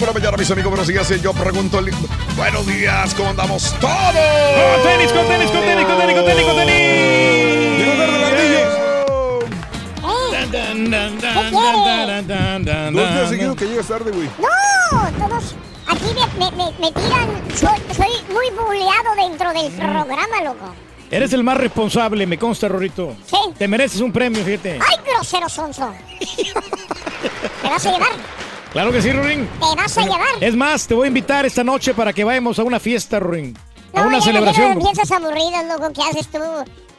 Por la mañana, mis amigos, buenos días. Y Yo pregunto, el- buenos días, ¿cómo andamos todos? Con tenis, con tenis, con tenis, con tenis, con tenis, con tenis. Dos días seguidos que llegas tarde, güey. No, todos aquí me, me, me, me tiran. Soy, soy muy buleado dentro del programa, loco. Eres el más responsable, me consta, Rorito. Sí. Te mereces un premio, fíjate. ¡Ay, grosero sonso! ¿Te vas a llevar? Claro que sí, Rorín. ¿Te vas a llevar? Es más, te voy a invitar esta noche para que vayamos a una fiesta, Rorín. A No, una ya celebración. No piensas aburridas, loco. ¿Qué haces tú?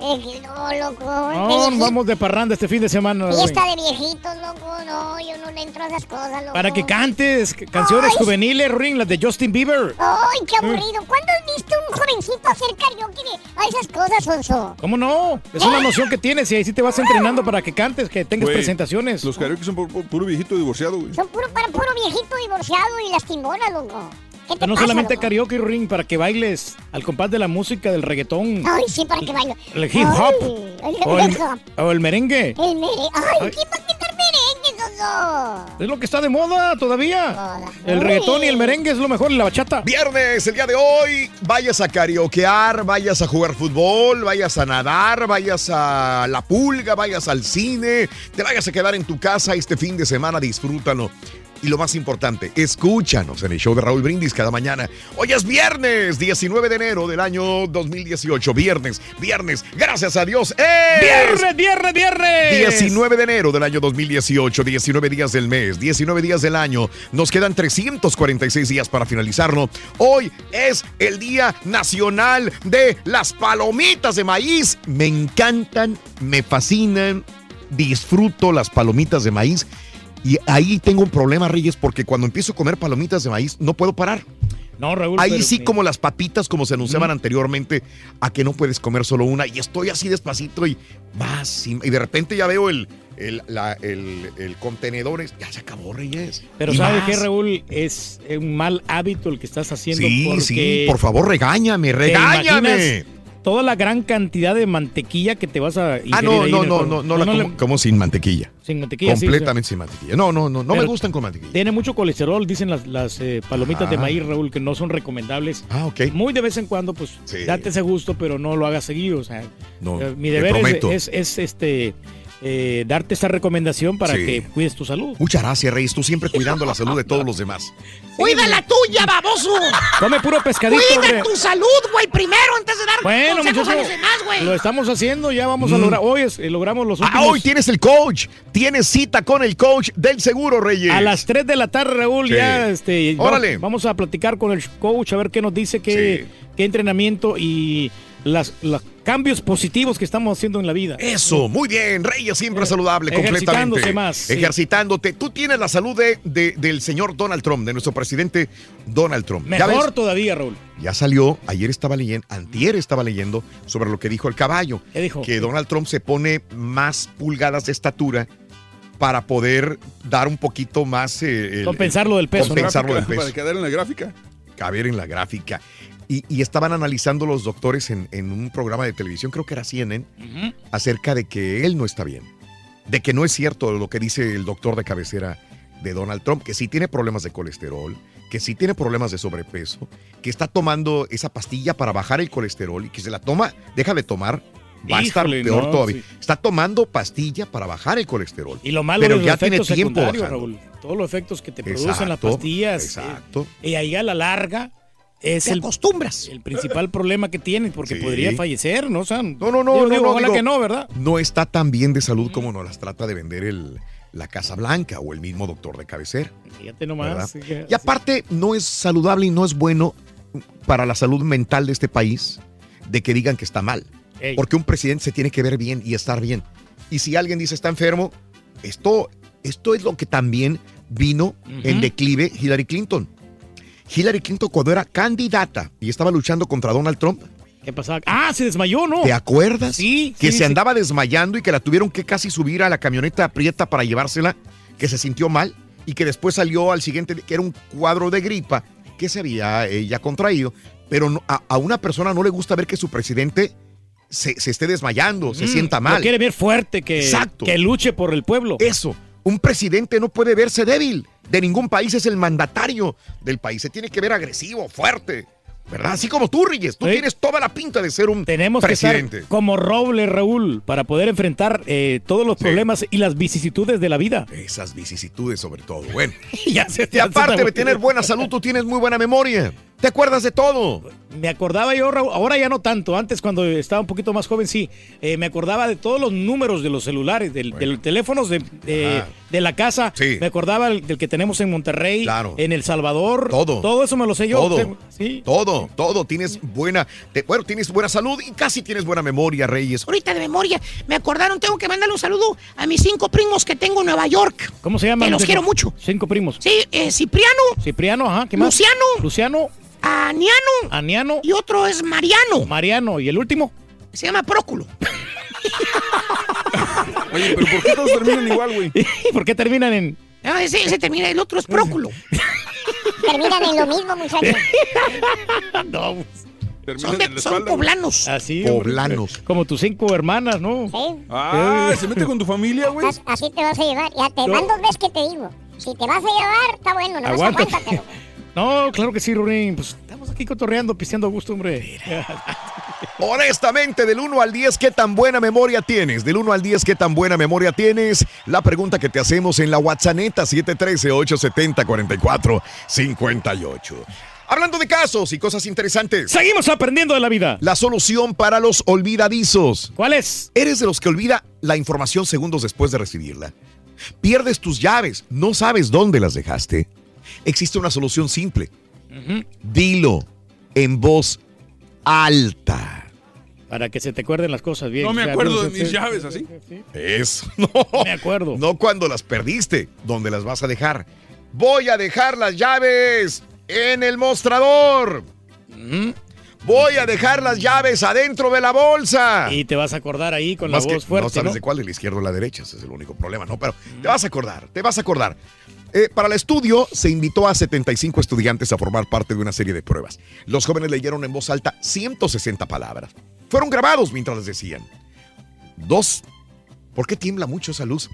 Eh, que no, loco. No, vamos de parranda este fin de semana. Fiesta de viejitos, loco. No, yo no le entro a esas cosas, loco. Para que cantes canciones Ay. juveniles, Rorín, las de Justin Bieber. ¡Ay, qué aburrido! ¿Cuándo has visto un jovencito hacer karaoke de a esas cosas, Sonso? ¿Cómo no? Es una noción que tienes y ahí sí te vas entrenando para que cantes, que tengas Güey, presentaciones. Los karaoke son pu- pu- puro viejito divorciado, güey. Son puro para puro viejito divorciado y lastimona, loco. ¿Qué te Pero no pasa, solamente loco? karaoke, Rorín, para que bailes al compás de la música del reggaetón. Ay, sí, para que baile. El hip hop. Ay, el O el, hip hop. o el merengue. El mere... Ay, Ay. ¿quién va a quitar merengue? Es lo que está de moda todavía. El Uy. reggaetón y el merengue es lo mejor y la bachata. Viernes, el día de hoy, vayas a karaokear, vayas a jugar fútbol, vayas a nadar, vayas a la pulga, vayas al cine, te vayas a quedar en tu casa este fin de semana, disfrútalo. Y lo más importante, escúchanos en el show de Raúl Brindis cada mañana. Hoy es viernes, 19 de enero del año 2018. Viernes, viernes, gracias a Dios. es ¡Viernes, viernes, viernes! 19 de enero del año 2018, 19 días del mes, 19 días del año. Nos quedan 346 días para finalizarlo. Hoy es el Día Nacional de las Palomitas de Maíz. Me encantan, me fascinan, disfruto las palomitas de maíz. Y ahí tengo un problema, Reyes, porque cuando empiezo a comer palomitas de maíz no puedo parar. No, Raúl. Ahí sí, como las papitas, como se anunciaban anteriormente, a que no puedes comer solo una. Y estoy así despacito y vas. Y, y de repente ya veo el, el, la- el- el contenedor. es- Ya se acabó, Reyes. Pero ¿sabes qué, Raúl? Es un mal hábito el que estás haciendo. Sí, porque sí, por favor, regáñame, regáñame. Toda la gran cantidad de mantequilla que te vas a ingerir Ah, no, ahí no, no, no, no, la como, le- como sin mantequilla. Sin mantequilla, sí, Completamente sin mantequilla. No, no, no, no me gustan con mantequilla. Tiene mucho colesterol, dicen las, las eh, palomitas de Ah. maíz, Raúl, que no son recomendables. Ah, ok. Muy de vez en cuando, pues, Sí. date ese gusto, pero no lo hagas seguido. O sea, No, eh, mi te deber prometo. es, es, es, este eh, darte esta recomendación para Sí. que cuides tu salud. Muchas gracias, Reyes. Tú siempre cuidando la salud de todos los demás. ¡Cuida la tuya, baboso! Come puro pescadito, ¡Cuida hombre. tu salud, güey, primero, antes de dar Bueno, consejos a los demás, güey! lo estamos haciendo, ya vamos a Mm. lograr. Hoy es- eh, logramos los últimos. Ah, hoy tienes el coach. Tienes cita con el coach del seguro, Reyes. A las 3 de la tarde, Raúl, Sí. ya este, Órale. vamos a platicar con el coach a ver qué nos dice, qué, qué entrenamiento y las, los cambios positivos que estamos haciendo en la vida. Eso, muy bien. Reyes siempre saludable, ejercitándose completamente. más, sí. Ejercitándote. Tú tienes la salud de, de- del señor Donald Trump, de nuestro presidente Donald Trump. ¿Ya Mejor ves? todavía, Raúl. Ya salió, ayer estaba leyendo, antier estaba leyendo sobre lo que dijo el caballo. ¿Qué dijo? Que Donald Trump se pone más pulgadas de estatura para poder dar un poquito más... eh, el- Compensar lo del peso, ¿no? Compensar lo del Para peso. quedar en la gráfica. a ver en la gráfica. Y, y estaban analizando los doctores en, en un programa de televisión, creo que era CNN, acerca de que él no está bien. De que no es cierto lo que dice el doctor de cabecera de Donald Trump, que sí tiene problemas de colesterol, que sí tiene problemas de sobrepeso, que está tomando esa pastilla para bajar el colesterol y que se la toma, deja de tomar, va a estar Híjole, peor no, todavía. sí. Está tomando pastilla para bajar el colesterol. Y lo malo Pero ya tiene tiempo. Raúl. Todos los efectos que te producen las Exacto, pastillas. exacto. eh, y ahí a la larga es Te el, acostumbras. el principal problema que tienes porque Sí. podría fallecer, ¿no? O sea, No, no, no, digo, no, digo, no, ojalá digo, que no, ¿verdad? No está tan bien de salud como nos las trata de vender el, la Casa Blanca o el mismo doctor de cabecera. Fíjate nomás. que- Y aparte, no es saludable y no es bueno para la salud mental de este país de que digan que está mal. Ey. Porque un presidente se tiene que ver bien y estar bien. Y si alguien dice está enfermo, esto, esto es lo que también vino en Ujú. declive Hillary Clinton. Hillary Clinton cuando era candidata y estaba luchando contra Donald Trump, ¿Qué pasaba? Ah, se desmayó, ¿no? ¿te acuerdas? Sí, Que sí, se sí. andaba desmayando y que la tuvieron que casi subir a la camioneta aprieta para llevársela, que se sintió mal y que después salió al siguiente, que era un cuadro de gripa que se había ella contraído. Pero no- a, a una persona no le gusta ver que su presidente se, se esté desmayando, se Mm, sienta lo mal. quiere ver fuerte, que, Exacto. que luche por el pueblo. Eso. Un presidente no puede verse débil. De ningún país es el mandatario del país. Se tiene que ver agresivo, fuerte. ¿Verdad? Así como tú, Reyes. Tú Sí. tienes toda la pinta de ser un Tenemos que presidente. estar como roble, Raúl, para poder enfrentar eh, todos los problemas y las vicisitudes de la vida. Esas vicisitudes sobre todo. Bueno. ya se, Y aparte de tener buena salud, tú tienes muy buena memoria. ¿Te acuerdas de todo? Me acordaba yo, Raúl, ahora ya no tanto, antes cuando estaba un poquito más joven, sí, eh, me acordaba de todos los números de los celulares, del, de los teléfonos de, de- la casa, Sí. me acordaba el- del que tenemos en Monterrey, Claro. en El Salvador, Todo. todo eso me lo sé yo. Todo. Sí. Todo, todo. Tienes buena, te- bueno, tienes buena salud y casi tienes buena memoria, Reyes. Ahorita de memoria, me acordaron, tengo que mandarle un saludo a mis cinco primos que tengo en Nueva York. ¿Cómo se llaman? Que los quiero mucho. Cinco primos. Sí, eh, Cipriano, Cipriano, ajá, ¿qué más? Luciano, Luciano, Aniano Aniano, y otro es Mariano. Mariano, ¿y el último? Se llama Próculo. Oye, pero ¿por qué todos terminan igual, güey? ¿Y por qué terminan en...? No, ese, ese termina, el otro es Próculo. Terminan en lo mismo, muchachos. No, Son, de- la son poblanos. así. Poblanos. Como tus cinco hermanas, ¿no? Sí. Ah, ¿se mete con tu familia, güey? As- Así te vas a llevar. Ya te No. van dos veces que te digo. Si te vas a llevar, está bueno, no Aguanta. No, claro que sí, Rurín. Pues estamos aquí cotorreando, pisteando a gusto, hombre. Honestamente, del 1 al 10, ¿qué tan buena memoria tienes? Del 1 al 10, ¿qué tan buena memoria tienes? La pregunta que te hacemos en la WhatsApp 713-870-4458. Hablando de casos y cosas interesantes. Seguimos aprendiendo de la vida. La solución para los olvidadizos. ¿Cuál es? ¿Eres de los que olvida la información segundos después de recibirla? ¿Pierdes tus llaves? ¿No sabes dónde las dejaste? Existe una solución simple. Dilo en voz alta. Para que se te acuerden las cosas bien. No me acuerdo de mis sí, llaves, sí, así. sí, sí. Eso. No. Me acuerdo. No cuando las perdiste. ¿Dónde las vas a dejar? Voy a dejar las llaves en el mostrador. Voy a dejar las llaves adentro de la bolsa. Y te vas a acordar ahí con Más la voz fuerte, no sabes ¿no? de cuál, de la izquierda o la derecha, ese es el único problema, ¿no? Pero te vas a acordar, te vas a acordar. Eh, para el estudio se invitó a 75 estudiantes a formar parte de una serie de pruebas. Los jóvenes leyeron en voz alta 160 palabras. Fueron grabados mientras les decían. Dos. ¿Por qué tiembla mucho esa luz?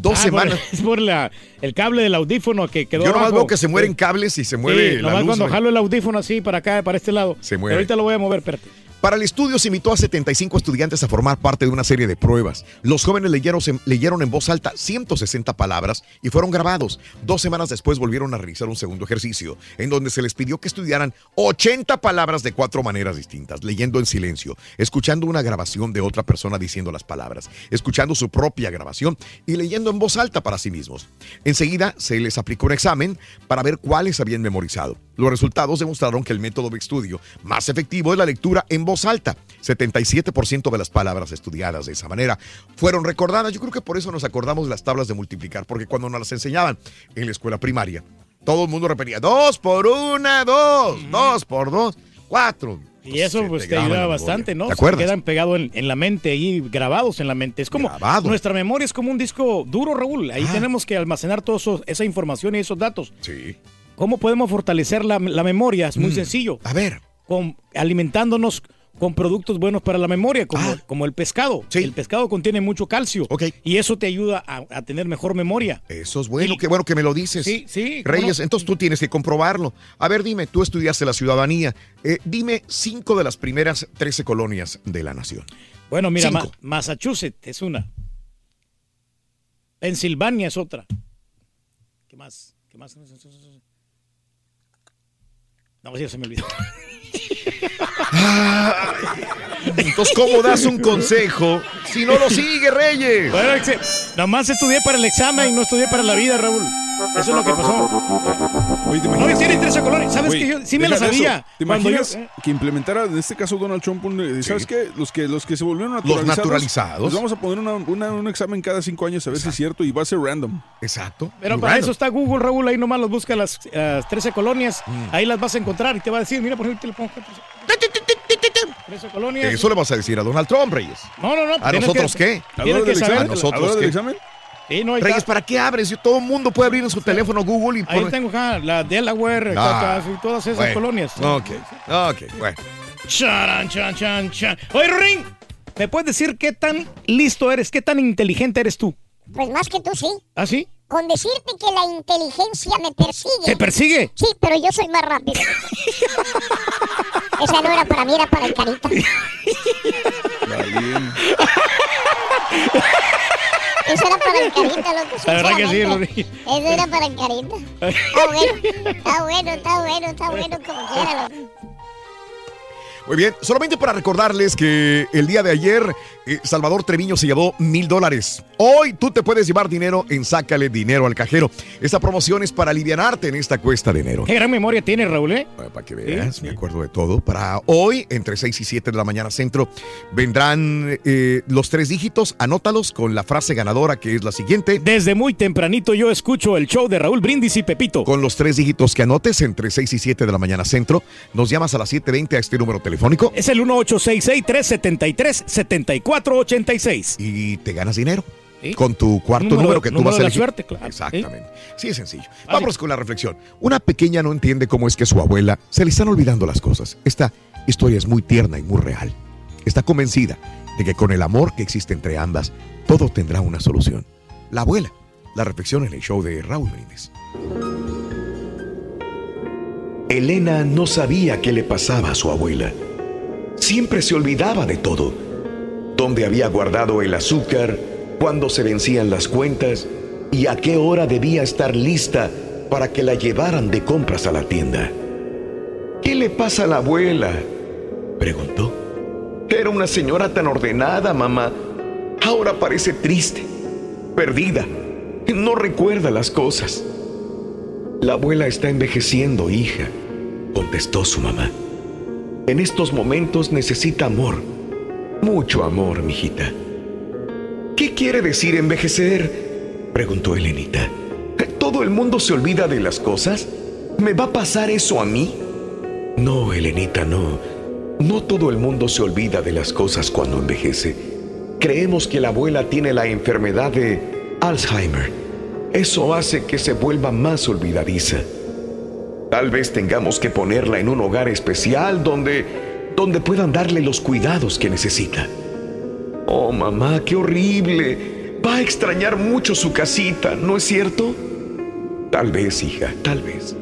Dos Ah, semanas. por- es por la, el cable del audífono que quedó Yo nomás abajo. veo que se mueren cables y se mueve Sí, la nomás luz. cuando jalo el audífono así para acá, para este lado. Se Pero mueve. ahorita lo voy a mover, espérate. Para el estudio se invitó a 75 estudiantes a formar parte de una serie de pruebas. Los jóvenes leyeron, leyeron en voz alta 160 palabras y fueron grabados. Dos semanas después volvieron a realizar un segundo ejercicio, en donde se les pidió que estudiaran 80 palabras de cuatro maneras distintas, leyendo en silencio, escuchando una grabación de otra persona diciendo las palabras, escuchando su propia grabación y leyendo en voz alta para sí mismos. Enseguida se les aplicó un examen para ver cuáles habían memorizado. Los resultados demostraron que el método de estudio más efectivo es la lectura en voz alta. 77% de las palabras estudiadas de esa manera fueron recordadas. Yo creo que por eso nos acordamos de las tablas de multiplicar, porque cuando nos las enseñaban en la escuela primaria, todo el mundo repetía dos por una, dos, dos por dos, cuatro. Y eso pues te te ayuda bastante. ¿no? ¿Te Se acuerdas? quedan pegados en, en la mente ahí, grabados en la mente. Es como Grabado. nuestra memoria es como un disco duro, Raúl. Ahí Ah. tenemos que almacenar toda esa información y esos datos. Sí. ¿Cómo podemos fortalecer la, la memoria? Es muy Mm. sencillo. A ver. Con, alimentándonos con productos buenos para la memoria, como, Ah. como el pescado. El pescado contiene mucho calcio. Y eso te ayuda a, a tener mejor memoria. Eso es bueno, qué bueno que me lo dices. Sí, sí. ¿cómo Reyes, no? entonces tú tienes que comprobarlo. A ver, dime, tú estudiaste la ciudadanía. Eh, dime cinco de las primeras 13 colonias de la nación. Bueno, mira. Ma- Massachusetts es una. Pensilvania es otra. ¿Qué más? ¿Qué más? No, sí, se me olvidó. Entonces, ¿cómo das un consejo si no lo sigue, Reyes? Bueno, nomás estudié para el examen y no estudié para la vida, Raúl. Eso es lo que pasó. Oye, ¿te No, tiene 13 colonias. ¿Sabes Güey, que yo sí me la sabía? ¿Te yo- imaginas que implementara, en este caso, Donald Trump, un, eh, ¿sabes qué? Los que, los que se volvieron naturalizados. naturalizados. Les vamos a poner una- una- un examen cada cinco años a ver si es cierto y va a ser random. Exacto. Pero para eso está Google, Raúl. Ahí nomás los busca las, las 13 colonias. Ahí las vas a encontrar y te va a decir, mira, por ejemplo, te le pongo acá 13 colonias. Eso le vas a decir a Donald Trump, Reyes. No, no, no. ¿A nosotros que- qué? Tienes que saber. ¿A nosotros qué? Sí, no, Reyes. ¿para qué abres? Todo el mundo puede abrir en su teléfono Google y Ahí poner- tengo acá la Delaware, Ah, y todas esas bueno. colonias. Ok, ok, bueno. Charan, chan, chan, chan. Oye, Ring, ¿me puedes decir qué tan listo eres, qué tan inteligente eres tú? Pues más que tú sí. ¿Ah, sí? Con decirte que la inteligencia me persigue. ¿Te persigue? Sí, pero yo soy más rápido. Esa no era para mí, era para el carita. Esa era para el carita, loco. La verdad que sí, sinceramente. Esa era para el carita. Está bueno, está bueno, está bueno, está bueno como quiera, loco. Muy bien, solamente para recordarles que el día de ayer eh, Salvador Treviño se llevó mil dólares. Hoy tú te puedes llevar dinero en Sácale Dinero al Cajero. Esta promoción es para alivianarte en esta cuesta de enero. Qué gran memoria tienes, Raúl, ¿eh? Para que veas, me acuerdo de todo. Para hoy, entre 6 y 7 de la mañana centro, vendrán eh, los tres dígitos. Anótalos con la frase ganadora que es la siguiente. Desde muy tempranito yo escucho el show de Raúl Brindis y Pepito. Con los tres dígitos que anotes entre 6 y 7 de la mañana centro, nos llamas a las 7.20 a este número telefónico Es el 1866-373-7486. y te ganas dinero. Con tu cuarto Número- número, que tú número vas a de la elegir. suerte, claro. Exactamente. Sí, es sencillo. Vamos con la reflexión. Una pequeña no entiende cómo es que su abuela se le están olvidando las cosas. Esta historia es muy tierna y muy real. Está convencida de que con el amor que existe entre ambas, todo tendrá una solución. La abuela. La reflexión en el show de Raúl Brindis. Elena no sabía qué le pasaba a su abuela. Siempre se olvidaba de todo. Dónde había guardado el azúcar, cuándo se vencían las cuentas y a qué hora debía estar lista para que la llevaran de compras a la tienda. ¿Qué le pasa a la abuela? preguntó. Era una señora tan ordenada, mamá. Ahora parece triste, perdida. No recuerda las cosas. La abuela está envejeciendo, hija, contestó su mamá. En estos momentos necesita amor. Mucho amor, mijita. ¿Qué quiere decir envejecer? preguntó Elenita. ¿Todo el mundo se olvida de las cosas? ¿Me va a pasar eso a mí? No, Elenita, no. No todo el mundo se olvida de las cosas cuando envejece. Creemos que la abuela tiene la enfermedad de Alzheimer. Eso hace que se vuelva más olvidadiza. Tal vez tengamos que ponerla en un hogar especial donde donde puedan darle los cuidados que necesita. Oh, mamá, qué horrible. Va a extrañar mucho su casita, ¿no es cierto? Tal vez, hija, tal vez.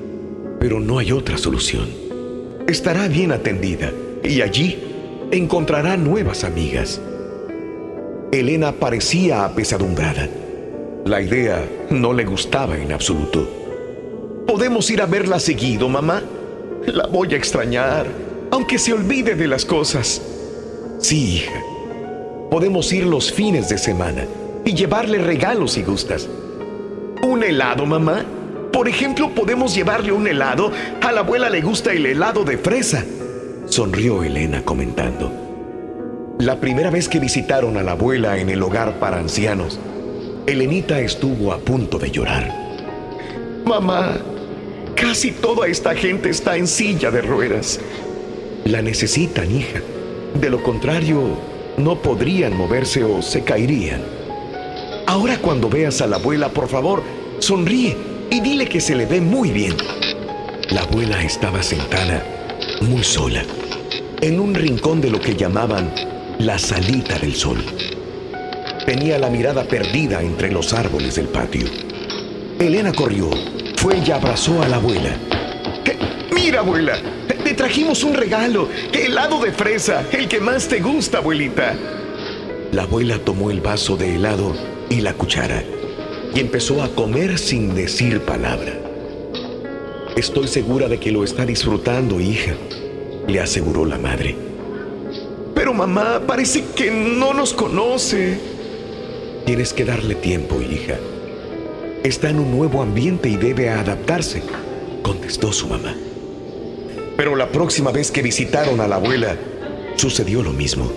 Pero no hay otra solución. Estará bien atendida y allí encontrará nuevas amigas. Elena parecía apesadumbrada. La idea no le gustaba en absoluto. ¿Podemos ir a verla seguido, mamá? La voy a extrañar, aunque se olvide de las cosas. Sí, hija. Podemos ir los fines de semana y llevarle regalos si gustas. ¿Un helado, mamá? Por ejemplo, podemos llevarle un helado. A la abuela le gusta el helado de fresa. Sonrió Elena comentando. La primera vez que visitaron a la abuela en el hogar para ancianos, Elenita estuvo a punto de llorar. Mamá, casi toda esta gente está en silla de ruedas. La necesitan, hija. De lo contrario, no podrían moverse o se caerían. Ahora cuando veas a la abuela, por favor, sonríe y dile que se le ve muy bien. La abuela estaba sentada, muy sola, en un rincón de lo que llamaban la salita del sol. Tenía la mirada perdida entre los árboles del patio. Elena corrió, fue y abrazó a la abuela. "Eh, Mira, abuela, te trajimos un regalo, helado de fresa, el que más te gusta, abuelita. La abuela tomó el vaso de helado y la cuchara y empezó a comer sin decir palabra. Estoy segura de que lo está disfrutando, hija, le aseguró la madre. Pero mamá, parece que no nos conoce. Tienes que darle tiempo, hija. Está en un nuevo ambiente y debe adaptarse, contestó su mamá. Pero la próxima vez que visitaron a la abuela, sucedió lo mismo.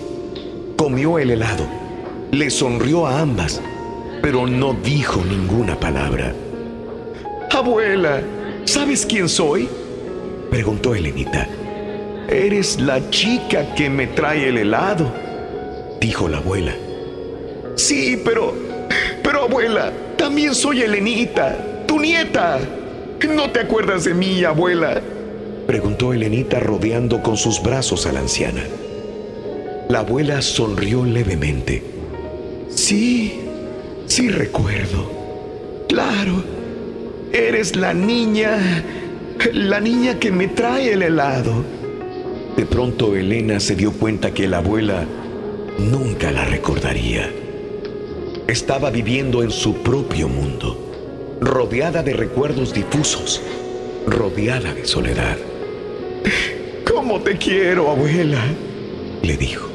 Comió el helado, le sonrió a ambas, pero no dijo ninguna palabra. Abuela, ¿sabes quién soy? Preguntó Elenita. Eres la chica que me trae el helado, dijo la abuela. Sí, pero... Pero abuela, también soy Elenita, tu nieta. ¿No te acuerdas de mí, abuela? Preguntó Elenita rodeando con sus brazos a la anciana. La abuela sonrió levemente. Sí, sí recuerdo. Claro, eres la niña, la niña que me trae el helado. De pronto Elena se dio cuenta que la abuela nunca la recordaría. Estaba viviendo en su propio mundo, rodeada de recuerdos difusos, rodeada de soledad. ¿Cómo te quiero, abuela? le dijo.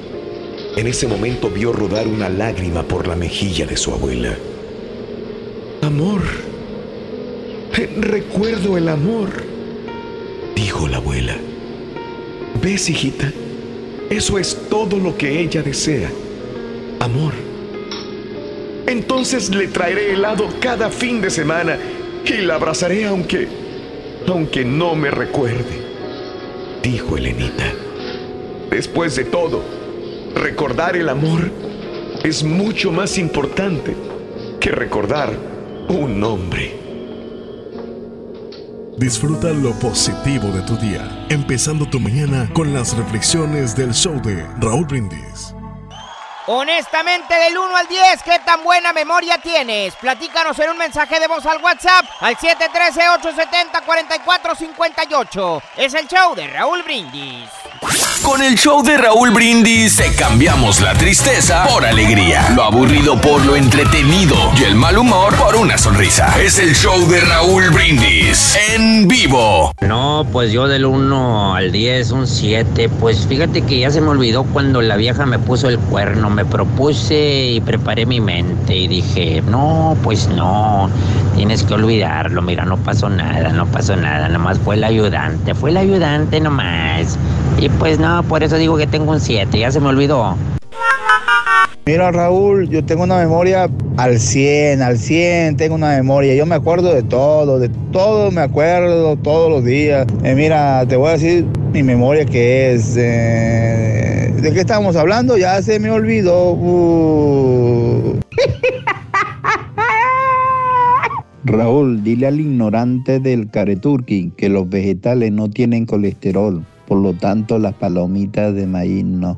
En ese momento vio rodar una lágrima por la mejilla de su abuela. Amor, recuerdo el amor, dijo la abuela. ¿Ves, hijita? Eso es todo lo que ella desea. Amor. Entonces le traeré helado cada fin de semana y la abrazaré aunque, aunque no me recuerde, dijo Elenita. Después de todo, recordar el amor es mucho más importante que recordar un nombre. Disfruta lo positivo de tu día, empezando tu mañana con las reflexiones del show de Raúl Brindis. Honestamente, del 1 al 10, ¿qué tan buena memoria tienes? Platícanos en un mensaje de voz al WhatsApp al 713-870-4458. Es el show de Raúl Brindis. Con el show de Raúl Brindis te cambiamos la tristeza por alegría, lo aburrido por lo entretenido y el mal humor por una sonrisa. Es el show de Raúl Brindis en vivo. No, pues yo del 1 al 10, un 7. Pues fíjate que ya se me olvidó cuando la vieja me puso el cuerno. Me propuse y preparé mi mente y dije, no, pues no, tienes que olvidarlo. Mira, no pasó nada, no pasó nada. Nomás fue el ayudante, fue el ayudante nomás. Y pues no, por eso digo que tengo un 7, ya se me olvidó. Mira Raúl, yo tengo una memoria al 100, al 100 tengo una memoria. Yo me acuerdo de todo, de todo me acuerdo todos los días. Eh, mira, te voy a decir mi memoria que es... eh, ¿De qué estábamos hablando? Ya se me olvidó. Uh. Raúl, dile al ignorante del careturqui que los vegetales no tienen colesterol, por lo tanto las palomitas de maíz no.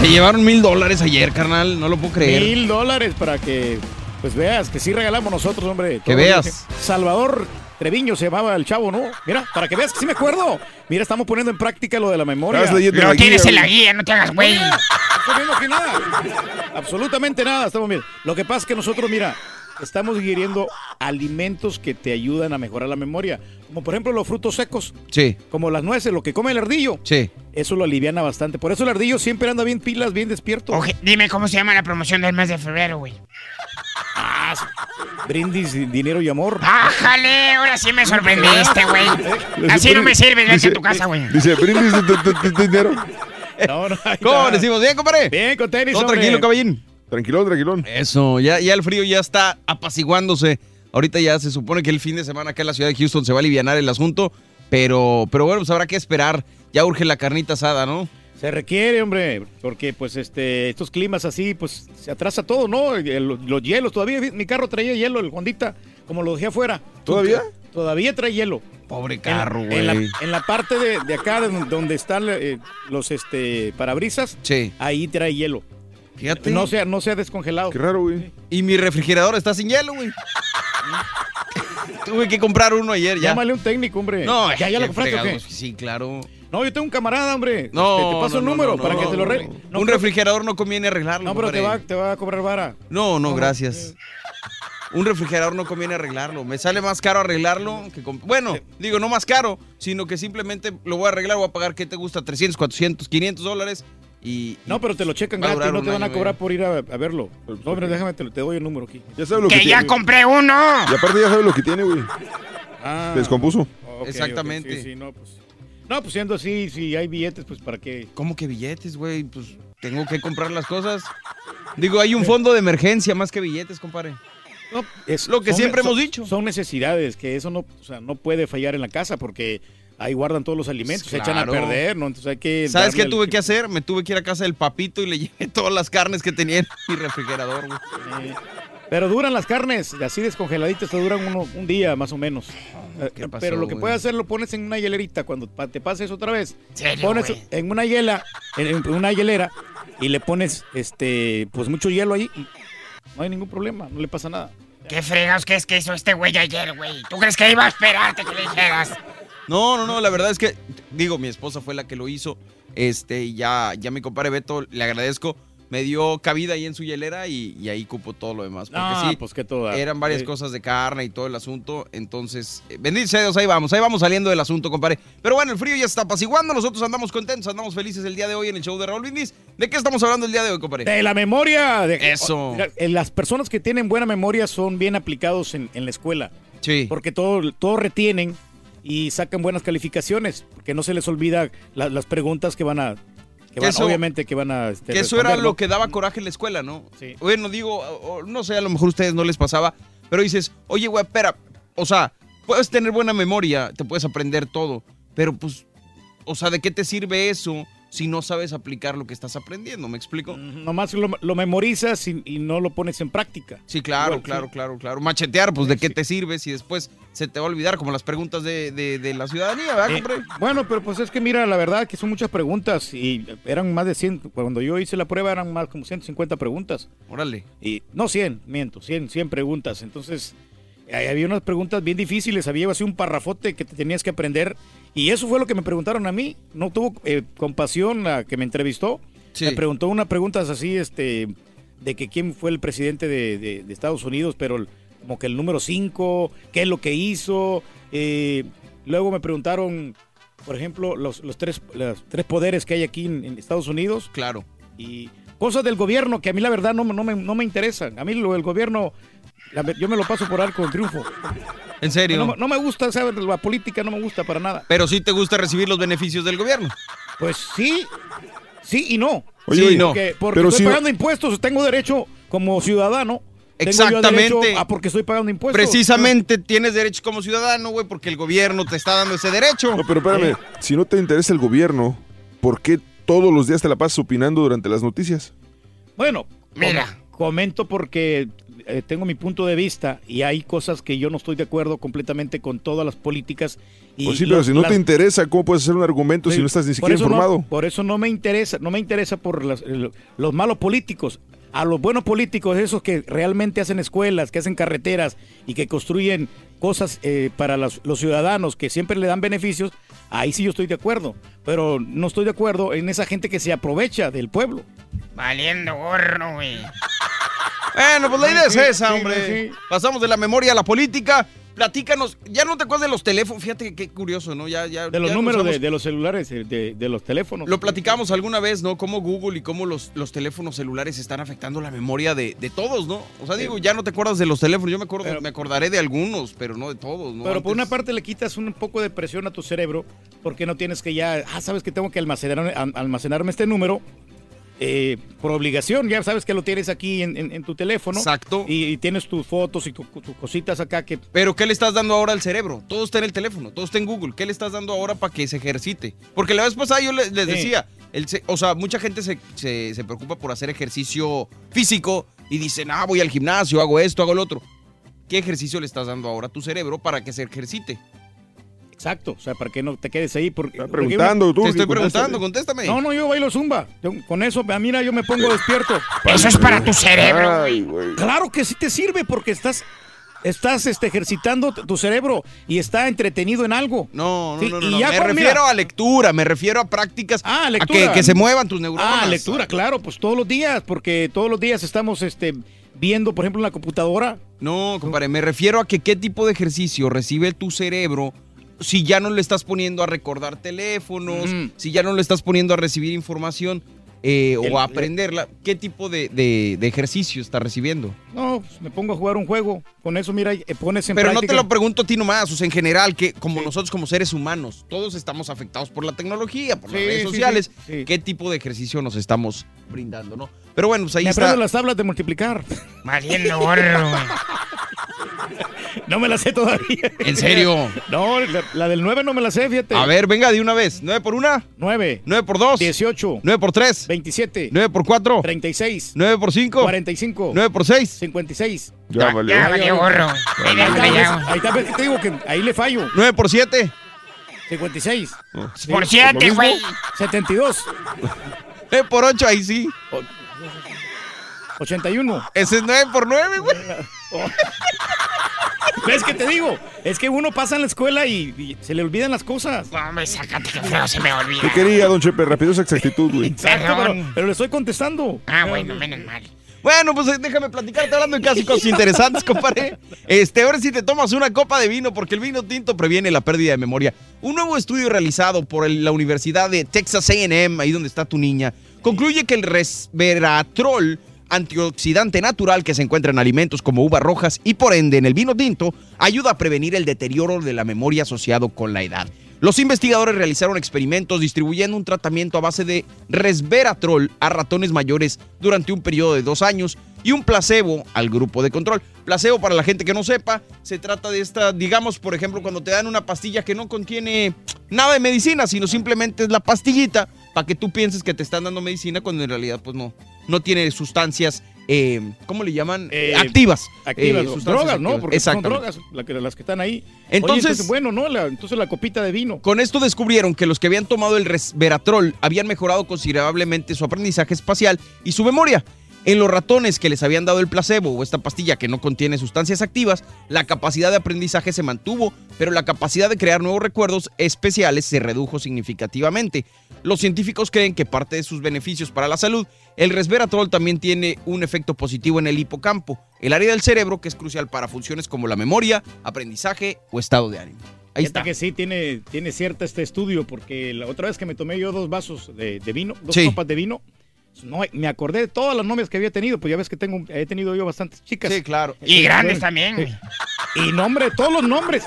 Se llevaron mil dólares ayer, carnal. No lo puedo creer. Mil dólares para que pues veas que sí regalamos nosotros, hombre. Que veas. Salvador Treviño se llamaba el chavo, ¿no? Mira, para que veas que sí me acuerdo. Mira, estamos poniendo en práctica lo de la memoria. La tienes guía, en la guía, no te hagas güey. No viendo aquí nada. Absolutamente nada, estamos bien. Lo que pasa es que nosotros, mira, estamos ingiriendo alimentos que te ayudan a mejorar la memoria. Como por ejemplo los frutos secos. Sí. Como las nueces, lo que come el ardillo. Sí. Eso lo aliviana bastante. Por eso el ardillo siempre anda bien pilas, bien despierto. Oje, dime cómo se llama la promoción del mes de febrero, güey. Brindis, dinero y amor. ¡Ájale! Ahora sí me sorprendiste, güey. Así no me sirves, vete a tu casa, güey. Dice, brindis dinero. No, no, ¿Cómo decimos? ¿Bien, compadre? Bien, con tenis, Todo tranquilo, caballín. Tranquilón, tranquilón. Eso, ya, ya el frío ya está apaciguándose. Ahorita ya se supone que el fin de semana acá en la ciudad de Houston se va a aliviar el asunto. Pero, pero bueno, pues habrá que esperar. Ya urge la carnita asada, ¿no? Se requiere, hombre, porque pues este estos climas así, pues se atrasa todo, ¿no? El- los hielos, todavía mi carro traía hielo, el Hondita, como lo dejé afuera. ¿Todavía? Todavía trae hielo. Pobre carro, En la, güey. en la parte de, de acá, de donde- están eh, los este parabrisas, ahí trae hielo. Fíjate. No se, ha- no se ha descongelado. Qué raro, güey. Y mi refrigerador está sin hielo, güey. Tuve que comprar uno ayer ya. Llámale un técnico, hombre. No, ¿Ya, ya lo compraste o qué? Sí, claro. No, yo tengo un camarada, hombre. No, Este, te paso no, el número no, para no, que te lo arregle. un refrigerador no conviene arreglarlo. No, pero te va, te va a cobrar vara. No, no, No, gracias. Un refrigerador no conviene arreglarlo. Me sale más caro arreglarlo que Bueno, digo, no más caro, sino que simplemente lo voy a arreglar, voy a pagar, ¿qué te gusta? 300, 400, 500 dólares y... No, pero te lo checan Va a gratis, no te van a cobrar por ir a, a verlo. No, hombre, déjame, te, te doy el número aquí. Ya sabes lo ¡Que que ya tiene. compré uno! Y aparte ya sabes lo que tiene, güey. Ah. Se descompuso. Exactamente. sí, sí, no, pues. No, pues siendo así, si hay billetes, pues para qué. ¿Cómo que billetes, güey? Pues tengo que comprar las cosas. Digo, hay un fondo de emergencia más que billetes, compadre. No, es Lo que son- siempre son- hemos dicho. Son necesidades, que eso no, o sea, no puede fallar en la casa porque ahí guardan todos los alimentos, se echan a perder, ¿no? Entonces hay que. ¿Sabes qué tuve que hacer? Me tuve que ir a casa del papito y le llevé todas las carnes que tenía en mi refrigerador, güey. Eh, Pero duran las carnes, así descongeladitas, te duran uno, un día más o menos. Eh, ¿Qué pasó, Pero lo que güey? puedes hacer lo pones en una hielerita cuando te pases otra vez. ¿Serio, pones güey? en una hiela, en, una hielera y le pones este pues mucho hielo ahí no hay ningún problema, no le pasa nada. ¿Qué fregados crees que hizo este güey ayer, güey? ¿Tú crees que iba a esperarte que le dijeras? No, no, no, la verdad es que, digo, mi esposa fue la que lo hizo. Este, y ya, ya mi compadre Beto, le agradezco, me dio cabida ahí en su hielera y, y ahí cupo todo lo demás. Porque Ah, sí, pues que toda. eran varias cosas de carne y todo el asunto. Entonces, eh, bendito sea Dios, ahí vamos, ahí vamos saliendo del asunto, compadre. Pero bueno, el frío ya se está apaciguando, nosotros andamos contentos, andamos felices el día de hoy en el show de Raúl Brindis. ¿De qué estamos hablando el día de hoy, compadre? De la memoria. De, Eso. Eh, las personas que tienen buena memoria son bien aplicados en, en la escuela. Sí. Porque todo, todo retienen y sacan buenas calificaciones. Porque no se les olvida la- las preguntas que van a. Que Que van, eso- obviamente que van a. este, Que eso era lo que daba coraje en la escuela, ¿no? Sí. Bueno, digo, no sé, a lo mejor a ustedes no les pasaba, pero dices, oye, güey, espera, o sea, puedes tener buena memoria, te puedes aprender todo, pero pues, o sea, ¿de qué te sirve eso si no sabes aplicar lo que estás aprendiendo? ¿Me explico? Nomás lo, lo memorizas y, y no lo pones en práctica. Sí, claro, Igual, claro, sí. claro, claro. Machetear, pues, ¿de qué te sirve si después se te va a olvidar como las preguntas de, de- de la ciudadanía, ¿verdad, Eh, bueno, pero pues es que mira, la verdad que son muchas preguntas y eran más de 100. Cuando yo hice la prueba eran más como 150 preguntas. Órale. Y no 100, miento, 100, 100 preguntas. Entonces, ahí había unas preguntas bien difíciles, había así un parrafote que te tenías que aprender. Y eso fue lo que me preguntaron a mí. No tuvo eh, compasión la que me entrevistó. Sí. Me preguntó unas preguntas así, este, de que quién fue el presidente de, de- de Estados Unidos, pero el- como que el número 5, qué es lo que hizo. Eh, luego me preguntaron, por ejemplo, los, los tres, los tres poderes que hay aquí en, en Estados Unidos. Claro. Y cosas del gobierno que a mí la verdad no, me- no, me, no me interesan. A mí lo del gobierno, la- yo me lo paso por arco de triunfo. ¿En serio? No, me- no me gusta, ¿sabes? La política no me gusta para nada. Pero sí te gusta recibir los beneficios del gobierno. Pues sí, sí y no. Oye, sí, oye, no. Porque, porque pero estoy si no- pagando impuestos, tengo derecho como ciudadano. Exactamente. derecho a porque estoy pagando impuestos. Precisamente tienes derecho como ciudadano, güey, porque el gobierno te está dando ese derecho. No, pero espérame, Eh. si no te interesa el gobierno, ¿por qué todos los días te la pasas opinando durante las noticias? Bueno, Mira. com- comento porque eh, tengo mi punto de vista y hay cosas que yo no estoy de acuerdo completamente con todas las políticas. Y Pues sí, pero los- si no las- te interesa, ¿cómo puedes hacer un argumento si no estás ni por siquiera eso no- informado? por eso no me interesa, no me interesa por las- los malos políticos. A los buenos políticos, esos que realmente hacen escuelas, que hacen carreteras y que construyen cosas eh, para los, los ciudadanos, que siempre le dan beneficios, ahí sí yo estoy de acuerdo. Pero no estoy de acuerdo en esa gente que se aprovecha del pueblo. Valiendo gorro, güey. Bueno, pues la idea es esa, hombre. sí. Pasamos de la memoria a la política. Platícanos, ya no te acuerdas de los teléfonos, fíjate qué curioso, ¿no? Ya, ya, De los ya números de, de los celulares, eh, de, de los teléfonos. Lo platicamos alguna vez, ¿no? Cómo Google y cómo los, los teléfonos celulares están afectando la memoria de, de todos, ¿no? O sea, digo, ya no te acuerdas de los teléfonos, yo me acuerdo, Pero- me acordaré de algunos, pero no de todos, ¿no? Pero por una parte le quitas un poco de presión a tu cerebro porque no tienes que ya, ah, sabes que tengo que almacenar, almacenarme este número eh, por obligación, ya sabes que lo tienes aquí en, en- en tu teléfono. Exacto. Y, y tienes tus fotos y tu- tus cositas acá que... Pero ¿qué le estás dando ahora al cerebro? Todo está en el teléfono, todo está en Google. ¿Qué le estás dando ahora para que se ejercite? Porque la vez pasada yo le- les Sí. decía, El o sea, mucha gente se, se- se preocupa por hacer ejercicio físico y dicen, ah, voy al gimnasio, hago esto, hago lo otro. ¿Qué ejercicio le estás dando ahora a tu cerebro para que se ejercite? Exacto, o sea, para que no te quedes ahí. Porque, preguntando, tú, Te estoy preguntando, contéstame. No, no, yo bailo zumba. Yo- con eso, mira, yo me pongo despierto. Eso es para tu cerebro, Ay, güey. Claro que sí te sirve porque estás, estás este, ejercitando tu cerebro y está entretenido en algo. No, no, Sí, no, no, y no. ya Me refiero mira- a lectura, me refiero a prácticas. Ah, A lectura. que, que se muevan tus neuronas. Ah, lectura, claro, pues todos los días, porque todos los días estamos este, viendo, por ejemplo, en la computadora. No, compadre, me refiero a que qué tipo de ejercicio recibe tu cerebro si ya no le estás poniendo a recordar teléfonos, si ya no le estás poniendo a recibir información eh, El- o a aprenderla, ¿qué tipo de, de- de ejercicio está recibiendo? No, pues me pongo a jugar un juego. Con eso, mira, eh, pones en Pero no te lo pregunto a ti nomás, o sea, en general, que como nosotros como seres humanos, todos estamos afectados por la tecnología, por las redes sí, sociales, sí, sí. ¿qué tipo de ejercicio nos estamos brindando, no? Pero bueno, pues ahí me está. aprendo las tablas de multiplicar. Güey. No me la sé todavía. ¿En serio? No, la, la del 9 no me la sé, fíjate. A ver, venga de una vez. ¿9 por 1? 9. 9 por 2. 18. 9 por 3. 27. 9 por 4. 36. 9 por 5. 45. 9 por 6. 56. Ya valió. Ya valió gorro. Ahí está, ya. ves, ahí está, ves que te digo que ahí le fallo. 9 por 7. 56. Por Sí, siete, lo mismo. güey. 72. 9 por 8, ahí sí. 81. Ese es 9 por 9, güey. ¿Ves que te digo? Es que uno pasa en la escuela y, y se le olvidan las cosas. No, me sácate que feo se me olvida. ¿Qué quería, don Chepe? Rápido esa exactitud, güey. Exacto, pero, pero le estoy contestando. Ah, bueno, menos mal. Bueno, pues eh, déjame platicarte hablando de casi cosas interesantes, compadre. Este, ahora sí te tomas una copa de vino porque el vino tinto previene la pérdida de memoria. Un nuevo estudio realizado por el- la Universidad de Texas A&M, ahí donde está tu niña, concluye que el resveratrol, antioxidante natural que se encuentra en alimentos como uvas rojas y por ende en el vino tinto, ayuda a prevenir el deterioro de la memoria asociado con la edad. Los investigadores realizaron experimentos distribuyendo un tratamiento a base de resveratrol a ratones mayores durante un periodo de dos años y un placebo al grupo de control. Placebo, para la gente que no sepa, se trata de esta, digamos, por ejemplo, cuando te dan una pastilla que no contiene nada de medicina, sino simplemente es la pastillita para que tú pienses que te están dando medicina cuando en realidad pues no, no tiene sustancias, eh, ¿cómo le llaman? Eh, activas. Activas, Eh, drogas, ¿no? Porque son drogas la que- las que están ahí. Entonces- Oye, bueno, ¿no? La- entonces la copita de vino. Con esto descubrieron que los que habían tomado el resveratrol habían mejorado considerablemente su aprendizaje espacial y su memoria. En los ratones que les habían dado el placebo o esta pastilla que no contiene sustancias activas, la capacidad de aprendizaje se mantuvo, pero la capacidad de crear nuevos recuerdos especiales se redujo significativamente. Los científicos creen que parte de sus beneficios para la salud, el resveratrol también tiene un efecto positivo en el hipocampo, el área del cerebro que es crucial para funciones como la memoria, aprendizaje o estado de ánimo. Ahí está. que sí tiene, tiene cierto este estudio, porque la otra vez que me tomé yo dos vasos de, de vino, dos Sí. copas de vino, no, me acordé de todas las novias que había tenido, pues ya ves que tengo, he tenido yo bastantes chicas. Sí, claro. Y grandes también. Sí. Y nombre, todos los nombres.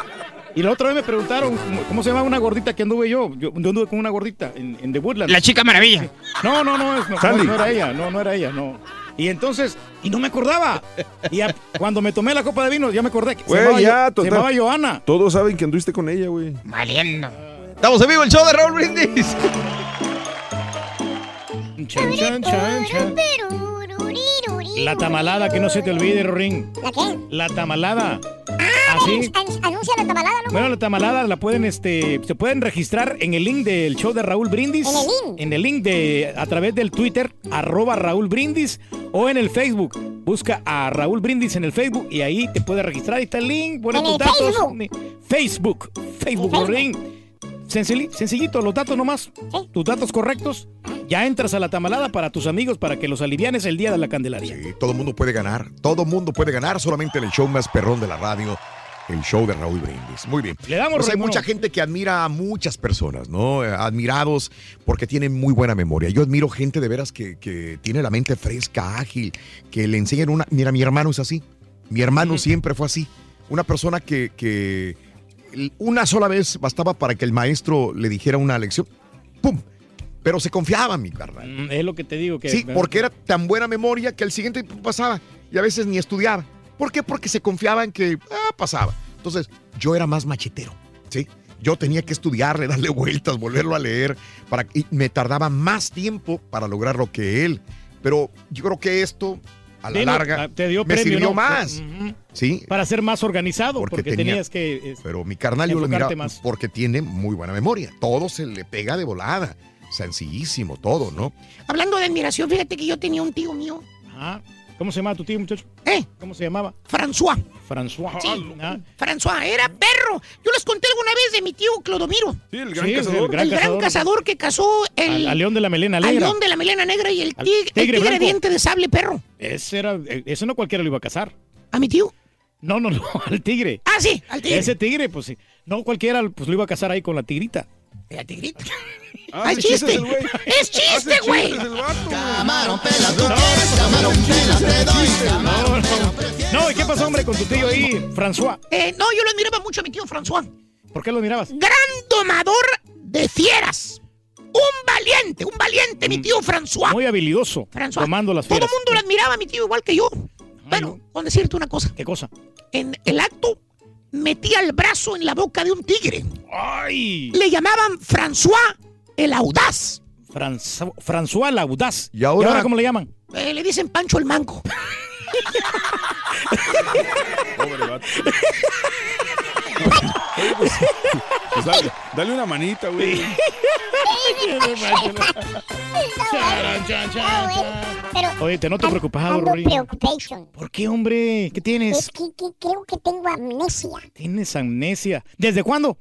Y la otra vez me preguntaron cómo, cómo se llama una gordita que anduve yo. Yo, yo anduve con una gordita en, en The Woodlands. La chica maravilla. No, no, no, es- no, Sandy. no, no era ella, no, no era ella, no. Y entonces, y no me acordaba. Y a- cuando me tomé la copa de vino, ya me acordé que se Güey, llamaba, ya, Yo- se total. llamaba Joana. Todos saben que anduviste con ella, güey. Valiendo. Estamos en vivo el show de Raúl Brindis. Chan, chan, chan, chan. La tamalada, que no se te olvide, Rorín. ¿La qué? La tamalada. Ah, Así. anuncia la tamalada, ¿no? Bueno, la tamalada la pueden, este, se pueden registrar en el link del show de Raúl Brindis. ¿En el link? En el link de, a través del Twitter, arroba Raúl Brindis, o en el Facebook. Busca a Raúl Brindis en el Facebook y ahí te puedes registrar. Ahí está el link, pone ¿En tus datos. Facebook? Facebook. Facebook, Facebook. Rorín. Sencilli- sencillito, los datos nomás. Tus datos correctos. Ya entras a la tamalada para tus amigos para que los alivianes el día de la Candelaria. Sí, todo el mundo puede ganar. Todo el mundo puede ganar solamente en el show más perrón de la radio. El show de Raúl Brindis. Muy bien. Le damos, Pues hay mucha gente que admira a muchas personas, ¿no? Eh, Admirados porque tienen muy buena memoria. Yo admiro gente de veras que, que tiene la mente fresca, ágil, que le enseñan una. Mira, mi hermano es así. Mi hermano siempre fue así. Una persona que, que una sola vez bastaba para que el maestro le dijera una lección. ¡Pum! Pero se confiaba, mi carnal. Mm, Es lo que te digo que. Sí, porque era tan buena memoria que al siguiente pasaba y a veces ni estudiaba. ¿Por qué? Porque se confiaba en que ah, pasaba. Entonces, yo era más machetero, ¿sí? yo tenía que estudiarle, darle vueltas, volverlo a leer, para, y me tardaba más tiempo para lograr lo que él. Pero yo creo que esto, a la Dino, larga, ah, te dio me premio, sirvió ¿no? más. Sí, Para ser más organizado, porque, tenía- tenías que... es- pero mi carnal yo lo miraba más. porque tiene muy buena memoria. Todo se le pega de volada. Sencillísimo, todo, ¿no? Hablando de admiración, fíjate que yo tenía un tío mío, Ah, ¿Cómo se llamaba tu tío, muchacho? ¿Eh? ¿Cómo se llamaba? François. François. Sí. Ah, François, era perro. Yo les conté alguna vez de mi tío Clodomiro. Sí, el gran Sí, cazador. el gran El gran cazador. cazador que cazó el, al, al león de la melena al negra. león de la melena negra y el Al tigre, el tigre tigre diente de sable perro. Ese era, ese no cualquiera lo iba a cazar. ¿A mi tío? No, no, no, al tigre. Ah, sí, al tigre. Ese tigre, pues sí. No cualquiera pues lo iba a cazar ahí con la tigrita. La tigrita. Ah, es chiste. Es chiste, güey. Camarón pela, tú quieres camarón pela, te doy camarón No, ¿y qué pasó, hombre, con tu tío ahí, François? Eh, no, yo lo admiraba mucho a mi tío François. ¿Por qué lo mirabas? Gran domador de fieras. Un valiente, un valiente, mi tío François. Muy habilidoso, François. tomando las Todo el fieras. mundo lo admiraba a mi tío igual que yo. Bueno, con decirte una cosa. ¿Qué cosa? En el acto metía el brazo en la boca de un tigre. ¡Ay! Le llamaban François el audaz. François, François Laudaz. ¿Y ahora? cómo le llaman? Eh, le dicen Pancho el Manco. Pobre vato. Oye, pues, pues dale, dale una manita, güey. Pero Oye, te noto preocupado, Rory. ¿Por qué, hombre? ¿Qué Es tienes? que, que creo que tengo amnesia. Tienes amnesia. ¿Desde cuándo?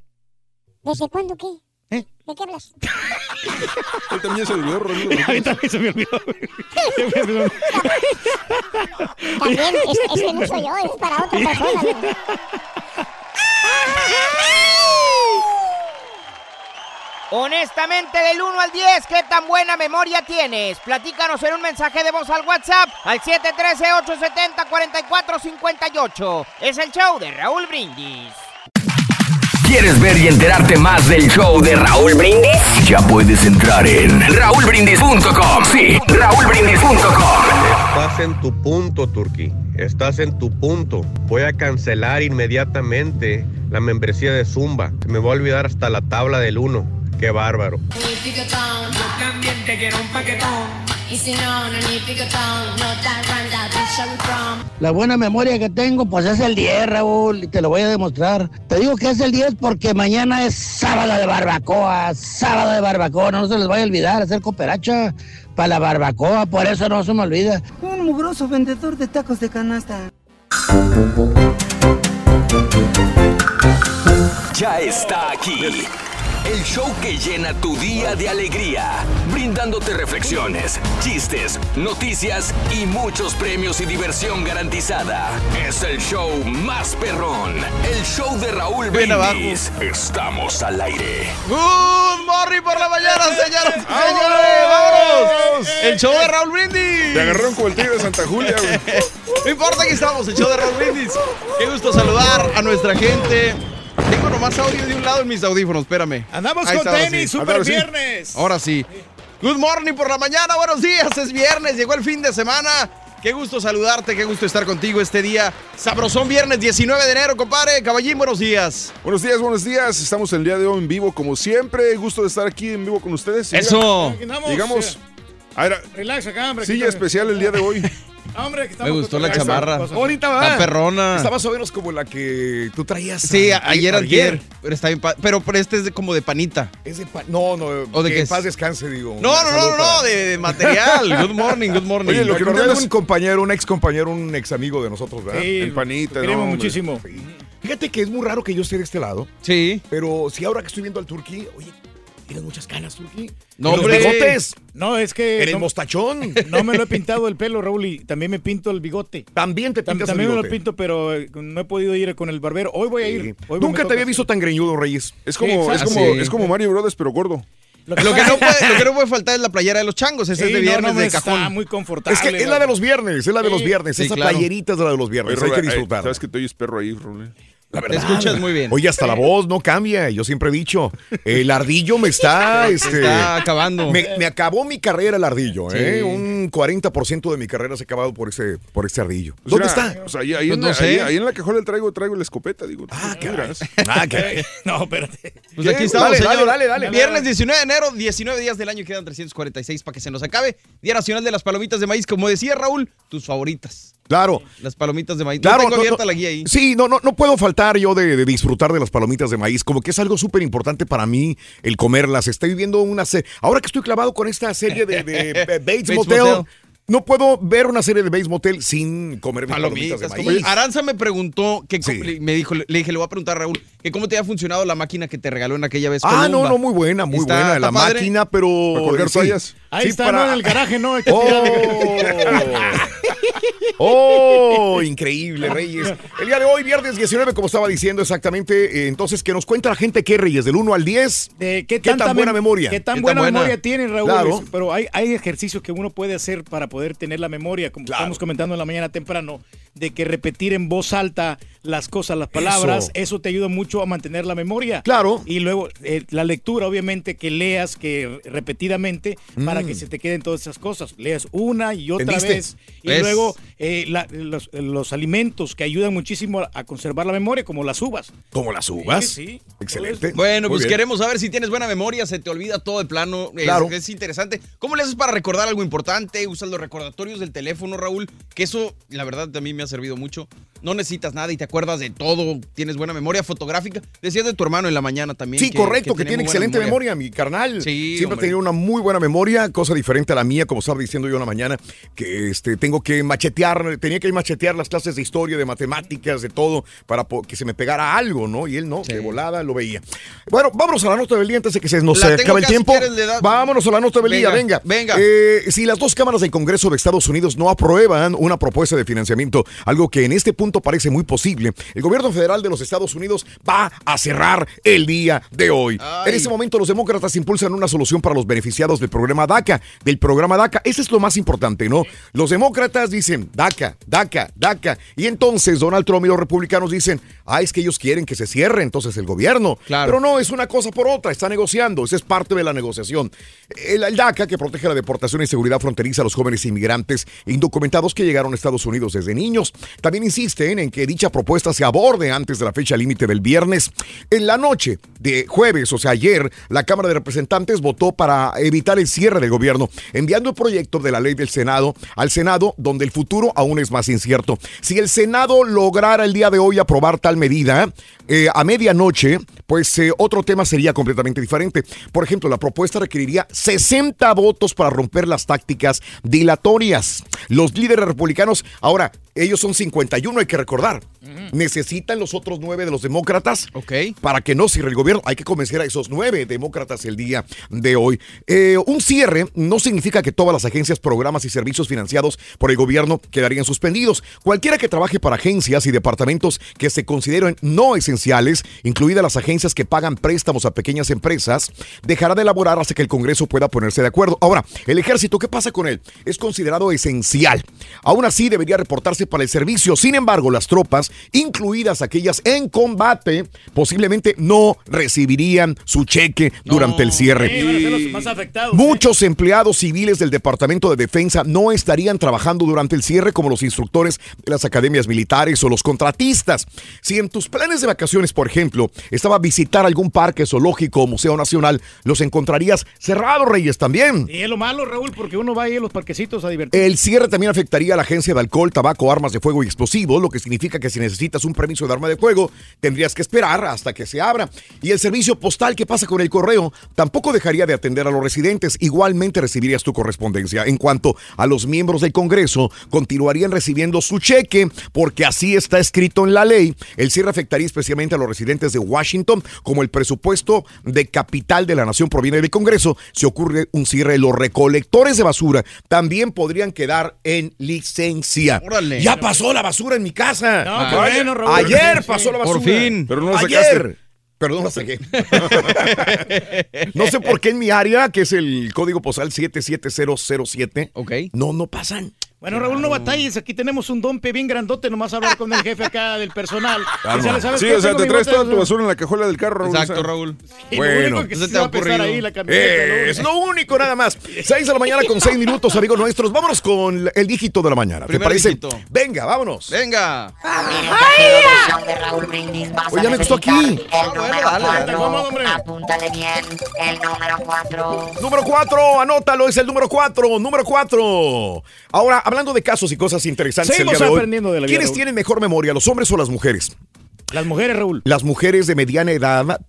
¿Desde cuándo qué? ¿Eh? ¿De qué hablas? Él también se olvidó, Rolando. A mí también se me olvidó. Se me olvidó. También, es, es que no soy yo, es para otra persona. Honestamente, del 1 al 10, ¿qué tan buena memoria tienes? Platícanos en un mensaje de voz al WhatsApp al 713-870-4458. Es el show de Raúl Brindis. ¿Quieres ver y enterarte más del show de Raúl Brindis? Ya puedes entrar en raúlbrindis.com. Sí, raúlbrindis.com. Estás en tu punto, Turki. Estás en tu punto. Voy a cancelar inmediatamente la membresía de Zumba. Se me va a olvidar hasta la tabla del 1. Qué bárbaro. También te quiero un paquetón. La buena memoria que tengo, pues es el 10, Raúl, y te lo voy a demostrar. Te digo que es el 10 porque mañana es sábado de barbacoa, sábado de barbacoa, no se les vaya a olvidar hacer cooperacha para la barbacoa, por eso no se me olvida. Un mugroso vendedor de tacos de canasta. Ya está aquí. El show que llena tu día de alegría, brindándote reflexiones, chistes, noticias y muchos premios y diversión garantizada. Es el show más perrón, el show de Raúl Brindis. Estamos al aire. Good morning por la mañana, señoras y señores. ¡Vámonos! El show de Raúl Brindis. Te agarraron como el tigre de Santa Julia, güey. No importa que estamos, el show de Raúl Brindis. Qué gusto saludar a nuestra gente. Tengo nomás audio de un lado en mis audífonos, espérame. Andamos Ahí con está, tenis, sí. super Ahora sí. viernes. Ahora sí. Good morning por la mañana, buenos días, es viernes, llegó el fin de semana. Qué gusto saludarte, qué gusto estar contigo este día. Sabrosón viernes 19 de enero, compadre. Caballín, buenos días. Buenos días, buenos días. Estamos el día de hoy en vivo, como siempre. Gusto de estar aquí en vivo con ustedes. Eso. Llegamos. Ver, Relax acá, hombre. silla especial el día de hoy. Ah, hombre, que Me gustó la chamarra. cosas. Bonita, La ¿verdad? perrona. Está más o menos como la que tú traías. Sí, a- ayer, ayer. Pero está bien Pero, pero este es de- como de panita. Es de pa- no, no, ¿O de que es? paz descanse, digo. No, no, no, no, de, de material. Good morning, good morning. Oye, lo que Recordemos- recordé un compañero, un ex compañero, un ex amigo de nosotros, ¿verdad? Sí, El panita, queremos no, muchísimo. Fíjate que es muy raro que yo esté de este lado, Sí. pero si ahora que estoy viendo al Turquí, oye, tienes muchas canas, Turquí. No, ¿En los hombre. bigotes, No, es que en el no, mostachón. no me lo he pintado el pelo, Raúl, y también me pinto el bigote. También te pintas también el me lo bigote. pinto, pero eh, no he podido ir con el barbero. Hoy voy a ir. Sí. Hoy me Nunca te había visto tan greñudo, Reyes. Es como, Sí, es como, Ah, sí. es como Mario Brothers, pero gordo. Lo Lo que, no puede, lo que no puede faltar es la playera de los changos. Ese Sí, es de viernes no, de está cajón. muy confortable. Es que es la de los viernes, es la de los viernes. Sí, Esa claro. playerita es la de los Oye, viernes. Hay que disfrutar. Sabes que te oyes perro ahí, Rolé. La Te escuchas muy bien. Oye, hasta la voz no cambia. Yo siempre he dicho, el ardillo me está... Te este, está acabando. Me, me acabó mi carrera el ardillo, ¿eh? Sí. Un 40% de mi carrera se ha acabado por ese, por ese ardillo. Pues ¿Dónde está? O sea, ahí, ahí Pues en no sé. ahí- ahí en la cajuela traigo, traigo la escopeta, digo. Ah, qué Ah, caray. No, espérate. Pues aquí estamos, Dale, señor. dale, dale, dale. Viernes 19 de enero, 19 días del año, quedan 346 para que se nos acabe. Día Nacional de las Palomitas de Maíz, como decía Raúl, tus favoritas. Claro. Las palomitas de maíz. Claro, no tengo abierta no. la guía ahí. Sí, no, no, no puedo faltar yo de, de disfrutar de las palomitas de maíz, como que es algo súper importante para mí el comerlas. Estoy viendo una serie, ahora que estoy clavado con esta serie de, de, de Bates, Bates Motel, Motel. No puedo ver una serie de Bates Motel sin comer mis palomitas, Palomitas. de maíz. Aranza me preguntó, que cómo- me dijo, le dije, le voy a preguntar a Raúl, que cómo te había funcionado la máquina que te regaló en aquella vez. Ah, no, Columba. no, muy buena, muy Está- buena está la padre. máquina, pero... Colgar sí. toallas. Ahí Sí, está, para- ¿no? En el garaje, ¿no? Hay que Oh. ¡Oh! Increíble, Reyes. El día de hoy, viernes 19, como estaba diciendo exactamente. eh, Entonces, que nos cuenta la gente qué, Reyes, del 1 al 10. ¿Qué, ¿Qué tanta tan buena mem- memoria? ¿Qué tan ¿Qué tan buena, buena? memoria tienen, Raúl? Claro. Pero hay, hay ejercicios que uno puede hacer para poder tener la memoria, como estamos comentando en la mañana temprano, de que repetir en voz alta las cosas, las palabras, eso, te ayuda mucho a mantener la memoria. Claro. Y luego eh, la lectura, obviamente, que leas que repetidamente para Mm. que se te queden todas esas cosas. Leas una y otra ¿Entendiste? vez. Y ¿Ves? luego eh, la- los, los alimentos que ayudan muchísimo a, conservar la memoria, como las uvas. Como las uvas. Sí, sí. Excelente. Bueno, Muy pues bien. queremos saber si tienes buena memoria, se te olvida todo el plano. Es, Claro. es interesante. ¿Cómo le haces para recordar algo importante? Usas los recordatorios del teléfono, Raúl, que eso, la verdad, también me ha servido mucho. No necesitas nada y te acuerdas de todo. Tienes buena memoria fotográfica. Decías de tu hermano en la mañana también. Sí, correcto, que, tiene excelente memoria. mi carnal. Sí, Siempre ha tenido una muy buena memoria, cosa diferente a la mía, como estaba diciendo yo en la mañana, que este, tengo que machetear, tenía que machetear las clases de historia, de matemáticas, de todo, para que se me pegara algo, ¿no? Y él no, de volada lo veía. Bueno, vámonos a la nota del día antes de que se nos La acabe el si tiempo. Vámonos a la nota del día. Venga, venga. Eh, si las dos cámaras del Congreso de Estados Unidos no aprueban una propuesta de financiamiento, algo que en este punto parece muy posible, el gobierno federal de los Estados Unidos va a cerrar el día de hoy. En ese momento los demócratas impulsan una solución para los beneficiados del programa DACA, del programa DACA. Ese es lo más importante, ¿no? Los demócratas dicen DACA, DACA, DACA. Y entonces Donald Trump y los republicanos dicen, ah, es que ellos quieren que se cierre entonces el gobierno. Claro. Pero no, es una cosa por otra, está negociando, esa es parte de la negociación. El, el DACA, que protege la deportación y seguridad fronteriza a los jóvenes inmigrantes indocumentados que llegaron a Estados Unidos desde niños, también en que dicha propuesta se aborde antes de la fecha límite del viernes. En la noche de jueves, o sea, ayer, la Cámara de Representantes votó para evitar el cierre del gobierno, enviando el proyecto de la ley del Senado al Senado, donde el futuro aún es más incierto. Si el Senado lograra el día de hoy aprobar tal medida, eh, a medianoche, pues eh, otro tema sería completamente diferente. Por ejemplo, la propuesta requeriría 60 votos para romper las tácticas dilatorias. Los líderes republicanos, ahora, ellos son 51, hay que recordar. Necesitan los otros nueve de los demócratas para que no cierre el gobierno. Hay que convencer a esos nueve demócratas el día de hoy. Eh, un cierre no significa que todas las agencias, programas y servicios financiados por el gobierno quedarían suspendidos. Cualquiera que trabaje para agencias y departamentos que se consideren no esenciales, incluidas las agencias que pagan préstamos a pequeñas empresas, dejará de elaborar hasta que el Congreso pueda ponerse de acuerdo. Ahora, el ejército, ¿qué pasa con él? Es considerado esencial. Aún así, debería reportarse para el servicio. Sin embargo, las tropas, incluidas aquellas en combate, posiblemente no recibirían su cheque durante el cierre. Sí, más afectados. Muchos empleados civiles del Departamento de Defensa no estarían trabajando durante el cierre como los instructores de las academias militares o los contratistas. Si en tus planes de vacaciones, por ejemplo, estaba visitar algún parque zoológico o museo nacional, los encontrarías cerrados, Reyes, también. Y es lo malo, Raúl, porque uno va ahí a los parquecitos a divertir. El cierre también afectaría a la agencia de alcohol, tabaco, armas de fuego y explosivos, lo que significa que si necesitas un permiso de arma de fuego, tendrías que esperar hasta que se abra. Y el servicio postal, ¿qué pasa con el correo? Tampoco dejaría de atender a los residentes. Igualmente recibirías tu correspondencia. En cuanto a los miembros del Congreso, continuarían recibiendo su cheque, porque así está escrito en la ley. El cierre afectaría especialmente a los residentes de Washington, como el presupuesto de capital de la nación proviene del Congreso. Si ocurre un cierre, los recolectores de basura también podrían quedar en licencia. Ya pasó la basura en mi casa. No, qué Ay, bueno, Raúl. Ayer Sí. pasó la Por basura. fin. Pero no la Ayer. sacaste. No la saqué. no sé por qué en mi área, que es el código postal 77007, no, no pasan. Bueno, Raúl, no batalles. Aquí tenemos un dompe bien grandote. Nomás hablar con el jefe acá del personal. Y ya le sabes Sí, qué, o sea, te traes toda tu basura en la cajuela del carro, Raúl. Exacto. Raúl. Y Bueno. lo único que sí se te va a ahí la camioneta. Eh, es lo único nada más. 6 de la mañana con 6 minutos, amigos nuestros. Vámonos con el dígito de la mañana. ¿Te Primer parece? dígito. Venga, vámonos. Venga. Oye, ya me gustó aquí. Ah. Vamos, hombre. Apúntale bien el número 4. Número 4, anótalo, es el número 4, número 4. Ahora, hablando de casos y cosas interesantes Seguimos el día de hoy, aprendiendo de la vida, ¿quiénes Raúl. tienen mejor memoria, los hombres o las mujeres? Las mujeres, Raúl. Las mujeres de mediana edad,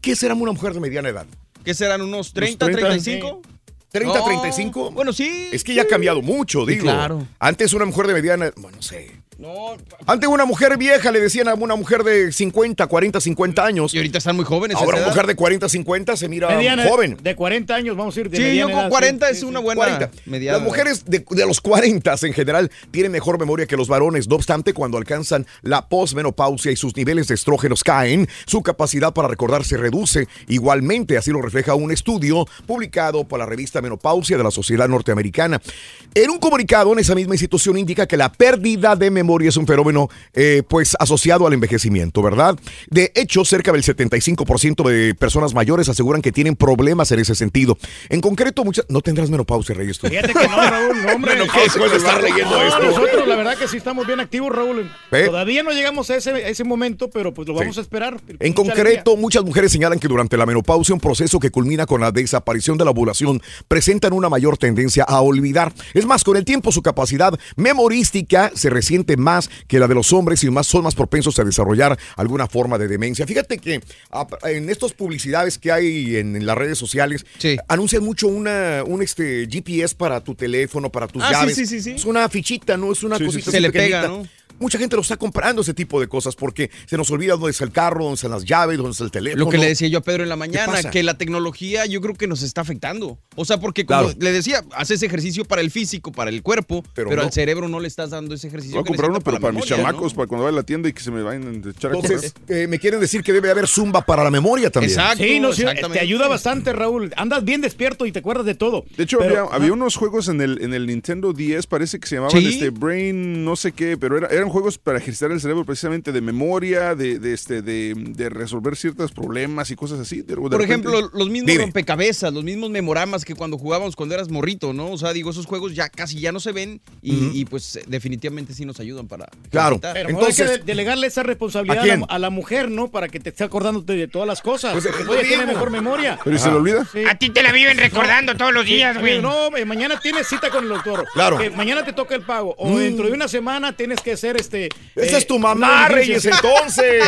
¿qué será una mujer de mediana edad? ¿Qué serán unos 30, 30, 35? 30, No. 35. Bueno, sí. Es que ya ha cambiado mucho, Sí, digo. claro. Antes una mujer de mediana, bueno, no sé. No, Antes una mujer vieja le decían a una mujer de 50, 40, 50 años. y ahorita están muy jóvenes. a Ahora una edad. mujer de 40, 50 se mira Mediana, joven. De 40 años, vamos a ir de Sí, yo con edad, 40 sí, es sí, una buena 40. mediana. Las mujeres de, de los 40 en general tienen mejor memoria que los varones. No obstante, cuando alcanzan la posmenopausia y sus niveles de estrógenos caen, su capacidad para recordar se reduce. Igualmente, así lo refleja un estudio publicado por la revista Menopausia de la Sociedad Norteamericana. En un comunicado en esa misma institución indica que la pérdida de memoria es un fenómeno eh, pues asociado al envejecimiento, ¿verdad? De hecho, cerca del 75% de personas mayores aseguran que tienen problemas en ese sentido. En concreto, muchas... No tendrás menopausia, Reyes, tú. Fíjate que no, Raúl, no, hombre. Bueno, ¿qué de estar leyendo No, esto? Nosotros, la verdad que sí estamos bien activos, Raúl. ¿Eh? Todavía no llegamos a ese, a ese momento, pero pues lo vamos Sí. a esperar. En Mucha concreto, muchas mujeres señalan que durante la menopausia, un proceso que culmina con la desaparición de la ovulación, presentan una mayor tendencia a olvidar. Es más, con el tiempo su capacidad memorística se resiente más que la de los hombres y más son más propensos a desarrollar alguna forma de demencia. Fíjate que en estas publicidades que hay en, en las redes sociales, anuncian mucho una, un este, GPS para tu teléfono, para tus Ah, llaves. sí, sí. Es una fichita, no es una cosita. Se le pega. ¿no? Mucha gente lo está comprando ese tipo de cosas porque se nos olvida dónde está el carro, dónde están las llaves, dónde está el teléfono. Lo que le decía yo a Pedro en la mañana, que la tecnología yo creo que nos está afectando. O sea, porque como Claro. le decía, haces ejercicio para el físico, para el cuerpo, pero, no. al cerebro no le estás dando ese ejercicio. Voy a comprar uno, pero para mis chamacos, para cuando vaya a la tienda y que se me vayan a echar a Entonces, correr. eh, me quieren decir que debe haber zumba para la memoria también. Sí, no, te ayuda bastante, Raúl. Andas bien despierto y te acuerdas de todo. De hecho, Pero- había, había unos juegos en el, en el Nintendo 10, parece que se llamaban ¿Sí? este Brain, no sé qué, pero era- eran juegos para ejercitar el cerebro precisamente de memoria, de, de, este, de, de resolver ciertos problemas y cosas así. De- de Por repente- ejemplo, los mismos Dime. rompecabezas, los mismos memoramas que cuando jugábamos cuando eras morrito, ¿no? O sea, digo, esos juegos ya casi ya no se ven y, pues eh, definitivamente sí nos ayudan para... Claro. ejercitar. Pero mejor hay que de- delegarle esa responsabilidad ¿A la, a la mujer, ¿no? Para que te esté acordando de, todas las cosas. Pues, Porque lo ella tiene mejor memoria. ¿Pero y se le olvida? Sí. A ti te la viven recordando todos los Sí, días, güey. No, eh, mañana tienes cita con el doctor. Claro. Que mañana te toca el pago. O Mm. dentro de una semana tienes que hacer este. Esa eh, es tu mamá. Reyes, entonces.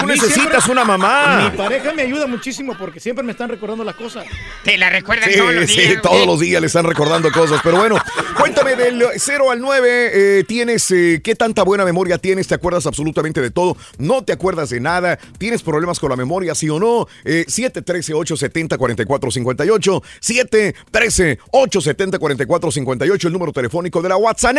Tú necesitas una mamá. Mi pareja me ayuda muchísimo porque siempre me están recordando las cosas. Te la recuerdan Sí, todos los sí, días. todos güey. los días le están recordando cosas. Pero bueno, cuéntame del 0 al 9, eh, ¿tienes eh, qué tanta buena memoria tienes? ¿Te acuerdas absolutamente de todo? ¿No te acuerdas de nada? ¿Tienes problemas con la memoria, sí o no? Eh, 713-870-4458. 713-870-4458, el número telefónico de la WhatsApp.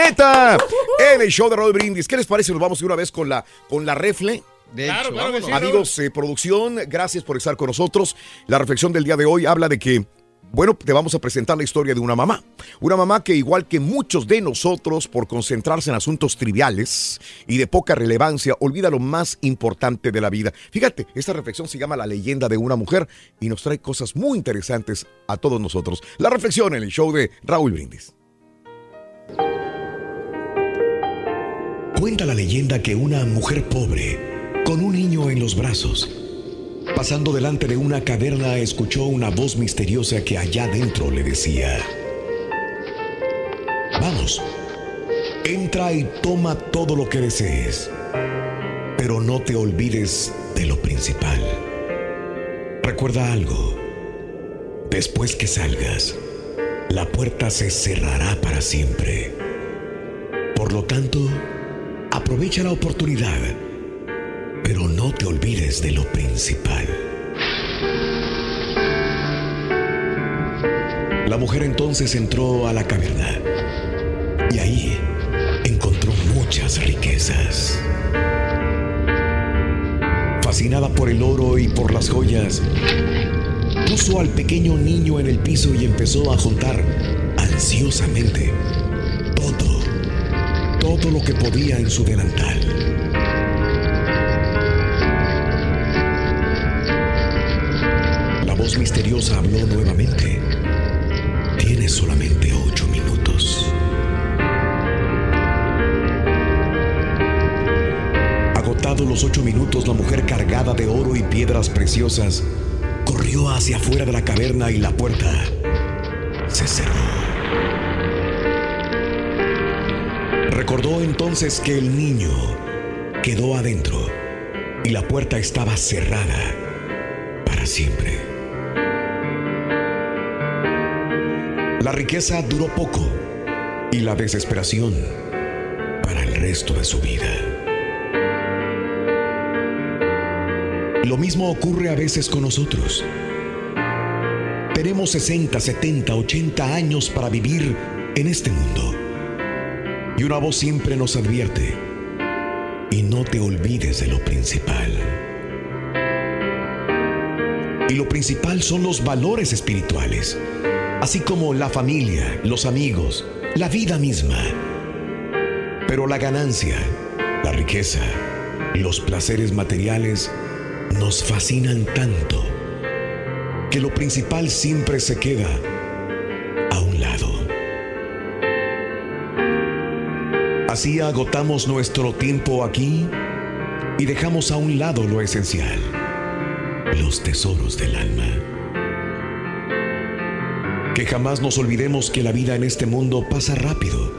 En el show de Raúl Brindis. ¿Qué les parece? Nos vamos de una vez con la, con la refle. De Claro, hecho, claro que sí, Amigos, eh, producción, gracias por estar con nosotros. La reflexión del día de hoy habla de que, bueno, te vamos a presentar la historia de una mamá. Una mamá que, igual que muchos de nosotros, por concentrarse en asuntos triviales y de poca relevancia, olvida lo más importante de la vida. Fíjate, esta reflexión se llama La leyenda de una mujer y nos trae cosas muy interesantes a todos nosotros. La reflexión en el show de Raúl Brindis. Cuenta la leyenda que una mujer pobre, con un niño en los brazos, pasando delante de una caverna, escuchó una voz misteriosa que allá dentro le decía, Vamos, entra y toma todo lo que desees, pero no te olvides de lo principal. Recuerda algo, después que salgas, la puerta se cerrará para siempre. Por lo tanto, aprovecha la oportunidad, pero no te olvides de lo principal. La mujer entonces entró a la caverna y ahí encontró muchas riquezas. Fascinada por el oro y por las joyas, puso al pequeño niño en el piso y empezó a juntar ansiosamente todo todo lo que podía en su delantal. La voz misteriosa habló nuevamente. Tienes solamente ocho minutos. Agotados los ocho minutos, la mujer cargada de oro y piedras preciosas corrió hacia afuera de la caverna y la puerta se cerró. Recordó entonces que el niño quedó adentro y la puerta estaba cerrada para siempre. La riqueza duró poco y la desesperación para el resto de su vida. Lo mismo ocurre a veces con nosotros. Tenemos 60, 70, 80 años para vivir en este mundo. Y una voz siempre nos advierte, y no te olvides de lo principal. Y lo principal son los valores espirituales, así como la familia, los amigos, la vida misma. Pero la ganancia, la riqueza, los placeres materiales nos fascinan tanto que lo principal siempre se queda Así agotamos nuestro tiempo aquí y dejamos a un lado lo esencial, los tesoros del alma. Que jamás nos olvidemos que la vida en este mundo pasa rápido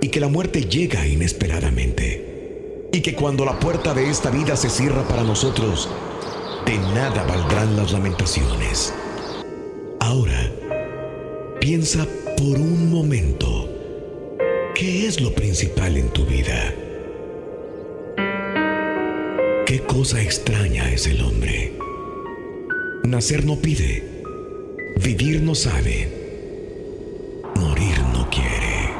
y que la muerte llega inesperadamente. Y que cuando la puerta de esta vida se cierra para nosotros, de nada valdrán las lamentaciones. Ahora, piensa por un momento, ¿qué es lo principal en tu vida? ¿Qué cosa extraña es el hombre? Nacer no pide, vivir no sabe, morir no quiere.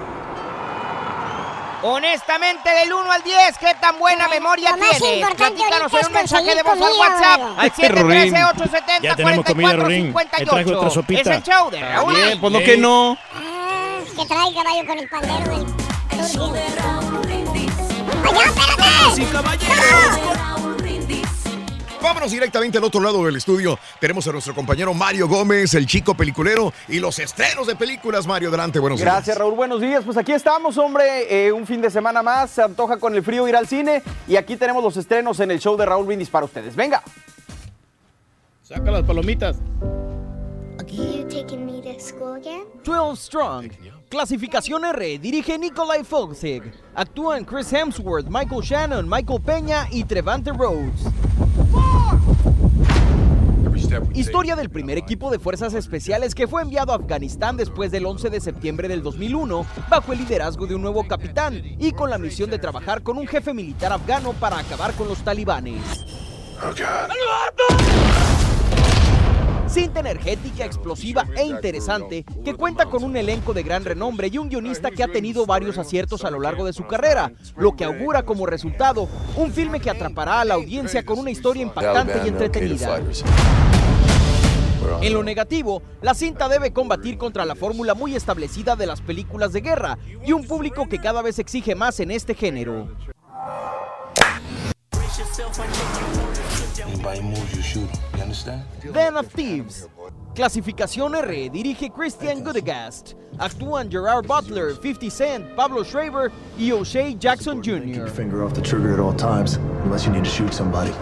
Honestamente, del 1 al 10, ¿qué tan buena memoria tienes? importante Platícanos en un mensaje de voz al WhatsApp al Ay, Rurín. 713-870-4458. Ya tenemos comida, Rurín. Te traje otra sopita. Es el show de Raúl. Bien, pues no que no. Que trae caballo con el pandero del. ¡Allá, espérate! Sí, caballeros. Vámonos directamente al otro lado del estudio. Tenemos a nuestro compañero Mario Gómez, el chico peliculero, y los estrenos de películas. Mario, adelante, buenos días. Gracias, Raúl. Buenos días. Pues aquí estamos, hombre. eh, un fin de semana más. Se antoja con el frío ir al cine. Y aquí tenemos los estrenos en el show de Raúl Brindis para ustedes. Venga. Saca las palomitas. You taking me to school again? 12 Strong. Clasificación R. Dirige Nikolai Fogzig. Actúan Chris Hemsworth, Michael Shannon, Michael Peña y Trevante Rhodes. Historia del primer equipo de fuerzas especiales que fue enviado a Afganistán después del 11 de septiembre del 2001 bajo el liderazgo de un nuevo capitán y con la misión de trabajar con un jefe militar afgano para acabar con los talibanes. Cinta energética, explosiva e interesante que cuenta con un elenco de gran renombre y un guionista que ha tenido varios aciertos a lo largo de su carrera, lo que augura como resultado un filme que atrapará a la audiencia con una historia impactante y entretenida. En lo negativo, la cinta debe combatir contra la fórmula muy establecida de las películas de guerra y un público que cada vez exige más en este género. Anybody moves, you shoot 'em. You understand? Den of Thieves. Clasificación R, dirige Christian Goodegast. Actúan Gerard Butler, 50 Cent, Pablo Schreiber y O'Shea Jackson Jr. Keep your Finger off the trigger at all times, unless you need to shoot somebody.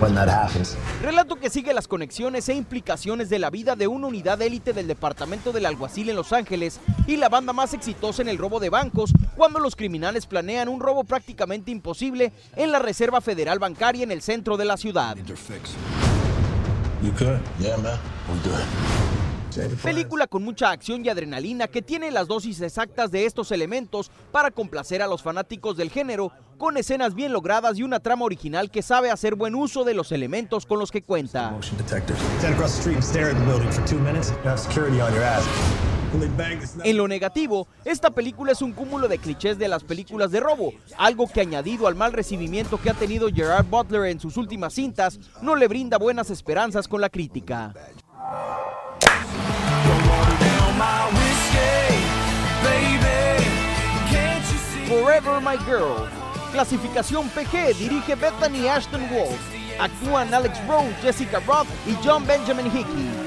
When that happens, Relato que sigue las conexiones e implicaciones de la vida de una unidad élite del departamento del alguacil en Los Ángeles y la banda más exitosa en el robo de bancos cuando los criminales planean un robo prácticamente imposible en la Reserva Federal Bancaria en el centro de la ciudad. Película con mucha acción y adrenalina que tiene las dosis exactas de estos elementos para complacer a los fanáticos del género, con escenas bien logradas y una trama original que sabe hacer buen uso de los elementos con los que cuenta. En lo negativo, esta película es un cúmulo de clichés de las películas de robo, algo que añadido al mal recibimiento que ha tenido Gerard Butler en sus últimas cintas, no le brinda buenas esperanzas con la crítica. Forever My Girl. Clasificación PG, dirige Bethany Ashton Wolf. Actúan Alex Rowe, Jessica Roth y John Benjamin Hickey.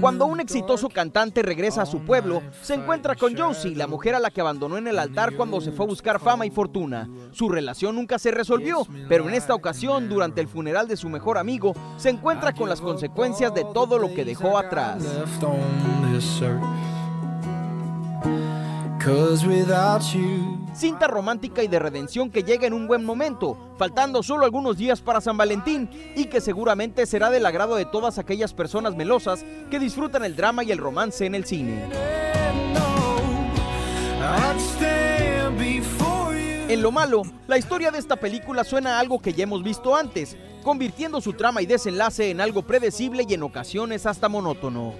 Cuando un exitoso cantante regresa a su pueblo, se encuentra con Josie, la mujer a la que abandonó en el altar cuando se fue a buscar fama y fortuna. Su relación nunca se resolvió, pero en esta ocasión, durante el funeral de su mejor amigo, se encuentra con las consecuencias de todo lo que dejó atrás. Cinta romántica y de redención que llega en un buen momento, faltando solo algunos días para San Valentín y que seguramente será del agrado de todas aquellas personas melosas que disfrutan el drama y el romance en el cine. En lo malo, la historia de esta película suena a algo que ya hemos visto antes, convirtiendo su trama y desenlace en algo predecible y en ocasiones hasta monótono.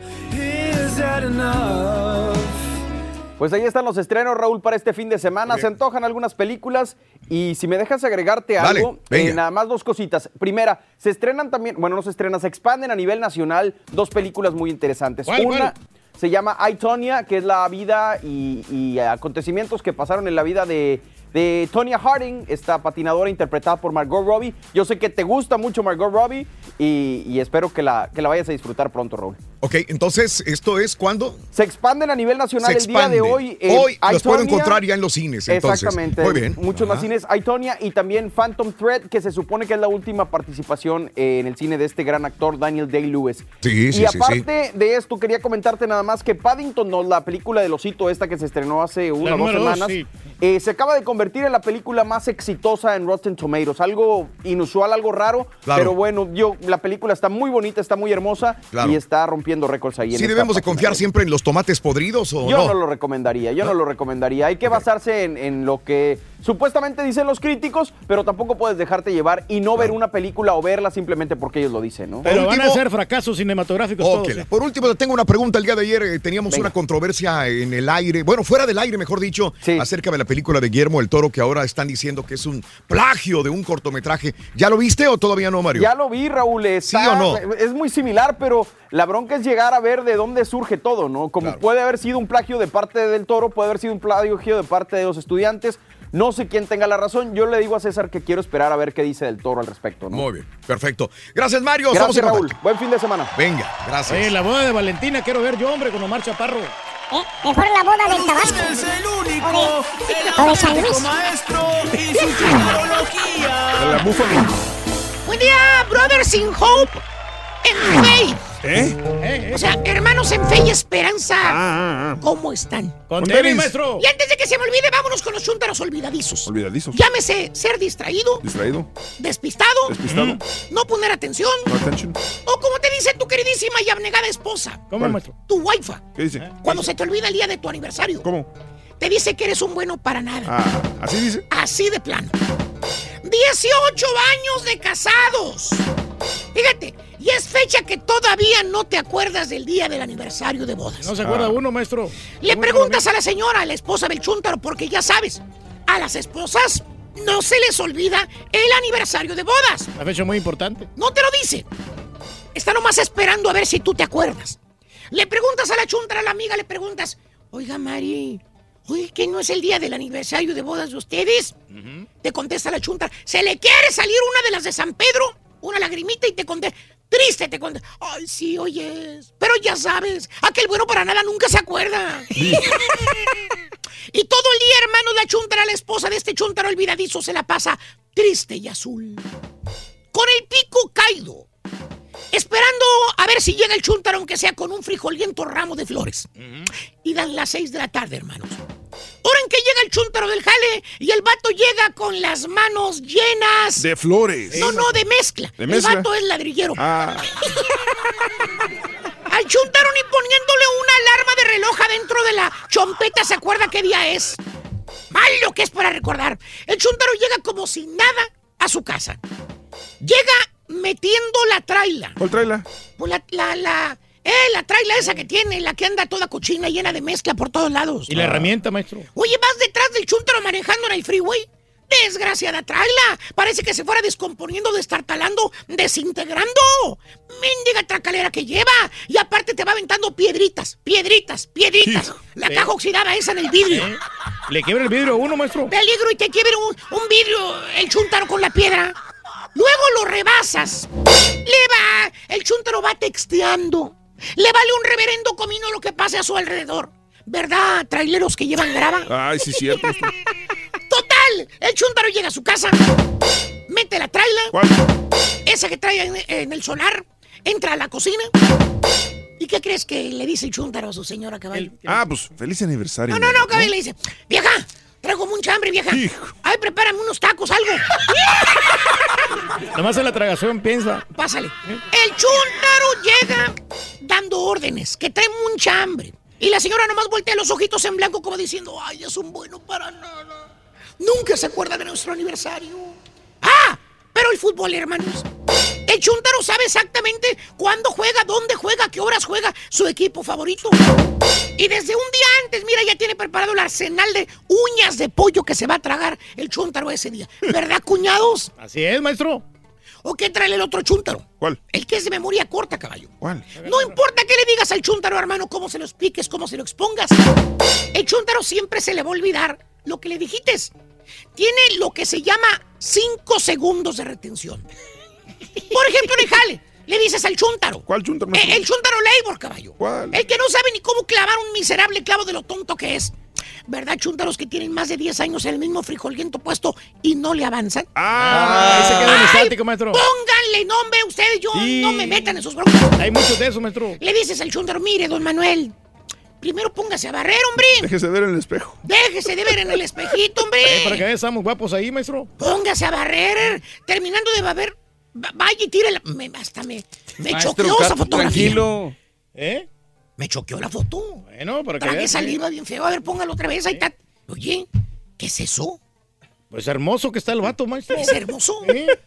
Pues ahí están los estrenos, Raúl, para este fin de semana. Se antojan algunas películas y si me dejas agregarte Dale, algo, eh, nada más dos cositas. Primera, se estrenan también, bueno, no se estrenan, se expanden a nivel nacional dos películas muy interesantes. ¿Cuál, Una cuál? se llama I, Tonya, que es la vida y, y acontecimientos que pasaron en la vida de, de Tonya Harding, esta patinadora interpretada por Margot Robbie. Yo sé que te gusta mucho Margot Robbie y, y espero que la, que la vayas a disfrutar pronto, Raúl. Ok, entonces, ¿esto es cuándo? Se expanden a nivel nacional el día de hoy. eh, Hoy los puedo encontrar ya en los cines, entonces. Exactamente. Muy bien. Muchos más cines. Aitonia y también Phantom Thread, que se supone que es la última participación eh, en el cine de este gran actor Daniel Day-Lewis. Sí, sí, y sí, aparte de esto, quería comentarte nada más que Paddington, no, la película del osito esta que se estrenó hace una o dos semanas, sí. eh, se acaba de convertir en la película más exitosa en Rotten Tomatoes. Algo inusual, algo raro, Claro. pero bueno, yo, la película está muy bonita, está muy hermosa Claro. y está rompiendo récords ahí. en ¿Sí debemos de confiar siempre en los tomates podridos o Yo no? no? lo recomendaría, yo no lo recomendaría. Hay que basarse en, en lo que supuestamente dicen los críticos, pero tampoco puedes dejarte llevar y no ver una película o verla simplemente porque ellos lo dicen, ¿no? Pero van a ser fracasos cinematográficos Ok, todos. ¿eh? Por último, le tengo una pregunta. El día de ayer eh, teníamos Venga. una controversia en el aire, bueno, fuera del aire, mejor dicho, acerca de la película de Guillermo el Toro, que ahora están diciendo que es un plagio de un cortometraje. ¿Ya lo viste o todavía no, Mario? Ya lo vi, Raúl. está- ¿Sí o no? Es muy similar, pero la bronca es llegar a ver de dónde surge todo, ¿no? Como puede haber sido un plagio de parte del toro, puede haber sido un plagio de parte de los estudiantes. No sé quién tenga la razón. Yo le digo a César que quiero esperar a ver qué dice del toro al respecto, ¿no? Muy bien, perfecto. Gracias, Mario. Gracias, Raúl. Buen fin de semana. Venga, gracias. Oye, la boda de Valentina quiero ver yo, hombre, con Omar Chaparro. ¿Eh? Mejor la boda del Tabasco. Es el único, O de, San Luis. maestro y su tecnología. Buen día, brothers in hope and faith. ¿Eh? O sea, hermanos en fe y esperanza. Ah, ¿Cómo están? Con tenis, maestro. Y antes de que se me olvide, vámonos con los chúntaros olvidadizos. Olvidadizos. Llámese ser distraído, Distraído. despistado, Despistado. no poner atención, No attention. o como te dice tu queridísima y abnegada esposa, ¿Cómo, maestro? tu wife, ¿Qué dice? cuando se te olvida el día de tu aniversario. ¿Cómo? Te dice que eres un bueno para nada. Ah, ¿así dice? Así de plano. 18 años de casados. Fíjate, y es fecha que todavía no te acuerdas del día del aniversario de bodas. No se acuerda Ah. uno, maestro. Le preguntas a la señora, a la esposa del chúntaro, porque ya sabes, a las esposas no se les olvida el aniversario de bodas. La fecha muy importante. No te lo dice. Está nomás esperando a ver si tú te acuerdas. Le preguntas a la chuntara, a la amiga, le preguntas, oiga Mari, oye, ¿que no es el día del aniversario de bodas de ustedes? Te contesta la chuntara, ¿se le quiere salir una de las de San Pedro? Una lagrimita y te contesta, triste te contesta, ay sí, oyes, pero ya sabes, aquel bueno para nada nunca se acuerda. y todo el día, hermano, la chuntara, la esposa de este chuntaro olvidadizo, se la pasa triste y azul. Con el pico caído esperando a ver si llega el chuntaro, aunque sea con un frijoliento ramo de flores. Y dan las seis de la tarde, hermanos. Hora en que llega el chuntaro del jale y el vato llega con las manos llenas. De flores. No, no, de mezcla. ¿De el mezcla? vato es ladrillero. Ah, Al chuntaro ni poniéndole una alarma de reloj adentro de la chompeta se acuerda qué día es. Malo que es para recordar. El chuntaro llega como sin nada a su casa. Llega metiendo la traila. ¿cuál traila? Pues la, la, la, eh, la traila esa que tiene, la que anda toda cochina, llena de mezcla por todos lados. Y la herramienta, maestro. Oye, vas detrás del chuntaro manejando en el freeway. Desgraciada, tráela. Parece que se fuera descomponiendo, destartalando, desintegrando. Mendiga tracalera que lleva. Y aparte te va aventando piedritas, piedritas, piedritas. La ¿Eh? caja oxidada esa en el vidrio. ¿Eh? Le quiebra el vidrio a uno, maestro. Peligro y te quiebra un, un vidrio el chúntaro con la piedra. Luego lo rebasas. Le va, el chúntaro va texteando. Le vale un reverendo comino lo que pase a su alrededor. ¿Verdad, traileros que llevan grava? Ay, sí, cierto. Total, el chúntaro llega a su casa, mete la trailer, esa que trae en, en el solar, entra a la cocina. ¿Y qué crees que le dice el chúntaro a su señora caballo? Ah, pues feliz aniversario. No, no, no, caballo, le dice, vieja, traigo mucha hambre, vieja. Ay, prepárame unos tacos, algo. Nomás en la tragazón piensa. Pásale. El chúntaro llega dando órdenes, que trae mucha hambre. Y la señora nomás voltea los ojitos en blanco como diciendo, ay, es un bueno para nada. Nunca se acuerda de nuestro aniversario. ¡Ah! Pero el fútbol, hermanos. El chúntaro sabe exactamente cuándo juega, dónde juega, qué horas juega su equipo favorito. Y desde un día antes, mira, ya tiene preparado el arsenal de uñas de pollo que se va a tragar el chúntaro ese día. ¿Verdad, cuñados? Así es, maestro. ¿O qué trae el otro chúntaro? ¿Cuál? El que es de memoria corta, caballo. ¿Cuál? No importa qué le digas al chúntaro, hermano, cómo se lo expliques, cómo se lo expongas. El chúntaro siempre se le va a olvidar lo que le dijites. Tiene lo que se llama 5 segundos de retención. Por ejemplo, en el jale, le dices al chúntaro. ¿Cuál chúntaro? Eh, el chúntaro labor, caballo. ¿Cuál? El que no sabe ni cómo clavar un miserable clavo de lo tonto que es. ¿Verdad, chúntaros que tienen más de 10 años en el mismo frijoliento puesto y no le avanzan? Ah, ahí se queda en Ay, estático, maestro. Pónganle nombre a ustedes, yo Sí. no me metan en sus broncas. Hay muchos de esos, maestro. Le dices al chúntaro, mire, don Manuel, primero póngase a barrer, hombre. Déjese ver en el espejo. Déjese de ver en el espejito, hombre. Eh, para que vean, estamos guapos ahí, maestro. Póngase a barrer. Terminando de barrer, vaya y tire la... me- hasta me, me Maestro, choqueó esa fotografía. Tranquilo. ¿Eh? Me choqueó la foto. Bueno, para que Tragué veas. saliva bien feo. A ver, póngalo otra vez. Ahí está. Oye, ¿qué es eso? Pues hermoso que está el vato, maestro. ¿Es hermoso?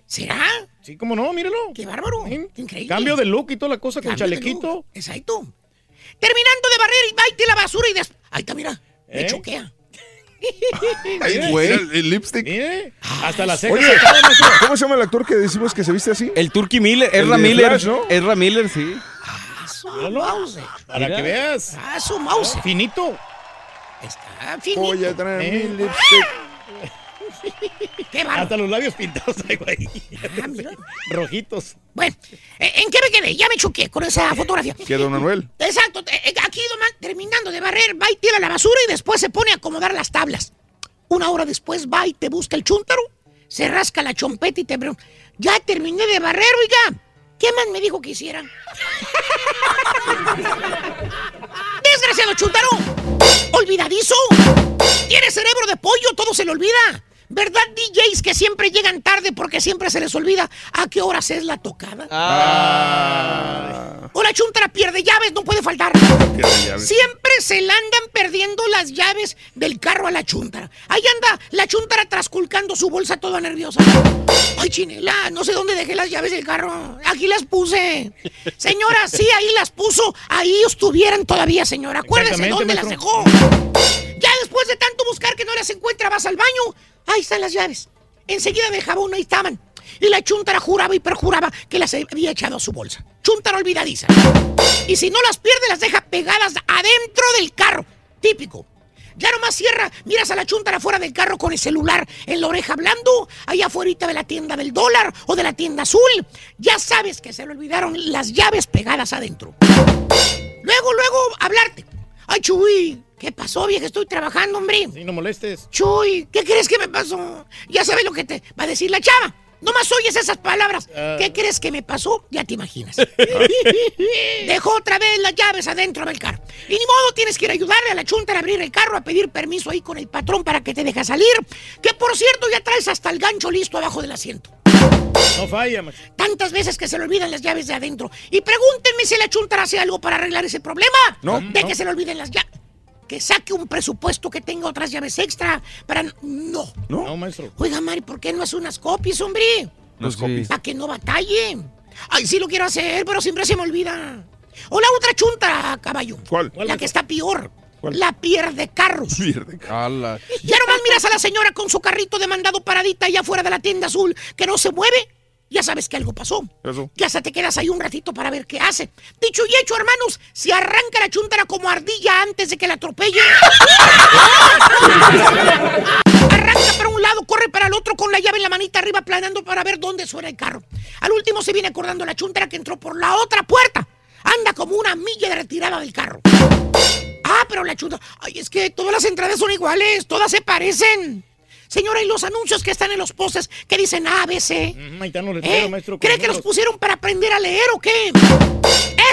¿Será? Sí, cómo no, míralo. Qué bárbaro. Qué increíble. Cambio de look y toda la cosa con Cambio chalequito. Exacto. Terminando de barrer y va y tira la basura y des... Ahí está, mira. Me ¿Eh? choquea. Ay, güey. El, el lipstick. Mire, hasta la ceja. Oye. ¿cómo se llama el actor que decimos que se viste así? El Turkey Miller, de Miller. Flash, ¿no? Ezra Miller, sí. Ah, su mouse. Para Mira. que veas. Ah, su mouse. Finito. Está finito. Voy a traer Eh. mi lipstick. Qué. Hasta los labios pintados traigo ahí. Ah, mira. Rojitos. Bueno, ¿en qué me quedé? Ya me choqué con esa fotografía. ¿Qué, don Manuel? Exacto, eh, aquí nomás, terminando de barrer, va y tira la basura y después se pone a acomodar las tablas. Una hora después va y te busca el chúntaro, se rasca la chompeta y te pregunta, ya terminé de barrer, oiga. ¿Qué más me dijo que hiciera? ¡Desgraciado chúntaro! ¡Olvidadizo! Tiene cerebro de pollo, todo se le olvida. ¿Verdad, DJs que siempre llegan tarde porque siempre se les olvida a qué horas es la tocada? Ah. O la chuntara pierde llaves, no puede faltar. Siempre se le andan perdiendo las llaves del carro a la chuntara. Ahí anda la chuntara trasculcando su bolsa toda nerviosa. Ay, chinela, no sé dónde dejé las llaves del carro. Aquí las puse. Señora, sí, ahí las puso. Ahí estuvieran todavía, señora. Acuérdese dónde las dejó. Ya después de tanto buscar que no las encuentra, vas al baño. Ahí están las llaves. Enseguida de jabón, ahí estaban. Y la chuntara juraba y perjuraba que las había echado a su bolsa. Chuntara olvidadiza. Y si no las pierde, las deja pegadas adentro del carro. Típico. Ya nomás cierra, miras a la chuntara fuera del carro con el celular en la oreja hablando, allá afuera de la tienda del dólar o de la tienda azul. Ya sabes que se le olvidaron las llaves pegadas adentro. Luego, luego, hablarte. Ay, Chuy, ¿qué pasó, vieja? Estoy trabajando, hombre. Sí, no molestes. Chuy, ¿qué crees que me pasó? Ya sabes lo que te va a decir la chava. Nomás oyes esas palabras. Ah. ¿Qué crees que me pasó? Ya te imaginas. Dejó otra vez las llaves adentro del carro. Y ni modo, tienes que ir a ayudarle a la chunta a abrir el carro, a pedir permiso ahí con el patrón para que te deje salir. Que por cierto, ya traes hasta el gancho listo abajo del asiento. No falla, maestro. Tantas veces que se le olvidan las llaves de adentro. Y pregúntenme si la chunta hace algo para arreglar ese problema. No, De no. que se le olviden las llaves. Que saque un presupuesto que tenga otras llaves extra para... No. No, maestro. Oiga, Mari, ¿por qué no hace unas copias, hombre? Los copies. Para que no batalle. Ay, sí lo quiero hacer, pero siempre se me olvida. O la otra chunta, caballo. ¿Cuál? La que está peor. La pierde carros. Pierde carros. Ya nomás miras a la señora con su carrito de mandado paradita allá afuera de la tienda azul que no se mueve. Ya sabes que algo pasó. Eso. Ya hasta te quedas ahí un ratito para ver qué hace. Dicho y hecho, hermanos, si arranca la chuntara como ardilla antes de que la atropelle. arranca para un lado, corre para el otro con la llave en la manita arriba planeando para ver dónde suena el carro. Al último se viene acordando la chuntara que entró por la otra puerta. Anda como una milla de retirada del carro. Ah, pero la chuntara... Ay, es que todas las entradas son iguales, todas se parecen. Señora, ¿y los anuncios que están en los postes que dicen ABC? Ahí están los ¿Eh? maestro. ¿Cree que los pusieron para aprender a leer o qué?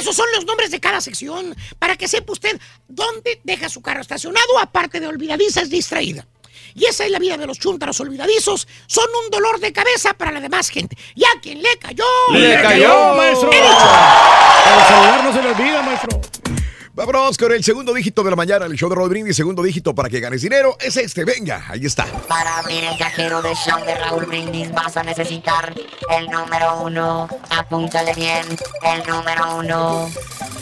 Esos son los nombres de cada sección, para que sepa usted dónde deja su carro estacionado, aparte de olvidadiza es distraída. Y esa es la vida de los chúntaros olvidadizos. Son un dolor de cabeza para la demás gente. Y a quien le cayó... ¡Le cayó, maestro! He dicho. El celular no se le olvida, maestro. Vámonos con el segundo dígito de la mañana, el show de Raúl Brindis, segundo dígito para que ganes dinero, es este, venga, ahí está. Para abrir el cajero de show de Raúl Brindis vas a necesitar el número uno. Apúntale bien, el número uno.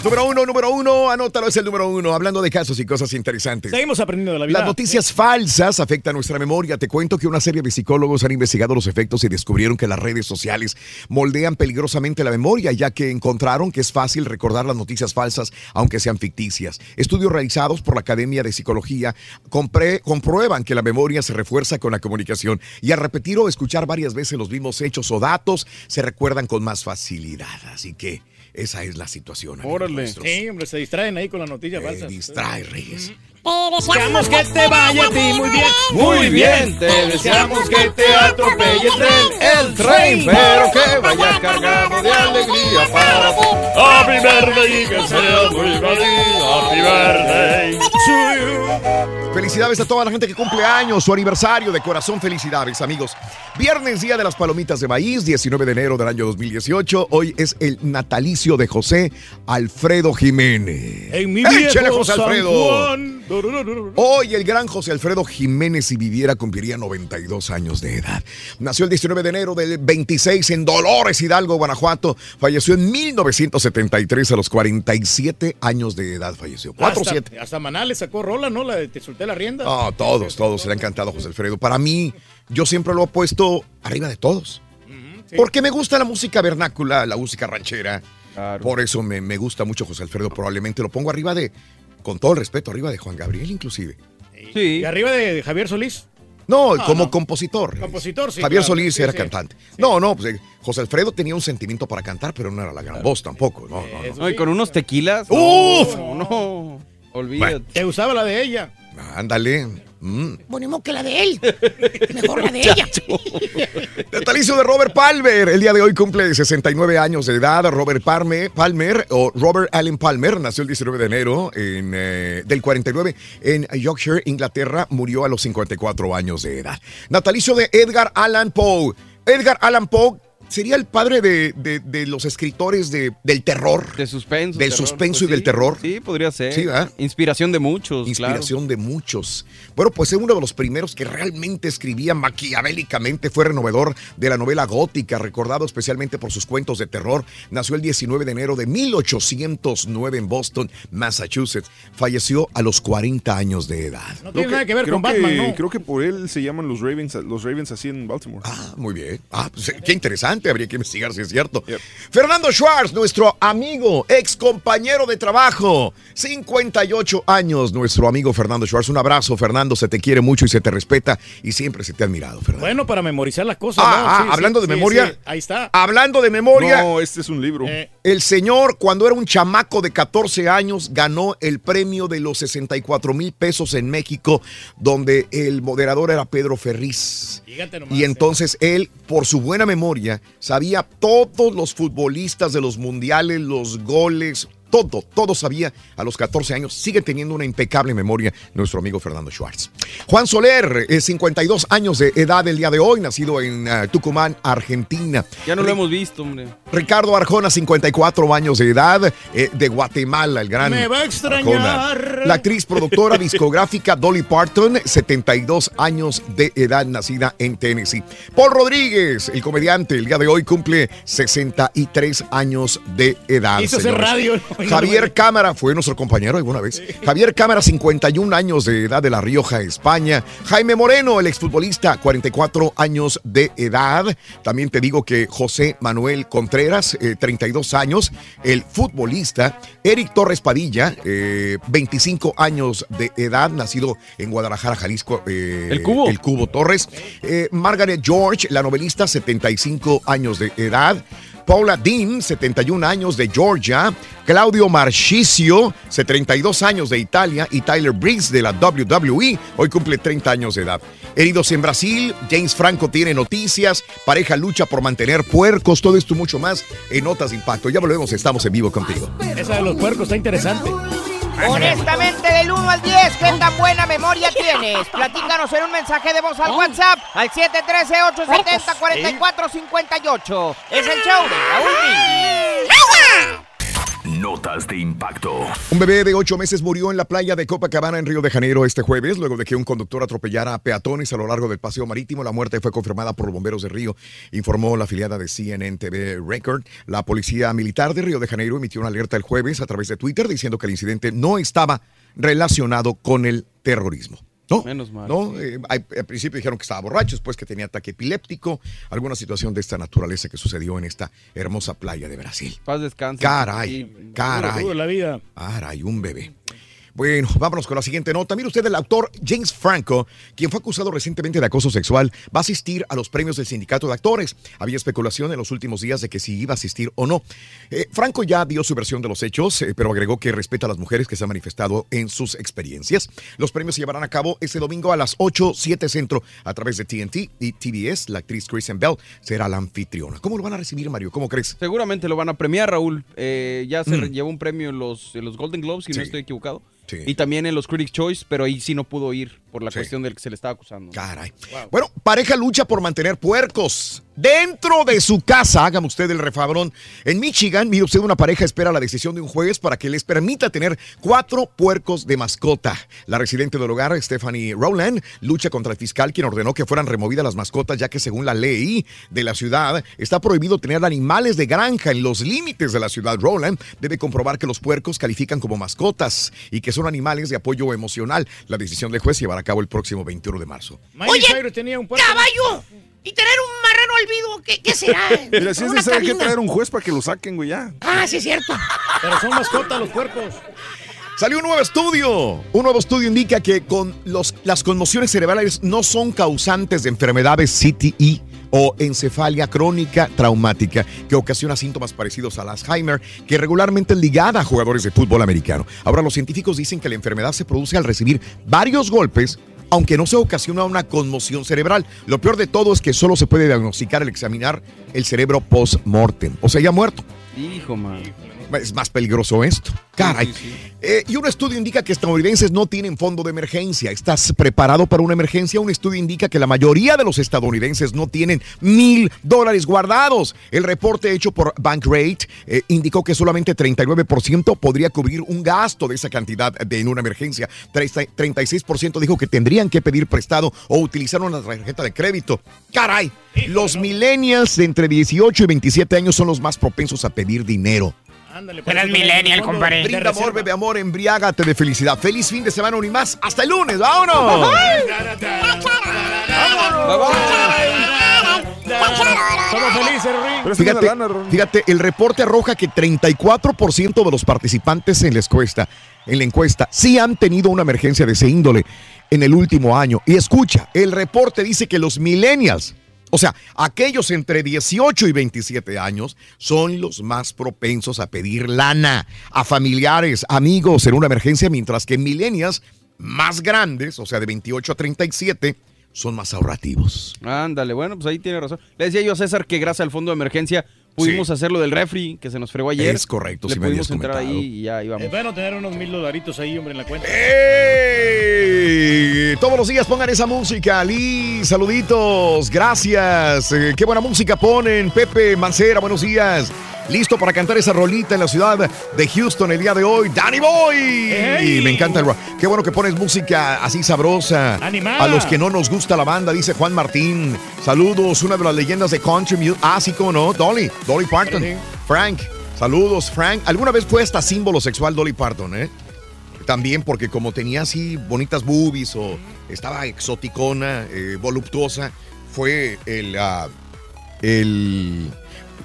Número uno, número uno, anótalo, es el número uno, hablando de casos y cosas interesantes. Seguimos aprendiendo de la vida. Las noticias falsas afectan nuestra memoria. Te cuento que una serie de psicólogos han investigado los efectos y descubrieron que las redes sociales moldean peligrosamente la memoria, ya que encontraron que es fácil recordar las noticias falsas, aunque sean ficticias. Estudios realizados por la Academia de Psicología compre- comprueban que la memoria se refuerza con la comunicación y al repetir o escuchar varias veces los mismos hechos o datos, se recuerdan con más facilidad. Así que esa es la situación. Sí, hombre, se distraen ahí con las noticias falsas. distrae, Reyes. Deseamos que te vaya a ti muy bien. Muy bien, te deseamos que te atropelle el tren, el tren, pero que vaya cargado de alegría para ti. Happy birthday y que sea muy feliz. Happy birthday to you. Felicidades a toda la gente que cumple años, su aniversario de corazón, felicidades amigos. Viernes, día de las palomitas de maíz, 19 de enero del año 2018. Hoy es el natalicio de José Alfredo Jiménez. En mi ¡Échale, viejo José San Alfredo! Juan. Hoy el gran José Alfredo Jiménez, si viviera, cumpliría 92 años de edad. Nació el 19 de enero del 26 en Dolores, Hidalgo, Guanajuato. Falleció en 1973 a los 47 años de edad. Falleció. 4 hasta, 7. hasta Maná le sacó rola, ¿no? La de Te solté la rienda. Ah, todos, todos. Le ha encantado a José Alfredo. Para mí, yo siempre lo he puesto arriba de todos. Porque me gusta la música vernácula, la música ranchera. Por eso me, me gusta mucho José Alfredo. Probablemente lo pongo arriba de, con todo el respeto, arriba de Juan Gabriel inclusive. Sí. ¿Y arriba de Javier Solís? No, No, como no. compositor. Compositor, sí. Javier claro. Solís Sí, era sí. cantante. No, no, pues eh, José Alfredo tenía un sentimiento para cantar, pero no era la gran voz tampoco. No, no, no. No, y con unos tequilas. ¡Uf! No, no. Olvídate. Te usaba la de ella. Ándale. Mm. Que la de él. Mejor la de ella. Natalicio de Robert Palmer. El día de hoy cumple 69 años de edad. Robert Palmer, Palmer o Robert Allen Palmer nació el 19 de enero en, eh, del 49 en Yorkshire, Inglaterra. Murió a los 54 años de edad. Natalicio de Edgar Allan Poe. Edgar Allan Poe sería el padre de, de- de los escritores de, del terror. De suspenso. Del terror, suspenso pues y del sí. terror. Sí, podría ser. Sí, ¿verdad? Inspiración de muchos, Inspiración de muchos. Bueno, pues es uno de los primeros que realmente escribía maquiavélicamente, fue renovador de la novela gótica, recordado especialmente por sus cuentos de terror. Nació el 19 de enero de 1809 en Boston, Massachusetts. Falleció a los 40 años de edad. No tiene nada que ver con Batman, que- ¿no? Creo que por él se llaman los Ravens, los Ravens así en Baltimore. Ah, muy bien. Ah, pues, qué interesante, habría que investigar si es cierto. Fernando Schwartz, nuestro amigo, ex compañero de trabajo, 58 años, nuestro amigo Fernando Schwartz. Un abrazo, Fernando, se te quiere mucho y se te respeta y siempre se te ha admirado, Fernando. Bueno, para memorizar las cosas. Ah, ¿no? ah, Sí, hablando sí, de memoria. sí. Ahí está. Hablando de memoria. No, este es un libro. Eh, El señor, cuando era un chamaco de 14 años, ganó el premio de los 64 mil pesos en México, donde el moderador era Pedro Ferriz. Nomás, Y entonces él, por su buena memoria, sabía todos los futbolistas de los mundiales, los goles, todo, todo sabía a los 14 años. Sigue teniendo una impecable memoria nuestro amigo Fernando Schwartz. Juan Soler, eh, 52 años de edad el día de hoy, nacido en ah, Tucumán, Argentina. Ya no lo hemos visto, hombre. Ricardo Arjona, 54 años de edad, eh, de Guatemala, el gran. Me va a extrañar. Arjona. La actriz productora discográfica Dolly Parton, 72 años de edad, nacida en Tennessee. Paul Rodríguez, el comediante, el día de hoy cumple 63 años de edad. Quiso hacer radio. Javier Cámara fue nuestro compañero alguna vez. Javier Cámara, 51 años de edad de La Rioja, España. Jaime Moreno, el exfutbolista, 44 años de edad. También te digo que José Manuel Contreras, eh, 32 años, el futbolista. Eric Torres Padilla, eh, 25 años de edad, nacido en Guadalajara, Jalisco. eh, El Cubo. El Cubo Torres. Eh, Margaret George, la novelista, 75 años de edad. Paula Dean, 71 años de Georgia. Claudio Marchisio, 72 años de Italia. Y Tyler Briggs de la WWE, hoy cumple 30 años de edad. Heridos en Brasil, James Franco tiene noticias. Pareja lucha por mantener puercos. Todo esto mucho más en Notas de Impacto. Ya volvemos, estamos en vivo contigo. Esa de los puercos está interesante. Honestamente, del 1 al 10, ¿qué tan buena memoria tienes? Platícanos en un mensaje de voz al WhatsApp al 713-870-4458. Es el show de Raúl. Notas de impacto. Un bebé de ocho meses murió en la playa de Copacabana en Río de Janeiro este jueves, luego de que un conductor atropellara a peatones a lo largo del paseo marítimo. La muerte fue confirmada por los bomberos de Río, informó la afiliada de CNN TV Record. La policía militar de Río de Janeiro emitió una alerta el jueves a través de Twitter diciendo que el incidente no estaba relacionado con el terrorismo. No, Menos mal. no, eh, al al principio dijeron que estaba borracho, después que tenía ataque epiléptico, alguna situación de esta naturaleza que sucedió en esta hermosa playa de Brasil. Paz descanse. Caray, caray. Duro la vida. Caray, un bebé. Bueno, vámonos con la siguiente nota. Mire usted, el autor James Franco, quien fue acusado recientemente de acoso sexual, va a asistir a los premios del Sindicato de Actores. Había especulación en los últimos días de que si iba a asistir o no. Eh, Franco ya dio su versión de los hechos, eh, pero agregó que respeta a las mujeres que se han manifestado en sus experiencias. Los premios se llevarán a cabo este domingo a las 8, 7 centro a través de TNT y TBS. La actriz Kristen Bell será la anfitriona. ¿Cómo lo van a recibir, Mario? ¿Cómo crees? Seguramente lo van a premiar, Raúl. Eh, ya se Mm. llevó un premio en los, en los Golden Globes, si Sí. no estoy equivocado. Y también en los Critics' Choice, pero ahí sí no pudo ir por la cuestión del que se le estaba acusando. Caray. Bueno, pareja lucha por mantener puercos dentro de su casa. Hágame usted el refabrón. En Michigan, mire usted, una pareja espera la decisión de un juez para que les permita tener cuatro puercos de mascota. La residente del hogar, Stephanie Rowland, lucha contra el fiscal quien ordenó que fueran removidas las mascotas, ya que según la ley de la ciudad está prohibido tener animales de granja en los límites de la ciudad. Rowland debe comprobar que los puercos califican como mascotas y que son animales de apoyo emocional. La decisión del juez llevará a cabo el próximo 21 de marzo. Miley Cyrus tenía un. ¡Caballo! Y tener un marrano olvido, ¿qué, qué será? Mira, si es necesario hay que traer un juez para que lo saquen, güey, ya. Ah, sí es cierto. Pero son mascotas los puercos. Salió un nuevo estudio. Un nuevo estudio indica que con los, las conmociones cerebrales no son causantes de enfermedades CTI o encefalia crónica traumática que ocasiona síntomas parecidos al Alzheimer, que regularmente es ligada a jugadores de fútbol americano. Ahora, los científicos dicen que la enfermedad se produce al recibir varios golpes aunque no se ocasiona una conmoción cerebral. Lo peor de todo es que solo se puede diagnosticar al examinar el cerebro post-mortem, o sea, ya muerto. Hijo, man. Es más peligroso esto. Caray. Eh, y un estudio indica que estadounidenses no tienen fondo de emergencia. ¿Estás preparado para una emergencia? Un estudio indica que la mayoría de los estadounidenses no tienen mil dólares guardados. El reporte hecho por Bankrate eh, indicó que solamente 39% podría cubrir un gasto de esa cantidad de, en una emergencia. 30 36% dijo que tendrían que pedir prestado o utilizar una tarjeta de crédito. Caray. Los millennials de entre 18 y 27 años son los más propensos a pedir dinero. Ándale, eres millennial, compadre. Brinda amor, bebe amor, embriágate de felicidad. Feliz fin de semana, un y más. Hasta el lunes, vámonos. Somos felices. Fíjate, fíjate, el reporte arroja que 34% de los participantes en la encuesta, en la encuesta sí han tenido una emergencia de ese índole en el último año. Y escucha, el reporte dice que los millennials, o sea, aquellos entre 18 y 27 años, son los más propensos a pedir lana a familiares, amigos en una emergencia, mientras que millennials más grandes, o sea, de 28 a 37, son más ahorrativos. Ándale, bueno, pues ahí tiene razón. Le decía yo a César que gracias al fondo de emergencia pudimos hacerlo del refri que se nos fregó ayer. Es correcto, Le sí pudimos entrar comentado. ahí y ya íbamos. Es bueno tener unos mil dolaritos ahí, hombre, en la cuenta. ¡Ey! Todos los días pongan esa música. Liz, saluditos. Gracias. Eh, qué buena música ponen. Pepe Mancera, buenos días. Listo para cantar esa rolita en la ciudad de Houston el día de hoy. Danny Boy. Me encanta el rock. Qué bueno que pones música así sabrosa. Animada. A los que no nos gusta la banda, dice Juan Martín. Saludos, una de las leyendas de country music. Ah, sí, cómo no. Dolly, Dolly Parton. Sí. Frank. Saludos, Frank. ¿Alguna vez fue hasta símbolo sexual Dolly Parton, eh? También porque como tenía así bonitas boobies o estaba exoticona, eh, voluptuosa, fue el... ah, el...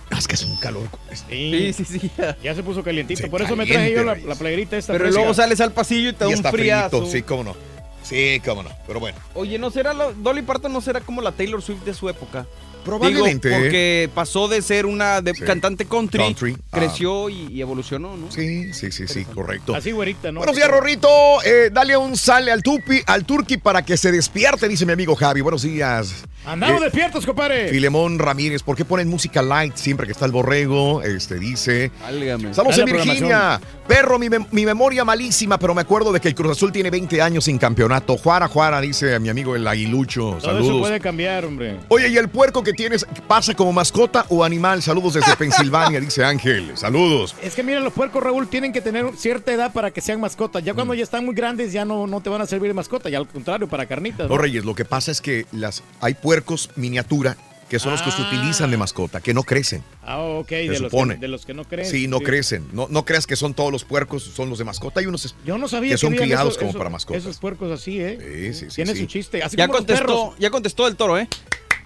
Ah, es que hace un calor. Sí, sí, sí. Ya se puso calientito. Se Por eso me caliente, traje yo la, la playerita esta. Pero fresca. luego sales al pasillo y te da Y un friazo. frito, sí, cómo no. Sí, cómo no. Pero bueno. Oye, ¿no será lo- Dolly Parton no será como la Taylor Swift de su época? Probablemente. Digo, porque pasó de ser una de- Sí. cantante country, Country, ah. creció y, y evolucionó, ¿no? Sí, sí, sí, sí, correcto. Así, güerita, ¿no? Buenos días, Rorrito. Eh, dale un sale al tupi, al turqui para que se despierte, dice mi amigo Javi. Buenos días. Andamos Eh, despiertos, compadre. Filemón Ramírez, ¿por qué ponen música light siempre que está el borrego? Este dice. Válgame. Saludos Dale en Virginia. Perro, mi, mem- mi memoria malísima, pero me acuerdo de que el Cruz Azul tiene 20 años sin campeonato. Juara, Juara, dice a mi amigo el Aguilucho. Todo eso Saludos. puede cambiar, hombre. Oye, ¿y el puerco que tienes pasa como mascota o animal? Saludos desde Pensilvania, dice Ángel. Saludos. Es que mira, los puercos, Raúl, tienen que tener cierta edad para que sean mascotas. Ya Mm. cuando ya están muy grandes, ya no, no te van a servir de mascota. Ya al contrario, para carnitas. No, ¿no? Reyes, lo que pasa es que las, hay puercos miniatura que son los que se utilizan de mascota, que no crecen. Ah, ok. Se De los, supone. que, de los que no creen. Sí, no crecen. No, no creas que son todos los puercos, son los de mascota. Hay unos es- Yo no sabía que son criados como para mascotas. Esos puercos así, ¿eh? Sí, sí, sí, Tiene sí. su chiste. Así Ya como los contestó, perros. ya contestó el toro, ¿eh?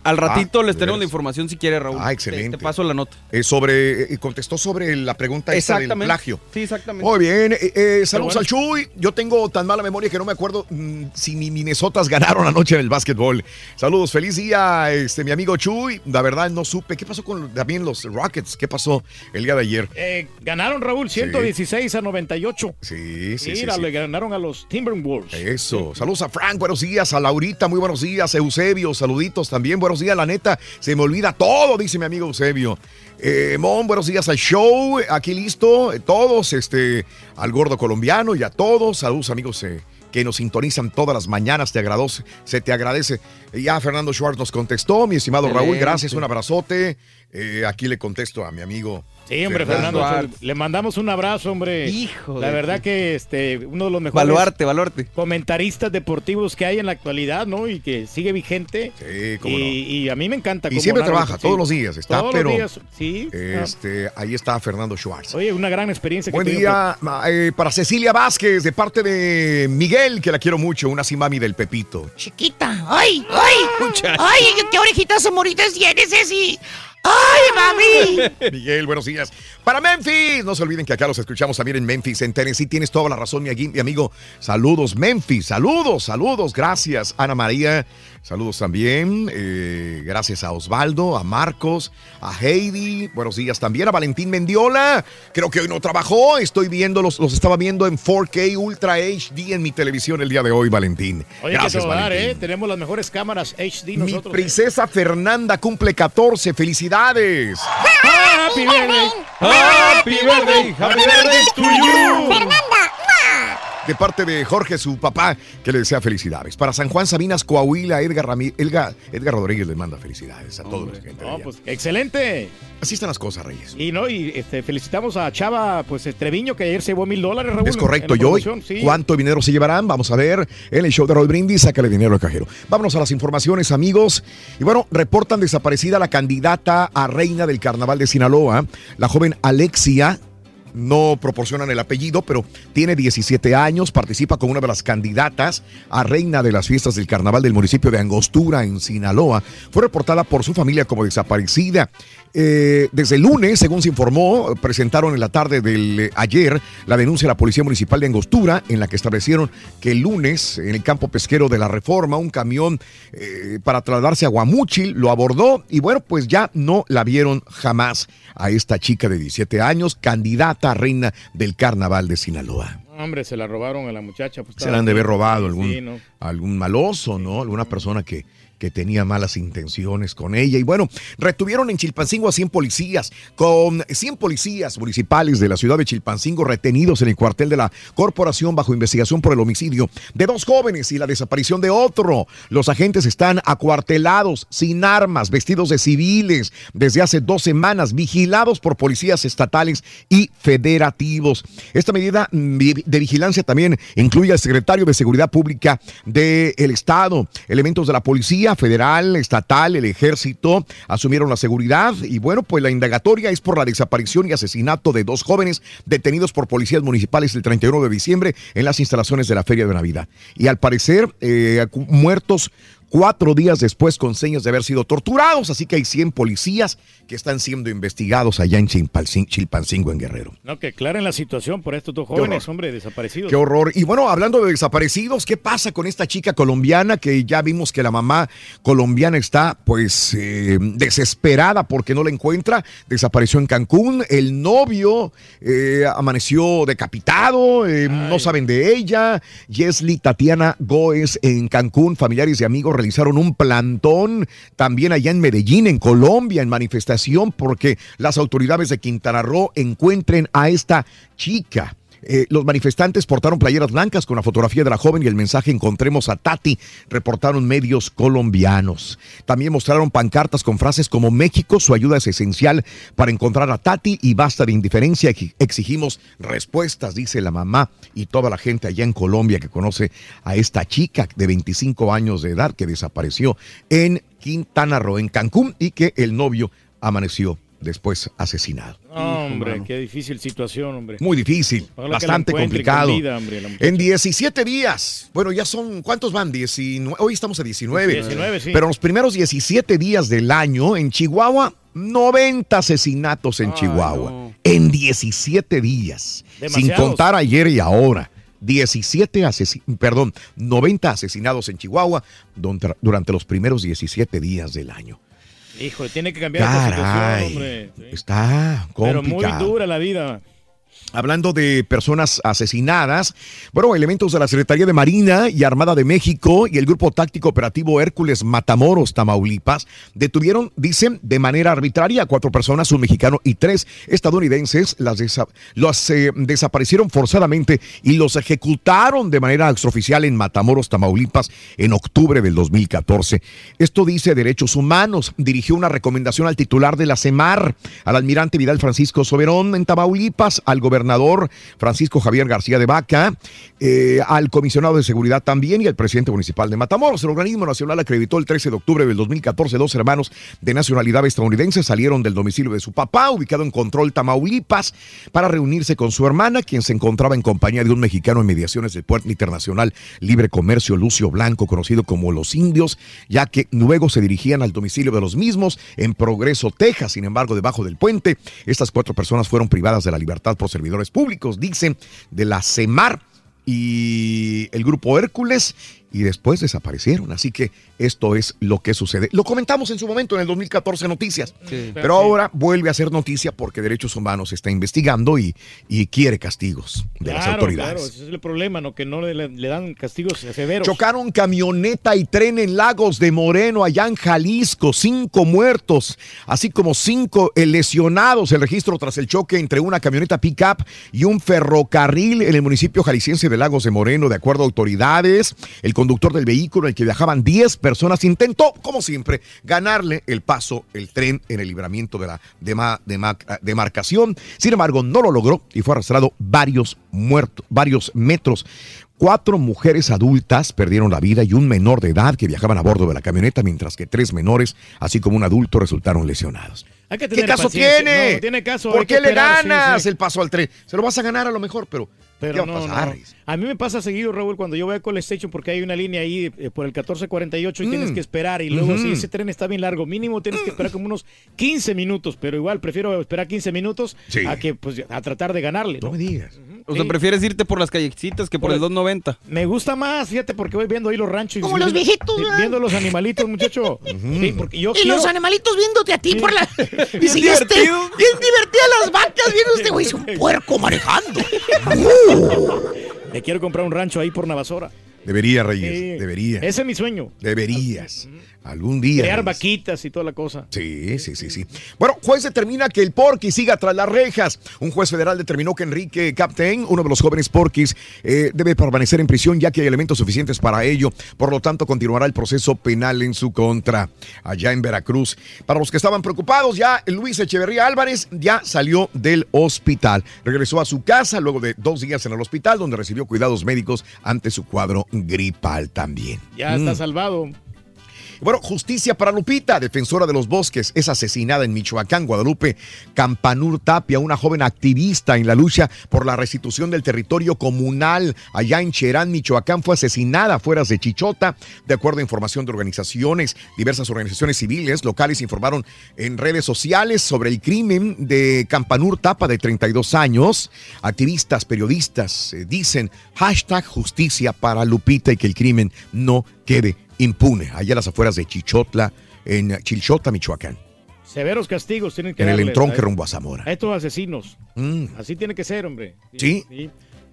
Al ratito Ah, les de tenemos la información si quiere, Raúl. Ah, Te- excelente. Te, paso la nota. Eh, sobre, eh, contestó sobre la pregunta esta del Exactamente. plagio. Sí, exactamente. Muy bien, eh, eh, saludos bueno. al Chuy. Yo tengo tan mala memoria que no me acuerdo mm, si mi Minnesotas ganaron anoche en el básquetbol. Saludos, feliz día, este, mi amigo Chuy. La verdad no supe. ¿Qué pasó con también los Rockets? ¿Qué pasó el día de ayer? Eh, ganaron, Raúl, 116 a 98. Sí, sí, sí. Mira, sí. le ganaron a los Timberwolves. Eso. Saludos a Frank, buenos días. A Laurita, muy buenos días. Eusebio, saluditos también. Buenos días, la neta. Se me olvida todo, dice mi amigo Eusebio. Eh, Mon, buenos días al show. Aquí listo. Eh, Todos, este, al gordo colombiano y a todos. Saludos, amigos. eh, que nos sintonizan todas las mañanas, te agradece, se te agradece. Ya Fernando Schwartz nos contestó, mi estimado Raúl, gracias, un abrazote. Eh, aquí le contesto a mi amigo. Sí, hombre, Fernando. Fernando, le mandamos un abrazo, hombre. Hijo La verdad que este, uno de los mejores Baluarte, baluarte. comentaristas deportivos que hay en la actualidad, ¿no? Y que sigue vigente. Sí, cómo no. y, a mí me encanta. Y siempre narra, trabaja, sí. todos los días está, Todos pero los días, sí. este, ahí está Fernando Schwartz. Oye, una gran experiencia. que Buen día eh, para Cecilia Vázquez, de parte de Miguel, que la quiero mucho, una simami del Pepito. Chiquita. ¡Ay! ¡Ay! ¡Ay! ¿Qué orejitas amoritas tienes, Ceci? ¡Ay, mami! Miguel, buenos días. Para Memphis, no se olviden que acá los escuchamos también en Memphis, en Tennessee. Tienes toda la razón, mi, amigo. Saludos, Memphis. Saludos, saludos. Gracias, Ana María. Saludos también. eh, gracias a Osvaldo, a Marcos, a Heidi. Buenos días también a Valentín Mendiola. Creo que hoy no trabajó. Estoy viendo, los, los estaba viendo en 4K Ultra HD en mi televisión el día de hoy, Valentín. Oye, Gracias, que dar, Valentín. ¿eh? Tenemos las mejores cámaras HD Mi nosotros. ¿eh? princesa Fernanda cumple 14. Felicidades. ¡Happy birthday! Happy birthday, happy birthday to you. Fernanda. De parte de Jorge, su papá, que le desea felicidades. Para San Juan Sabinas, Coahuila, Edgar, Ramí- Elga- Edgar Rodríguez les manda felicidades a todos los gente. de No, pues excelente. Así están las cosas, Reyes. Y no, y este, felicitamos a Chava, pues Treviño, que ayer se llevó mil dólares, Raúl. Es correcto. Y hoy, sí. ¿cuánto dinero se llevarán? Vamos a ver en el show de Roll Brindis. Sácale dinero al cajero. Vámonos a las informaciones, amigos. Y bueno, reportan desaparecida la candidata a reina del carnaval de Sinaloa, la joven Alexia. No proporcionan el apellido, pero tiene 17 años, participa como una de las candidatas a reina de las fiestas del carnaval del municipio de Angostura, en Sinaloa. Fue reportada por su familia como desaparecida. Eh, desde el lunes, según se informó, presentaron en la tarde del eh, ayer la denuncia a la Policía Municipal de Angostura, en la que establecieron que el lunes, en el campo pesquero de la Reforma, un camión eh, para trasladarse a Guamúchil lo abordó y bueno, pues ya no la vieron jamás a esta chica de 17 años, candidata reina del carnaval de Sinaloa. Hombre, se la robaron a la muchacha. Pues, Se la han de haber robado algún, Sí, ¿no? algún maloso, ¿no? Alguna persona que, que tenía malas intenciones con ella. Y bueno, retuvieron en Chilpancingo a 100 policías, con 100 policías municipales de la ciudad de Chilpancingo retenidos en el cuartel de la corporación bajo investigación por el homicidio de dos jóvenes y la desaparición de otro. Los agentes están acuartelados, sin armas, vestidos de civiles, desde hace dos semanas, vigilados por policías estatales y federativos. Esta medida de vigilancia también incluye al secretario de Seguridad Pública del Estado, elementos de la policía federal, estatal, el ejército asumieron la seguridad y bueno, pues la indagatoria es por la desaparición y asesinato de dos jóvenes detenidos por policías municipales el 31 de diciembre en las instalaciones de la Feria de Navidad. Y al parecer, eh, muertos cuatro días después con señas de haber sido torturados, así que hay 100 policías que están siendo investigados allá en Chilpancin- Chilpancingo, en Guerrero. No, que aclaren la situación por estos dos jóvenes, hombre, desaparecidos. Qué horror. Y bueno, hablando de desaparecidos, ¿qué pasa con esta chica colombiana que ya vimos que la mamá colombiana está pues eh, desesperada porque no la encuentra? Desapareció en Cancún. El novio eh, amaneció decapitado. eh, no saben de ella. Yesli Tatiana Goes en Cancún. Familiares y amigos realizaron un plantón también allá en Medellín, en Colombia, en manifestación porque las autoridades de Quintana Roo encuentren a esta chica. Eh, los manifestantes portaron playeras blancas con la fotografía de la joven y el mensaje Encontremos a Tati, reportaron medios colombianos. También mostraron pancartas con frases como México, su ayuda es esencial para encontrar a Tati y basta de indiferencia, Ex- exigimos respuestas, dice la mamá y toda la gente allá en Colombia que conoce a esta chica de 25 años de edad que desapareció en Quintana Roo, en Cancún, y que el novio amaneció después asesinado. Hombre, qué difícil situación, hombre. Muy difícil, Ojalá bastante complicado. vida, hombre, en 17 días, bueno, ya son, ¿cuántos van? 19, hoy estamos a 19. 19, sí. Pero los primeros 17 días del año en Chihuahua, 90 asesinatos en Chihuahua. En 17 días. Sin contar ayer y ahora. 17 asesinatos, perdón, 90 asesinados en Chihuahua durante los primeros 17 días del año. Híjole, tiene que cambiar esta situación, Caray, hombre. Sí. está Pero complicado. muy dura la vida. Hablando de personas asesinadas, bueno, elementos de la Secretaría de Marina y Armada de México y el Grupo Táctico Operativo Hércules Matamoros, Tamaulipas, detuvieron, dicen, de manera arbitraria a cuatro personas, un mexicano y tres estadounidenses, las los eh, desaparecieron forzadamente y los ejecutaron de manera extraoficial en Matamoros, Tamaulipas, en octubre del 2014. Esto dice Derechos Humanos. Dirigió una recomendación al titular de la CEMAR, al almirante Vidal Francisco Soberón en Tamaulipas, al gobernador Francisco Javier García de Vaca, eh, al comisionado de seguridad también y al presidente municipal de Matamoros. El organismo nacional acreditó el 13 de octubre del 2014 dos hermanos de nacionalidad estadounidense salieron del domicilio de su papá, ubicado en Control, Tamaulipas, para reunirse con su hermana, quien se encontraba en compañía de un mexicano en mediaciones del Puerto Internacional Libre Comercio Lucio Blanco, conocido como Los Indios, ya que luego se dirigían al domicilio de los mismos en Progreso, Texas. Sin embargo, debajo del puente, estas cuatro personas fueron privadas de la libertad por servidores públicos, dicen, de la CEMAR y el grupo Hércules y después desaparecieron. Así que esto es lo que sucede. Lo comentamos en su momento en el 2014 Noticias, pero ahora vuelve a ser noticia porque Derechos Humanos está investigando y, y quiere castigos de las autoridades. Claro, ese es el problema, ¿no? Que no le, le dan castigos severos. Chocaron camioneta y tren en Lagos de Moreno, allá en Jalisco. Cinco muertos, así como cinco lesionados. El registro tras el choque entre una camioneta pickup y un ferrocarril en el municipio jalisciense de Lagos de Moreno, de acuerdo a autoridades. El conductor del vehículo, en el que viajaban 10 personas, intentó, como siempre, ganarle el paso, el tren, en el libramiento de la dema- dema- demarcación. Sin embargo, no lo logró y fue arrastrado varios muertos, varios metros. Cuatro mujeres adultas perdieron la vida y un menor de edad que viajaban a bordo de la camioneta, mientras que tres menores, así como un adulto, resultaron lesionados. Hay que ¿Qué caso paciencia. tiene? No, tiene caso. ¿Por qué le sí, ganas sí. el paso al tren? Se lo vas a ganar a lo mejor, pero, Pero ¿qué va a no, pasar? no. A mí me pasa seguido, Raúl, cuando yo voy a Call Station porque hay una línea ahí eh, por el 1448 y tienes Mm. que esperar. Y luego, Ujú. si ese tren está bien largo, mínimo tienes que esperar como unos 15 minutos. Pero igual, prefiero esperar 15 minutos Sí. a que pues a tratar de ganarle. No, me digas. O sea, Sí. prefieres irte por las callecitas que por Por el el- 290. Me gusta más, fíjate, porque voy viendo ahí los ranchos. y Como viendo- los viejitos. Viendo los animalitos, muchacho. Sí, porque yo Y quiero- los animalitos viéndote a ti por la. Dice, Bien "Ya este, divertido". bien divertida las vacas, viendo este güey, es un puerco manejando. Me quiero comprar un rancho ahí por Navasora. Debería, Reyes, debería. Ese es mi sueño. Deberías. Algún día. Crear vaquitas y toda la cosa. Sí, sí, sí, sí. Bueno, juez determina que el Porky siga tras las rejas. Un juez federal determinó que Enrique Captain, uno de los jóvenes Porquis, eh, debe permanecer en prisión ya que hay elementos suficientes para ello. Por lo tanto, continuará el proceso penal en su contra allá en Veracruz. Para los que estaban preocupados, ya Luis Echeverría Álvarez ya salió del hospital. Regresó a su casa luego de dos días en el hospital donde recibió cuidados médicos ante su cuadro gripal también. Ya está Mm. salvado. Bueno, justicia para Lupita, defensora de los bosques, es asesinada en Michoacán, Guadalupe Campanur Tapia, una joven activista en la lucha por la restitución del territorio comunal allá en Cherán, Michoacán, fue asesinada fuera de Chichota, de acuerdo a información de organizaciones, diversas organizaciones civiles locales informaron en redes sociales sobre el crimen de Campanur Tapa de 32 años. Activistas, periodistas eh, dicen hashtag justicia para Lupita y que el crimen no quede impune. Allá a las afueras de Chichotla, en Chilchota, Michoacán. Severos castigos tienen que En el entronque a- rumbo a Zamora. A estos asesinos. Mm. Así tiene que ser, hombre. ¿Sí?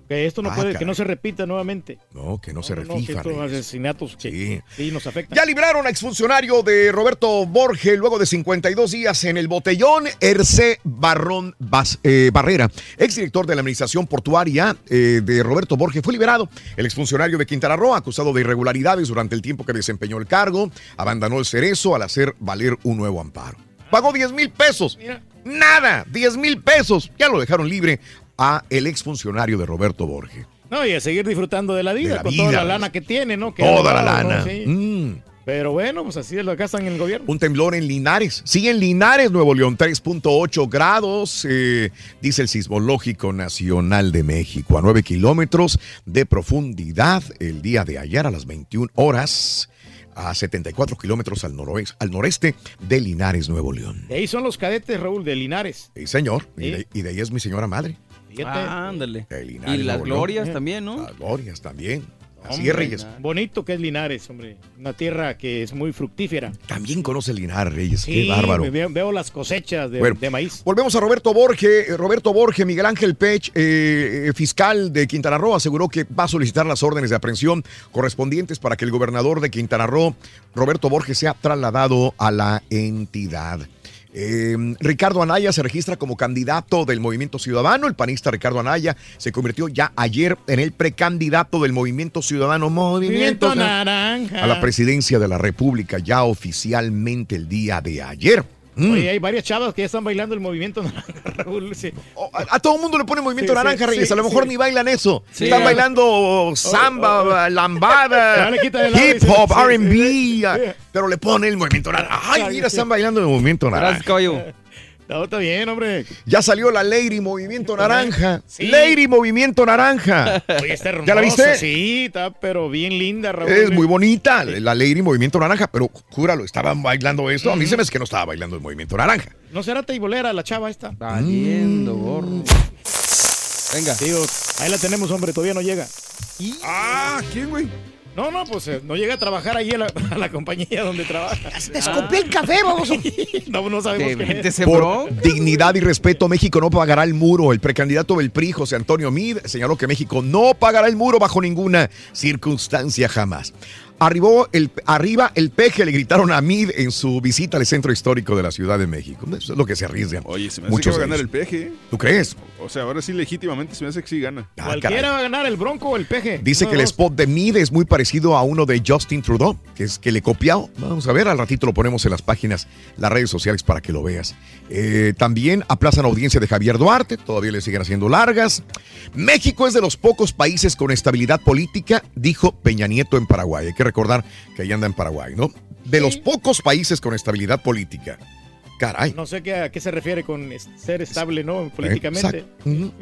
Que esto no Ah, puede, que no se repita nuevamente. No, que no, se No, no, que estos asesinatos que sí. nos afectan. Ya libraron a exfuncionario de Roberto Borge luego de 52 días en el botellón. Erce Barrón Bas- eh, Barrera, exdirector de la administración portuaria eh, de Roberto Borge, fue liberado. El exfuncionario de Quintana Roo, acusado de irregularidades durante el tiempo que desempeñó el cargo, abandonó el cerezo al hacer valer un nuevo amparo. Pagó 10 mil pesos. Nada, 10 mil pesos. Ya lo dejaron libre a el exfuncionario de Roberto Borge. No, y a seguir disfrutando de la vida, De la con vida, toda la lana que tiene, ¿no? Que Toda la lana. Sí. Mm. Pero bueno, pues así lo gastan en el gobierno. Un temblor en Linares. Sí, en Linares, Nuevo León, 3.8 grados, eh, dice el Sismológico Nacional de México, a 9 kilómetros de profundidad el día de ayer a las 21 horas, a 74 kilómetros al, noroeste, al noreste de Linares, Nuevo León. De ahí son los cadetes, Raúl, de Linares. Sí, señor. Y, Sí. de, y de ahí es mi señora madre. Fíjate. Ah, ándale. De Linares, Y las Nuevo León. glorias también, ¿no? Las glorias también. Así Reyes. Bonito que es Linares, hombre. Una tierra que es muy fructífera. También conoce Linares, Reyes. Sí, Qué bárbaro. me Veo, veo las cosechas de, Bueno, de maíz. Volvemos a Roberto Borge. Eh, Roberto Borge, Miguel Ángel Pech, eh, eh, fiscal de Quintana Roo, aseguró que va a solicitar las órdenes de aprehensión correspondientes para que el gobernador de Quintana Roo, Roberto Borge, sea trasladado a la entidad. Eh, Ricardo Anaya se registra como candidato del Movimiento Ciudadano. El panista Ricardo Anaya se convirtió ya ayer en el precandidato del Movimiento Ciudadano Movimiento Movimiento Naranja. a la presidencia de la República ya oficialmente el día de ayer. Mm. Oye, hay varias chavas que ya están bailando el movimiento naranja, Raúl. sí. A, a todo el mundo le pone movimiento Sí, sí, naranja, Reyes. a lo mejor sí. ni bailan eso. Sí. Están bailando samba, lambada, el lado y hip hop, sí, R&B. sí. ah, Pero le pone el movimiento naranja. Ay, mira, están bailando el movimiento naranja. No, está bien, hombre. Ya salió la Lady Movimiento Naranja. Sí. Lady Movimiento Naranja. Oye, está hermosa. ¿Ya la viste? Sí, está, pero bien linda, Raúl. Es muy bonita la Lady Movimiento Naranja, pero júralo, ¿estaban bailando esto? A mí se me hace que no estaba bailando el Movimiento Naranja. ¿No será teibolera la chava esta? Valiendo, gorro. Venga. Digo, ahí la tenemos, hombre, todavía no llega. Ah, ¿quién, güey? No, no, pues eh, no llega a trabajar ahí a la, a la compañía donde trabaja. Te escupí el café, vamos. no, no sabemos quién es. Por dignidad y respeto, México no pagará el muro. El precandidato del PRI, José Antonio Mid, señaló que México no pagará el muro bajo ninguna circunstancia jamás. Arribó el, arriba el peje, le gritaron a Mid en su visita al centro histórico de la Ciudad de México. Eso es lo que se arriesgan. Oye, se me hace Muchos que va a ganar el peje. ¿Tú crees? O sea, ahora sí legítimamente se me hace que sí gana. Ah, Cualquiera caray. va a ganar, el bronco o el peje. Dice que el spot de Mid es muy parecido a uno de Justin Trudeau, que es que le copiado. Vamos a ver, al ratito lo ponemos en las páginas, las redes sociales para que lo veas. Eh, también aplazan audiencia de Javier Duarte, todavía le siguen haciendo largas. México es de los pocos países con estabilidad política, dijo Peña Nieto en Paraguay. Hay que recordar que ahí anda en Paraguay, ¿no? De los pocos países con estabilidad política. Caray. No sé qué, a qué se refiere con ser estable, ¿no? Políticamente. Exacto.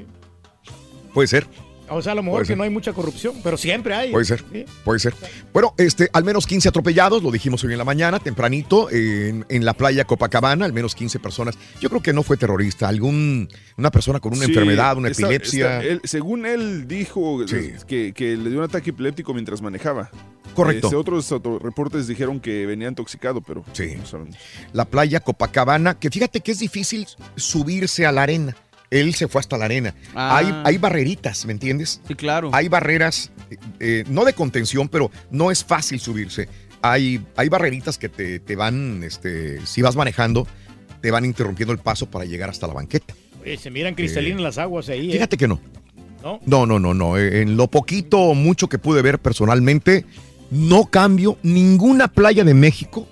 Puede ser. O sea, a lo mejor que no hay mucha corrupción, pero siempre hay. Puede ser, Sí. puede ser. Bueno, este, al menos 15 atropellados, lo dijimos hoy en la mañana, tempranito, en, en la playa Copacabana, al menos 15 personas. Yo creo que no fue terrorista, algún, una persona con una Sí, enfermedad, una epilepsia. él- según él dijo que, que le dio un ataque epiléptico mientras manejaba. Correcto. Este, otros reportes dijeron que venía intoxicado, pero Sí. no. La playa Copacabana, que fíjate que es difícil subirse a la arena. Él se fue hasta la arena. Ah. Hay, hay barreritas, ¿me entiendes? Sí, claro. Hay barreras, eh, no de contención, pero no es fácil subirse. Hay, hay barreritas que te, te van, este, si vas manejando, te van interrumpiendo el paso para llegar hasta la banqueta. Oye, se miran cristalinas las aguas ahí. ¿eh? Fíjate que no. ¿No? No, no, no, no. Eh, En lo poquito o mucho que pude ver personalmente, no cambio ninguna playa de México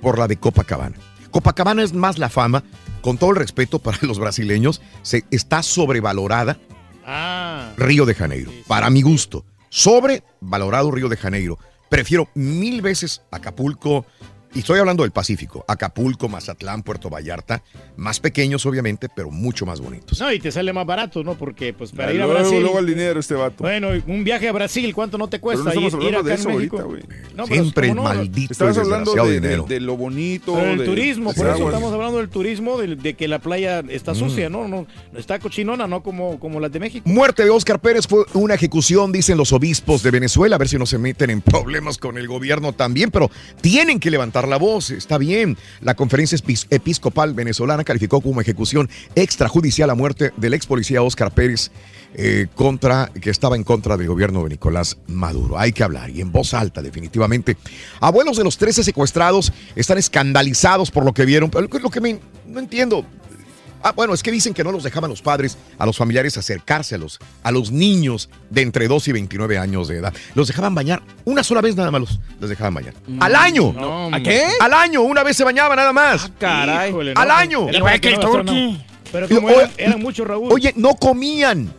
por la de Copacabana. Copacabana es más la fama, con todo el respeto para los brasileños, se, está sobrevalorada Ah. Río de Janeiro, para mi gusto. Sobrevalorado Río de Janeiro. Prefiero mil veces Acapulco, Y estoy hablando del Pacífico. Acapulco, Mazatlán, Puerto Vallarta. Más pequeños, obviamente, pero mucho más bonitos. No, y te sale más barato, ¿no? Porque pues para ir a luego, Brasil. luego el dinero este vato. Bueno, un viaje a Brasil, ¿cuánto no te Pero cuesta? no estamos ir, ir hablando de eso en México? No, pero Siempre el maldito Estabas hablando de, de- dinero. de lo bonito. Pero el de- turismo, de por eso estamos hablando del turismo, de, de que la playa está Mm. sucia, ¿no? no Está cochinona, no como, como las de México. Muerte de Oscar Pérez fue una ejecución, dicen los obispos de Venezuela, a ver si no se meten en problemas con el gobierno también, pero tienen que levantar la voz, está bien. La conferencia Epis- episcopal venezolana calificó como ejecución extrajudicial la muerte del ex policía Oscar Pérez eh, contra, que estaba en contra del gobierno de Nicolás Maduro. Hay que hablar y en voz alta, definitivamente. Abuelos de los 13 secuestrados están escandalizados por lo que vieron, lo que me, no entiendo. Ah, bueno, es que dicen que no los dejaban los padres a los familiares acercarse a los, a los niños de entre 2 y 29 años de edad. Los dejaban bañar una sola vez nada más los, los dejaban bañar. ¡Al año! No, ¿A qué? Al año, una vez se bañaba nada más. caray. Híjole, no, ¡Al año! que gastaran- Pero como eran, eran muchos, Raúl. Oye, no comían.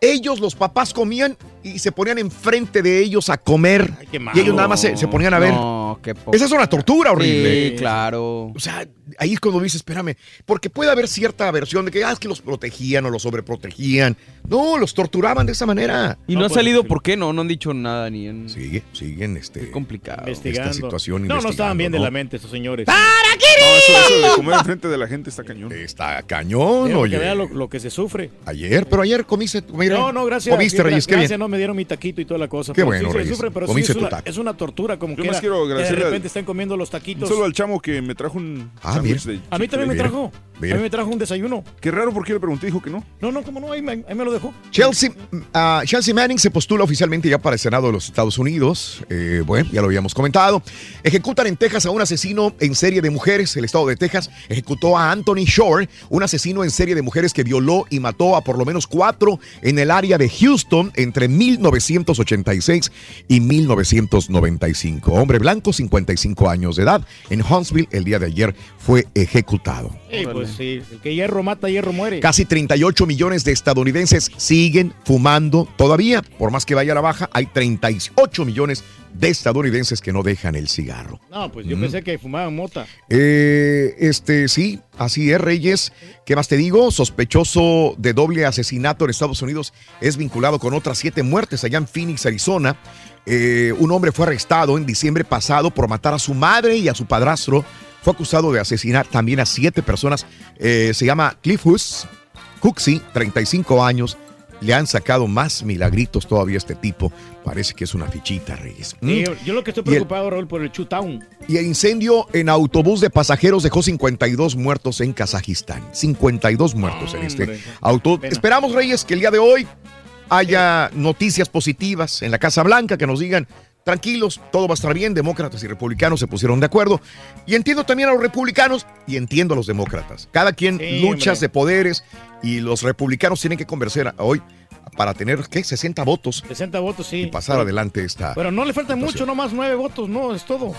Ellos, los papás, comían y se ponían enfrente de ellos a comer. y ellos nada más se, se ponían a ver. No, qué poco. Esa es una tortura horrible. Sí, claro. O sea, ahí es cuando dices, espérame, porque puede haber cierta aversión de que, ah, es que los protegían o los sobreprotegían. No, los torturaban de esa manera. Y no, ha salido por qué, no, no han dicho nada ni en. Sigue, siguen este. complicado. investigando. esta situación no, no estaban bien de investigando, la ¿no? mente estos señores. No, eso, eso de comer enfrente de la gente está cañón. Está cañón, que oye. vean lo, lo que se sufre. Ayer, pero ayer comiste, mira, no, no, gracias. Comiste, qué gracias, bien. no me dieron mi taquito y toda la cosa. Qué pero bueno, sí Reyes. sufre, pero sí es tu una, taco. es una tortura, como Yo que más quiero de agradecerle al- repente están comiendo los taquitos. Solo al chamo que me trajo un Ah, de A mí también me trajo. Mira. A mí me trajo un desayuno. Qué raro porque le pregunté dijo que no. No, no, cómo no, ahí me, ahí me lo dejó. Chelsea, ah, Chelsea Manning se postula oficialmente ya para el Senado de los Estados Unidos. Eh, bueno, ya lo habíamos comentado. Ejecutan en Texas a un asesino en serie de mujeres. El estado de Texas ejecutó a Anthony Shore, un asesino en serie de mujeres que violó y mató a por lo menos cuatro en el área de Houston entre 1986 y 1995. Hombre blanco, 55 años de edad. En Huntsville, el día de ayer fue ejecutado. Sí, pues sí, el que hierro mata, hierro muere. Casi 38 millones de estadounidenses siguen fumando todavía. Por más que vaya a la baja, hay 38 millones de estadounidenses que no dejan el cigarro. No, pues yo Mm. pensé que fumaban mota. Eh, este, sí, así es, Reyes. ¿Qué más te digo? Sospechoso de doble asesinato en Estados Unidos es vinculado con otras siete muertes allá en Phoenix, Arizona. Eh, un hombre fue arrestado en diciembre pasado por matar a su madre y a su padrastro. Fue acusado de asesinar también a siete personas. Eh, se llama Cliff Hus, Cooksey, 35 años. Le han sacado más milagritos todavía a este tipo. Parece que es una fichita, Reyes. Mm. yo, yo lo que estoy el- preocupado, Raúl, por el Chutaun. y el incendio en autobús de pasajeros dejó 52 muertos en Kazajistán. 52 muertos en este Hombre, auto. pena. Esperamos, Reyes, que el día de hoy haya noticias positivas en la Casa Blanca que nos digan, tranquilos, todo va a estar bien, demócratas y republicanos se pusieron de acuerdo. Y entiendo también a los republicanos y entiendo a los demócratas. Cada quien Sí, luchas hombre. de poderes y los republicanos tienen que convencer hoy para tener, ¿qué? 60 votos 60 votos, sí. y pasar adelante esta... Pero no le faltan situación. mucho, nomás nueve votos, no, es todo.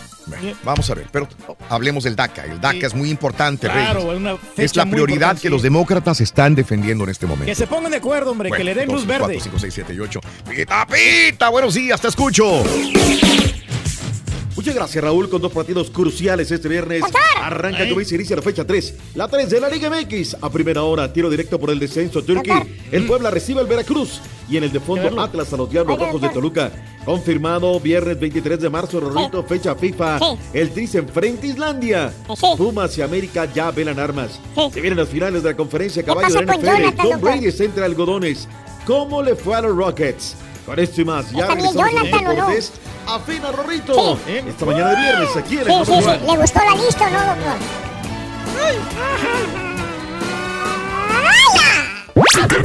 Vamos a ver, pero hablemos del DACA. El DACA Sí. es muy importante, Claro, Reyes. una Es la prioridad que sí. los demócratas están defendiendo en este momento. Que se pongan de acuerdo, hombre, que le den luz verde. 4, 5, 6, 7 y 8. Pita, pita, buenos días, te escucho. Muchas gracias, Raúl, con dos partidos cruciales este viernes. Arranca, como dice, inicia la fecha 3. La 3 de la Liga MX. A primera hora, tiro directo por el descenso Turkey. El Puebla recibe al Veracruz. Y en el de fondo, Atlas a los Diablos Rojos de Toluca. Confirmado, viernes 23 de marzo, Rorrito, fecha FIFA. El Tri se enfrenta a Islandia. Pumas y América ya velan armas. Se vienen las finales de la conferencia caballo de NFL. Jonathan, Tom? Brady entre algodones. ¿Cómo le fue a los Rockets? Con esto y más, ya ¿Está bien regresamos a los Jonathan Afina Rorrito. Esta mañana de viernes aquí en el Sí, sí, sí. ¿Le gustó la lista o no, doctor?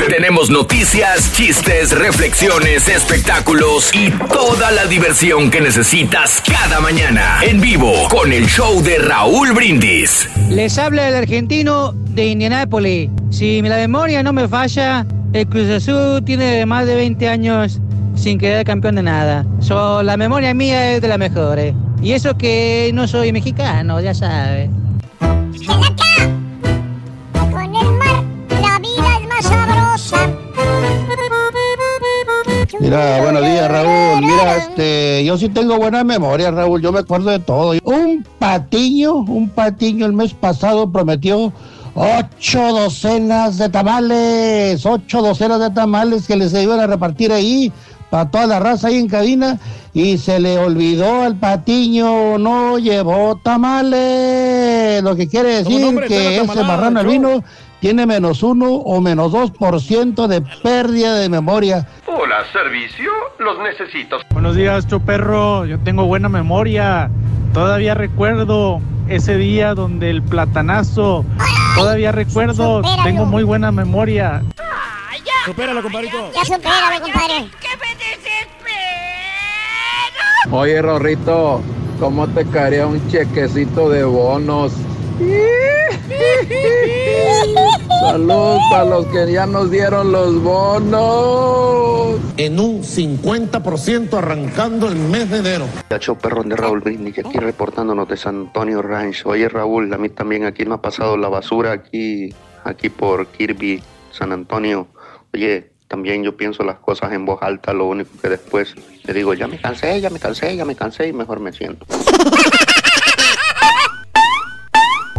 Tenemos noticias, chistes, reflexiones, espectáculos y toda la diversión que necesitas cada mañana en vivo con el show de Raúl Brindis. Les habla el argentino de Indianápolis. Si la memoria no me falla, el Cruz Azul tiene más de 20 años sin quedar campeón de nada. So, la memoria mía es de las mejores. Y eso que no soy mexicano, ya sabes. Con el mar, la vida es más sabrosa. Mira, buenos días, Raúl. Mira, este, yo sí tengo buena memoria, Raúl. Yo me acuerdo de todo. Un patiño, un patiño el mes pasado prometió ocho docenas de tamales, ocho docenas de tamales que les iban a repartir ahí para toda la raza ahí en cabina y se le olvidó al patiño, no llevó tamales. Lo que quiere decir que ese marrano albino tiene menos uno o menos dos por ciento de pérdida de memoria. Hola, servicio, los necesito. Buenos días, Choperro. Yo tengo buena memoria. Todavía recuerdo ese día donde el platanazo. Todavía recuerdo. Tengo muy buena memoria. Supéralo, compadrito. Ya supéralo, compadre. Oye, Rorrito, ¿cómo te caería un chequecito de bonos? Salud para los que ya nos dieron los bonos. En un 50% arrancando el mes de enero. Chacho perrón de Raúl Brindis, aquí reportándonos de San Antonio Ranch. Oye Raúl, a mí también aquí me ha pasado la basura aquí, aquí por Kirby, San Antonio. Oye, también yo pienso las cosas en voz alta, lo único que después le digo, ya me cansé, ya me cansé, ya me cansé y mejor me siento.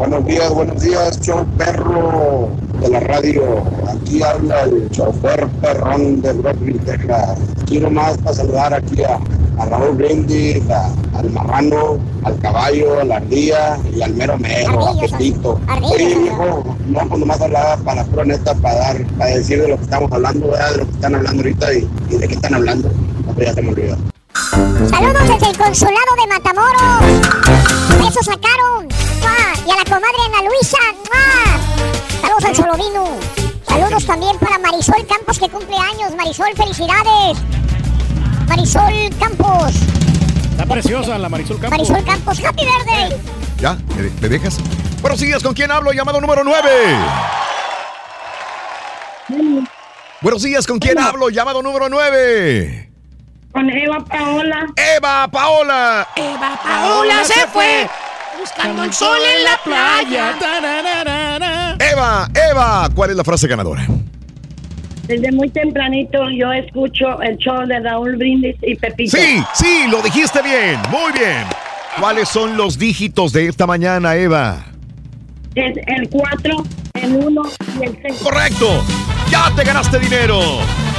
Buenos días, buenos días, show perro de la radio. Aquí habla el chofer perrón de Brooklyn, Texas. Quiero más para saludar aquí a, a Raúl Brindis, a- al marrano, al caballo, a la ardilla y al mero mero, a Pepito. Oye, viejo, no, pues nomás hablaba para la neta, para dar, para decir de lo que estamos hablando, ¿verdad? de lo que están hablando ahorita y, y de qué están hablando. No, ya se me olvidó. Saludos desde el consulado de Matamoros. Eso sacaron. ¡Mua! Y a la comadre Ana Luisa. ¡Mua! Saludos al Solovino. Saludos también para Marisol Campos que cumple años. Marisol, felicidades. Marisol Campos. Está preciosa la Marisol Campos. Marisol Campos, happy birthday. ¿Ya? ¿Me, me dejas? Buenos días, ¿con quién hablo? Llamado número 9. Buenos días, ¿con quién hablo? Llamado número 9. Con Eva Paola. Eva Paola. Eva Paola se fue buscando el sol en la playa. Eva, Eva, ¿cuál es la frase ganadora? Desde muy tempranito yo escucho el show de Raúl Brindis y Pepito. Sí, sí, lo dijiste bien, muy bien. ¿Cuáles son los dígitos de esta mañana, Eva? Es el 4, el 1 y el 6. Correcto. Ya te ganaste dinero.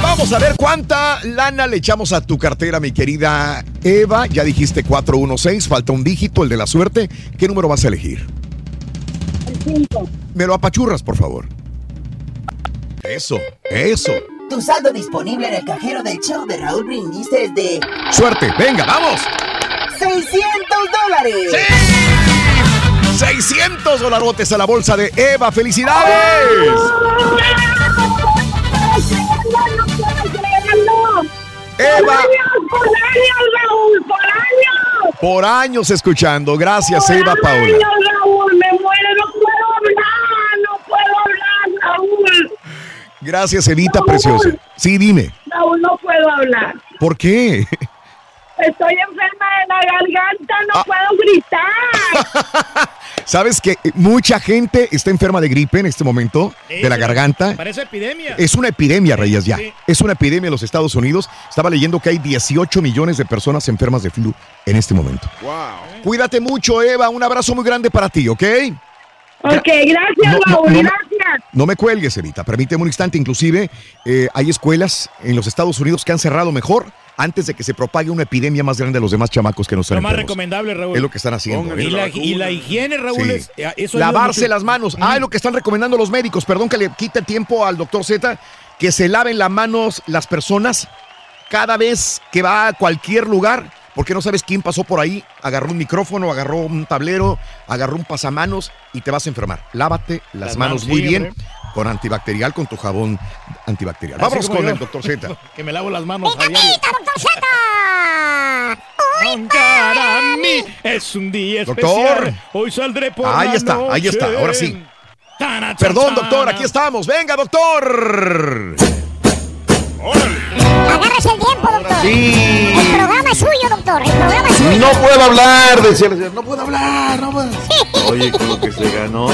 Vamos a ver cuánta lana le echamos a tu cartera, mi querida Eva. Ya dijiste 416, falta un dígito, el de la suerte. ¿Qué número vas a elegir? El 5. Me lo apachurras, por favor. Eso, eso. Tu saldo disponible en el cajero del show de Raúl Brindis es de Suerte, venga, vamos. 600 dólares. 600 dolarotes a la bolsa de Eva. ¡Felicidades! Eva. ¡Por años, Raúl! ¡Por años! Por años escuchando. Gracias, Eva Paula. ¡Años, Raúl! ¡Me muero! ¡No puedo hablar! ¡No puedo hablar, Raúl! Gracias, Evita Preciosa. Sí, dime. Raúl, no puedo hablar. ¿Por qué? Estoy enferma de la garganta, no Ah. puedo gritar. ¿Sabes que mucha gente está enferma de gripe en este momento? De la garganta. Parece epidemia. Es una epidemia, Reyes, ya. Es una epidemia en los Estados Unidos. Estaba leyendo que hay 18 millones de personas enfermas de flu en este momento. Wow. Cuídate mucho, Eva. Un abrazo muy grande para ti, ¿ok? Ok, gracias, No, no, Raúl, no me- gracias. No me cuelgues, Evita. Permíteme un instante. Inclusive eh, hay escuelas en los Estados Unidos que han cerrado mejor antes de que se propague una epidemia más grande a los demás chamacos que no están Lo más enfermos. recomendable, Raúl. Es lo que están haciendo. Y ¿eh? la, y la higiene, Raúl, Sí. es, eh, eso Lavarse mucho. las manos. Ah, es lo que están recomendando los médicos. Perdón que le quite tiempo al doctor Z. Que se laven las manos las personas cada vez que va a cualquier lugar. Porque no sabes quién pasó por ahí, agarró un micrófono, agarró un tablero, agarró un pasamanos y te vas a enfermar. Lávate las, Las manos manos muy bien. Con antibacterial, con tu jabón antibacterial. Así Vámonos como con yo, el doctor Z. Que me lavo las manos. ¡Vitamita, doctor Z! Para mí es un día Doctor. especial. Hoy saldré por Ahí la está, ahí está, noche. ahora sí. Tana, Perdón, doctor, aquí estamos. Venga, doctor. Agárrese el tiempo, doctor. Sí. El programa es suyo, doctor. El programa es suyo. No puedo hablar, decía la señora. No puedo hablar, no puedo. Oye, con lo que se ganó.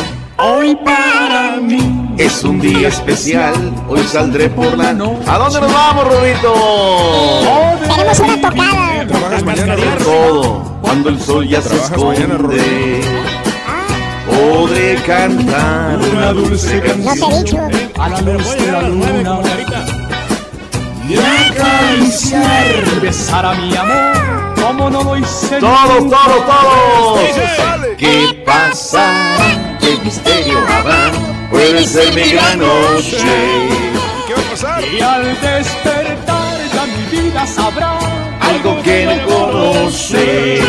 Hoy para mí Es un día especial, hoy saldré por la noche. ¿A dónde nos vamos, Rubito? Tenemos una tocada. Trabajas mañana. Todo, cuando el sol ya se mañana, esconde. Podré cantar una dulce No te he canción dicho. A la luz de la luna y acariciar. besar a mi amor como no lo hice Todos, todos, todos. ¿Qué pasa? ¿Qué misterio habrá? Puede ser mi gran noche. ¿Qué va a pasar? Y al despertar ya mi vida sabrá Algo que no conoce.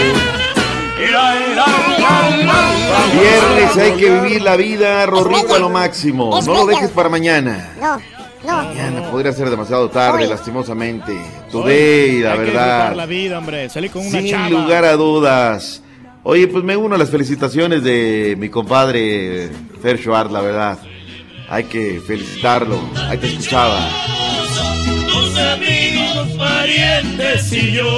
Viernes hay que vivir la vida, Rorrito, a lo máximo. Es No lo dejes para mañana. No, no. Mañana podría ser demasiado tarde, Hoy. lastimosamente. Today, la Hay que verdad. la vida, hombre. Salí con una Sin chava. lugar a dudas. Oye, pues me uno a las felicitaciones de mi compadre Fer Schwartz, la verdad. Hay que felicitarlo. Ahí te escuchaba. Tus amigos, parientes y yo.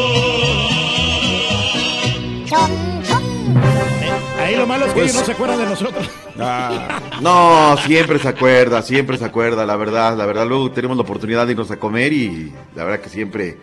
Ahí lo malo es que Pues- ellos no se acuerdan de nosotros. Ah, No, siempre se acuerda, siempre se acuerda, la verdad, la verdad. Luego tenemos la oportunidad de irnos a comer y la verdad que siempre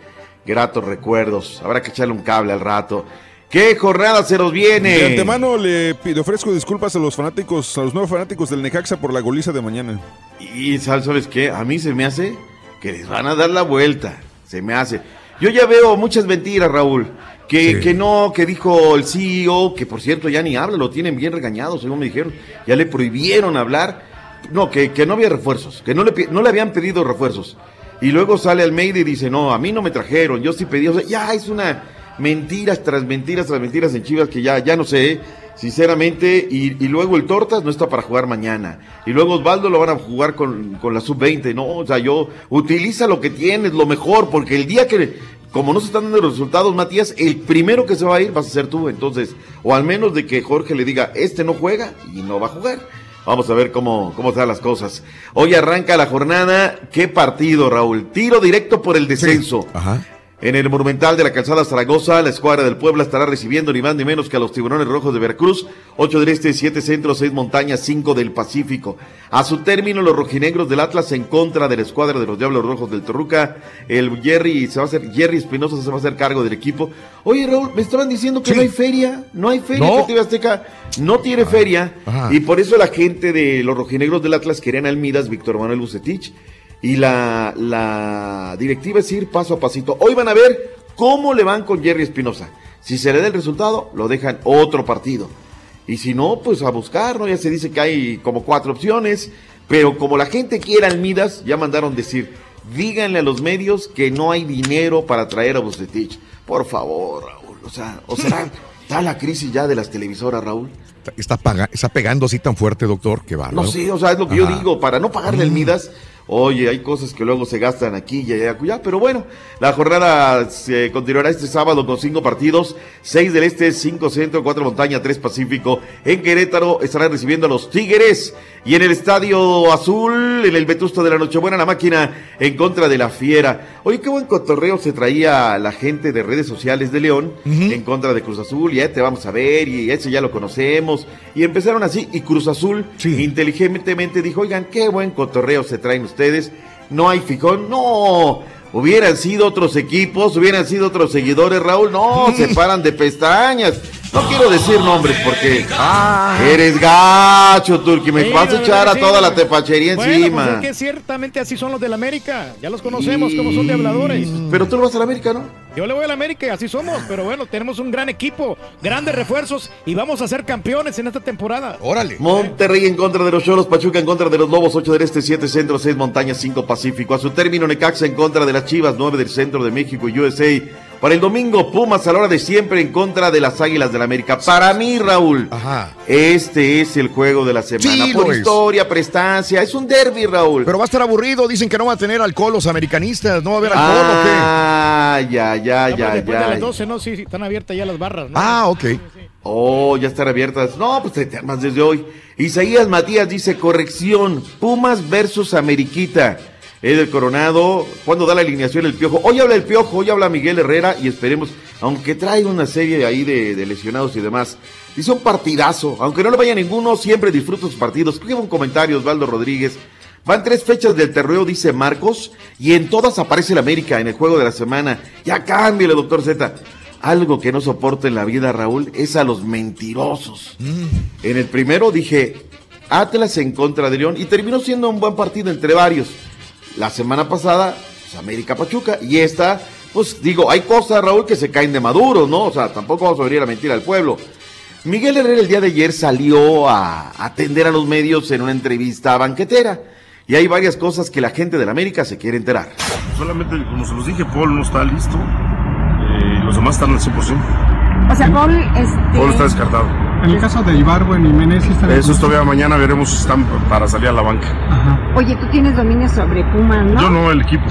gratos recuerdos. Habrá que echarle un cable al rato. ¿Qué jornada se nos viene? de antemano le, pi- le ofrezco disculpas a los fanáticos, a los nuevos fanáticos del Necaxa por la goliza de mañana. Y ¿sabes sabes qué? A mí se me hace que les van a dar la vuelta. Se me hace. Yo ya veo muchas mentiras, Raúl. Que, Sí. que no, que dijo el CEO, que por cierto ya ni habla, lo tienen bien regañado, según me dijeron. Ya le prohibieron hablar. No, que, que no había refuerzos, que no le, no le habían pedido refuerzos. Y luego sale Almeida y dice, no, a mí no me trajeron, yo sí pedí. O sea, ya es una mentiras tras mentiras tras mentiras en Chivas que ya, ya no sé, sinceramente. Y, luego el Tortas no está para jugar mañana. Y luego Osvaldo lo van a jugar con, con la sub-20. No, o sea, yo utiliza lo que tienes, lo mejor, porque el día que, como no se están dando los resultados, Matías, el primero que se va a ir vas a ser tú. Entonces, o al menos de que Jorge le diga, este no juega y no va a jugar. Vamos a ver cómo, cómo están las cosas. Hoy arranca la jornada. ¿Qué partido, Raúl? Tiro directo por el descenso. Ajá. En el Monumental de la Calzada Zaragoza, la escuadra del Puebla estará recibiendo ni más ni menos que a los tiburones rojos de Veracruz, 8 del Este, 7 Centro, 6 Montañas, 5 del Pacífico. A su término, los rojinegros del Atlas en contra de la escuadra de los Diablos Rojos del Torruca. El Jerry se va a hacer, Jerry Espinosa se va a hacer cargo del equipo. Oye, Raúl, me estaban diciendo que Sí. no hay feria, no hay feria, No. que TV Azteca no tiene feria. Ajá. Y por eso la gente de los rojinegros del Atlas querían al Midas, Víctor Manuel Bucetich. Y la, la directiva es ir paso a pasito. Hoy van a ver cómo le van con Jerry Espinosa. Si se le da el resultado, lo dejan otro partido. Y si no, pues a buscar, ¿no? Ya se dice que hay como cuatro opciones. Pero como la gente quiere al Midas, ya mandaron decir, díganle a los medios que no hay dinero para traer a Bucetich. Por favor, Raúl. O sea, o será, está la crisis ya de las televisoras, Raúl. Está, paga- está pegando así tan fuerte, doctor, que va. No sé, o sea, es lo que yo digo, para no pagarle el Midas, oye, hay cosas que luego se gastan aquí y allá, allá, pero bueno, la jornada se continuará este sábado con cinco partidos, seis del Este, cinco Centro, cuatro Montaña, tres Pacífico. En Querétaro estarán recibiendo a los Tigres y en el Estadio Azul, en el Vetusto de la Nochebuena, la máquina en contra de la Fiera. Oye, qué buen cotorreo se traía la gente de redes sociales de León en contra de Cruz Azul, ya te vamos a ver y ese ya lo conocemos. Y empezaron así y Cruz Azul inteligentemente dijo, oigan, qué buen cotorreo se traen ustedes, no hay fijón, no. Hubieran sido otros equipos, hubieran sido otros seguidores, Raúl. No, se paran de pestañas. No quiero decir nombres porque eres gacho, Turki. Me Sí, vas a echar a toda la tepachería Bueno, encima. pues es que ciertamente así son los del América. Ya los conocemos como son de habladores. Pero tú no vas al América, ¿no? Yo le voy al América y así somos. Pero bueno, tenemos un gran equipo, grandes refuerzos y vamos a ser campeones en esta temporada. Órale. Monterrey en contra de los Cholos, Pachuca en contra de los Lobos, 8 del Este, 7 Centro, 6 Montañas, 5 Pacífico. A su término, Necaxa en contra de las Chivas, 9 del Centro de México y USA. Para el domingo, Pumas a la hora de siempre en contra de las Águilas del América. Para mí, Raúl, este es el juego de la semana. Sí, Por es. historia, prestancia, es un derby, Raúl. Pero va a estar aburrido, dicen que no va a tener alcohol los americanistas, no va a haber alcohol o qué. Ah, ya, ya, No, pues ya, después de ya. las 12, ¿no? Sí, sí, están abiertas ya las barras, ¿no? Ah, ok. Oh, ya están abiertas. No, pues te te armas desde hoy. Isaías Matías dice, corrección, Pumas versus Ameriquita. Eder Coronado, ¿cuándo da la alineación el Piojo? Hoy habla el Piojo, hoy habla Miguel Herrera y esperemos, aunque trae una serie ahí de, de lesionados y demás, dice un partidazo, aunque no le vaya ninguno, siempre disfruto sus partidos. Escribe un comentario, Osvaldo Rodríguez. Van tres fechas del terreo, dice Marcos, y en todas aparece el América en el juego de la semana. Ya cámbiale, doctor Z. Algo que no soporto en la vida, Raúl, es a los mentirosos. En el primero dije Atlas en contra de León y terminó siendo un buen partido entre varios. La semana pasada, pues, América Pachuca, y esta, pues digo, hay cosas, Raúl, que se caen de maduro, ¿no? O sea, tampoco vamos a venir a mentir al pueblo. Miguel Herrera el día de ayer salió a atender a los medios en una entrevista banquetera. Y hay varias cosas que la gente de la América se quiere enterar. Solamente, como se los dije, Paul no está listo. eh, los demás están al 100%. O sea, Paul, este... Paul está descartado. En el caso de Ibargüen y ¿sí está Eso todavía mañana veremos si están para salir a la banca. Oye, tú tienes dominio sobre Pumas, ¿no? Yo no, el equipo.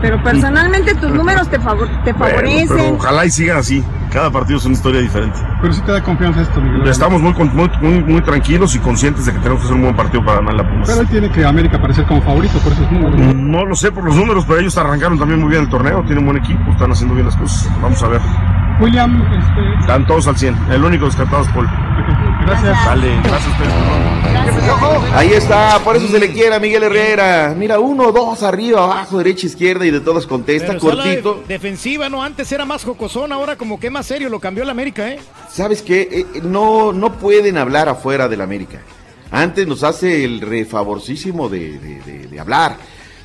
Pero personalmente tus números te, favor- te Bueno, favorecen. pero ojalá y sigan así. Cada partido es una historia diferente. Pero sí te da confianza esto, Miguel. Estamos muy, muy, muy, muy tranquilos y conscientes de que tenemos que hacer un buen partido para ganar la Pumas. Pero él tiene que América parecer como favorito por esos números. No lo sé por los números, pero ellos arrancaron también muy bien el torneo. Tienen un buen equipo, están haciendo bien las cosas. Vamos a ver. William, este, Están todos al 100. El único descartado es Paul. Gracias. Dale, gracias a ustedes. Ahí está, por eso se le quiere a Miguel Herrera. Mira, uno, dos, arriba, abajo, derecha, izquierda y de todas contesta, Pero cortito. de- defensiva, ¿no? Antes era más jocosón, ahora como que más serio, lo cambió el América, ¿eh? ¿Sabes qué? Eh, no, no pueden hablar afuera del América. Antes nos hace el refavorcísimo de, de- de- de hablar.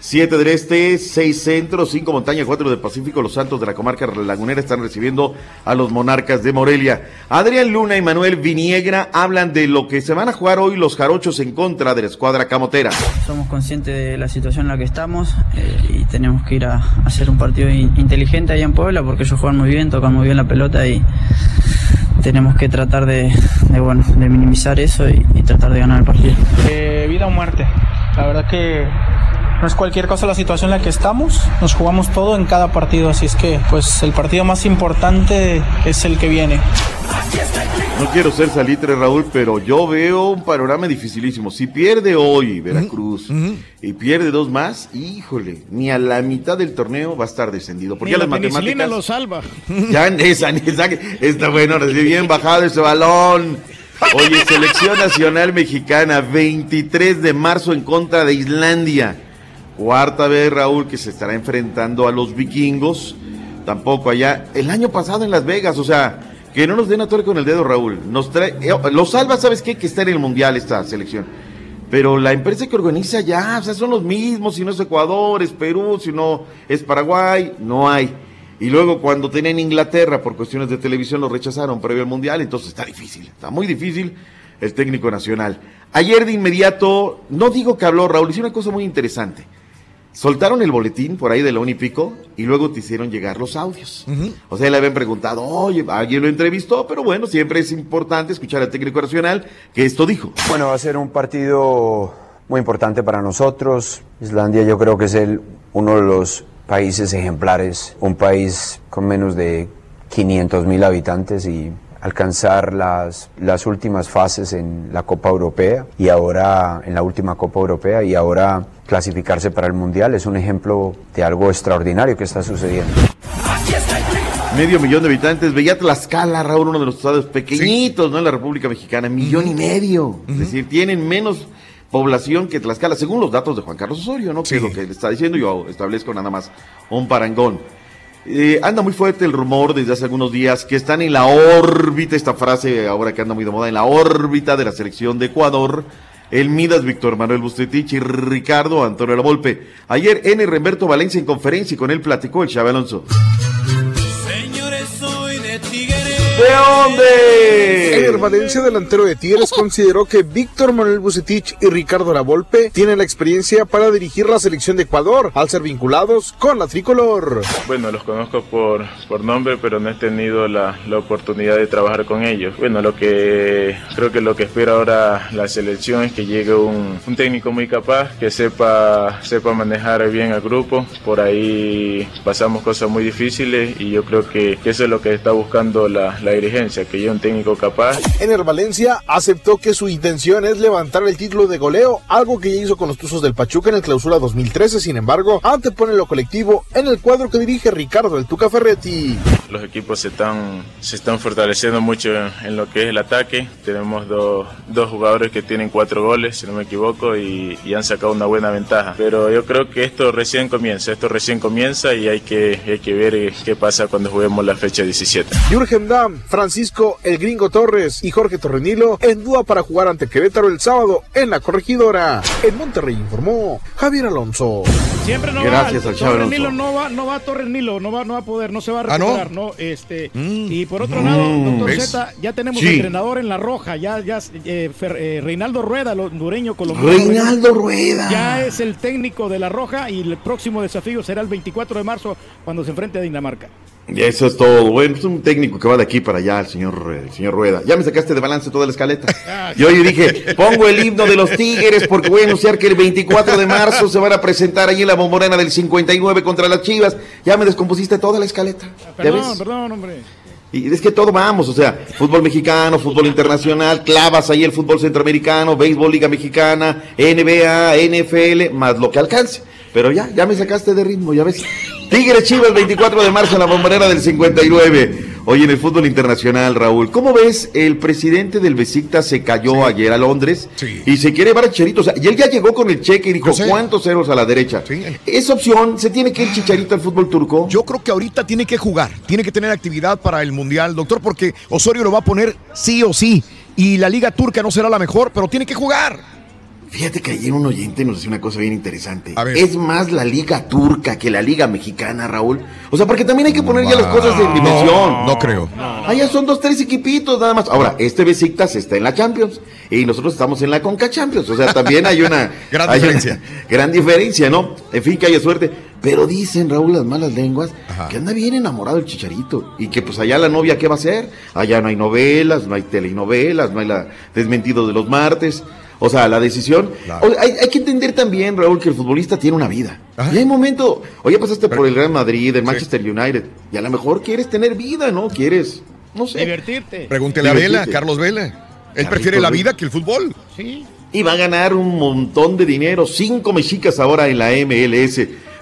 Siete del Este, seis Centro, cinco Montaña, cuatro del Pacífico. Los Santos de la comarca lagunera están recibiendo a los Monarcas de Morelia. Adrián Luna y Manuel Viniegra hablan de lo que se van a jugar hoy los jarochos en contra de la escuadra camotera. Somos conscientes de la situación en la que estamos eh, y tenemos que ir a, a hacer un partido in- inteligente ahí en Puebla porque ellos juegan muy bien, tocan muy bien la pelota y tenemos que tratar de, de, bueno, de minimizar eso y, y tratar de ganar el partido. Eh, vida o muerte. La verdad que no es cualquier cosa la situación en la que estamos. Nos jugamos todo en cada partido, así es que pues el partido más importante es el que viene. No quiero ser salitre, Raúl, pero yo veo un panorama dificilísimo. Si pierde hoy Veracruz y pierde dos más, híjole, ni a la mitad del torneo va a estar descendido. Porque Ni ya la las matemáticas... lo salva. Ya esa, esa, está bueno, recién bien bajado ese balón. Oye, selección nacional mexicana, 23 de marzo en contra de Islandia. Cuarta vez, Raúl, que se estará enfrentando a los vikingos. Tampoco allá. El año pasado en Las Vegas, o sea, que no nos den a torre con el dedo, Raúl. Nos trae, eh, salva, ¿sabes qué? Que está en el mundial esta selección. Pero la empresa que organiza ya, o sea, son los mismos, si no es Ecuador, es Perú, si no es Paraguay, no hay. Y luego cuando tenían Inglaterra por cuestiones de televisión lo rechazaron previo al Mundial, entonces está difícil, está muy difícil el técnico nacional. Ayer de inmediato, no digo que habló Raúl, hizo una cosa muy interesante. Soltaron el boletín por ahí de la Unipico y luego te hicieron llegar los audios. O sea, le habían preguntado, oye, alguien lo entrevistó, pero bueno, siempre es importante escuchar al técnico nacional que esto dijo. Bueno, va a ser un partido muy importante para nosotros. Islandia yo creo que es el, uno de los países ejemplares, un país con menos de 500 mil habitantes y alcanzar las, las últimas fases en la Copa Europea y ahora en la última Copa Europea y ahora clasificarse para el Mundial es un ejemplo de algo extraordinario que está sucediendo. Medio millón de habitantes. Veía Tlaxcala, Raúl, uno de los estados pequeñitos, ¿no? En la República Mexicana. Millón y medio. Es decir, tienen menos población que Tlaxcala, según los datos de Juan Carlos Osorio, ¿no? Que es lo que le está diciendo. Yo establezco nada más un parangón. Eh, anda muy fuerte el rumor desde hace algunos días que están en la órbita, esta frase ahora que anda muy de moda, en la órbita de la selección de Ecuador, el Midas, Víctor Manuel Bustetich y Ricardo Antonio La Volpe. Ayer N. Remberto Valencia en conferencia y con él platicó el Chave Alonso. ¿De dónde? Ener Valencia, delantero de Tigres, consideró que Víctor Manuel Bucetich y Ricardo Lavolpe tienen la experiencia para dirigir la selección de Ecuador, al ser vinculados con la tricolor. Bueno, los conozco por, por nombre, pero no he tenido la, la oportunidad de trabajar con ellos. Bueno, lo que creo que lo que espera ahora la selección es que llegue un, un técnico muy capaz, que sepa, sepa manejar bien al grupo. Por ahí pasamos cosas muy difíciles y yo creo que, que eso es lo que está buscando la, la dirigencia, que llegue un técnico capaz. Ener Valencia aceptó que su intención es levantar el título de goleo, algo que ya hizo con los Tuzos del Pachuca en el clausura 2013. Sin embargo, antepone lo colectivo en el cuadro que dirige Ricardo el Tuca Ferretti. Los equipos se están, se están fortaleciendo mucho en lo que es el ataque. Tenemos dos, dos jugadores que tienen cuatro goles, si no me equivoco, y, y han sacado una buena ventaja. Pero yo creo que esto recién comienza, esto recién comienza y hay que, hay que ver eh, qué pasa cuando juguemos la fecha 17. Jürgen Damm, Francisco El Gringo Torres y Jorge Torrenilo en duda para jugar ante Querétaro el sábado en la corregidora. En Monterrey informó Javier Alonso. Siempre no Gracias va, al Chavo Torres Alonso. Nilo no va, no va a Torres Nilo, no va, no va a poder, no se va a ¿Ah, no? recuperar, no, este, y por otro lado, Mm, doctor ya tenemos Sí. entrenador en la roja, ya, ya, eh, Fer- eh, Reinaldo Rueda, el hondureño colombiano. Reinaldo Rueda. Ya es el técnico de la roja y el próximo desafío será el 24 de marzo cuando se enfrente a Dinamarca. Eso es todo. Bueno, es un técnico que va de aquí para allá, el señor, el señor Rueda. Ya me sacaste de balance toda la escaleta. Yo hoy dije, pongo el himno de los Tigres porque voy a anunciar que el 24 de marzo se van a presentar allí en la bombonera del 59 contra las Chivas. Ya me descompusiste toda la escaleta. ¿Ya Perdón, ves? perdón, hombre. Y es que todo vamos, o sea, fútbol mexicano, fútbol internacional, clavas ahí el fútbol centroamericano, béisbol, liga mexicana, NBA, NFL, más lo que alcance. Pero ya, ya me sacaste de ritmo, ya ves. Tigres Chivas, 24 de marzo en la bombonera del 59. Oye, en el fútbol internacional, Raúl, ¿cómo ves? El presidente del Besiktas se cayó ayer a Londres y se quiere llevar a Chicharito. O sea, y él ya llegó con el cheque y dijo, ¿cuántos ceros a la derecha? Esa opción, ¿se tiene que ir Chicharito al fútbol turco? Yo creo que ahorita tiene que jugar, tiene que tener actividad para el Mundial, doctor, porque Osorio lo va a poner sí o sí. Y la Liga Turca no será la mejor, pero tiene que jugar. Fíjate que ayer un oyente nos decía una cosa bien interesante. Es más la liga turca que la liga mexicana, Raúl. O sea, porque también hay que poner ya las cosas en dimensión. No creo. Allá son dos, tres equipitos nada más. Ahora, este Besiktas está en la Champions y nosotros estamos en la Conca Champions. O sea, también hay una Gran hay una diferencia. gran diferencia, ¿no? En fin, que haya suerte. Pero dicen, Raúl, las malas lenguas, que anda bien enamorado el chicharito. Y que pues allá la novia, ¿qué va a hacer? Allá no hay novelas, no hay telenovelas, no hay la desmentido de los martes. O sea, la decisión. O- hay, hay que entender también, Raúl, que el futbolista tiene una vida. Y hay momento. Oye, pasaste por el Real Madrid, el Manchester United. Y a lo mejor quieres tener vida, ¿no? Quieres, no sé. Divertirte. Pregúntele a Vela. Carlos Vela. Él Carlitos prefiere la vida que el fútbol. Sí. Y va a ganar un montón de dinero. Cinco mexicas ahora en la MLS.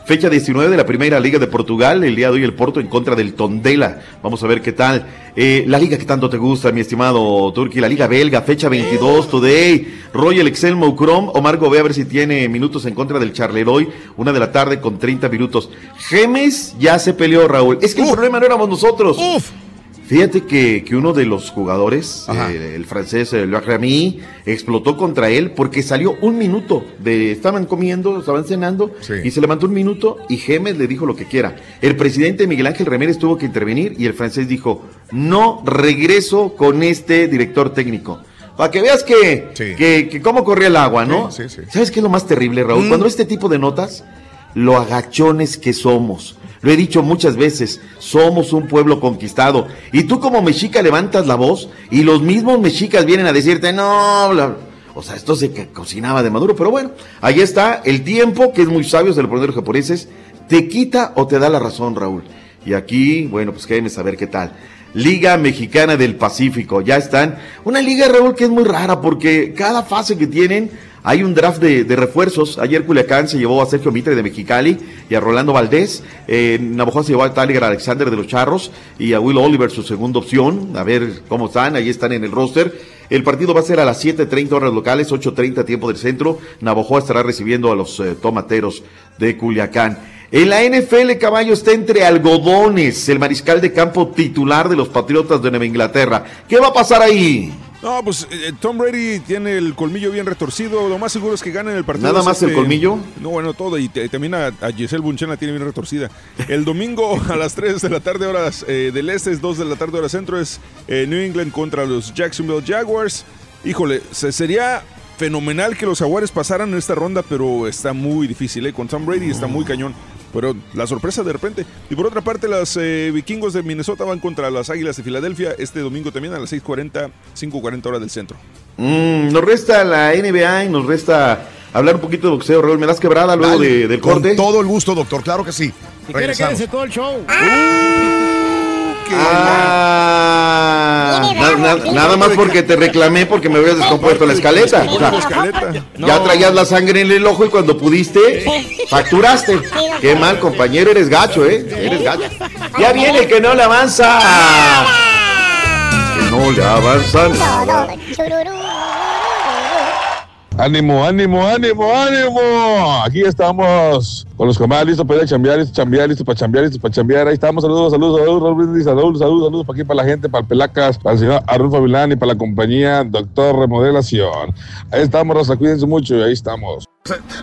Fecha 19 de la primera Liga de Portugal. El día de hoy el Porto en contra del Tondela. Vamos a ver qué tal. Eh, la liga que tanto te gusta, mi estimado Turki. La Liga Belga, fecha 22 today. Royal Excel Moucrom. Omar Gobea a ver si tiene minutos en contra del Charleroi. Una de la tarde con 30 minutos. Gemes ya se peleó, Raúl. Es que el problema no éramos nosotros. Fíjate que, que uno de los jugadores, eh, el francés Loic Remy, explotó contra él porque salió un minuto de estaban comiendo, estaban cenando y se levantó un minuto y Gemes le dijo lo que quiera. El presidente Miguel Ángel Ramírez tuvo que intervenir y el francés dijo, "No regreso con este director técnico." Para que veas que, que, que cómo corría el agua, ¿no? ¿Sabes qué es lo más terrible, Raúl? Cuando este tipo de notas, lo agachones que somos. Lo he dicho muchas veces, somos un pueblo conquistado. Y tú como mexica levantas la voz y los mismos mexicas vienen a decirte, no, bla". o sea, esto se co- cocinaba de maduro. Pero bueno, ahí está el tiempo, que es muy sabio, se lo ponen los japoneses, te quita o te da la razón, Raúl. Y aquí, bueno, pues quédenme saber qué tal. Liga Mexicana del Pacífico, ya están. Una liga, Raúl, que es muy rara porque cada fase que tienen hay un draft de, refuerzos. Ayer Culiacán se llevó a Sergio Mitre de Mexicali y a Rolando Valdés. Eh, Navajo se llevó a Tyler Alexander de los Charros y a Will Oliver, su segunda opción. A ver cómo están, ahí están en el roster. El partido va a ser a las 7.30 horas locales, 8.30 tiempo del centro. Navajo estará recibiendo a los eh, tomateros de Culiacán. En la NFL, caballo está entre algodones, el mariscal de campo titular de los Patriotas de Nueva Inglaterra. ¿Qué va a pasar ahí? No, pues eh, Tom Brady tiene el colmillo bien retorcido. Lo más seguro es que gane el partido. ¿Nada más el colmillo? No, bueno, todo. Y te- también a, a Giselle Bunchen la tiene bien retorcida. El domingo a las 3 de la tarde, horas eh, del este, es 2 de la tarde, hora centro, es eh, New England contra los Jacksonville Jaguars. Híjole, se- sería fenomenal que los Jaguares pasaran en esta ronda, pero está muy difícil. ¿eh? Con Tom Brady está muy cañón. Pero la sorpresa de repente. Y por otra parte, los eh, vikingos de Minnesota van contra las Águilas de Filadelfia este domingo también a las 6:40, 5:40 horas del centro. Mm, nos resta la NBA y nos resta hablar un poquito de boxeo, Raúl. ¿Me das quebrada luego Dale, de- del con corte? todo el gusto, doctor, claro que sí. Si quiere, quédese todo el show. Ah, na- na- nada más porque te reclamé porque me habías descompuesto la escaleta. O sea. Ya traías la sangre en el ojo y cuando pudiste, facturaste. Qué mal, compañero, eres gacho, ¿eh? Eres gacho. Ya viene el que no le avanza. Que no le avanza nada. Ánimo, ánimo, ánimo, ánimo. Aquí estamos con los camaradas listos para ir a chambear, listos para chambear, listos para chambear, listos para chambear. Ahí estamos, saludos, saludos, saludos, Raúl Brindis, saludos, saludos, saludos para aquí, para la gente, para el Pelacas, para el señor Arnulfo Vilán y para la compañía Doctor Remodelación. Ahí estamos, Rosa, cuídense mucho y ahí estamos.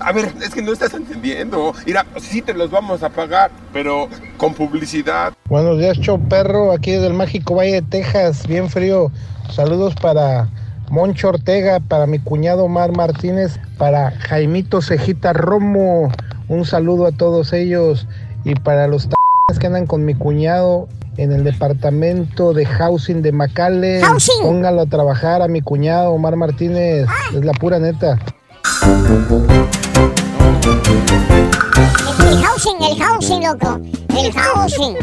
A ver, es que no estás entendiendo. Mira, sí te los vamos a pagar, pero con publicidad. Buenos días, show perro, aquí desde el mágico Valle de Texas, bien frío. Saludos para Moncho Ortega, para mi cuñado Omar Martínez, para Jaimito Cejita Romo. Un saludo a todos ellos y para los que andan con mi cuñado en el departamento de housing de Macale. Póngalo a trabajar a mi cuñado Omar Martínez, es la pura neta. El housing, el housing, loco. El housing.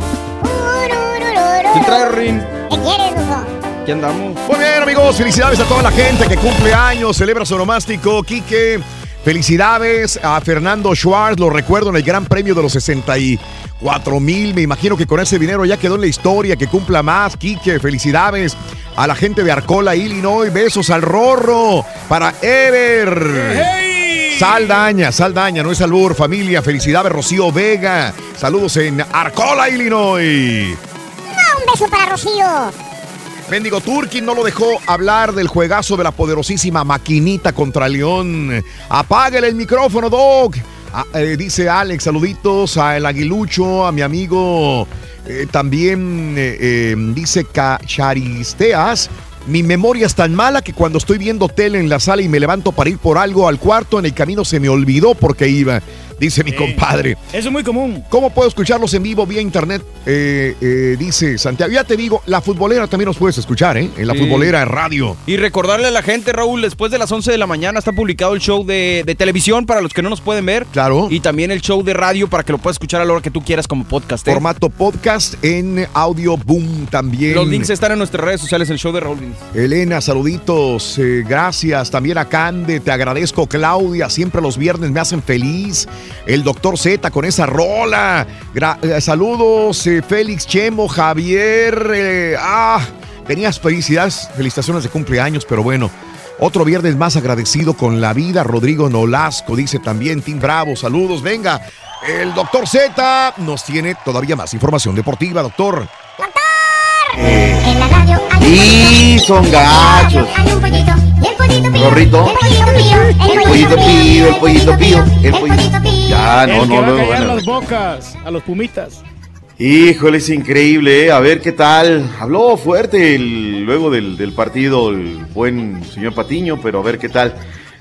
¿Qué trae, Rin? ¿Qué quieres, loco? ¿Qué andamos? Muy bien, amigos, felicidades a toda la gente que cumple años, celebra su nomástico. Quique, felicidades a Fernando Schwartz, lo recuerdo en el Gran Premio de los 64 mil. Me imagino que con ese dinero ya quedó en la historia, que cumpla más. Quique, felicidades a la gente de Arcola, Illinois. Besos al Rorro, para Ever. Saldaña, Saldaña, no es albur, familia. Felicidades, Rocío Vega. Saludos en Arcola, Illinois. Ah, un beso para Rocío. Mendigo Turkin no lo dejó hablar del juegazo de la poderosísima maquinita contra León. Apáguele el micrófono, Doc. Ah, eh, dice Alex, saluditos a El Aguilucho, a mi amigo. eh, también eh, dice Cacharisteas. Mi memoria es tan mala que cuando estoy viendo tele en la sala y me levanto para ir por algo al cuarto, en el camino se me olvidó porque iba. Dice mi compadre. Eso es muy común. ¿Cómo puedo escucharlos en vivo vía internet? Eh, eh, dice Santiago. Ya te digo, la futbolera también nos puedes escuchar, ¿eh? En la Sí. futbolera radio. Y recordarle a la gente, Raúl, después de las 11 de la mañana está publicado el show de, de televisión para los que no nos pueden ver. Claro. Y también el show de radio para que lo puedas escuchar a la hora que tú quieras como podcast. ¿eh? Formato podcast en audio boom también. Los links están en nuestras redes sociales, el show de Raúl Brindis. Elena, saluditos, eh, gracias. También a Cande, te agradezco. Claudia, siempre los viernes me hacen feliz. El doctor Z con esa rola. Gra- eh, saludos, eh, Félix Chemo, Javier. eh, ah, tenías felicidades, felicitaciones de cumpleaños, pero bueno. Otro viernes más agradecido con la vida. Rodrigo Nolasco dice también, Team Bravo, saludos, venga. El doctor Z nos tiene todavía más información deportiva, doctor. En la radio Y son gachos. hay un pollito. Y el pollito pío. Gorrito. El pollito pío. El pollito pío, el pollito pío, el pollito Ya, no, el que no, va no. a callar bueno. las bocas a los pumitas. Híjole, es increíble, ¿eh? A ver qué tal. Habló fuerte el- luego del, del partido el buen señor Patiño, pero a ver qué tal.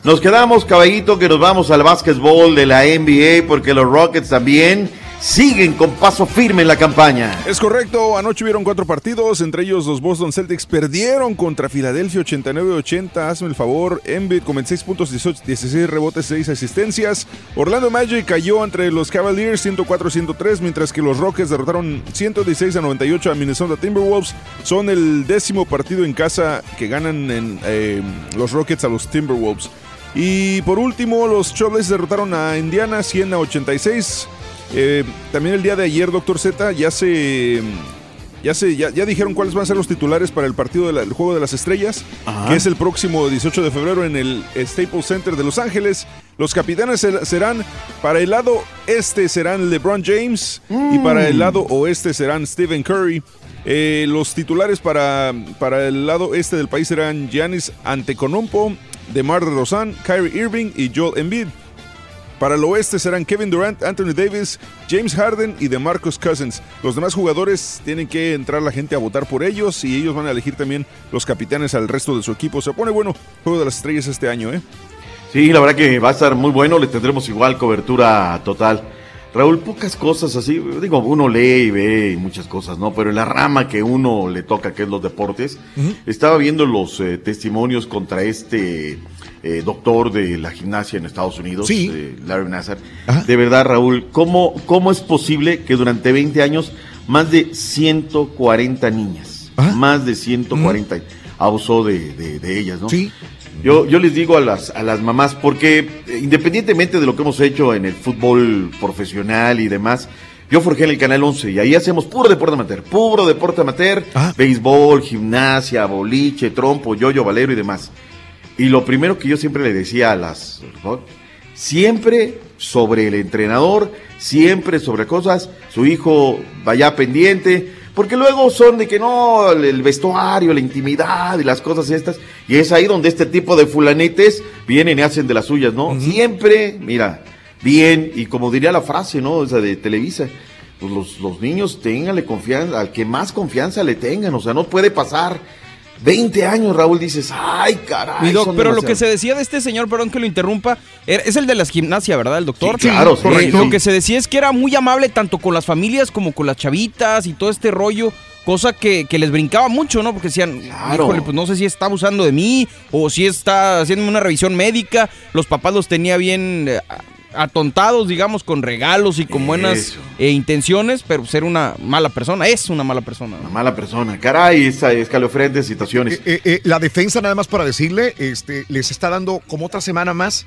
Nos quedamos, caballito, que nos vamos al básquetbol de la NBA porque los Rockets también siguen con paso firme en la campaña. Es correcto, anoche hubieron cuatro partidos, entre ellos los Boston Celtics perdieron contra Filadelfia 89-80, hazme el favor, Embiid con 26 puntos, 18 16 rebotes, 6 asistencias, Orlando Magic cayó entre los Cavaliers 104-103, mientras que los Rockets derrotaron 116 a 98 a Minnesota Timberwolves, son el décimo partido en casa que ganan en, eh, los Rockets a los Timberwolves. Y por último, los Trailblazers derrotaron a Indiana 100 a 86. Eh, también el día de ayer, Doctor Z, ya se. Ya, se, ya, ya dijeron cuáles van a ser los titulares para el partido del Juego de las Estrellas, Ajá. que es el próximo 18 de febrero en el Staples Center de Los Ángeles. Los capitanes ser- serán, para el lado este serán LeBron James y para el lado oeste serán Stephen Curry. Eh, los titulares para, para el lado este del país serán Giannis Antetokounmpo, DeMar DeRozan, Kyrie Irving y Joel Embiid. Para el oeste serán Kevin Durant, Anthony Davis, James Harden y DeMarcus Cousins. Los demás jugadores tienen que entrar la gente a votar por ellos y ellos van a elegir también los capitanes al resto de su equipo. Se pone bueno Juego de las Estrellas este año, ¿eh? Sí, la verdad que va a estar muy bueno, le tendremos igual cobertura total. Raúl, pocas cosas así, digo, uno lee y ve muchas cosas, ¿no? Pero en la rama que uno le toca, que es los deportes, estaba viendo los eh, testimonios contra este eh, doctor de la gimnasia en Estados Unidos, Sí. eh, Larry Nassar. De verdad, Raúl, ¿cómo, ¿cómo es posible que durante 20 años más de 140 niñas, más de 140, abusó de, de- de ellas, ¿no? Sí. Yo, yo les digo a las, a las mamás, porque eh, independientemente de lo que hemos hecho en el fútbol profesional y demás, yo forjé en el Canal 11 y ahí hacemos puro deporte amateur, puro deporte amateur, béisbol, gimnasia, boliche, trompo, yoyo, valero y demás. Y lo primero que yo siempre le decía a las... ¿no? Siempre sobre el entrenador, siempre sobre cosas, su hijo vaya pendiente, porque luego son de que no, el- vestuario, la intimidad y las cosas estas, y es ahí donde este tipo de fulanetes vienen y hacen de las suyas, ¿no? Siempre, mira, bien, y como diría la frase, ¿no? O sea, de Televisa, pues los, los niños ténganle confianza, al que más confianza le tengan, o sea, no puede pasar 20 años, Raúl, dices, ay, caray. Mi doc, son pero lo demasiado". que se decía de este señor, perdón que lo interrumpa, era- es el de las gimnasia, ¿verdad? El doctor. Sí, claro, sí, Eh, sí. Lo que se decía es que era muy amable tanto con las familias como con las chavitas y todo este rollo. Cosa que, que les brincaba mucho, ¿no? Porque decían, Claro. híjole, pues no sé si está abusando de mí o si está haciendo una revisión médica. Los papás los tenía bien eh, atontados, digamos, con regalos y con buenas eh, intenciones, pero ser una mala persona, es una mala persona. Una mala persona, caray, esa escalofriante situaciones. Eh, eh, la defensa, nada más para decirle, este, les está dando como otra semana más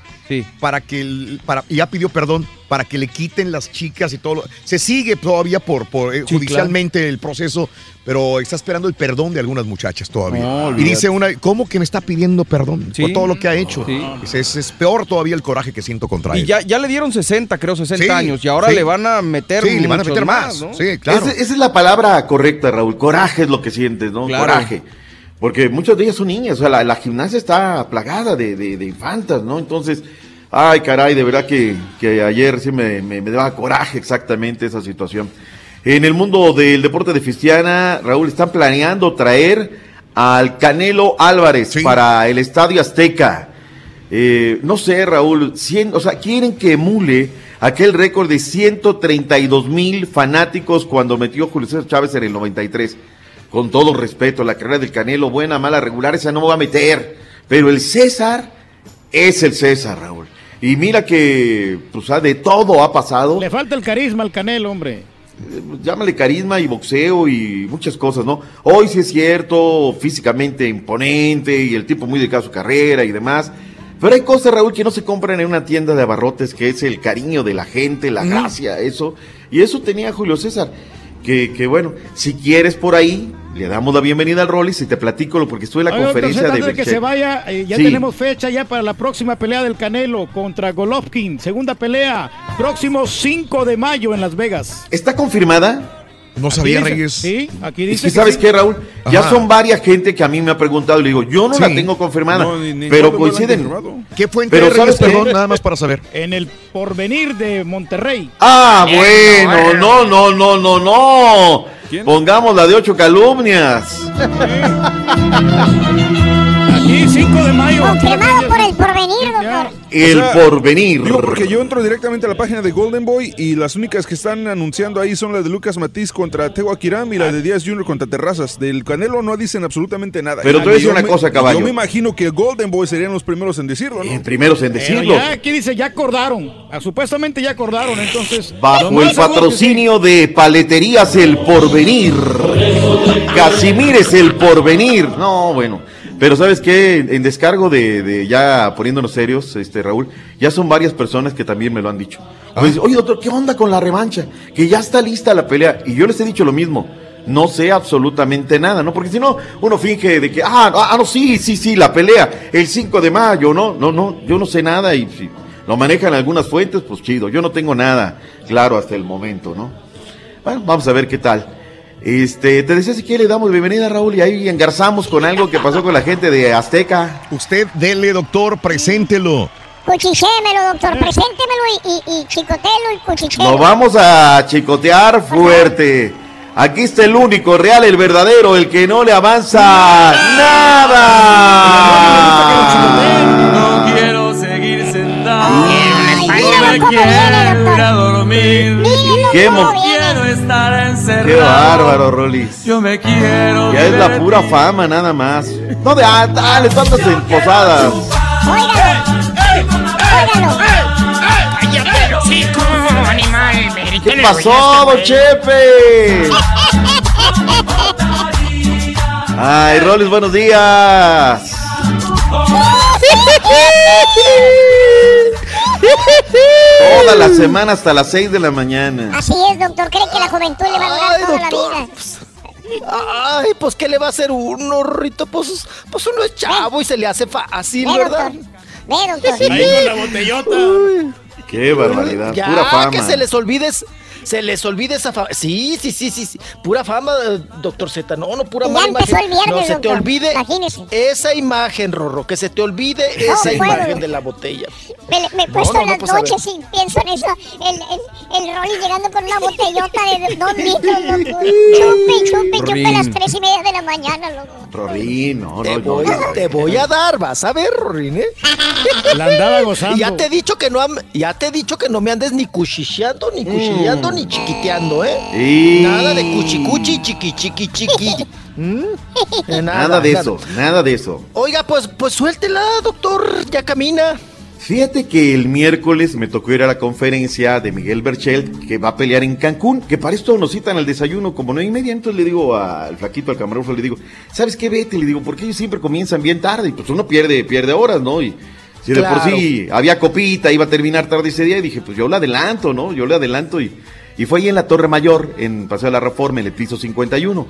para que, el- para, y ya pidió perdón, para que le quiten las chicas y todo. lo- se sigue todavía por, por eh, Sí, judicialmente el proceso, pero está esperando el perdón de algunas muchachas todavía. No, y dice una, ¿cómo que me está pidiendo perdón Sí. por todo lo que ha hecho? Sí. Es, es peor todavía el coraje que siento contra Y él. ya, ya le dieron 60, creo, 60 Sí, años. Y ahora sí. le van a meter Sí, le van a meter más, ¿no? sí, claro. Esa, esa es la palabra correcta, Raúl. Coraje es lo que sientes, ¿no? Claro. Coraje. Porque muchas de ellas son niñas, o sea, la, la gimnasia está plagada de, de- de infantas, ¿no? Entonces, ay, caray, de verdad que, que ayer sí me, me- me daba coraje exactamente esa situación. En el mundo del deporte de Fistiana, Raúl, están planeando traer al Canelo Álvarez para el Estadio Azteca. Eh, no sé, Raúl, cien- o sea, quieren que emule aquel récord de 132 mil fanáticos cuando metió Julio César Chávez en el 93. Con todo respeto, la carrera del Canelo, buena, mala, regular, esa no me va a meter. Pero el César es el César, Raúl. Y mira que, pues, ah, de todo ha pasado. Le falta el carisma al Canelo, hombre. Llámale carisma y boxeo y muchas cosas, ¿no? Hoy sí es cierto, físicamente imponente y el tipo muy dedicado a su carrera y demás. Pero hay cosas, Raúl, que no se compran en una tienda de abarrotes, que es el cariño de la gente, la gracia, eso. Y eso tenía Julio César. Que, que bueno, si quieres por ahí, le damos la bienvenida al Rollis y te platico lo porque estuve en la conferencia de antes de que se vaya, eh, ya Sí. tenemos fecha ya para la próxima pelea del Canelo contra Golovkin. Segunda pelea, próximo 5 de mayo en Las Vegas. ¿Está confirmada? No Aquí sabía, dice- Reyes. Sí, aquí Es dice que sabes sí. qué, Raúl, ya Ajá. son varias gente que a mí me ha preguntado y le digo, yo no la tengo confirmada, No, ni- ni pero coinciden. ¿Qué fuente Pero ¿sabes qué? perdón, nada más para saber? En el porvenir de Monterrey. Ah, bueno, no, no, no, no, no. Pongamos la de ocho calumnias. Aquí 5 de mayo. Confirmado por el porvenir, doctor. El O sea, porvenir. Digo, porque yo entro directamente a la página de Golden Boy y las únicas que están anunciando ahí son las de Lucas Matiz contra Teo Akiram y la de Díaz Jr. contra Terrazas. Del Canelo no dicen absolutamente nada. Pero te voy a decir Yo una me- cosa, caballo. Yo me imagino que Golden Boy serían los primeros en decirlo, ¿no? primeros en Pero decirlo. ya aquí dice, ya acordaron. Ah, supuestamente ya acordaron, entonces. Bajo el patrocinio de Paleterías El Porvenir. Casimires El Porvenir. No, bueno. Pero sabes qué, en descargo de, de ya poniéndonos serios, este Raúl, ya son varias personas que también me lo han dicho. Pues, Oye, doctor, ¿qué onda con la revancha? Que ya está lista la pelea. Y yo les he dicho lo mismo. No sé absolutamente nada, ¿no? Porque si no, uno finge de que, ah, ah, no, sí, sí, sí, la pelea, el 5 de mayo, ¿no? No, no, yo no sé nada y si lo manejan algunas fuentes, pues chido. Yo no tengo nada claro hasta el momento, ¿no? Bueno, vamos a ver qué tal. Este, te decía si quiere, le damos bienvenida, Raúl, y ahí engarzamos con algo que pasó con la gente de Azteca. Usted, dele, doctor, preséntelo. Cuchichémelo, doctor, preséntemelo y, y, y chicotelo y cuchichelo. Nos vamos a chicotear fuerte. Aquí está el único, real, el verdadero, el que no le avanza nada. No quiero seguir sentado. No me quiero ir a dormir. Qué mo- quiero estar encerrado. Qué bárbaro, Rolis. Yo me quiero. Ya es la pura fama, nada más. No de ah, dale, tantas en posadas. ¿Qué pasó, don Chepe? Ay, Rolis, buenos días. Toda la semana hasta las 6 de la mañana. Así es, doctor. ¿Cree que la juventud le va a durar toda la vida? Ay, pues ¿qué le va a hacer uno, Rito? Pues, pues uno es chavo y se le hace fácil, Ve, ¿verdad? doctor. Ve, doctor. Ahí con la botellota. Qué barbaridad, Ya, pura fama. que se les olvide, se les olvide esa fama. Sí, sí, sí, sí, sí. Pura fama, eh, doctor Z. No, no, pura Ya mala empezó imagen. el viernes, no se te doctor. olvide Imagínese. esa imagen, Rorro. Que se te olvide No esa puedo. imagen de la botella. Me, me he puesto no, en no, las pues, noches y pienso en eso. El, el, el Rolly llegando con una botellota de dos litros, loco. Chupe, chupe, chupe a las tres y media de la mañana, loco. Rorín, no, Te no, voy, no. te voy a dar, vas a ver, Rorín, ¿eh? La andaba gozando. Y ya te he dicho que no ya te he dicho que no me andes ni cuchicheando, ni cuchilleando, ni chiquiteando, ¿eh? Y- Nada de cuchicuchi, chiqui, chiqui, chiqui. ¿Mm? Nada, de eso, nada de eso. Oiga, pues, pues suéltela, doctor, ya camina. Fíjate que el miércoles me tocó ir a la conferencia de Miguel Berchelt, que va a pelear en Cancún, que para esto nos citan al desayuno como nueve y media. Entonces le digo al flaquito, al camarógrafo, le digo, ¿sabes qué? Vete, le digo, porque ellos siempre comienzan bien tarde. Y pues uno pierde, pierde horas, ¿no? Y si de por sí había copita, iba a terminar tarde ese día, y dije, pues yo le adelanto, ¿no? Yo le adelanto. Y, y fue ahí en la Torre Mayor, en Paseo de la Reforma, en el piso 51.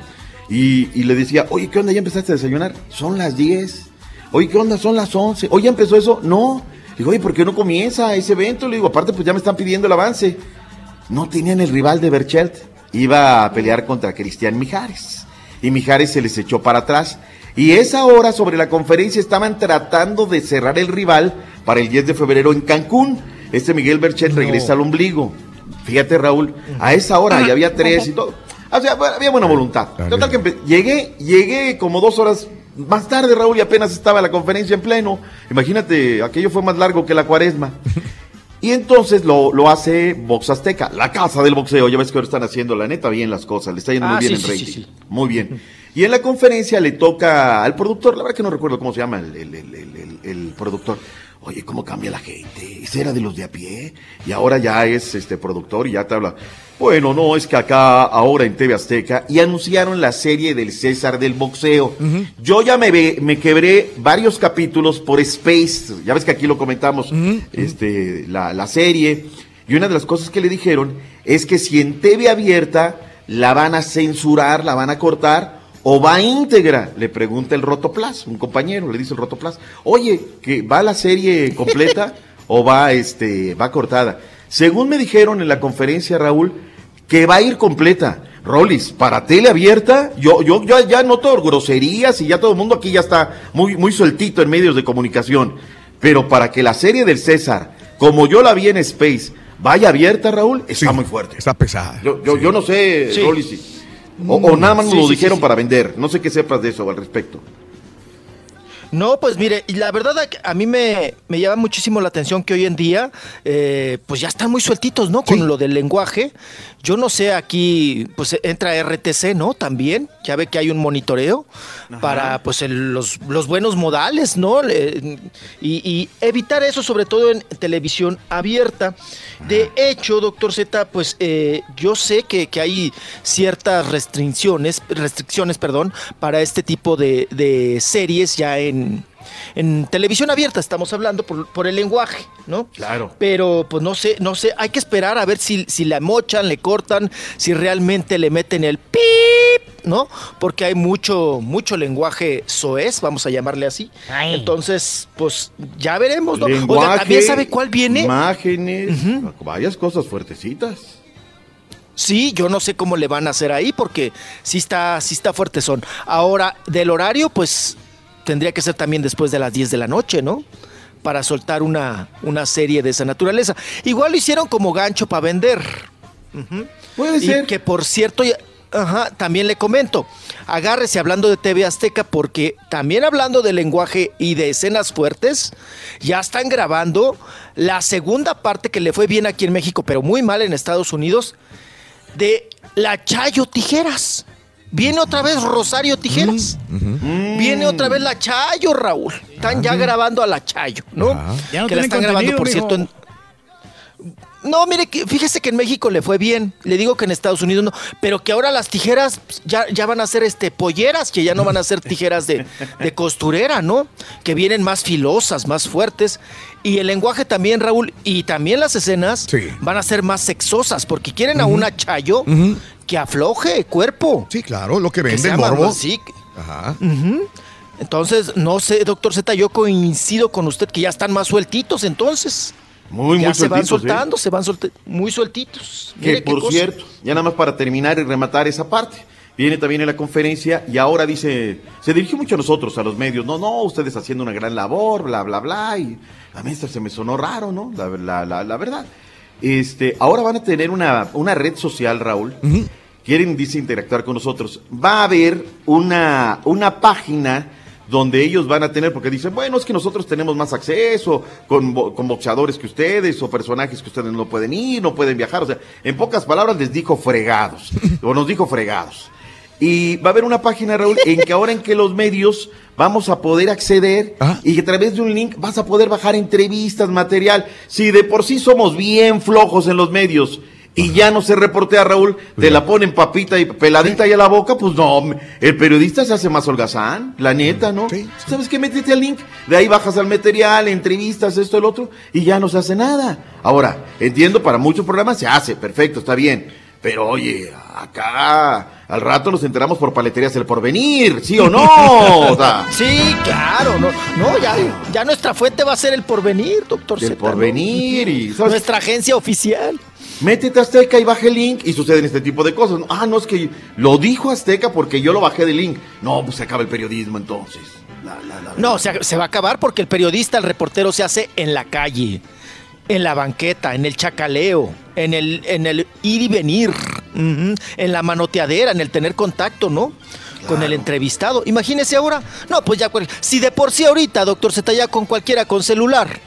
Y, y le decía, oye, ¿qué onda? ¿Ya empezaste a desayunar? Son las 10. Oye, ¿qué onda? Son las 11. Oye, ¿ya empezó eso? No. Digo, oye, ¿por qué no comienza ese evento? Le digo, aparte, pues ya me están pidiendo el avance. No tenían el rival de Berchelt. Iba a pelear contra Cristian Mijares. Y Mijares se les echó para atrás. Y esa hora sobre la conferencia estaban tratando de cerrar el rival para el 10 de febrero en Cancún. Este Miguel Berchelt regresa al ombligo. Fíjate, Raúl, a esa hora ya había tres y todo. O sea, había buena voluntad. Total que empe- llegué, llegué como dos horas más tarde, Raúl, y apenas estaba la conferencia en pleno. Imagínate, aquello fue más largo que la cuaresma. Y entonces lo, lo hace Box Azteca, la casa del boxeo. Ya ves que ahora están haciendo la neta bien las cosas, le está yendo Ah, muy bien sí, en rating. sí, sí. Muy bien. Y en la conferencia le toca al productor, la verdad que no recuerdo cómo se llama el- el- el productor. Oye, ¿cómo cambia la gente? Ese era de los de a pie y ahora ya es este productor y ya te habla. Bueno, no, es que acá, ahora en TV Azteca, y anunciaron la serie del César del boxeo. Yo ya me, ve- me quebré varios capítulos por Space, ya ves que aquí lo comentamos, este, la, la serie, y una de las cosas que le dijeron es que si en TV abierta la van a censurar, la van a cortar, o va íntegra, le pregunta el Rotoplas, un compañero, le dice el Rotoplas, oye, que va la serie completa o va este, va cortada. Según me dijeron en la conferencia, Raúl, que va a ir completa. Rolis, para tele abierta, yo, yo, yo ya noto groserías y ya todo el mundo aquí ya está muy, muy sueltito en medios de comunicación. Pero para que la serie del César, como yo la vi en Space, vaya abierta, Raúl, está muy fuerte. Está pesada. Yo, yo, yo no sé, Sí. Rolis, o, o nada más nos Sí, lo dijeron para vender. No sé qué sepas de eso al respecto. No, pues mire, y la verdad a- a mí me, me llama muchísimo la atención que hoy en día, eh, pues ya están muy sueltitos, ¿no? Con lo del lenguaje. Yo no sé, aquí pues entra RTC, ¿no? También, ya ve que hay un monitoreo para pues el- los, los buenos modales, ¿no? Le- y, y evitar eso sobre todo en televisión abierta. De hecho, doctor Z, pues eh, yo sé que, que hay ciertas restricciones, restricciones, perdón, para este tipo de, de series ya en, en televisión abierta, estamos hablando por, por el lenguaje, ¿no? Claro. Pero pues no sé, no sé, hay que esperar a ver si, si la mochan, le cortan, si realmente le meten el pip, ¿no? Porque hay mucho, mucho lenguaje soez, vamos a llamarle así. Entonces, pues ya veremos, ¿no? Oiga, Lenguaje, ¿también sabe cuál viene? Imágenes, varias cosas fuertecitas. Sí, yo no sé cómo le van a hacer ahí porque sí está, sí está fuerte son. Ahora, del horario, pues tendría que ser también después de las 10 de la noche, ¿no? Para soltar una, una serie de esa naturaleza. Igual lo hicieron como gancho para vender. Ujú. Puede y ser. que por cierto, ajá, también le comento, agárrese hablando de TV Azteca porque también hablando de lenguaje y de escenas fuertes, ya están grabando la segunda parte que le fue bien aquí en México, pero muy mal en Estados Unidos, de La Chayo Tijeras. Viene otra vez Rosario Tijeras. Viene otra vez La Chayo, Raúl. Están ya grabando a La Chayo, ¿no? Ya no que la están grabando, por mijo. cierto, en- No, mire, que, fíjese que en México le fue bien. Le digo que en Estados Unidos no. Pero que ahora las tijeras pues, ya, ya van a ser este, polleras, que ya no van a ser tijeras de, de costurera, ¿no? Que vienen más filosas, más fuertes. Y el lenguaje también, Raúl, y también las escenas van a ser más sexosas, porque quieren a una chayo que afloje cuerpo. Sí, claro, lo que vende sea el morbo. sí, Ajá. Ujú. Entonces, no sé, doctor Z, yo coincido con usted que ya están más sueltitos entonces. Muy, ya muy se van ¿eh? soltando, se van solte- muy sueltitos. Que por cosa. cierto, ya nada más para terminar y rematar esa parte, viene también en la conferencia y ahora dice, se dirigió mucho a nosotros, a los medios, no, no, ustedes haciendo una gran labor, bla, bla, bla, y la maestra se me sonó raro, ¿no? La, la, la, la verdad. Este, ahora van a tener una, una red social, Raúl. Quieren, dice, interactuar con nosotros. Va a haber una, una página donde ellos van a tener, porque dicen, bueno, es que nosotros tenemos más acceso con, con boxeadores que ustedes o personajes que ustedes no pueden ir, no pueden viajar. O sea, en pocas palabras les dijo fregados, o nos dijo fregados. Y va a haber una página, Raúl, en que ahora en que los medios vamos a poder acceder y que a través de un link vas a poder bajar entrevistas, material. Si de por sí somos bien flojos en los medios y ya no se reportea, Raúl, te la ponen papita y peladita ahí a la boca, pues no, el periodista se hace más holgazán, la neta, ¿no? ¿Sabes qué? Métete al link, de ahí bajas al material, entrevistas, esto, el otro, y ya no se hace nada. Ahora, entiendo, para muchos programas se hace, perfecto, está bien. Pero oye, acá al rato nos enteramos por paleterías el porvenir, ¿sí o no? O sea, Sí, claro, no, no, ya, ya nuestra fuente va a ser el porvenir, doctor El. Porvenir y, ¿sabes? nuestra agencia oficial. Métete a Azteca y baje el link y suceden este tipo de cosas. Ah, no, es que lo dijo Azteca porque yo lo bajé del link. No, pues se acaba el periodismo entonces. No, se, se va a acabar porque el periodista, el reportero se hace en la calle, en la banqueta, en el chacaleo, en el, en el ir y venir, en la manoteadera, en el tener contacto, ¿no? Con el entrevistado. Imagínese ahora. No, pues ya, si de por sí ahorita, doctor, se ya con cualquiera con celular,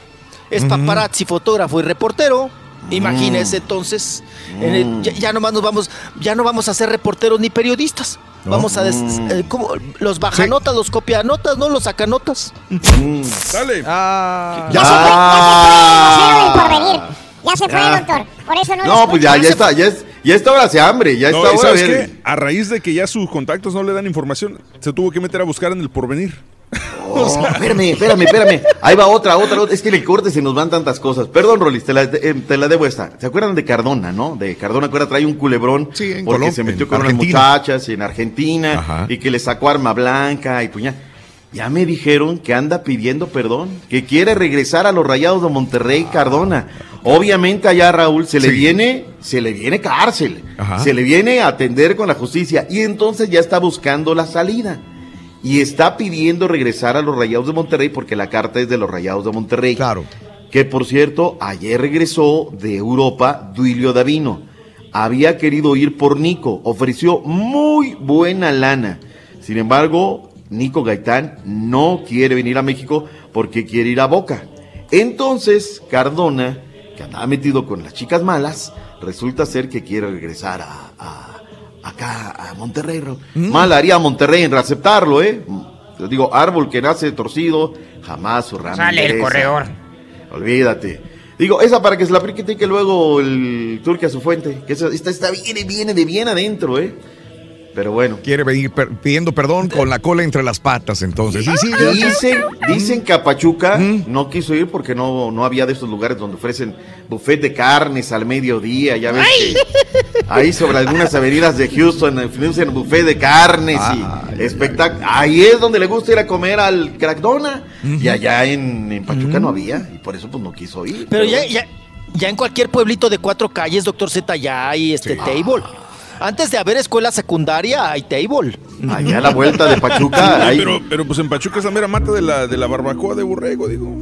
es paparazzi, fotógrafo y reportero. Imagínese entonces, en el- ya, ya nomás nos vamos, ya no vamos a ser reporteros ni periodistas. Vamos a des- eh, ¿cómo? los bajanotas, los copianotas, ¿no? Los sacanotas. Dale. Ah. Ya se fue, ya se fue el porvenir. Ya se fue, Ah. doctor. Por eso no, No, pues ya, escucho. ya está, ya es, ya está hora hace hambre, ya No, está ¿y ¿Sabes qué? A raíz de que ya sus contactos no le dan información, se tuvo que meter a buscar en el porvenir. Oh, espérame, espérame, espérame. Ahí va otra, otra, otra. Es que en el corte se nos van tantas cosas. Perdón, Rolis, te la, eh, te la debo esta. ¿Se acuerdan de Cardona, no? De Cardona, acuerda, trae un culebrón en porque se metió con unas Argentina. muchachas en Argentina y que le sacó arma blanca y puñal. Ya me dijeron que anda pidiendo perdón, que quiere regresar a los Rayados de Monterrey, Cardona. Obviamente allá Raúl se le viene, se le viene cárcel, Ajá. se le viene a atender con la justicia y entonces ya está buscando la salida y está pidiendo regresar a los Rayados de Monterrey porque la carta es de los Rayados de Monterrey. Claro. Que por cierto, ayer regresó de Europa Duilio Davino. Había querido ir por Nico, ofreció muy buena lana. Sin embargo, Nico Gaitán no quiere venir a México porque quiere ir a Boca. Entonces, Cardona, que andaba metido con las chicas malas, resulta ser que quiere regresar a, a- acá a Monterrey. Mal haría a Monterrey en aceptarlo, ¿eh? Les digo, árbol que nace torcido, jamás su rama Sale el corredor. Olvídate. Digo, esa para que se la aplique que luego el turque a su fuente. Que esa- esta está viene, viene de bien adentro, ¿eh? Pero bueno. Quiere venir per- pidiendo perdón con la cola entre las patas, entonces. Sí, sí, ya- Dicen, dicen que a Pachuca no quiso ir porque no, no había de estos lugares donde ofrecen buffet de carnes al mediodía. Ya ves que ahí sobre algunas avenidas de Houston ofrecen buffet de carnes y espectáculo. Ahí es donde le gusta ir a comer al Crackdona. Y allá en, en Pachuca no había y por eso pues no quiso ir. Pero ya, ya, ya en cualquier pueblito de cuatro calles, doctor Z, ya hay este table. Antes de haber escuela secundaria, hay table. Allá a la vuelta de Pachuca. Hay- pero, pero pues en Pachuca es la mera mata de la, de la barbacoa de borrego, digo.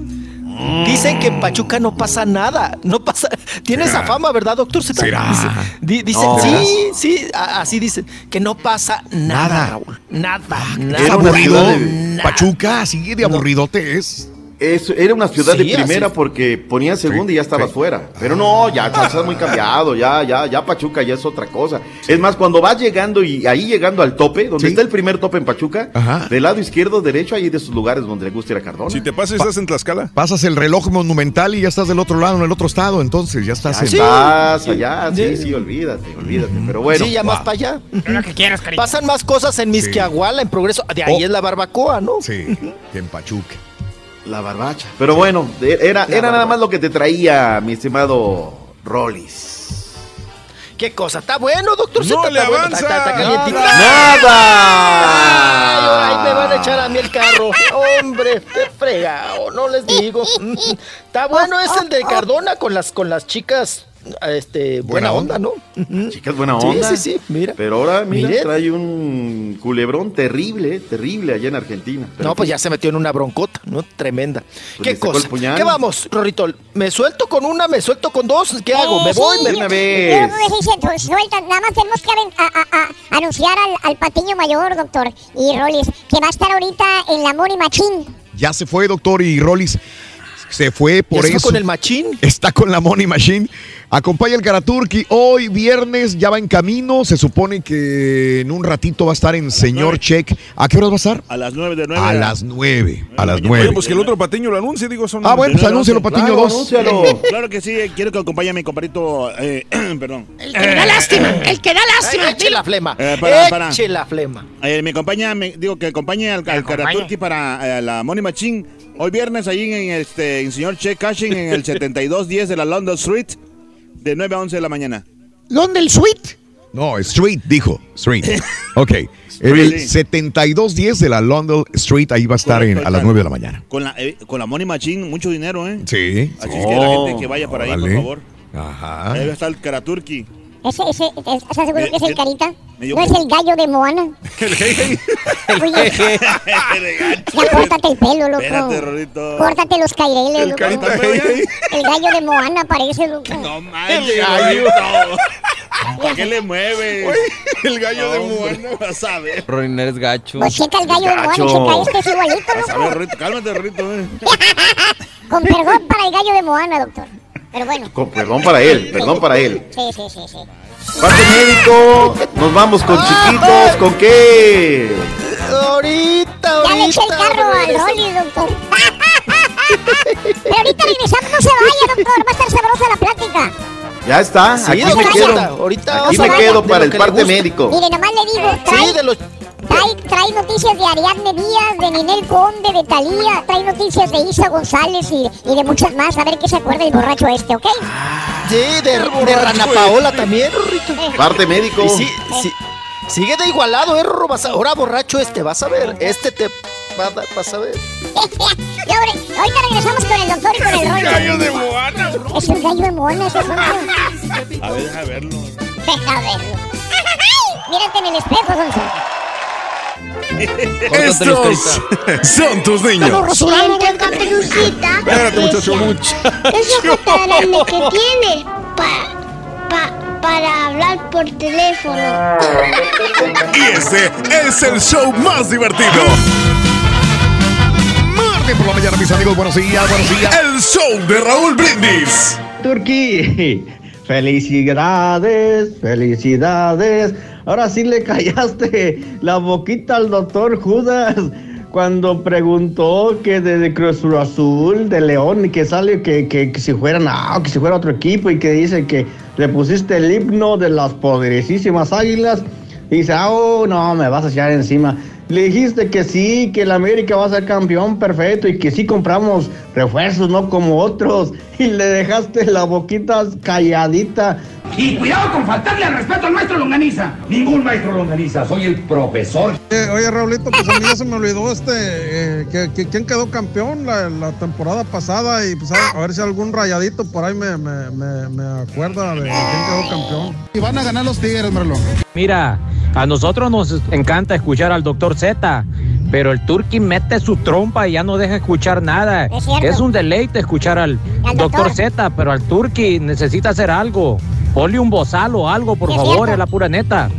Dicen que en Pachuca no pasa nada. No pasa. Tiene esa fama, ¿verdad, doctor? ¿Será? Dice, di- dice- No. sí, sí, así dice. Que no pasa nada, Raúl. Nada. Es nada. aburrido. Nada. Pachuca, así de aburridote es. Es- era una ciudad Sí, de primera así- porque ponía segunda y ya estabas fuera. Pero no, ya ya estás muy cambiado, ya, ya, ya Pachuca ya es otra cosa. Es más, cuando vas llegando y ahí llegando al tope, donde está el primer tope en Pachuca, del lado izquierdo, derecho, ahí de esos lugares donde le gusta ir a Cardona. Si te pasas, estás en Tlaxcala. Pasas el reloj monumental y ya estás del otro lado, en el otro estado, entonces ya estás Ya en... estás allá, sí, sí, olvídate, olvídate. Pero bueno. sí, ya más para allá. Lo que quieras, cariño. Pasan más cosas en Misquiahuala, en Progreso. De ahí Oh. es la barbacoa, ¿no? Sí, que en Pachuca. La barbacha. Pero bueno, de- era, era nada más lo que te traía, mi estimado Rollis. ¿Qué cosa? ¿Está bueno, doctor? No Z? le ¿Está bueno? avanza. ¿Está, está calientito? ¡Nada! Ay, me van a echar a mí el carro. Hombre, qué fregado, no les digo. Está bueno es el de Cardona con las, con las chicas, este, buena, Buena onda, ¿no? Chicas, buena Sí, onda. sí, sí, mira. Pero ahora, mira, Mire. trae un culebrón terrible, terrible allá en Argentina. Pero No, pues ya se metió en una broncota, ¿no? Tremenda. Pues ¿Qué cosa? ¿Qué vamos, Rorrito? ¿Me suelto con una, me suelto con dos? ¿Qué hago? ¿Me voy? sí, ¿Me una vez. creo que sí se tu- suelta. Nada más tenemos que a- a- a- anunciar al, al patiño mayor, doctor, y Rolis, que va a estar ahorita en la Money Machine. Ya se fue, doctor, y Rollis se fue por ¿Ya eso. con el machín? Está con la Money Machine. Acompaña el Karaturki. Hoy, viernes, ya va en camino. Se supone que en un ratito va a estar en Señor Check. ¿A qué hora va a estar? A las 9 de 9. A las 9. A las Oye, 9. pues que el otro patiño lo anuncie, digo, son. Ah, bueno, pues anúncialo, Patiño Claro, 2. anúncialo. Claro que sí, eh, quiero que acompañe a mi compadrito, eh, perdón. El que da lástima, el que da lástima. Eche la flema. Eh, para, para. Eche la flema. Eh, me acompaña, me- digo que acompañe al, al. Karaturki para eh, la Money Machine. Hoy viernes ahí en este en señor Che Cashing en el 7210 de la London Street de 9 a 11 de la mañana. ¿Dónde el suite? No, Street, dijo. Street. Ok. En el Sí. 7210 de la London Street, ahí va a estar en- a las ahí 9 de la mañana. Con la, eh, con la Money Machine, mucho dinero, ¿eh? Sí. Así es que la Oh, gente que vaya para ahí, por órale. favor. Ajá. Ahí va a estar el Karaturki. Ese, ese, es- ¿Estás seguro Me- que es el me- carita? ¿No es por- el gallo de Moana? Oye, ya córtate el pelo, loco. Espérate, Rorito. Córtate los caireles, El loco. carita El gallo de Moana parece, loco. No manches, Rorito. ¿Para qué le mueves? El gallo de Moana. Vas a ver. Rorin, eres gacho. Pues checa el gallo de Moana, checa este es igualito, Vas a ver, loco. Rorito. Cálmate, Rorito. eh. Con perdón para el gallo de Moana, doctor. Pero bueno. Con- perdón para él, perdón para él. Sí, sí, sí, sí. Parte médico, nos vamos con chiquitos, ¿con qué? Ahorita, ahorita. Ya le eché el carro al. Rolly, doctor. Pero ahorita regresamos, no se vaya, doctor. Va a estar sabrosa la plática. Ya está, Sí, aquí me quedo. ahorita Aquí vamos me quedo para el parte médico. Mire, nomás le digo, trae, Sí, de los... trae, trae noticias de Ariadne Díaz, de Ninel Conde, de Talía, trae noticias de Isa González y, y de muchas más. A ver qué se acuerda el borracho este, ¿ok? Sí, de, de Rana Paola también, Rorrito. Parte médico. Y sí, sí, sigue de igualado, eh, Rorro. A- ahora borracho este, vas a ver. Este te va a dar, vas a ver. Y ahora, ahorita regresamos con el doctor y con el rollo. Gallo de Moana. Es el gallo de Moana, ese. A ver, deja verlo. Deja verlo. Mírate en el espejo, Gonzo. Caritas. son tus niños. Siente, caperucita. Espérate, muchacho. Es lo que tiene para hablar por teléfono. Y ese es el show más divertido. Martes por la mañana, mis amigos. Buenos días, buenos días. El show de Raúl Brindis. Turquí, felicidades, felicidades. Ahora sí le callaste la boquita al doctor Judas cuando preguntó que de Cruz Azul, de León, y que sale que, que, que si fuera, no, que si fuera otro equipo y que dice que le pusiste el himno de las poderosísimas águilas. Y dice, ah, oh, no, me vas a echar encima. Le dijiste que sí, que el América va a ser campeón perfecto y que sí compramos refuerzos, no como otros. Y le dejaste la boquita calladita. Y cuidado con faltarle al respeto al maestro Longaniza. Ningún maestro Longaniza, soy el profesor. Eh, oye, Raulito, pues a mí ya se me olvidó este, eh, que, que- quién quedó campeón la, la temporada pasada y pues a, a ver si algún rayadito por ahí me, me, me, me acuerda de quién quedó campeón. Y van a ganar los Tigres, Merlo. Mira, a nosotros nos encanta escuchar al doctor Z, pero el Turqui mete su trompa y ya no deja escuchar nada. Es un deleite escuchar al Al doctor doctor. Z, pero al Turqui necesita hacer algo. Ponle un bozal o algo, por favor, cierto. es la pura neta.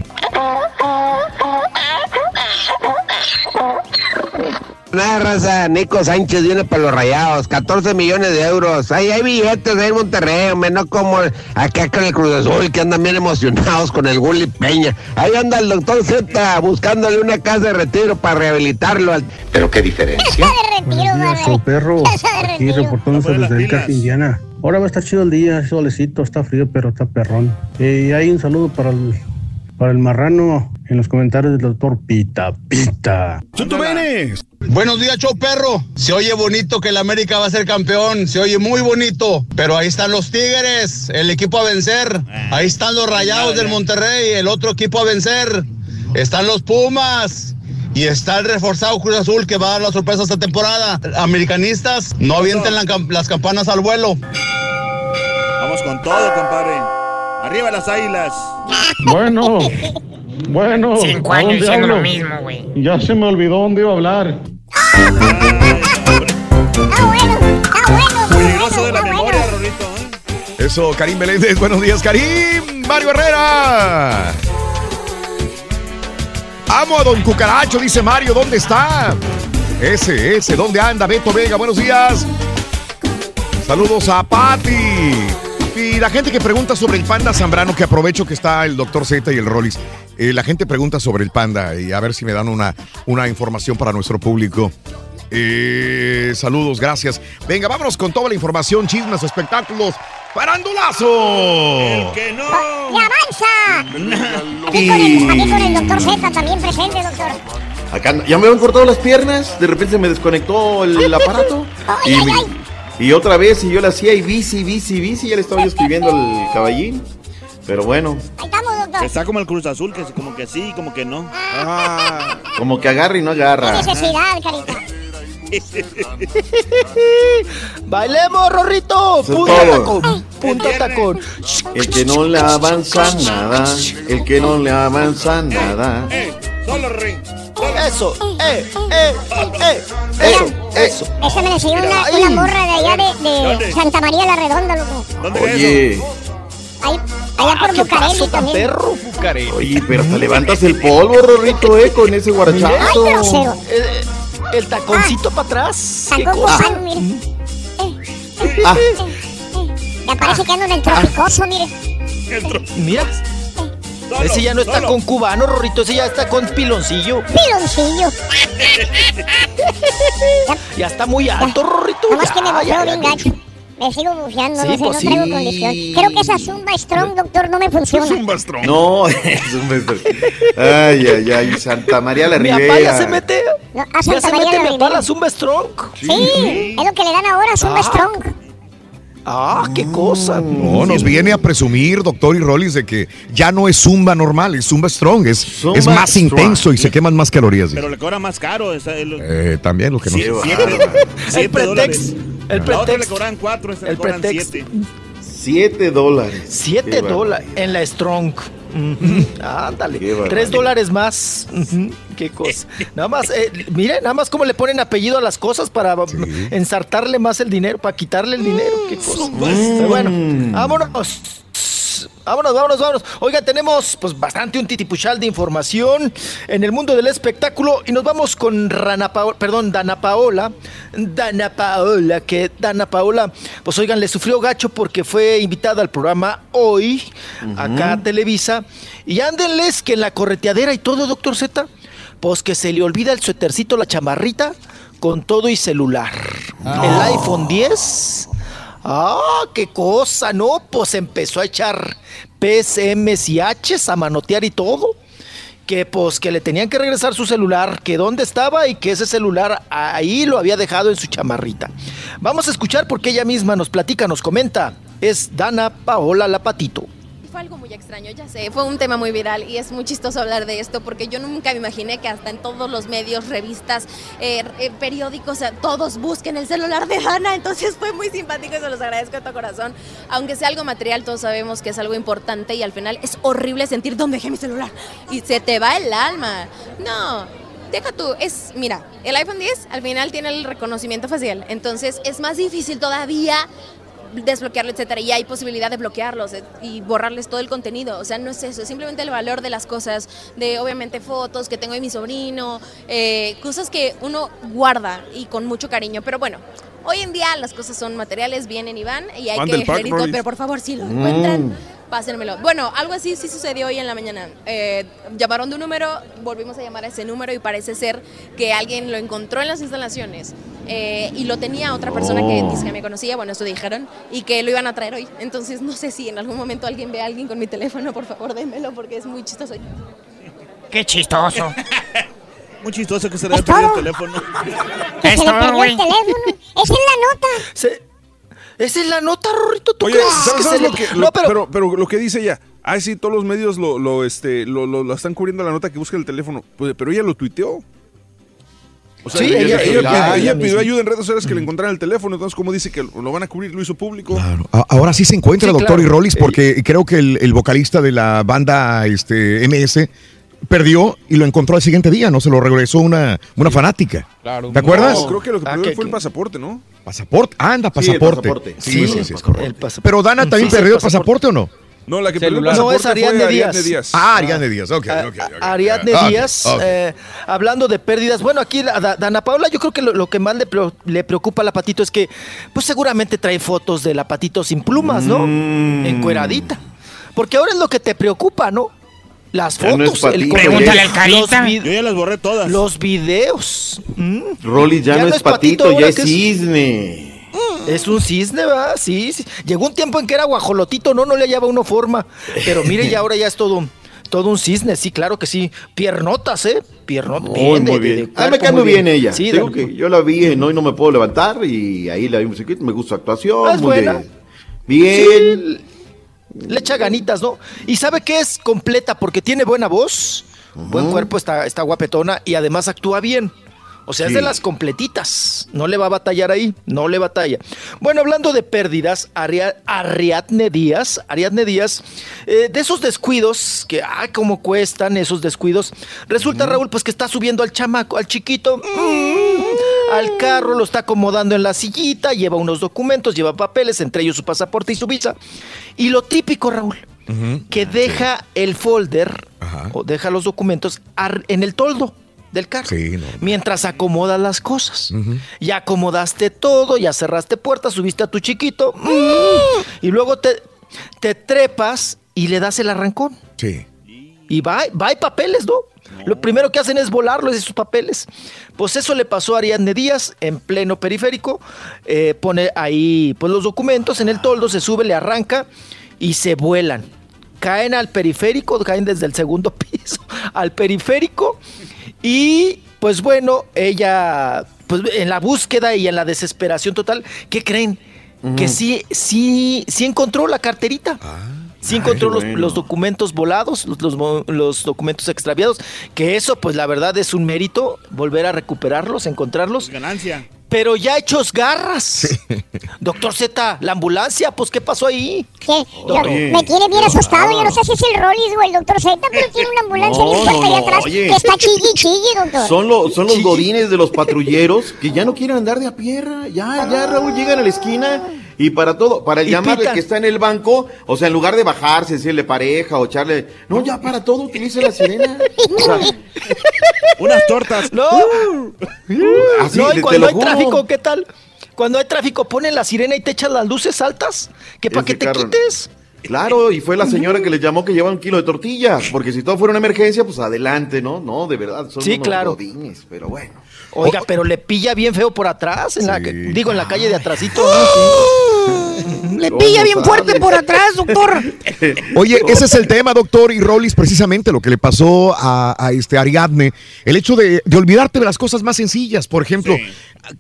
Nada, raza, Nico Sánchez viene para los rayados, 14 millones de euros. Ahí hay billetes ahí en Monterrey, hombre, no como acá con el Cruz Azul, que andan bien emocionados con el Gulli Peña. Ahí anda el doctor Z buscándole una casa de retiro para rehabilitarlo. al- Pero qué diferencia. Buenos días, show perro. Aquí reportándose desde el Café Indiana. Ahora va a estar chido el día, solecito, está frío, pero está perrón. Y hay un saludo para el, para el marrano en los comentarios del doctor Pita Pita. Buenos días, show perro. Se oye bonito que el América va a ser campeón. Se oye muy bonito. Pero ahí están los Tigres, el equipo a vencer. Ahí están los Rayados del Monterrey, el otro equipo a vencer. Están los Pumas. Y está el reforzado Cruz Azul que va a dar la sorpresa esta temporada. Americanistas, no avienten la las campanas al vuelo. Vamos con todo, compadre. Arriba las águilas. Bueno, bueno. Cinco ¿a años dónde diciendo lo mismo, güey. Ya se me olvidó dónde iba a hablar. Peligroso de la memoria, Rorito. Eso, Karim Meléndez. Buenos días, Karim. Mario Herrera. Amo a Don Cucaracho, dice Mario. ¿Dónde está? Ese, ese. ¿Dónde anda? Beto Vega. Buenos días. Saludos a Patti. Y la gente que pregunta sobre el panda Zambrano, que aprovecho que está el doctor Z y el Rollis. Eh, la gente pregunta sobre el panda y a ver si me dan una, una información para nuestro público. Eh, saludos, gracias. Venga, vámonos con toda la información, chismes, espectáculos. ¡Farandulazo! que no. ¡Y avanza! Aquí con, el, aquí con el doctor Z también presente, doctor. Acá ya me habían cortado las piernas, de repente se me desconectó el aparato. y, y otra vez, y yo le hacía y bici, bici, bici, ya le estaba yo escribiendo al caballín. Pero bueno, Ahí estamos, doctor. Está como el Cruz Azul, que es como que sí, como que no. como que agarra y no Qué agarra. necesidad, carita. ¡Bailemos, Rorrito! ¡Punto tacón! ¡Punto tacón! El que no le avanza nada, el que no le avanza nada. Solo ring. Eso, eh, eh, eh, eso, eso. Esa me la enseñó una, una morra de allá de, de ¿Dónde? Santa María la Redonda, loco. Oye, Ahí, allá por ¿Qué Bucareli pasó tan también. perro, Bucareli? oye, pero te levantas el polvo, Rorrito, eh, con ese guarachazo. Ay, grosero. Eh, El taconcito para atrás. ¿Qué Tacón cosa? cubano, mire. Ah. Ya parece que ando en el tropicoso, mire. Mira. Ese ya no está con cubano, Rorrito, ese ya está con piloncillo. Piloncillo. Ya está muy alto, Rorrito. Nomás ya, que me ya, bufeo ya, bien ya. gacho. Me sigo bufeando, Sí, no sé, pues no traigo sí. condición. Creo que esa Zumba Strong, doctor, no me funciona. No, es un beso. Ay, ay, ay, Santa María la Mi papá Rivera. ya se mete. No, a Ya Santa se María mete la mi papá la Zumba Strong. Sí, es lo que le dan ahora, Zumba Ah. Strong. Ah, qué cosa. No, nos viene a presumir, doctor y Rollis, de que ya no es zumba normal, es zumba strong, es, Zumba es más strong. intenso y se queman más calorías. Pero le cobra más caro. esa- el- Eh, también lo que no siete, sé. siete- El pretext, dólares. el otra le pretext. cobran cuatro, le El cobran pretext. siete. Siete dólares. Siete dólares en la Strong. Ándale. Tres dólares más. Qué cosa. Nada más, eh, mire, nada más cómo le ponen apellido a las cosas para ensartarle más el dinero, para quitarle el dinero. Qué cosa. Pero bueno, vámonos. Vámonos, vámonos, vámonos. Oiga, tenemos pues bastante un titipuchal de información en el mundo del espectáculo y nos vamos con Rana Paola, perdón, Dana Paola. Dana Paola, que Dana Paola, pues oigan, le sufrió gacho porque fue invitada al programa hoy, acá a Televisa. Y ándenles que en la correteadera y todo, doctor Z, pues que se le olvida el suétercito, la chamarrita, con todo y celular. El iPhone 10. Ah, qué cosa, ¿no? Pues empezó a echar PSMs y Hs a manotear y todo. Que pues que le tenían que regresar su celular, que dónde estaba y que ese celular ahí lo había dejado en su chamarrita. Vamos a escuchar porque ella misma nos platica, nos comenta. Es Dana Paola Lapatito. Algo muy extraño, ya sé, fue un tema muy viral y es muy chistoso hablar de esto porque yo nunca me imaginé que hasta en todos los medios, revistas, eh, eh, periódicos, todos busquen el celular de Dana, entonces fue muy simpático y se los agradezco de todo corazón. Aunque sea algo material, todos sabemos que es algo importante y al final es horrible sentir dónde dejé mi celular y se te va el alma. No, Deja tú, es, mira, el iPhone 10 al final tiene el reconocimiento facial, entonces es más difícil todavía desbloquearlo, etcétera. Y hay posibilidad de bloquearlos eh, y borrarles todo el contenido. O sea, no es eso, es simplemente el valor de las cosas, de obviamente fotos que tengo de mi sobrino, eh, cosas que uno guarda y con mucho cariño. Pero bueno. Hoy en día las cosas son materiales, vienen y van, y hay que Rolis. pero por favor, si lo Mm. Pásenmelo. Bueno, algo así sí sucedió hoy en la mañana. Eh, llamaron de un número, volvimos a llamar a ese número y parece ser que alguien lo encontró en las instalaciones eh, y lo tenía otra persona que Oh. dice que me conocía, bueno, eso dijeron, y que lo iban a traer hoy. Entonces no sé si en algún momento alguien ve a alguien con mi teléfono, por favor, démelo porque es muy chistoso. Qué chistoso. Muy chistoso que se le haya perdido el teléfono. Que se le perdió el teléfono. Esa es la nota. Esa es la nota, Rorrito. ¿Tú Oye, crees ¿sabes, que sabes lo que, No, lo- pero- pero, pero lo que dice ella? Ay, sí, todos los medios lo, lo, este, lo, lo- lo están cubriendo la nota que busca el teléfono. Pues, pero ella lo tuiteó. O sea, Sí, ella, ella- ella- ella- ella pidió misma. ayuda en redes sociales que le encontraran el teléfono. Entonces, como dice que lo, lo van a cubrir, lo hizo público. A- Ahora sí se encuentra, Sí, doctor claro. y Rollis, porque creo que el, el vocalista de la banda este, MS perdió y lo encontró al siguiente día, ¿no? Se lo regresó una, una fanática. Claro. ¿Te acuerdas? No, creo que lo que Ah, perdió que- fue el pasaporte, ¿no? Pasaporte. Anda, Sí, el pasaporte. pasaporte. Sí, Sí, sí, es correcto. el pasaporte. Pero Dana también perdió el el pasaporte o no? No, la que Celular. perdió el No, es pasaporte fue Ariadne Ariadne Díaz. Díaz. Ah, Ariadne Díaz, ok, ok. ok. Ariadne Ah, Díaz, eh, hablando de pérdidas, bueno, aquí a Dana Paula, yo creo que lo, lo que más le, le preocupa a la Patito es que, pues seguramente trae fotos de la Patito sin plumas, ¿no? Mm. Encueradita. Porque ahora es lo que te preocupa, ¿no? Las Ya no fotos, Patito, Pregúntale al Carita. Yo ya las borré todas. los videos. Mm. Rolly ya, no, es patito, ya es cisne. Es un cisne, ¿va? Sí, sí. Llegó un tiempo en que era guajolotito, no, no le hallaba uno forma. Pero mire, ya ahora ya es todo, todo un cisne, sí, claro que sí. Piernotas, ¿eh? Piernotas. Muy, muy bien. Ah, me cae muy bien, ella. Sí, Digo de- que yo la vi en Hoy No Me Puedo Levantar y ahí la vimos. Me gusta su actuación. Ah, es muy buena. de- Bien. Le echa ganitas, ¿no? Y sabe que es completa porque tiene buena voz, buen cuerpo, está, está guapetona y además actúa bien. O sea, es de las completitas. No le va a batallar ahí, no le batalla. Bueno, hablando de pérdidas, Aria- Ariadne Díaz, Ariadne Díaz, eh, de esos descuidos, que, ah, cómo cuestan esos descuidos. Resulta, Raúl, pues que está subiendo al chamaco, al chiquito, mm, al carro, lo está acomodando en la sillita, lleva unos documentos, lleva papeles, entre ellos su pasaporte y su visa. Y lo típico, Raúl, que deja el folder o deja los documentos en el toldo del carro. Mientras acomodas las cosas. Ya acomodaste todo, ya cerraste puertas, subiste a tu chiquito. mm, y luego te, te trepas y le das el arrancón. Sí. Y va, va hay papeles, ¿no? Lo primero que hacen es volarlos esos papeles. Pues eso le pasó a Ariadne Díaz en pleno periférico. eh, pone ahí pues los documentos en el toldo, se sube, le arranca y se vuelan. Caen al periférico, caen desde el segundo piso al periférico. Y pues bueno, ella, pues en la búsqueda y en la desesperación total, ¿qué creen? Que sí, sí, sí encontró la carterita. Sí encontró Ay, los, bueno. los documentos volados, los, los los documentos extraviados, que eso pues la verdad es un mérito volver a recuperarlos, encontrarlos. Ganancia. Pero ya hechos garras. Doctor Z, la ambulancia, pues ¿qué pasó ahí? ¿Qué? Oye, me tiene bien asustado. Yo no sé si es el Rollis o el doctor Z, pero tiene una ambulancia No, bien fuerte no, ahí no, atrás oye. que está chille y chille, doctor. Son, lo- son los godines de los patrulleros que ya no quieren andar de a pierra. Ya, ya, Raúl, llegan a la esquina y para todo, para el llamarle que está en el banco, o sea, en lugar de bajarse, decirle pareja o echarle. No, ya para todo utiliza la sirena. O sea, Unas tortas. No. así, no, te- y cuando hay tráfico, ¿qué tal? Cuando hay tráfico, ponen la sirena y te echan las luces altas. Que para que te carro- quites. Claro, y fue la señora que les llamó que lleva un kilo de tortillas, porque si todo fuera una emergencia, pues adelante, ¿no? No, de verdad, son Sí, unos claro. godines, pero bueno. Oiga, pero le pilla bien feo por atrás, en la, digo, en la calle de atrásito. Le pilla bien fuerte por atrás, doctor. Oye, ese es el tema, doctor y Rollis, precisamente lo que le pasó a, a este Ariadne. El hecho de, de olvidarte de las cosas más sencillas. Por ejemplo,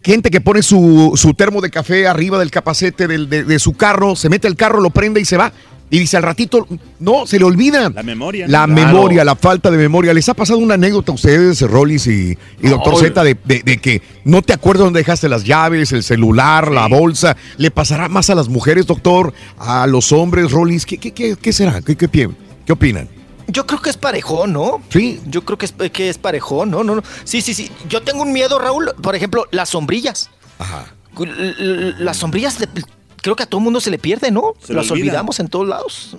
gente que pone su, su termo de café arriba del capacete del- de, de su carro, se mete el carro, lo prende y se va. Y dice al ratito, no, se le olvida. La memoria. La Claro. memoria, la falta de memoria. ¿Les ha pasado una anécdota a ustedes, Rollis y, y doctor No. Z, de, de- de que no te acuerdas dónde dejaste las llaves, el celular, la bolsa? ¿Le pasará más a las mujeres, doctor? ¿A los hombres, Rollis? ¿Qué, qué, qué, qué será? ¿Qué, qué, qué opinan? Yo creo que es parejón, ¿no? Sí. Yo creo que es, que es parejón, ¿no? no, no. Sí, sí, sí. Yo tengo un miedo, Raúl. Por ejemplo, las sombrillas. Ajá. L- l- Las sombrillas de- creo que a todo mundo se le pierde, ¿no? Se las olvida. olvidamos en todos lados.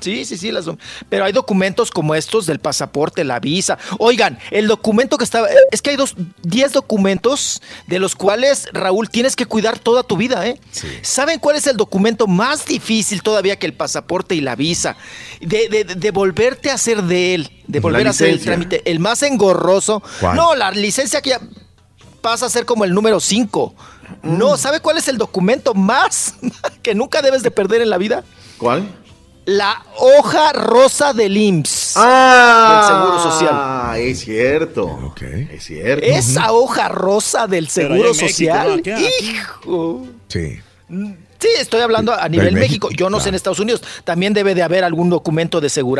Sí, sí, sí. Las, pero hay documentos como estos del pasaporte, la visa. Oigan, el documento que estaba. Es que hay dos, 10 documentos de los cuales, Raúl, tienes que cuidar toda tu vida, ¿eh? ¿Saben cuál es el documento más difícil todavía que el pasaporte y la visa? De, de, de- volverte a hacer de él, de volver a hacer el trámite. El más engorroso. ¿Cuál? No, la licencia que ya pasa a ser como el número 5. No, ¿sabe cuál es el documento más que nunca debes de perder en la vida? ¿Cuál? La hoja rosa del IMSS. Ah, Del Seguro Social. Ah, es cierto. Es cierto. Esa hoja rosa del Seguro México, Social. Hijo. Sí. Sí, estoy hablando a nivel México, México. Yo no sé en Estados Unidos. También debe de haber algún documento de seguridad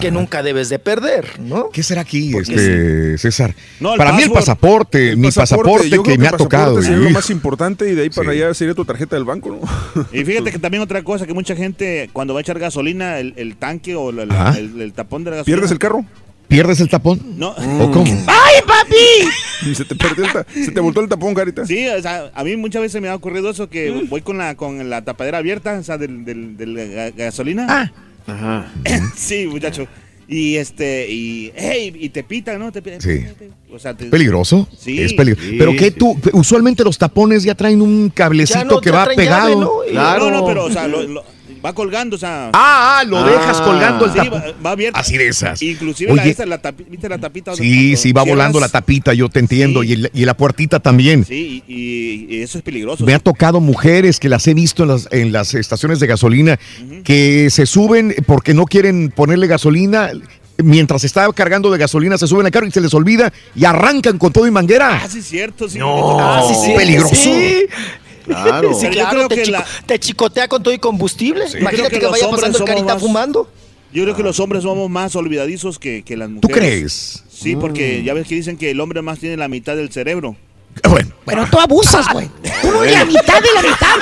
que nunca debes de perder, ¿no? ¿Qué será aquí, este, César? No, el Para mí el password. pasaporte, mi pasaporte, que me ha tocado. Sería lo más importante y de ahí para allá sería tu tarjeta del banco, ¿no? Y fíjate que también otra cosa, que mucha gente cuando va a echar gasolina, el, el tanque o la- Ajá. la- el, el tapón de la gasolina. ¿Pierdes el carro? ¿Pierdes el tapón? No. ¿O cómo? ¡Ay, papi! Y se te perdió el se te voltó el tapón, carita. Sí, o sea, a mí muchas veces me ha ocurrido eso que voy con la con la tapadera abierta, o sea, del, del, del ga- gasolina. Ah. Ajá. sí, muchacho. Y este, y hey, y te pitan, ¿no? Te pitan. Sí. O sea, te- Peligroso. Sí. Es peligroso. Sí, Pero que sí. tú, usualmente los tapones ya traen un cablecito Ya no, que ya va traen pegado. llave, ¿no? Y- No, no, pero, o sea, lo- lo- va colgando, o sea. Ah, ah, lo dejas colgando el Sí, tapón. va, va abierto. Así de esas. Inclusive la, Oye. esa, la tapi- ¿viste la tapita? Sí, cuando sí, va cierras? volando la tapita, yo te entiendo. Y, el- y la puertita también. Sí, y, eso es peligroso. Me ha tocado mujeres que las he visto en las, en las estaciones de gasolina que se suben porque no quieren ponerle gasolina. Mientras está cargando de gasolina, se suben al carro y se les olvida y arrancan con todo y manguera. Ah, sí, cierto, sí. No, Ah, sí, sí, peligroso. sí. Claro. Sí, claro, creo te, que chico- la- te chicotea con todo y combustible. Imagínate que, los vaya hombres pasando el carita más- fumando. Yo creo que los hombres somos más olvidadizos que, que las mujeres. ¿Tú crees? Sí, porque ya ves que dicen que el hombre más tiene la mitad del cerebro. Pero tú abusas, güey. Uno de la mitad de la mitad,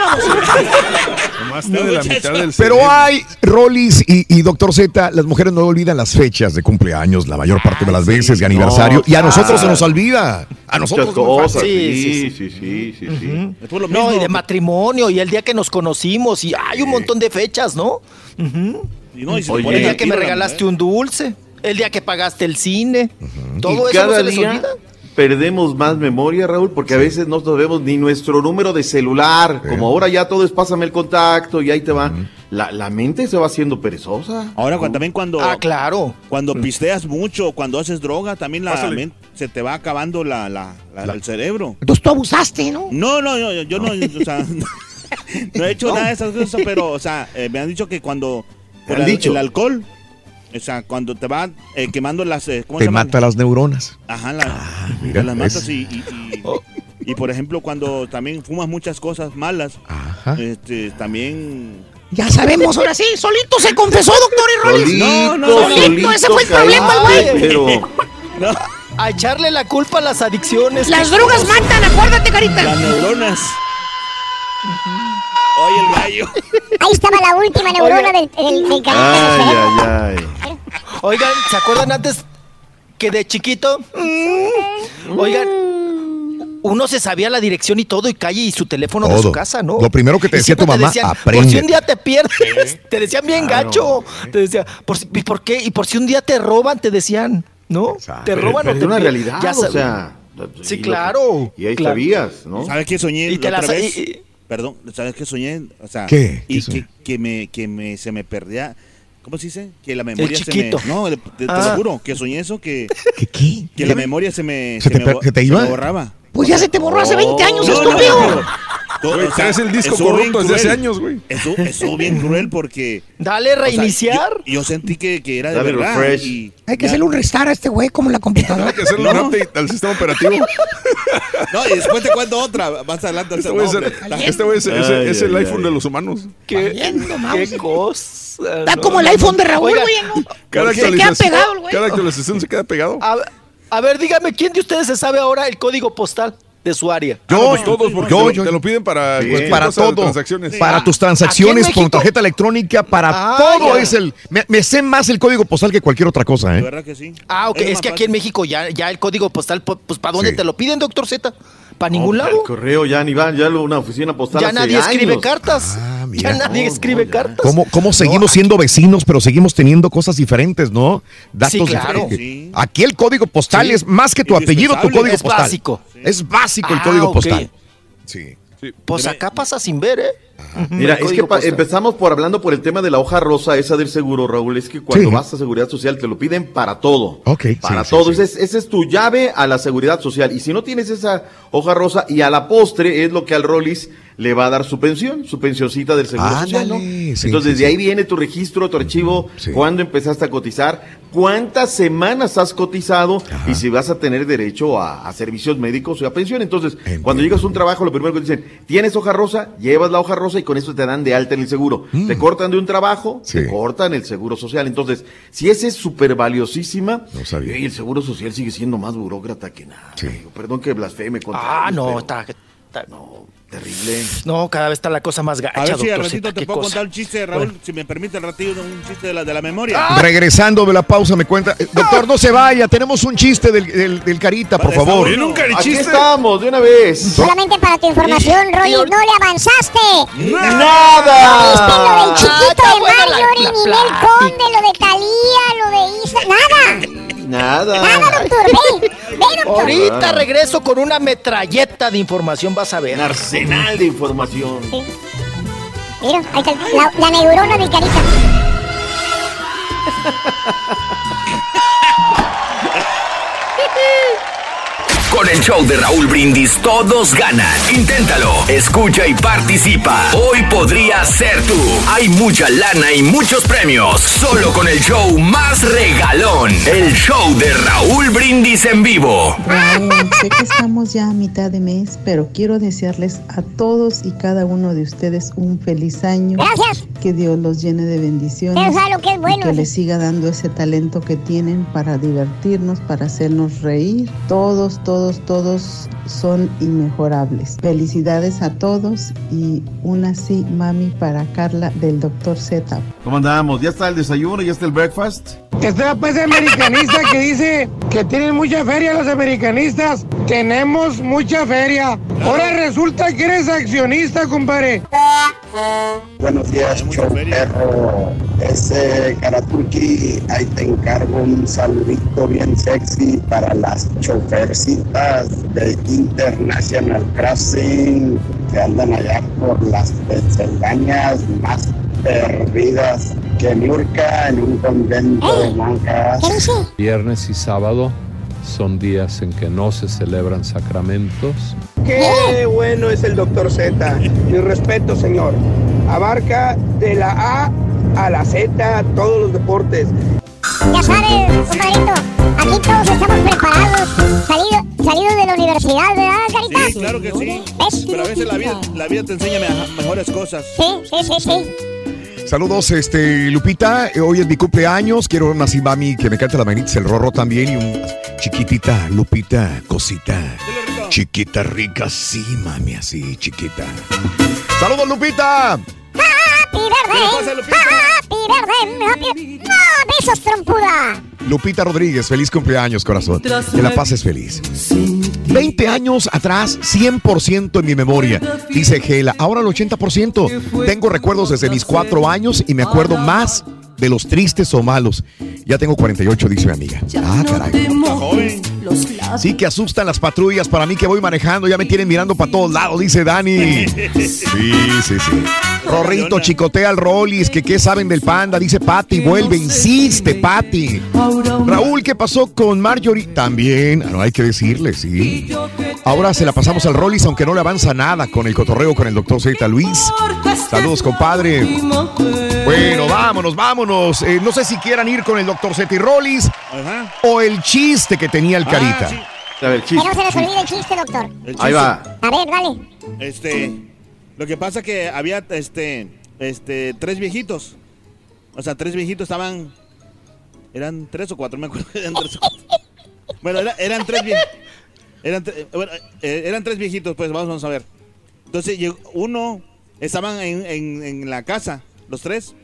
Más de la mitad del Pero hay, Rollis y, y Doctor Z, las mujeres no olvidan las fechas de cumpleaños la mayor parte de las veces, de aniversario, No, y a nosotros se nos olvida. A nosotros Muchas no nos cosas. Sí, sí, sí, sí, sí. No, y de matrimonio, y el día que nos conocimos, y hay un montón de fechas, ¿no? No, y si Oye. ponen el día que me regalaste un dulce, el día que pagaste el cine, todo y eso no se les día olvida. Perdemos más memoria, Raúl, porque a veces no sabemos ni nuestro número de celular. Como ahora ya todo es pásame el contacto y ahí te va. La, la mente se va haciendo perezosa. Ahora cuando, también cuando Ah, claro. cuando pisteas mucho, cuando haces droga, también la Pásale. mente se te va acabando la, la- la- el cerebro. Entonces tú abusaste, ¿no? No, no, yo, yo no, o sea, no he hecho nada de esas cosas, pero, o sea, eh, me han dicho que cuando por han el, dicho? el alcohol, o sea, cuando te va eh, quemando las, eh, ¿cómo Te se llama? mata las neuronas. Ajá, la- mira, te las matas es- y, y- y- y, por ejemplo cuando también fumas muchas cosas malas, este, también Ya sabemos, ahora sí. Solito se confesó, doctor y Rollis. No, no, solito, solito ese fue el problema, güey. pero- A echarle la culpa a las adicciones. Las drogas cosa. matan, acuérdate, carita. las neuronas. Oye, el gallo. Ahí estaba la última neurona del, del, del carita. Ay, ay, ay. Oigan, ¿se acuerdan antes que de chiquito? Mm, Oigan, uno se sabía la dirección y todo y calle y su teléfono de su casa, ¿no? Lo primero que te decía tu te mamá, decían, Por aprende. si un día te pierdes, te decían bien Claro. gacho. Te decía, por, si- ¿y por qué? Y por si un día te roban, te decían, ¿no? Te Pero- roban pero o es te una pier- realidad, ya o sea. Sí, y claro. Y ahí claro. sabías, ¿no? ¿Sabes qué soñé Y te la la otra vez? y- y- Perdón, ¿sabes qué soñé? O sea, ¿Qué? Y ¿Qué que, que me que me se me perdía ¿Cómo se dice? Que la memoria se me chiquito. No, te, te Ah. lo juro, que soñé eso que ¿Qué? qué? que la memoria se me ¿Se te me se te me borraba. Pues ya se te borró hace 20 años, No, no, estúpido. Pero- to- Güey, o sea, traes el disco corrupto desde hace años, güey. Estuvo, estuvo bien cruel porque Dale, o sea, reiniciar. yo, yo sentí que, que era de Dale verdad. refresh. y- Hay que ya- hacerle un restart a este güey como la computadora. Hay que hacerle un update al sistema operativo. No, y después te cuento otra. Más adelante. Este güey es, este güey es, es- Ay, es el ay, iPhone ay. de los humanos. ¿Qué, Valiendo, qué cosa. Está no, como el iPhone de Raúl, güey. ¿no? Cada Se queda pegado el güey. cada actualización se queda pegado. A, a ver, dígame, ¿quién de ustedes se sabe ahora el código postal? De su área. Yo, pues todos, porque yo- te, lo- yo- te lo piden para Sí. para todo, transacciones. para tus transacciones con tarjeta electrónica, para Ah, todo ya. es el. Me, me sé más el código postal que cualquier otra cosa, ¿eh? ¿Verdad que sí? Ah, ok. Es que aquí en México ya, ya el código postal, po- pues ¿para dónde Sí. te lo piden, doctor Z? ¿Para ningún No, lado? El correo ya ni va, ya una oficina postal Ya hace nadie escribe años. cartas. Ah, mira. ya nadie escribe cartas. ¿Cómo, cómo seguimos siendo vecinos, pero seguimos teniendo cosas diferentes, ¿no? Datos Sí, claro. diferentes. Sí. Aquí el código postal Sí. es más que tu apellido, tu código Es postal. básico. Es básico el Ah, código ok. postal. Sí. Pues acá pasa sin ver, ¿eh? Mira, es que empezamos por hablando por el tema de la hoja rosa, esa del seguro, Raúl. Es que cuando Sí. vas a seguridad social te lo piden para todo. Ok, Para sí, todo. sí, sí. Esa es, esa es tu llave a la seguridad social. Y si no tienes esa hoja rosa, y a la postre es lo que al Rollis le va a dar su pensión, su pensioncita del seguro social. ¿no? Ándale, sí, Entonces, sí, de ahí viene tu registro, tu archivo, Sí. cuándo empezaste a cotizar, cuántas semanas has cotizado y si vas a tener derecho a, a servicios médicos o a pensión. Entonces, cuando llegas a un trabajo, lo primero que te dicen, ¿tienes hoja rosa? Llevas la hoja rosa y con eso te dan de alta en el seguro. Te cortan de un trabajo, Mm. Sí. te cortan el seguro social. Entonces, si esa es súper valiosísima, No sabía. y el seguro social sigue siendo más burócrata que nada. Perdón que blasfeme contra Ah, ellos, no, pero está, está- no. Terrible. No, cada vez está la cosa más gacha, A ver si al ratito Z, te puedo cosa. contar un chiste, Raúl, Bueno. si me permite el ratito, un chiste de la, de la memoria. Regresando de la pausa, me cuenta. eh, Doctor, no se vaya. Tenemos un chiste del, del- del Carita, por Vale, está favor. bueno. Aquí estamos, de una vez. Solamente para tu información, Rolly, no le avanzaste. ¡Nada! ¿Viste lo del chiquito Ah, de Marjorie, la Ninel. Conde, lo de Talía, lo de Isa? Nada. Nada. Nada, doctor. Ve, ve, doctor. Ahorita regreso con una metralleta de información, vas a ver. Un arsenal de información. Mira, ahí está la, la neurona de Carita. Con el show de Raúl Brindis todos ganan. Inténtalo, escucha y participa. Hoy podría ser tú. Hay mucha lana y muchos premios. Solo con el show más regalón. El show de Raúl Brindis en vivo. Raúl, sé que estamos ya a mitad de mes, pero quiero desearles a todos y cada uno de ustedes un feliz año. Gracias. Que Dios los llene de bendiciones. Eso es lo que es y bueno. que les siga dando ese talento que tienen para divertirnos, para hacernos reír. Todos, todos, todos son inmejorables. Felicidades a todos y una sí, mami, para Carla del Dr. Z. ¿Cómo andamos? ¿Ya está el desayuno? ¿Ya está el breakfast? Sea pues americanista que dice que tienen mucha feria los americanistas. Tenemos mucha feria. Ahora resulta que eres accionista, compadre. Buenos días, show perro. Ese Karaturki, ahí te encargo un saludito bien sexy para las chofercitas de International Crossing que andan allá por las Pensilvanias más perdidas que Nurka en un convento de monjas. Viernes y sábado son días en que no se celebran sacramentos. Qué bueno es el doctor Z. Mi respeto, señor. Abarca de la A a la Z todos los deportes. Ya sabes, compadrito, aquí todos estamos preparados. Salido, salido de la universidad, ¿verdad, Carita? Sí, claro que sí. ¿Ves? Pero a veces la vida, la vida te enseña me- mejores cosas. Sí, sí, sí, sí. Saludos, este, Lupita. Hoy es mi cumpleaños. Quiero una así, mami, que me cante la mañanitas, el rorro también. Y un chiquitita, Lupita, cosita. Chiquita rica, sí, mami, así, chiquita. Saludos, Lupita. Happy birthday, happy birthday. ¡No, besos, trompuda! Lupita Rodríguez, feliz cumpleaños, corazón. Que la pases feliz. 20 años atrás, 100% en mi memoria, dice Gela. Ahora el 80%. Tengo recuerdos desde mis cuatro años y me acuerdo más de los tristes o malos. Ya tengo 48, dice mi amiga. Ah, caray. Sí, que asustan las patrullas para mí que voy manejando. Ya me tienen mirando para todos lados, dice Dani. Sí, sí, sí. Rorrito chicotea al Rollis, que qué saben del panda, dice Patty. Vuelve, insiste, Patty. Raúl, ¿qué pasó con Marjorie? También, no hay que decirle, sí. Ahora se la pasamos al Rollis, aunque no le avanza nada con el cotorreo con el doctor Z. Luis. Saludos, compadre. Bueno, vámonos, vámonos. Eh, no sé si quieran ir con el doctor Z y Rollis o el chiste que tenía el Carita. A ver, Que no se les olvide el chiste, doctor. El Ahí chiste. va. A ver, dale. Este, lo que pasa que había, este, este, tres viejitos. O sea, tres viejitos estaban, eran tres o cuatro, me acuerdo, eran tres o cuatro. Bueno, era- eran tres viejitos. Eh, eran tres viejitos, pues vamos, a ver. Entonces uno, estaban en, en- la casa, los tres,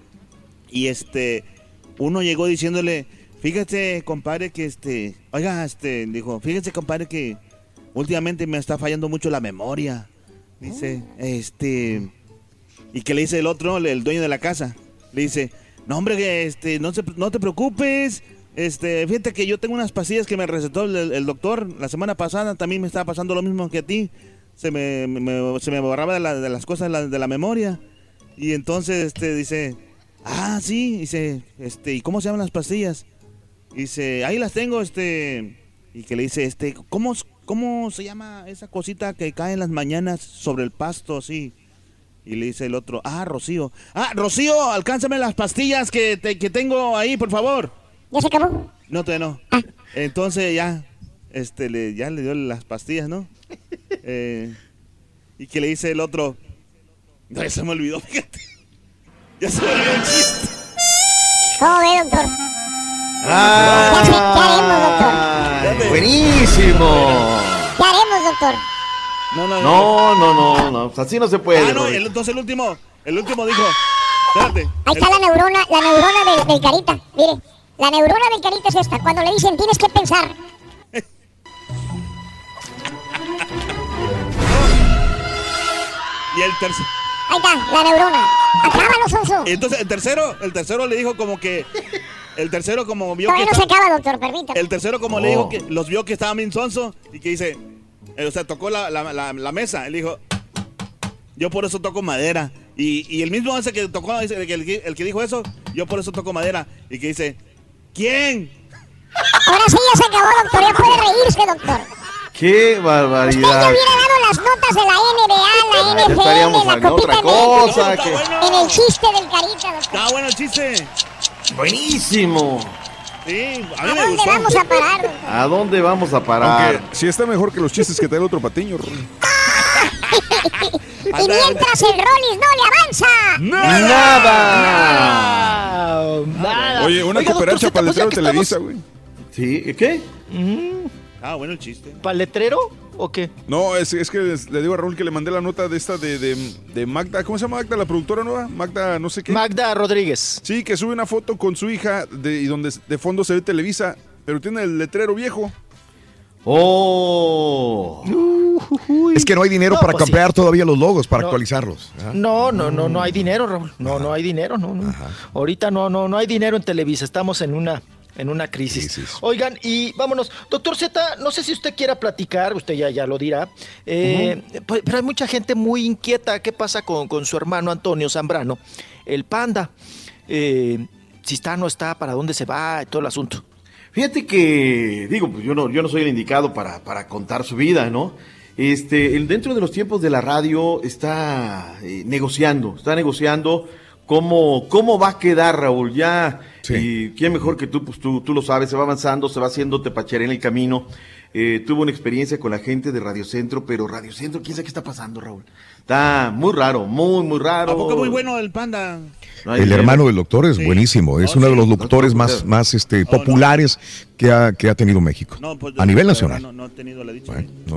y este, uno llegó diciéndole, fíjate, compadre, que este, oiga, este, dijo, fíjese, compadre, que últimamente me está fallando mucho la memoria. Dice, este, y que le dice el otro, el dueño de la casa, le dice, no hombre, este, no, se- no te preocupes, este, fíjate que yo tengo unas pastillas que me recetó el, doctor la semana pasada, también me estaba pasando lo mismo que a ti, se me, se me borraba de las cosas de la, de la memoria, y entonces, este, dice, ah, sí, dice, este, ¿y cómo se llaman las pastillas? Dice, ahí las tengo, este, y que le dice, este, ¿cómo, cómo se llama esa cosita que cae en las mañanas sobre el pasto, así? Y le dice el otro, ah, Rocío. Ah, Rocío, alcánzame las pastillas que, te- que tengo ahí, por favor. ¿Ya se acabó? No, todavía no. Entonces ya, este, le, ya le dio las pastillas, ¿no? Eh, y que le dice el otro, no, ya se me olvidó, fíjate. Ya se me olvidó el chiste. ¿Cómo ve, doctor? Ah, buenísimo. ¿Qué haremos, doctor? No, no, No, no, no, no. pues así no se puede. Ah, no, el- entonces el último, el último dijo, espérate. Ahí está la neurona, la neurona del, del carita. Mire, la neurona del carita es esta. Cuando le dicen tienes que pensar. Y el tercero. Ahí está, la neurona. Acábalo, Sonso. Entonces el tercero, el tercero le dijo como que, el tercero como vio Todavía que no se acaba, doctor, permítame. El tercero, como Oh. le dijo que los vio que estaban bien y que dice, eh, o sea, tocó la, la- la- la mesa. Él dijo, yo por eso toco madera. Y, y el mismo ese que tocó, dice, el, que- el que- el que dijo eso, yo por eso toco madera. Y que dice, ¿quién? Ahora sí ya se acabó, doctor. Ya puede reírse, doctor. Qué barbaridad. hubiera dado las notas de la NBA, la Ya NFL, la Copita otra cosa, América, que- En el chiste del carita, doctor. Está bueno el chiste. Buenísimo. Sí, a ¿A dónde gustó. vamos a parar, doctor? ¿A dónde vamos a parar? Aunque sí está mejor que los chistes que trae el otro patiño. Y mientras el Rollis no le avanza. Nada. Nada. Oye, una Oiga, cooperacha para el pues Televisa, güey. ¿Sí? ¿Qué? Ah, bueno el chiste. ¿Para letrero o qué? No, es, es que les- le digo a Raúl que le mandé la nota de esta de, de, de Magda. ¿Cómo se llama Magda, la productora nueva? Magda, no sé qué. Magda Rodríguez. Sí, que sube una foto con su hija de, y donde de fondo se ve Televisa, pero tiene el letrero viejo. Oh. Es que no hay dinero No, para pues sí. cambiar todavía los logos, para No. actualizarlos. No, no, no, no hay dinero, Raúl. No, no hay dinero, no, no. Ahorita no, no, no hay dinero en Televisa. Estamos en una, en una crisis. Oigan, y vámonos. Doctor Z, no sé si usted quiera platicar, usted ya, ya lo dirá. eh, pues, pero hay mucha gente muy inquieta. ¿Qué pasa con, con su hermano Antonio Zambrano? El panda. Eh, si está, no está, para dónde se va, todo el asunto. Fíjate que, digo, pues yo no, yo no soy el indicado para, para contar su vida, ¿no? Este, el- dentro de los tiempos de la radio está eh, negociando, está negociando cómo, cómo va a quedar, Raúl. Ya, y quién mejor que tú, pues tú, tú lo sabes, se va avanzando, se va haciendo tepachera en el camino. Eh, tuvo una experiencia con la gente de Radio Centro, pero Radio Centro, quién sabe qué está pasando, Raúl. Está muy raro, muy, muy raro. ¿A poco muy bueno el panda? No El dinero. hermano del doctor es buenísimo, es uno de los locutores más, más este, populares que ha, que ha tenido México. pues, a nivel nacional. No, no he tenido la dicha.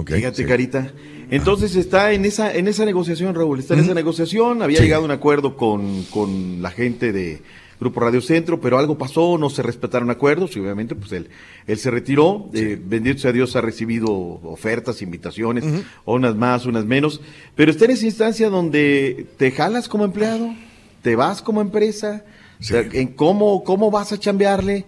Fíjate, sí. Carita. Entonces está en esa, en esa negociación, Raúl. Está en esa negociación. Había Sí. llegado a un acuerdo con, con la gente de Grupo Radio Centro, pero algo pasó, no se respetaron acuerdos y obviamente pues él, él se retiró. Eh, bendito sea Dios, ha recibido ofertas, invitaciones, unas más, unas menos. Pero está en esa instancia donde te jalas como empleado, te vas como empresa. o sea, en cómo, cómo vas a chambearle.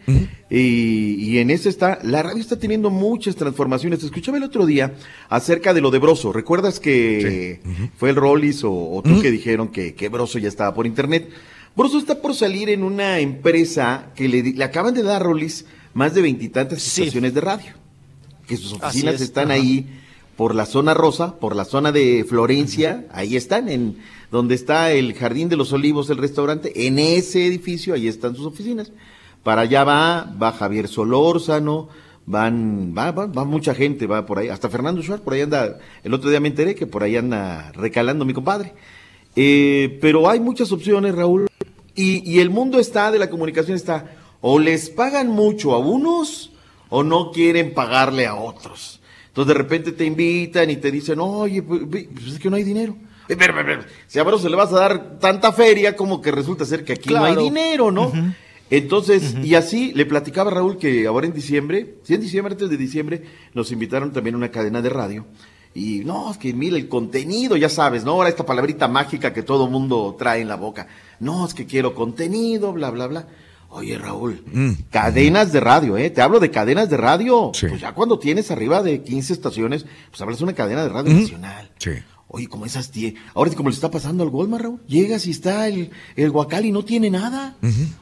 y, y en eso está, la radio está teniendo muchas transformaciones. Escuchaba el otro día acerca de lo de Broso. ¿Recuerdas que fue el Rollis o, o tú que dijeron que, que Broso ya estaba por internet? Broso está por salir en una empresa que le, acaban de dar a Rollis más de veintitantas estaciones de radio. Que sus oficinas es, están ajá. ahí por la zona rosa, por la zona de Florencia, ahí están, en donde está el Jardín de los Olivos, el restaurante, en ese edificio, ahí están sus oficinas. Para allá va, va Javier Solórzano, van, va, va, va mucha gente, va por ahí, hasta Fernando Schwartz, por ahí anda, el otro día me enteré que por ahí anda recalando mi compadre. Eh, pero hay muchas opciones, Raúl, y, y el mundo está, de la comunicación está, o les pagan mucho a unos, o no quieren pagarle a otros. Entonces de repente te invitan y te dicen, oye, pues, pues es que no hay dinero. Si a Broso le vas a dar tanta feria como que resulta ser que aquí no hay dinero, ¿no? Entonces, y así le platicaba Raúl que ahora en diciembre, sí en diciembre, antes de diciembre, nos invitaron también a una cadena de radio. Y no, es que mira el contenido, ya sabes, ¿no? Ahora esta palabrita mágica que todo mundo trae en la boca. No, es que quiero contenido, bla, bla, bla. Oye, Raúl, cadenas de radio, ¿eh? Te hablo de cadenas de radio. Pues ya cuando tienes arriba de 15 estaciones, pues hablas de una cadena de radio nacional. Sí. Oye, como esas tie... Ahora como le está pasando al Goldman, Raúl. Llegas y está el, el Guacal y no tiene nada.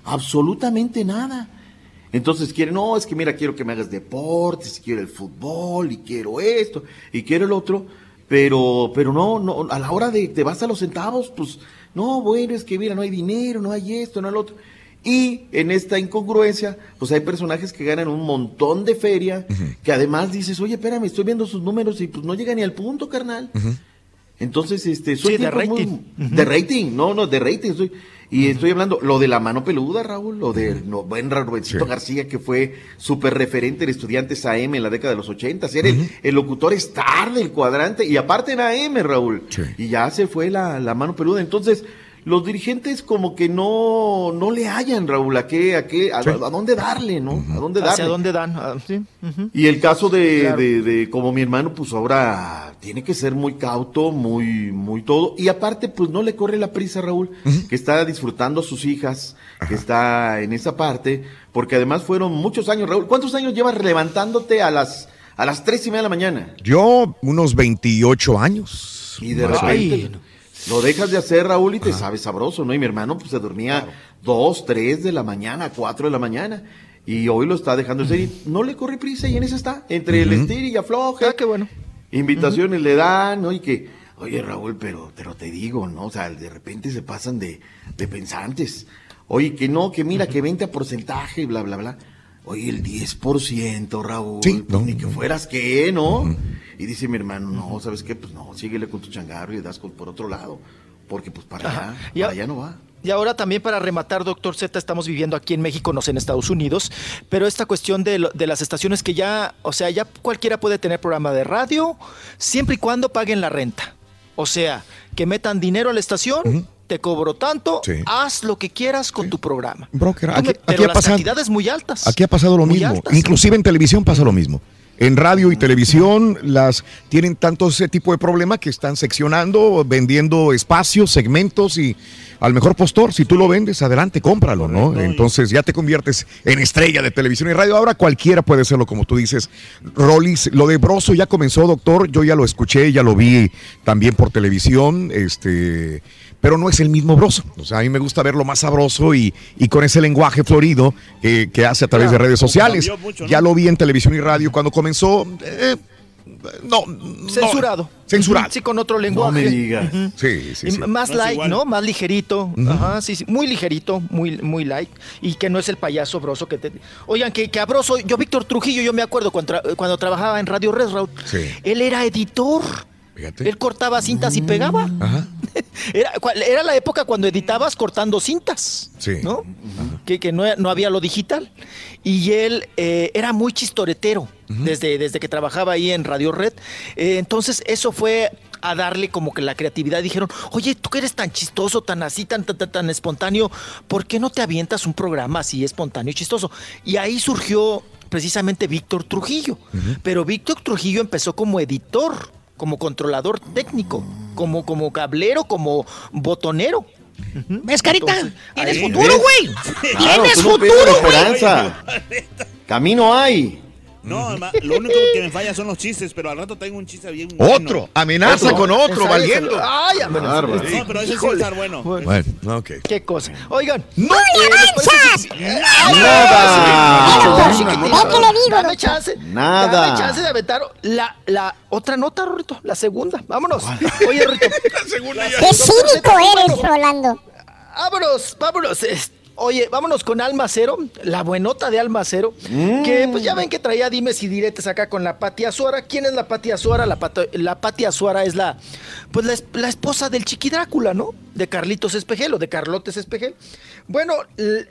Absolutamente nada. Entonces quiere, no, es que mira, quiero que me hagas deportes, quiero el fútbol, y quiero esto, y quiero el otro. Pero, pero no, no, a la hora de te vas a los centavos, pues, no, bueno, es que mira, no hay dinero, no hay esto, no hay lo otro. Y en esta incongruencia, pues hay personajes que ganan un montón de feria, que además dices, oye, espérame, estoy viendo sus números y pues no llega ni al punto, carnal. Entonces, este, soy Sí, de muy- rating. de rating, no, no, de rating. Estoy, y estoy hablando, lo de la mano peluda, Raúl, lo de no, buen Rubensito García, que fue súper referente en Estudiantes AM en la década de los 80. Era el, el locutor star del cuadrante, y aparte en AM, Raúl. Y ya se fue la, la mano peluda. Entonces, los dirigentes como que no, no le hallan, Raúl, a qué, a qué, a, a dónde darle, ¿no? A dónde darle. ¿Hacia dónde dan? Ah, sí. Y el caso de, Claro. de, de como mi hermano, pues ahora tiene que ser muy cauto, muy, muy todo. Y aparte, pues no le corre la prisa, Raúl, que está disfrutando a sus hijas, que está en esa parte, porque además fueron muchos años, Raúl. ¿Cuántos años llevas levantándote a las, a las tres y media de la mañana? Yo, unos 28 años. Y de repente. Lo dejas de hacer, Raúl, y te sabes sabroso, ¿no? Y mi hermano, pues se dormía dos, tres de la mañana, cuatro de la mañana. Y hoy lo está dejando de hacer y no le corre prisa y en eso está, entre el estir y afloje. Ah, qué bueno. Invitaciones le dan, ¿no? Y que, oye Raúl, pero, pero te digo, ¿no? O sea, de repente se pasan de, de pensantes. Oye, que no, que mira, que 20 a porcentaje y bla, bla, bla. Oye, el 10%, Raúl. pues ni que fueras qué, ¿no? Y dice mi hermano, no, ¿sabes qué? Pues no, síguele con tu changarro y das con, por otro lado. Porque pues para allá, Y para allá no va. Y ahora también para rematar, doctor Z, estamos viviendo aquí en México, no sé, en Estados Unidos, pero esta cuestión de, lo- de las estaciones que ya, o sea, ya cualquiera puede tener programa de radio, siempre y cuando paguen la renta. O sea, que metan dinero a la estación, te cobro tanto, haz lo que quieras con tu programa. Broker, aquí, me- aquí pero ha las pasado, cantidades muy altas. aquí ha pasado lo mismo. altas. Inclusive en televisión pasa lo mismo. En radio y televisión las tienen tanto ese tipo de problema que están seccionando, vendiendo espacios, segmentos y al mejor postor, si tú lo vendes, adelante, cómpralo, ¿no? Entonces ya te conviertes en estrella de televisión y radio. Ahora cualquiera puede hacerlo, como tú dices. Rollis, lo de Broso ya comenzó, doctor. Yo ya lo escuché, ya lo vi también por televisión. Este pero no es el mismo broso. O sea, a mí me gusta verlo más sabroso y, y con ese lenguaje florido que, que hace a través de redes sociales. mucho, ¿no? Ya lo vi en televisión y radio cuando comenzó. eh, no, no. Censurado. Censurado. Sí, con otro lenguaje. Ujú. Sí, sí, Y sí. Más No light. ¿no? Más ligerito. Ajá, sí, sí. Muy ligerito, muy, muy light. Y que no es el payaso broso que te. Oigan, que, que a Broso, yo, Víctor Trujillo, yo me acuerdo cuando, tra- cuando trabajaba en Radio Red Route, Sí. él era editor. Él cortaba cintas y pegaba. Ajá. Era, la época cuando editabas cortando cintas. Sí. ¿No? Que, que no, no había lo digital. Y él eh, era muy chistoretero desde, desde que trabajaba ahí en Radio Red. Eh, entonces, eso fue a darle como que la creatividad. Dijeron, oye, tú que eres tan chistoso, tan así, tan, tan, tan, tan espontáneo, ¿por qué no te avientas un programa así espontáneo y chistoso? Y ahí surgió precisamente Víctor Trujillo. Pero Víctor Trujillo empezó como editor, como controlador técnico, como, como cablero, como botonero. ¿Ves, Carita? Entonces, Tienes ahí- futuro, güey. Claro, Tienes futuro, güey. esperanza. Camino hay. No, ma- lo único que me falla son los chistes, pero al rato tengo un chiste bien Otro, amenaza con otro, valiendo. Ay, amenaza. No, pero ese sí está bueno. Bueno, ok. Qué cosa. Oigan. ¡No le Nada. Ve que le digo. Dame chance. Nada. Dame chance de aventar la, la otra nota, Rorito. La segunda. Vámonos. Oye, Rorito. la segunda Qué cínico eres, Rolando. Vámonos, vámonos. Es- Oye, vámonos con Alma Cero, la buenota de Alma Cero, Mm. que pues ya ven que traía dimes y diretes acá con la Pati Azuara. ¿Quién es la Pati Azuara? La, la Pati Azuara es la, pues la, es- la esposa del Chiqui Drácula, ¿no? De Carlitos Espejel o de Carlotes Espejel. Bueno,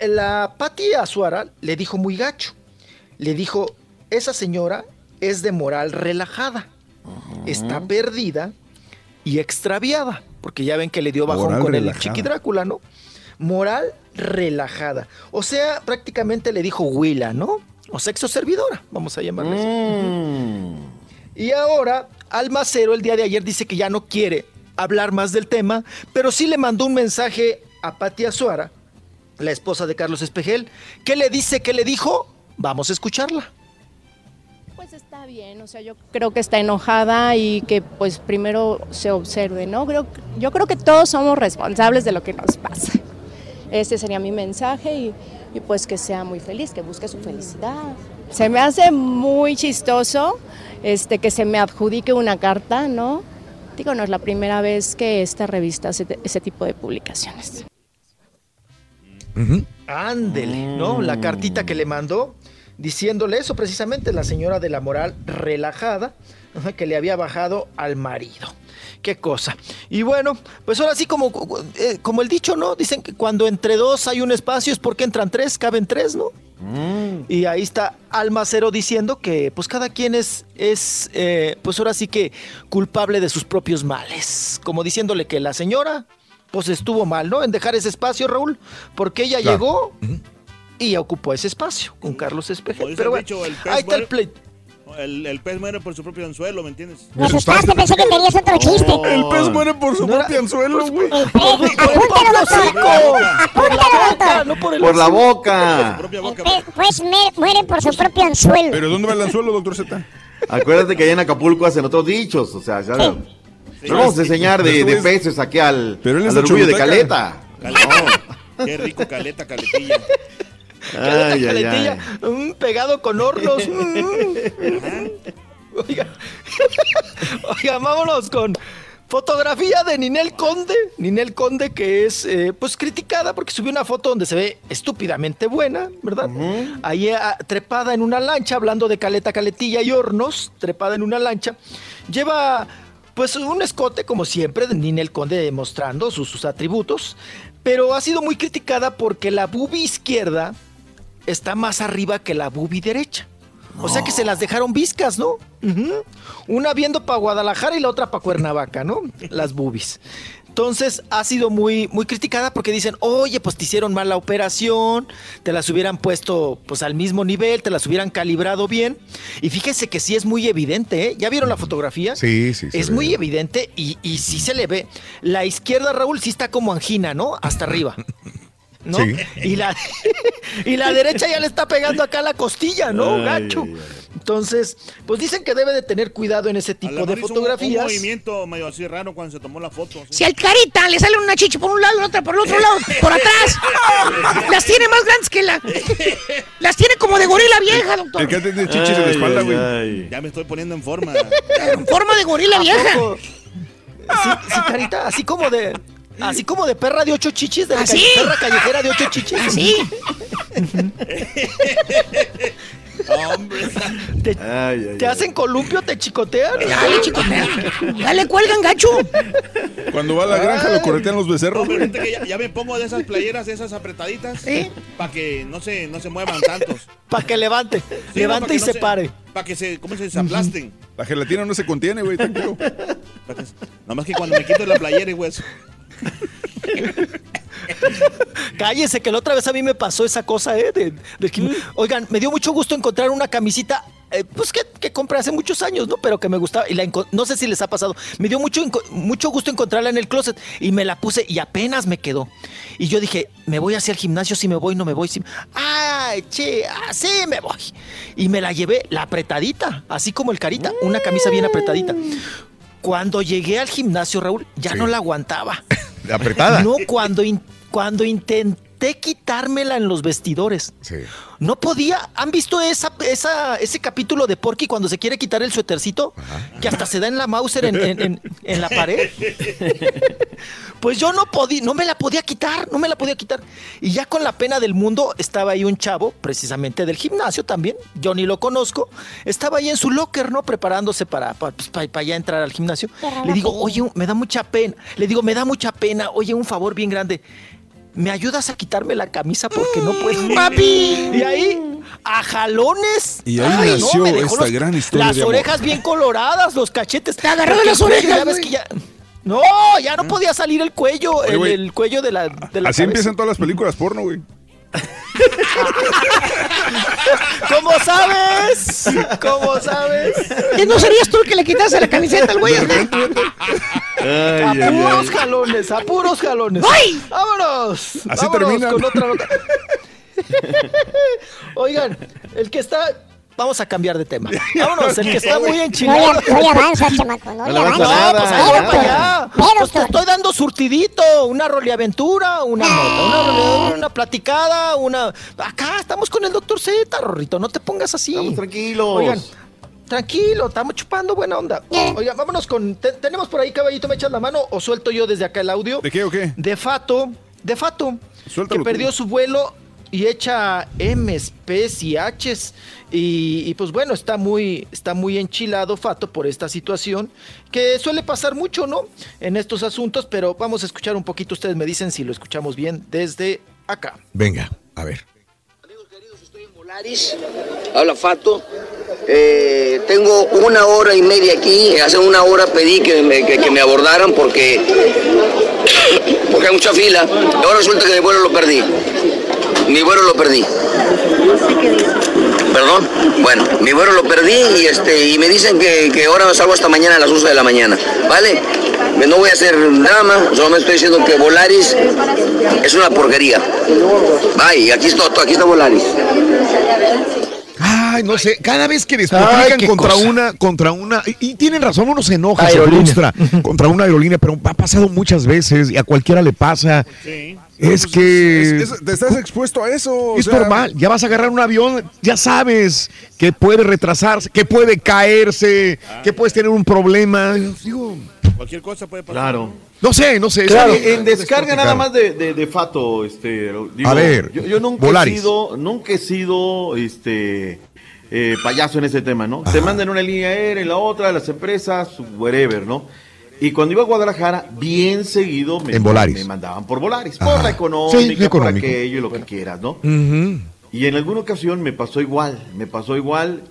la Pati Azuara le dijo muy gacho. Le dijo, esa señora es de moral relajada. Está perdida y extraviada, porque ya ven que le dio bajón Moral con el. Chiqui Drácula, ¿no? Moral relajada. O sea, prácticamente le dijo Willa, ¿no? O sexo servidora, vamos a llamarle así. Y ahora, Almacero el día de ayer dice que ya no quiere hablar más del tema, pero sí le mandó un mensaje a Patia Suara, la esposa de Carlos Espejel. ¿Qué le dice? ¿Qué le dijo? Vamos a escucharla. Pues está bien, o sea, yo creo que está enojada y que pues primero se observe, ¿no? Creo, yo creo que todos somos responsables de lo que nos pasa. Ese sería mi mensaje y, y, pues que sea muy feliz, que busque su felicidad. Se me hace muy chistoso este, que se me adjudique una carta, ¿no? Digo, no es la primera vez que esta revista hace ese tipo de publicaciones. Ándele, ¿no? La cartita que le mandó diciéndole eso precisamente la señora de la moral relajada que le había bajado al marido. Qué cosa. Y bueno, pues ahora sí como, eh, como el dicho, ¿no? Dicen que cuando entre dos hay un espacio es porque entran tres, caben tres, ¿no? Y ahí está Almacero diciendo que pues cada quien es, es eh, pues ahora sí que culpable de sus propios males. Como diciéndole que la señora pues estuvo mal, ¿no? En dejar ese espacio, Raúl, porque ella Claro. llegó y ocupó ese espacio con Carlos Espejel. Pero bueno, dicho, ahí está el pleito. El, el pez muere por su propio anzuelo, ¿me entiendes? Me asustaste, pensé que tenías otro chiste. El pez muere por su No era- propio anzuelo, güey. Apúntalo, doctor. Apúntalo, doctor. no por el Por la hocico. boca. Eh, Pues me- muere por su propio anzuelo. ¿Pero dónde va el anzuelo, doctor Z? Acuérdate que allá en Acapulco hacen otros dichos, o sea, ya, no vamos a enseñar de, de peces aquí al, Pero él al de orgullo de Choluteca. Caleta. Qué rico caleta, caletilla. Caleta, Ay, caletilla, ay. mm, pegado con hornos. mm. Oiga, oiga, vámonos con fotografía de Ninel Conde. Ninel Conde que es eh, pues criticada porque subió una foto donde se ve estúpidamente buena, ¿verdad? Ahí ah, trepada en una lancha, hablando de caleta, caletilla y hornos, trepada en una lancha. Lleva pues un escote, como siempre, de Ninel Conde demostrando sus, sus atributos, pero ha sido muy criticada porque la bubi izquierda está más arriba que la bubi derecha. O sea que se las dejaron viscas, ¿no? Una viendo para Guadalajara y la otra para Cuernavaca, ¿no? Las bubis. Entonces ha sido muy, muy criticada porque dicen, oye, pues te hicieron mal la operación, te las hubieran puesto pues al mismo nivel, te las hubieran calibrado bien. Y fíjense que sí es muy evidente, ¿eh? ¿Ya vieron la fotografía? Sí, sí, Es ve. muy evidente y, y sí se le ve. La izquierda, Raúl, sí está como angina, ¿no? Hasta arriba. ¿No? Sí. Y, la, y la derecha ya le está pegando acá la costilla, ¿no? Ay, Gacho. Entonces, pues dicen que debe de tener cuidado en ese A tipo de mejor hizo un- fotografías. Un, movimiento medio así raro cuando se tomó la foto. ¿sí? Si al carita le sale una chicha por un lado y la otra por el otro lado, por atrás, las tiene más grandes que la. Las tiene como de gorila vieja, doctor. El que tiene chichis en la espalda, güey. Ya me estoy poniendo en forma. En forma de gorila ¿A vieja. sí, carita, así como de. Así como de perra de ocho chichis, de ¿Así? calle- perra callejera de ocho chichis. Así. Hombre. Te, Ay, ay, te ay. hacen columpio, te chicotean. Dale, chicotea. Dale, cuelgan, gacho. Cuando va a la granja lo corretean los becerros, No, que ya, ya me pongo de esas playeras, esas apretaditas, ¿Sí? para que no se, no se muevan tantos. Para que levante. levante y se pare. Para que se, ¿cómo se dice? aplasten. La gelatina no se contiene, güey, tranquilo. Nada más que cuando me quito la playera y hueso. Cállese, que la otra vez a mí me pasó esa cosa, ¿eh? de- de que- Mm. Oigan, me dio mucho gusto encontrar una camisita, eh, pues que, que compré hace muchos años, ¿no? Pero que me gustaba, y la no sé si les ha pasado. Me dio mucho, mucho gusto encontrarla en el closet y me la puse y apenas me quedó. Y yo dije, me voy hacia el gimnasio, si me voy, no me voy. Si... Ay, che, así me voy. Y me la llevé, la apretadita, así como el carita, una camisa bien apretadita. Cuando llegué al gimnasio, Raúl, ya Sí. no la aguantaba. Apretada. No, cuando, in- cuando intenté quitármela en los vestidores. Sí. No podía. ¿Han visto esa, esa, ese capítulo de Porky cuando se quiere quitar el suétercito? Que hasta se da en la Mauser en, en- en- en la pared. Pues yo no podía, no me la podía quitar, no me la podía quitar. Y ya con la pena del mundo estaba ahí un chavo, precisamente del gimnasio también, yo ni lo conozco, estaba ahí en su locker, ¿no? Preparándose para, para, pues, para- para ya entrar al gimnasio. Le digo, oye, me da mucha pena, le digo, me da mucha pena, oye, un favor bien grande. ¿Me ayudas a quitarme la camisa porque no puedo? Papi. Y ahí, a jalones. Y ahí Ay, nació esta gran historia Las de amor. orejas bien coloradas, los cachetes. Te agarró de las orejas, Ya ves que ya. No, ya no podía salir el cuello, Oye, el, cuello de la, de la Así cabeza. empiezan todas las películas porno, güey. ¿Cómo sabes? ¿Cómo sabes? ¿Y no serías tú el que le quitas la camiseta al güey? a Ay, ay, puros ay. jalones, a puros jalones. ¡Ay! ¡Vámonos! Así vámonos terminan. con otra nota. Oigan, el que está. Vamos a cambiar de tema. Vámonos, el que está muy No enchilado. no le avanza, chamaco, no, No le avanza nada. Pues para allá. Pues te estoy dando surtidito, una roleaventura, una nota, una, role- una platicada, una. Acá estamos con el doctor Z, Rorrito, no te pongas así. Estamos tranquilos. Oigan, tranquilo, estamos chupando buena onda. Oigan, vámonos con. te- tenemos por ahí, caballito, me echas la mano o suelto yo desde acá el audio. ¿De qué o qué? De Fato, de Fato, Suéltalo que perdió tú. su vuelo y echa M's, P's y H's. Y, y, pues bueno, está muy, está muy enchilado Fato por esta situación, que suele pasar mucho, ¿no? En estos asuntos, pero vamos a escuchar un poquito, ustedes me dicen si lo escuchamos bien desde acá. Venga, a ver. Habla Fato. Eh, tengo una hora y media aquí. Hace una hora pedí que me, que, que me abordaran porque, porque hay mucha fila. Y ahora resulta que mi vuelo lo perdí. Mi vuelo lo perdí. Perdón. Bueno, mi vuelo lo perdí y este y me dicen que, que ahora salgo hasta mañana a las 11 de la mañana. ¿Vale? No voy a hacer drama, solamente estoy diciendo que Volaris es una porquería. Ay, aquí está, aquí está Volaris. Ay, no sé, cada vez que despotrican contra cosa. una, contra una, y, y tienen razón, uno se enoja, se Aerolínea. frustra contra una aerolínea, pero ha pasado muchas veces y a cualquiera le pasa. Es que Es- es- te estás expuesto a eso. o es sea, normal, ya vas a agarrar un avión, ya sabes que puede retrasarse, que puede caerse, que puedes tener un problema. Digo, Cualquier cosa puede pasar. Claro. no sé, no sé. Claro, en descarga es nada más de, de, de Fato, este, digo, A ver, yo, yo nunca Volaris. he sido, nunca he sido, este, eh, payaso en ese tema, ¿no? Te mandan una línea aérea, en la otra, las empresas, whatever, ¿no? Y cuando iba a Guadalajara, bien seguido me, En Volaris. me mandaban por Volaris, por la económica, Sí, la por aquello y lo que quieras, ¿no? Y en alguna ocasión me pasó igual, me pasó igual.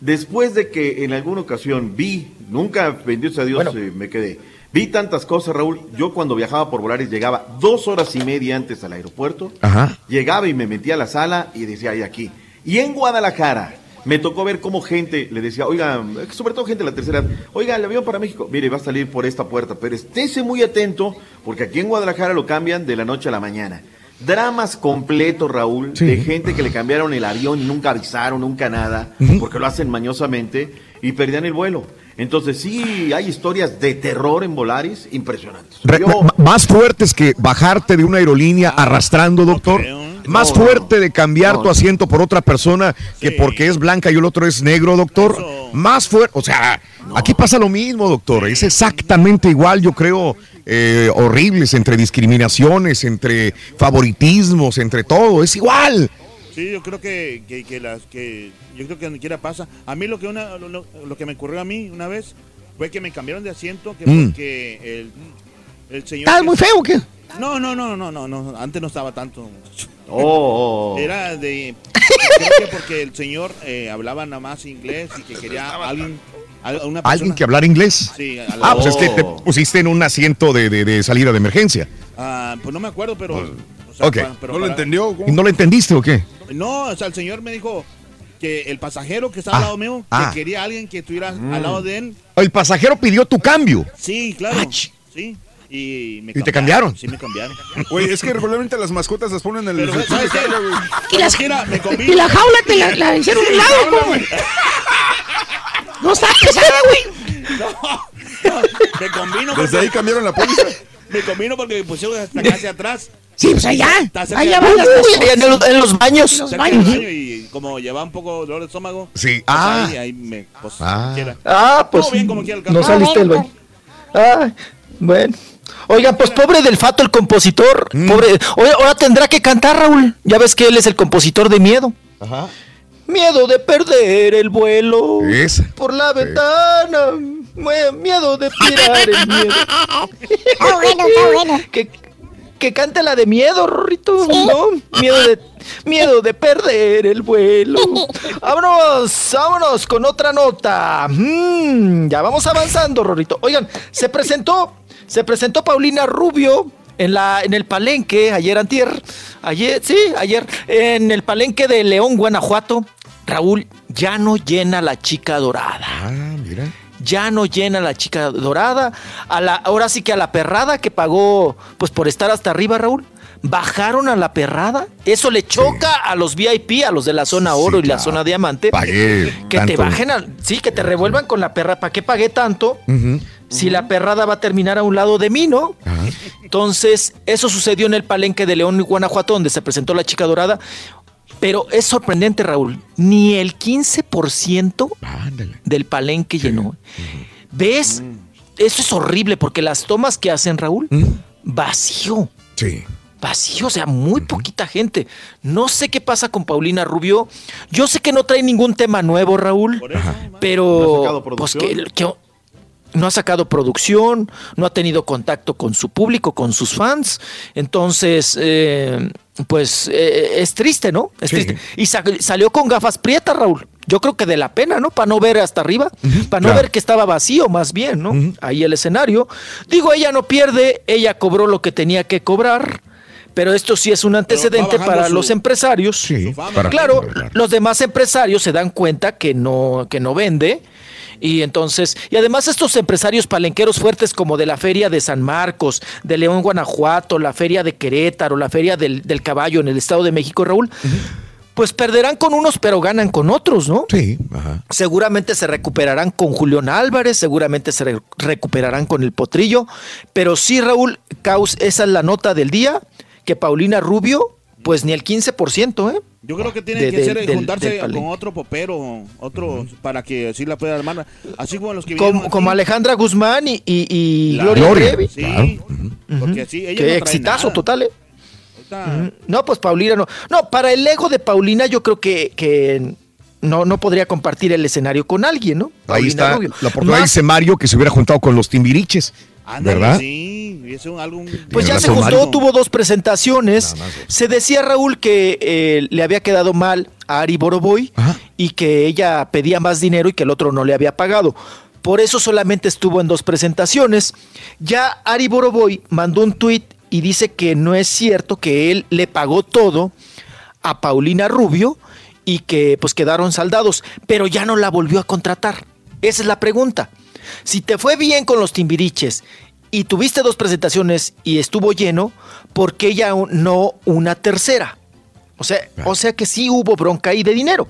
Después de que en alguna ocasión vi, nunca, bendito sea Dios, eh, me quedé. Vi tantas cosas, Raúl. Yo cuando viajaba por Volaris llegaba dos horas y media antes al aeropuerto. Ajá. Llegaba y me metía a la sala y decía, ahí aquí. Y en Guadalajara me tocó ver cómo gente le decía, oiga, sobre todo gente de la tercera edad, oiga, el avión para México, mire, va a salir por esta puerta, pero estése muy atento porque aquí en Guadalajara lo cambian de la noche a la mañana. Dramas completos, Raúl, de gente que le cambiaron el avión y nunca avisaron, nunca nada, porque lo hacen mañosamente y perdían el vuelo. Entonces sí, hay historias de terror en Volaris impresionantes. Yo- más fuertes que bajarte de una aerolínea arrastrando, doctor. Más No, fuerte de cambiar tu asiento por otra persona que porque es blanca y el otro es negro, doctor. Más fuerte, o sea, aquí pasa lo mismo, doctor. Es exactamente igual, yo creo, eh, horribles entre discriminaciones, entre favoritismos, entre todo. Es igual. Sí, yo creo que, que, que las que yo creo que donde quiera pasa. A mí lo que una lo, que me ocurrió a mí una vez fue que me cambiaron de asiento que Mm. porque el, el señor ¿Estás muy feo o qué? No, no, no, no, no, no, antes no estaba tanto. Oh. Era de creo que porque el señor eh, hablaba nada más inglés y que quería a alguien una Alguien que hablar inglés. Sí, a la- Ah, pues es que te pusiste en un asiento de, de- de salida de emergencia. Ah, pues no me acuerdo, pero o sea, Ok. pa- pero ¿No lo para- entendió? ¿Y no lo entendiste o qué? No, o sea, el señor me dijo que el pasajero que estaba Ah, al lado mío, ah. que quería a alguien que estuviera Mm. al lado de él. El pasajero pidió tu cambio. Sí, claro. Sí. Y, me ¿Y te cambiaron? Sí, me cambiaron. Güey, es que regularmente las mascotas las ponen en el Pero, ¿sabes qué? Y, las- Mira, me convino. y la jaula te la, la hicieron un lado, güey. No está pesada, güey. Me combino Desde ahí cambiaron la póliza. Me combino porque me pusieron hasta casi atrás. Sí, pues allá. Allá van las en, los- en los baños. En los baños. baño y como llevaba un poco de dolor de estómago. Sí. pues Ah. Ahí, ahí me, pues, Ah. quiera. Ah, pues Todo bien como quiera el caso. no saliste del baño. Ah, bueno. Oigan, pues pobre del Fato el compositor. Mm. Pobre. Ahora tendrá que cantar, Raúl. Ya ves que él es el compositor de Miedo. Ajá. Miedo de perder el vuelo. Ese. Por la ventana. Miedo de tirar el miedo. Está bueno, está bueno. ¿Qué, que cante la de miedo, Rorrito. ¿No? Miedo de, miedo de perder el vuelo. Vámonos, vámonos con otra nota. Mm, ya vamos avanzando, Rorrito. Oigan, se presentó, se presentó Paulina Rubio en, la, en el palenque, ayer antier, ayer, sí, ayer, en el palenque de León, Guanajuato, Raúl, ya no llena la chica dorada. Ah, mira. Ya no llena la chica dorada. A la, ahora sí que a la perrada que pagó, pues por estar hasta arriba, Raúl. Bajaron a la perrada. Eso le choca a los VIP, a los de la zona oro y la zona diamante. Pagué Que te bajen. Sí, que te revuelvan con la perra. ¿Para qué pagué tanto? Ujú. Si la perrada va a terminar a un lado de mí, ¿no? Entonces, eso sucedió en el palenque de León y Guanajuato, donde se presentó la chica dorada. Pero es sorprendente, Raúl. Ni el 15% del palenque llenó. ¿Ves? Eso es horrible porque las tomas que hacen, Raúl, vacío. Sí. Vacío, o sea, muy poquita gente. No sé qué pasa con Paulina Rubio. Yo sé que no trae ningún tema nuevo, Raúl. Pero, pues que, que- no ha sacado producción, no ha tenido contacto con su público, con sus fans. Entonces, eh, pues eh, es triste, ¿no? Es Sí. triste. Y sa- salió con gafas prietas, Raúl. Yo creo que de la pena, ¿no? Para no ver hasta arriba, para no claro. ver que estaba vacío, más bien, ¿no? Ahí el escenario. Digo, ella no pierde, ella cobró lo que tenía que cobrar. Pero esto sí es un antecedente para su- los empresarios. Sí, para- claro, claro. los demás empresarios se dan cuenta que no, que no vende. Y entonces, y además estos empresarios palenqueros fuertes como de la Feria de San Marcos, de León, Guanajuato, la Feria de Querétaro, la Feria del, del Caballo en el Estado de México, Raúl, pues perderán con unos, pero ganan con otros, ¿no? Sí, ajá. Seguramente se recuperarán con Julián Álvarez, seguramente se re- recuperarán con el Potrillo, pero sí, Raúl, Caus, esa es la nota del día, que Paulina Rubio, pues ni el 15%, ¿eh? Yo creo que tiene De- que de- ser del- juntarse del con otro popero, otro para que sí la pueda armar. Así como los que Como, como. Alejandra Guzmán y, y- y La- Gloria, Gloria, Trevi. sí, porque así ella Qué no exitazo nada. total, ¿eh? No, pues Paulina no. No, para el ego de Paulina yo creo que, que no, no podría compartir el escenario con alguien, ¿no? Ahí Paulina está Rubio. la oportunidad, Más- dice Mario, que se hubiera juntado con los Timbiriches. Ándale, ¿Verdad? Sí, y es un álbum. Pues ya se juntó, Mario. tuvo dos presentaciones. Se decía Raúl que eh, le había quedado mal a Ari Boroboy y que ella pedía más dinero y que el otro no le había pagado. Por eso solamente estuvo en dos presentaciones. Ya Ari Boroboy mandó un tuit y dice que no es cierto que él le pagó todo a Paulina Rubio y que pues quedaron saldados, pero ya no la volvió a contratar. Esa es la pregunta. Si te fue bien con los Timbiriches y tuviste dos presentaciones y estuvo lleno, ¿por qué ya no una tercera? O sea, o sea que sí hubo bronca ahí de dinero.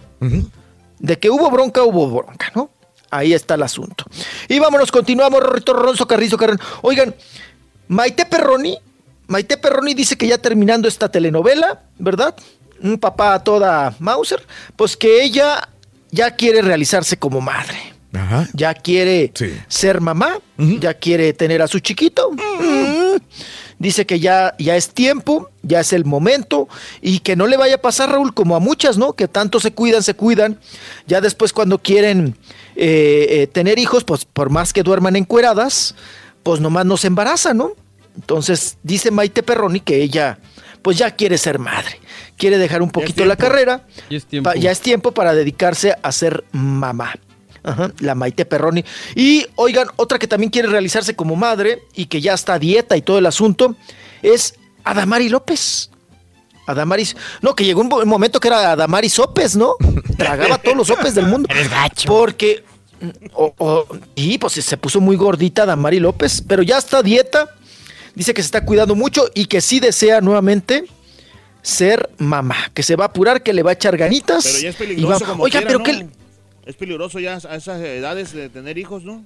De que hubo bronca, hubo bronca, ¿no? Ahí está el asunto. Y vámonos, continuamos, Rorrito Ronzo, Carrizo, Carrón. Oigan, Maite Perroni, Maite Perroni dice que ya terminando esta telenovela, ¿verdad? Un papá a toda Mauser, pues que ella ya quiere realizarse como madre. Ajá. Ya quiere ser mamá, ya quiere tener a su chiquito. Dice que ya, ya es tiempo, ya es el momento y que no le vaya a pasar, Raúl, como a muchas, ¿no? Que tanto se cuidan, se cuidan. Ya después cuando quieren eh, eh, tener hijos, pues por más que duerman encueradas, pues nomás no se embarazan, ¿no? Entonces dice Maite Perroni que ella pues ya quiere ser madre, quiere dejar un poquito la carrera, Ya es tiempo. pa- ya es tiempo para dedicarse a ser mamá. Ajá, la Maite Perroni. Y oigan, otra que también quiere realizarse como madre y que ya está a dieta y todo el asunto es Adamari López. Adamaris, no, que llegó un momento que era Adamari Sopes, ¿no? Tragaba todos los sopes del mundo. Eres gacho. Porque, mm, o- o- y pues se puso muy gordita Adamari López, pero ya está a dieta. Dice que se está cuidando mucho y que sí desea nuevamente ser mamá, que se va a apurar, que le va a echar ganitas. Pero ya es y peligroso va- como Oiga, quiera, pero ¿no? qué, Es peligroso ya a esas edades de tener hijos, ¿no?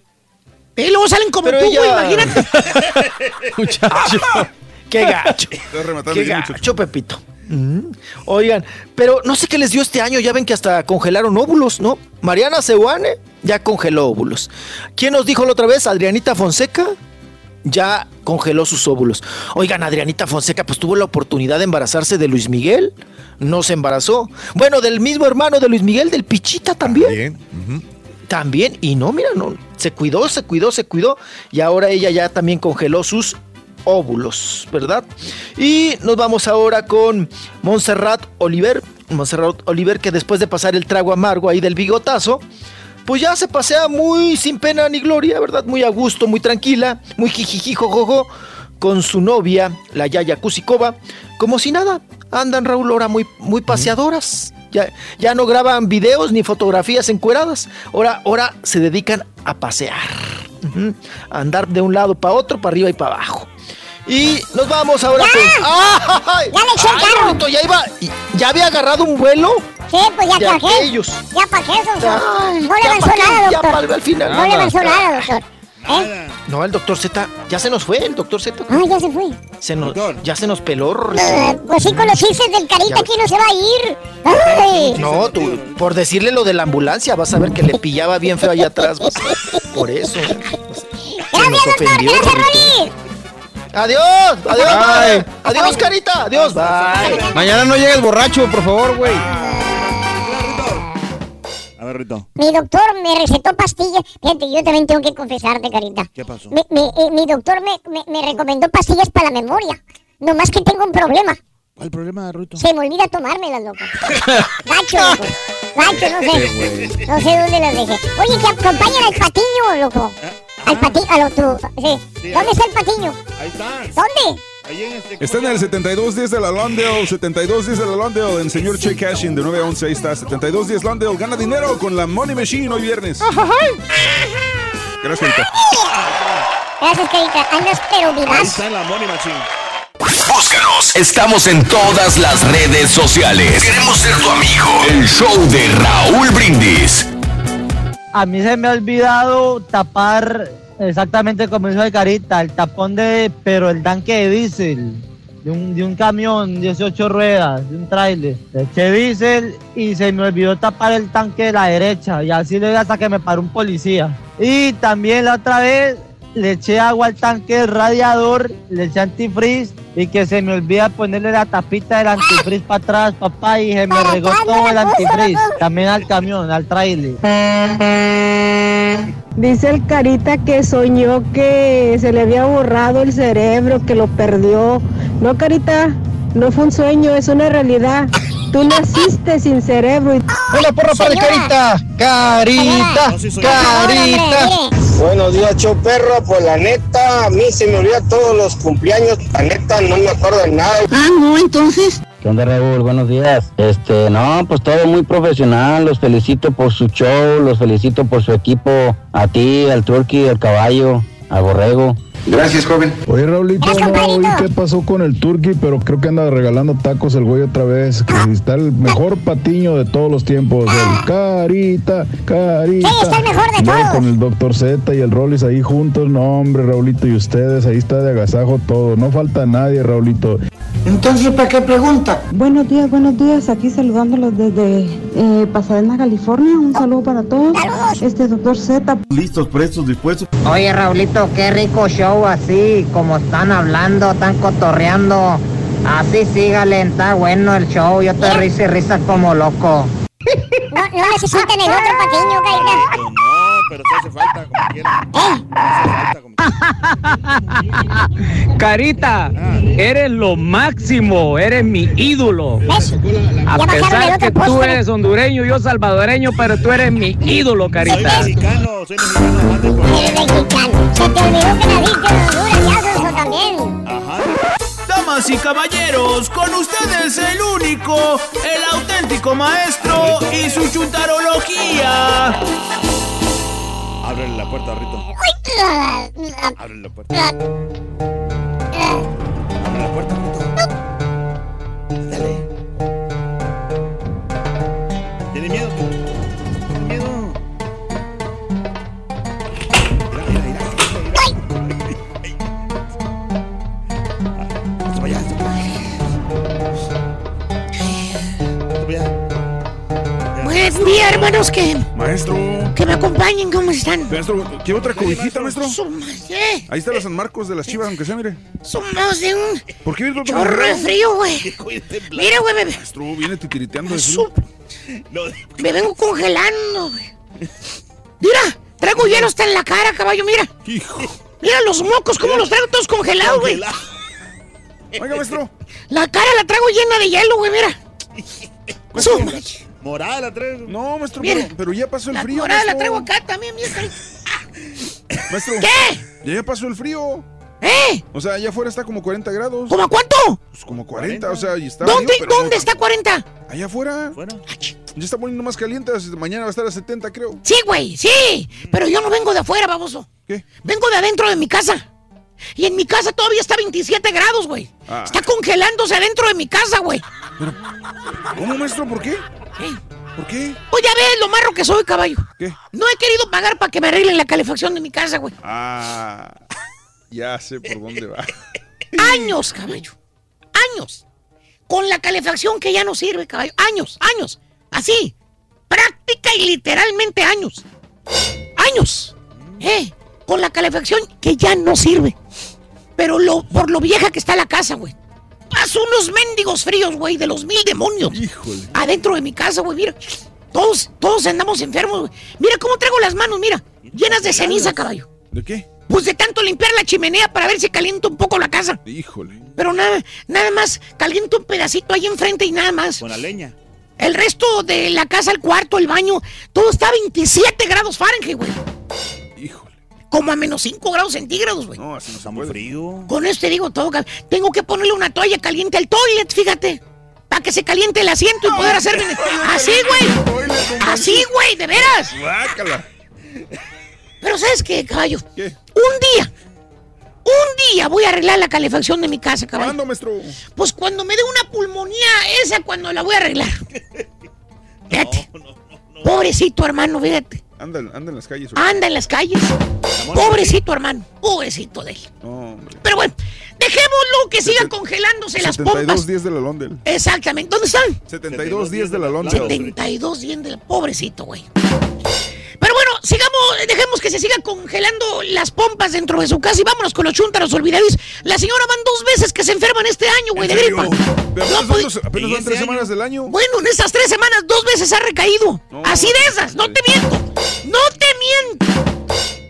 Y luego salen como Pero tú, güey, ella- imagínate. Muchacho. Qué gacho. Qué gacho, Pepito. Mm. Oigan, pero no sé qué les dio este año. Ya ven que hasta congelaron óvulos, ¿no? Mariana Sewane ya congeló óvulos. ¿Quién nos dijo la otra vez? Adrianita Fonseca ya congeló sus óvulos. Oigan, Adrianita Fonseca pues tuvo la oportunidad de embarazarse de Luis Miguel. No se embarazó. Bueno, del mismo hermano de Luis Miguel, del Pichita también. También, y no, mira, no, se cuidó, se cuidó, se cuidó, y ahora ella ya también congeló sus óvulos, ¿verdad? Y nos vamos ahora con Montserrat Oliver. Montserrat Oliver que después de pasar el trago amargo ahí del bigotazo, pues ya se pasea muy sin pena ni gloria, ¿verdad? Muy a gusto, muy tranquila, muy jijijijojojo, con su novia, la Yaya Kusikova, como si nada. Andan, Raúl, ahora muy, muy paseadoras. Ya, ya no graban videos ni fotografías encueradas. Ahora, ahora se dedican a pasear. A andar de un lado para otro, para arriba y para abajo. Y nos vamos ahora ¡Ya! con. ¡Ay! ¡Ya le eché el carro! Raulito, ya iba. ¿Ya había agarrado un vuelo? Sí, pues ya para qué. aquellos. Ya para qué, doctor. Ay, no le ya avanzó nada, ya doctor. pa' al final. No le Nada. avanzó nada, doctor. ¿Eh? No, el doctor Z ya se nos fue, el doctor Z. Ah, ya se fue. Se nos, ya se nos peló. Eh, pues sí, con los chistes del carita Ya. aquí no se va a ir. Ay. No, tú, por decirle lo de la ambulancia, vas a ver que le pillaba bien feo allá atrás. vas a ver. Por eso. Se nos ofendió. Rorrito. Adiós, adiós, Bye. bye. adiós, carita, adiós, bye. Mañana no llegues borracho, por favor, güey. A ver, Rito. Mi doctor me recetó pastillas. Fíjate, yo también tengo que confesarte, carita. ¿Qué pasó? Mi, mi- eh, mi doctor me, me- me recomendó pastillas para la memoria. Nomás que tengo un problema. ¿Cuál problema, Rito? Se me olvida tomármelas, loco. Gacho, loco. No sé. No sé dónde las dejé. Oye, que acompañen al patiño, loco. Al patiño, al otro. Sí. ¿Dónde está el patiño? Ahí está. ¿Dónde? Ahí en este. Está en el 7210 de la Londale, 7210 de la Londale, en señor Che Cashin de 9 a 11, ahí está, 7210 Londale, gana dinero con la Money Machine hoy viernes. Gracias, Carita. Gracias, carita. Andas pero Ahí vivaz. está en la Money Machine. Estamos en todas las redes sociales. Queremos ser tu amigo. El show de Raúl Brindis. A mí se me ha olvidado tapar exactamente como hizo de Carita, el tapón de, pero el tanque de diésel, de un, de un camión, 18 ruedas, de un tráiler. Le eché diésel y se me olvidó tapar el tanque de la derecha y así le hasta que me paró un policía. Y también la otra vez le eché agua al tanque del radiador, le eché antifreeze y que se me olvida ponerle la tapita del antifreeze para atrás, papá, y se me regó todo el antifreeze. También al camión, al trailer. Dice el carita que soñó que se le había borrado el cerebro, que lo perdió. No, carita, no fue un sueño, es una realidad. Tú naciste sin cerebro. Y... Una porra para el carita. Carita, carita. Buenos días, show perro. Pues la neta, a mí se me olvida todos los cumpleaños. La neta, no me acuerdo de nada. Ah, no, entonces. ¿Qué onda, Raúl? Buenos días. Este, no, pues todo muy profesional. Los felicito por su show, los felicito por su equipo. A ti, al Turkey, al caballo, al borrego. Gracias, joven. Oye, Raulito, no oí qué pasó con el turkey, pero creo que anda regalando tacos el güey otra vez. Que está el mejor patiño de todos los tiempos. El Carita, Carita. Sí, está el mejor de todos. Con el Doctor Z y el Rollis ahí juntos. No, hombre, Raulito, y ustedes, ahí está de agasajo todo. No falta nadie, Raulito. Entonces, ¿para qué pregunta? Buenos días, buenos días. Aquí saludándolos desde eh, Pasadena, California. Un saludo para todos. Este doctor Z. Listos, prestos, dispuestos. Oye, Raulito, qué rico show así, como están hablando, están cotorreando. Así sígale, está bueno el show. Yo te risa y risa como loco. No, no necesitan el otro patiño, carita. Pero te hace falta como quiera. Carita, eres lo máximo, eres mi ídolo. A pesar que tú eres hondureño, yo salvadoreño, pero tú eres mi ídolo, Carita. Eres mexicano. Se te olvidó que naciste en Honduras, ya eso también. Damas y caballeros, con ustedes el único, el auténtico maestro y su chuntarología. Ábrele la puerta, Rito. Ábrele la puerta. Días, hermanos, que, Maestro. que me acompañen, ¿cómo están? Maestro, ¿quiere otra cobijita, maestro? Ahí está la San Marcos de las Chivas, aunque sea, mire. Somos de un ¿Por qué viene todo chorro de frío, güey. Mira, güey, me, Maestro, viene titiriteando de frío. me vengo congelando, güey. Mira, traigo hielo hasta en la cara, caballo, mira. Hijo. Mira los mocos, cómo los traigo todos congelados, güey. Oiga, maestro. La cara la traigo llena de hielo, güey, mira. Su- Morada la traigo. No, maestro, pero, pero ya pasó el La frío. morada la traigo acá también, mira. Maestro. ¿Qué? Ya pasó el frío. ¿Eh? O sea, allá afuera está como 40 grados. ¿Cómo a cuánto? Pues como 40, o sea, y está ¿Dónde, frío, pero ¿dónde está 40? Allá afuera. Ya está poniendo más caliente. Mañana va a estar a 70, creo. Sí, güey, sí. Pero yo no vengo de afuera, baboso. ¿Qué? Vengo de adentro de mi casa. Y en mi casa todavía está 27 grados, güey. Ah. Está congelándose adentro de mi casa, güey. ¿Cómo, maestro? ¿Por qué? ¿Por qué? Pues ya ves lo marro que soy, caballo. ¿Qué? No he querido pagar para que me arreglen la calefacción de mi casa, güey. Ah, ya sé por dónde va. Años, caballo. Años. Con la calefacción que ya no sirve, caballo. Años, años. Así. Práctica y literalmente años. Años. ¿Eh? Con la calefacción que ya no sirve. Pero lo, por lo vieja que está la casa, güey. Paso unos mendigos fríos, güey, de los mil demonios. Híjole. Adentro de mi casa, güey, mira. Todos, todos andamos enfermos, güey. Mira cómo traigo las manos, mira. Llenas de ceniza, caballo. ¿De qué? Pues de tanto limpiar la chimenea para ver si calienta un poco la casa. Híjole. Pero nada, nada más calienta un pedacito ahí enfrente y nada más. Con la leña. El resto de la casa, el cuarto, el baño, todo está a 27 grados Fahrenheit, güey. Como a menos 5 grados centígrados, güey. No, así no Está muy frío. Con esto te digo todo. Tengo que ponerle una toalla caliente al toilet, fíjate. Para que se caliente el asiento y poder hacer... Así, güey. Así, güey, de veras. Guácala. Pero ¿sabes qué, caballo? ¿Qué? Un día, un día voy a arreglar la calefacción de mi casa, caballo. ¿Cuándo, maestro? Pues cuando me dé una pulmonía, esa cuando la voy a arreglar. Fíjate. Pobrecito hermano, fíjate. Anda, anda en las calles. Anda en las calles. Pobrecito hermano. Pobrecito de él. No, hombre. Pero bueno, dejémoslo que siga congelándose las 72 pompas. días de la Londel. Exactamente. ¿Dónde están? 72 días de la Londel. 72 días del pobrecito, güey. Pero bueno, sigamos, dejemos que se siga congelando las pompas dentro de su casa y vámonos con los chúntaros olvidadis. La señora van dos veces que se enferman este año, güey, de gripa. Pero No apenas, apenas van tres semanas del año. Bueno, en esas tres semanas dos veces ha recaído. así de esas, no te miento. No te miento.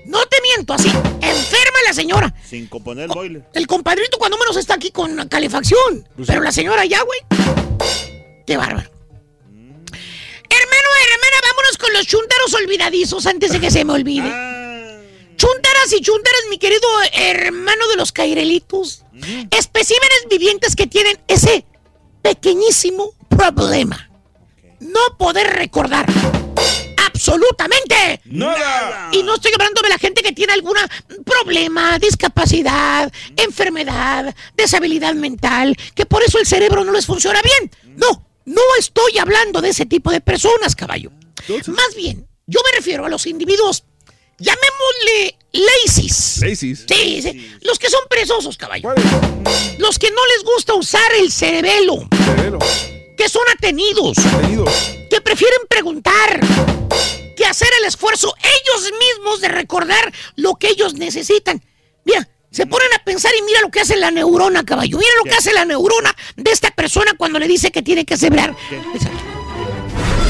No te miento, así. Enferma la señora. Sin componer el boiler. El compadrito cuando menos está aquí con la calefacción. Pues Pero la señora ya, güey. Qué bárbaro. Hermana, vámonos con los chúntaros olvidadizos antes de que se me olvide. Chúntaras y chúntaras, mi querido hermano de los cairelitos. Especímenes vivientes que tienen ese pequeñísimo problema. No poder recordar absolutamente Nada. Y no estoy hablando de la gente que tiene algún problema, discapacidad, enfermedad, deshabilidad mental, que por eso el cerebro no les funciona bien. No, no estoy hablando de ese tipo de personas, caballo. Más bien, yo me refiero a los individuos, llamémosle lazies. Lazies. Sí, sí, los que son perezosos, caballo. Los que no les gusta usar el cerebelo. Cerebelo. Que son atenidos. Atenidos. Que prefieren preguntar. Que hacer el esfuerzo ellos mismos de recordar lo que ellos necesitan. Mira, se ponen a pensar y mira lo que hace la neurona, caballo. Mira lo que hace la neurona de esta persona cuando le dice que tiene que celebrar.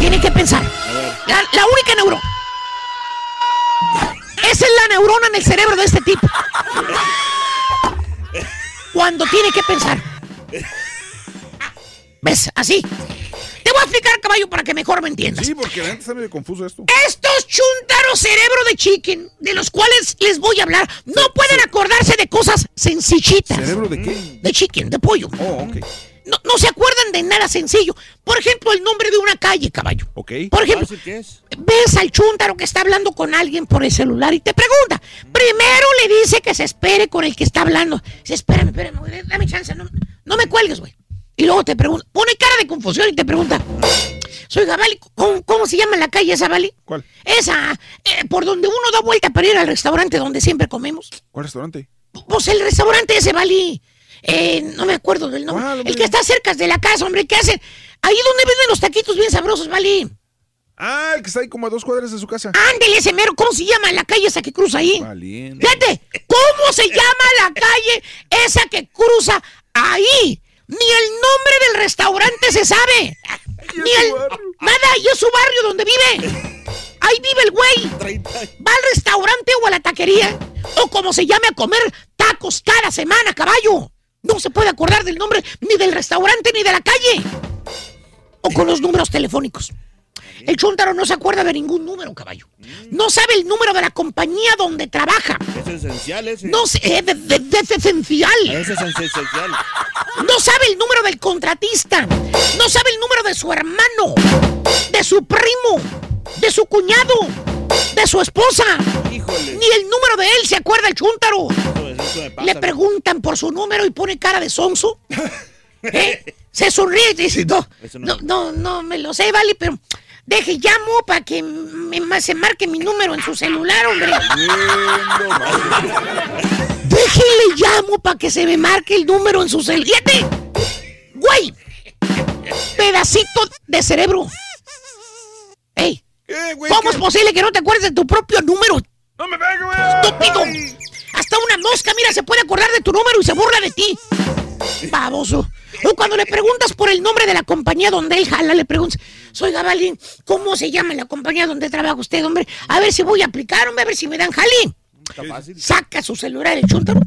Tiene que pensar. La, la única neurona. Esa es la neurona en el cerebro de este tipo. Cuando tiene que pensar. ¿Ves? Así. Te voy a explicar, caballo, para que mejor me entiendas. Sí, porque la gente está medio confuso esto. Estos chúntaros cerebro de chicken, de los cuales les voy a hablar, no pueden acordarse de cosas sencillitas. ¿Cerebro de qué? De chicken, de pollo. Oh, ok. No, no se acuerdan de nada sencillo. Por ejemplo, el nombre de una calle, caballo. Ok. Por ejemplo, ¿Qué es? ves al chúntaro que está hablando con alguien por el celular y te pregunta. Primero le dice que se espere con el que está hablando. Dice, espérame, espérame, dame chance, no, no me cuelgues, güey. Y luego te pregunta, pone cara de confusión y te pregunta, soy Gabali, ¿cómo, cómo se llama la calle esa, Bali? ¿Cuál? Esa, eh, por donde uno da vuelta para ir al restaurante donde siempre comemos. ¿Cuál restaurante? Pues el restaurante ese, Bali. Eh, no me acuerdo del nombre. el que está cerca de la casa, hombre, ¿qué hacen? Ahí donde venden los taquitos bien sabrosos, Bali. Ah, el que está ahí como a dos cuadras de su casa. Ándele ese mero, ¿cómo se llama la calle esa que cruza ahí? Valiente. Fíjate, ¿cómo se llama la calle esa que cruza ahí? Ni el nombre del restaurante se sabe. Ni el... Nada, y es su barrio donde vive. Ahí vive el güey. Va al restaurante o a la taquería. O como se llame a comer tacos cada semana, caballo. No se puede acordar del nombre ni del restaurante ni de la calle. O con los números telefónicos. El chuntaro no se acuerda de ningún número, caballo. No sabe el número de la compañía donde trabaja. Es esencial ese. No sé, eh, es esencial. Ese es esencial. No sabe el número del contratista. No sabe el número de su hermano, de su primo, de su cuñado, de su esposa. Ni el número de él se acuerda el chúntaro. Le preguntan por su número y pone cara de sonso. ¿Eh? Se sonríe y dice, no, no, no, no me lo sé, vale, pero deje, llamo para que me, se marque mi número en su celular, hombre. Déjele llamo para que se me marque el número en su celular. ¡Güey! Pedacito de cerebro. ¡Ey! ¿Cómo es posible que no te acuerdes de tu propio número? ¡No me güey! ¡Estúpido! Hasta una mosca, mira, se puede acordar de tu número y se burla de ti. Baboso. O cuando le preguntas por el nombre de la compañía donde él jala, le preguntas, soy Gabalín, ¿cómo se llama la compañía donde trabaja usted, hombre? A ver si voy a aplicar, hombre, a ver si me dan jale. Saca su celular el chúntaro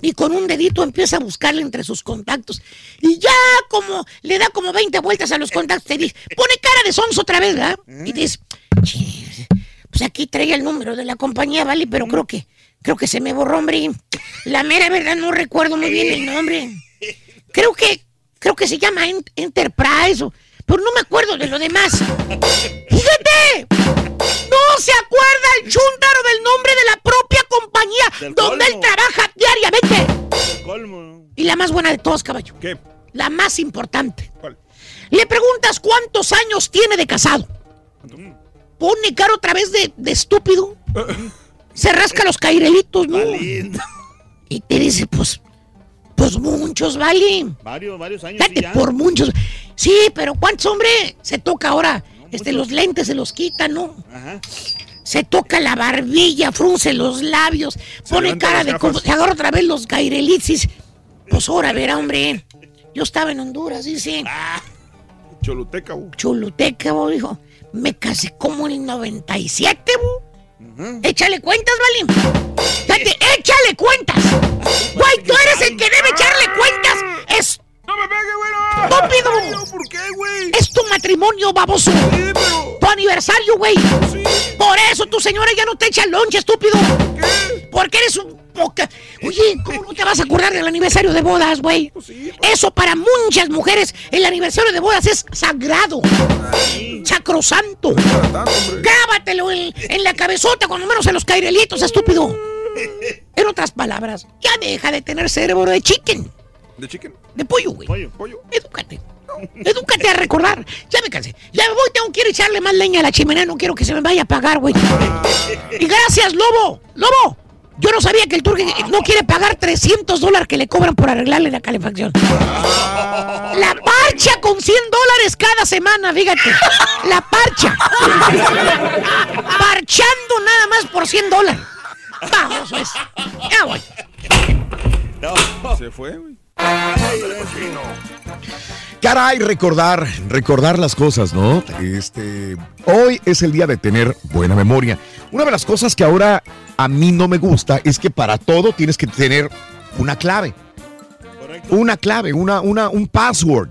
y con un dedito empieza a buscarle entre sus contactos. Y ya como le da como 20 vueltas a los contactos, te dice, pone cara de sonso otra vez, ¿verdad? Y dice, "Chis, pues aquí traía el número de la compañía, ¿vale? Pero creo que, creo que se me borró, hombre. La mera verdad no recuerdo muy bien el nombre. Creo que, creo que se llama En- Enterprise, o- pero no me acuerdo de lo demás. ¡Fíjate! No se acuerda el chúntaro del nombre de la propia compañía Del donde él trabaja diariamente. Colmo. Y la más buena de todas, caballo. ¿Qué? La más importante. Le preguntas cuántos años tiene de casado. Pone cara otra vez de, de estúpido. Se rasca los cairelitos, ¿no? Y te dice, pues, pues muchos, vale. Varios, varios años. sí, Date ya. por muchos. Sí, pero ¿cuántos, hombre? Se toca ahora. Este, los lentes se los quita, ¿no? Ajá. Se toca la barbilla, frunce los labios, pone cara de... como- Se agarra otra vez los cairelitos. Pues ahora, verá, hombre. Yo estaba en Honduras, dice. Choluteca, bu. Choluteca, bo, dijo. Me casé como en el 97, bo. Échale cuentas, Vali. Fíjate, échale cuentas. Güey, tú eres el que debe echarle cuentas. Es. ¡No me pegue, güey! ¡Estúpido! ¿Por qué, güey? Es tu matrimonio, baboso. Tu aniversario, güey. Por eso tu señora ya no te echa lonche, estúpido. Porque eres un poca. Oye, ¿cómo no te vas a acordar del aniversario de bodas, güey? Eso para muchas mujeres, el aniversario de bodas es sagrado. Sacrosanto. Grábatelo en, en la cabezota, cuando menos en los cairelitos, estúpido. En otras palabras, ya deja de tener cerebro de chicken. ¿De chicken? De pollo, güey. Pollo. Pollo. Edúcate. Edúcate a recordar. Ya me cansé. Ya me voy, tengo que ir a echarle más leña a la chimenea. No quiero que se me vaya a apagar, güey. Y gracias, Lobo. Lobo. Yo no sabía que el turque no quiere pagar 300 dólares que le cobran por arreglarle la calefacción. La parcha con 100 dólares cada semana, fíjate. La parcha. Parchando nada más por 100 dólares. Vamos, pues. Ya voy. Se fue, güey. Caray, recordar, recordar las cosas, ¿no? Este, hoy es el día de tener buena memoria. Una de las cosas que ahora a mí no me gusta es que para todo tienes que tener una clave. Una clave, una, una, un password.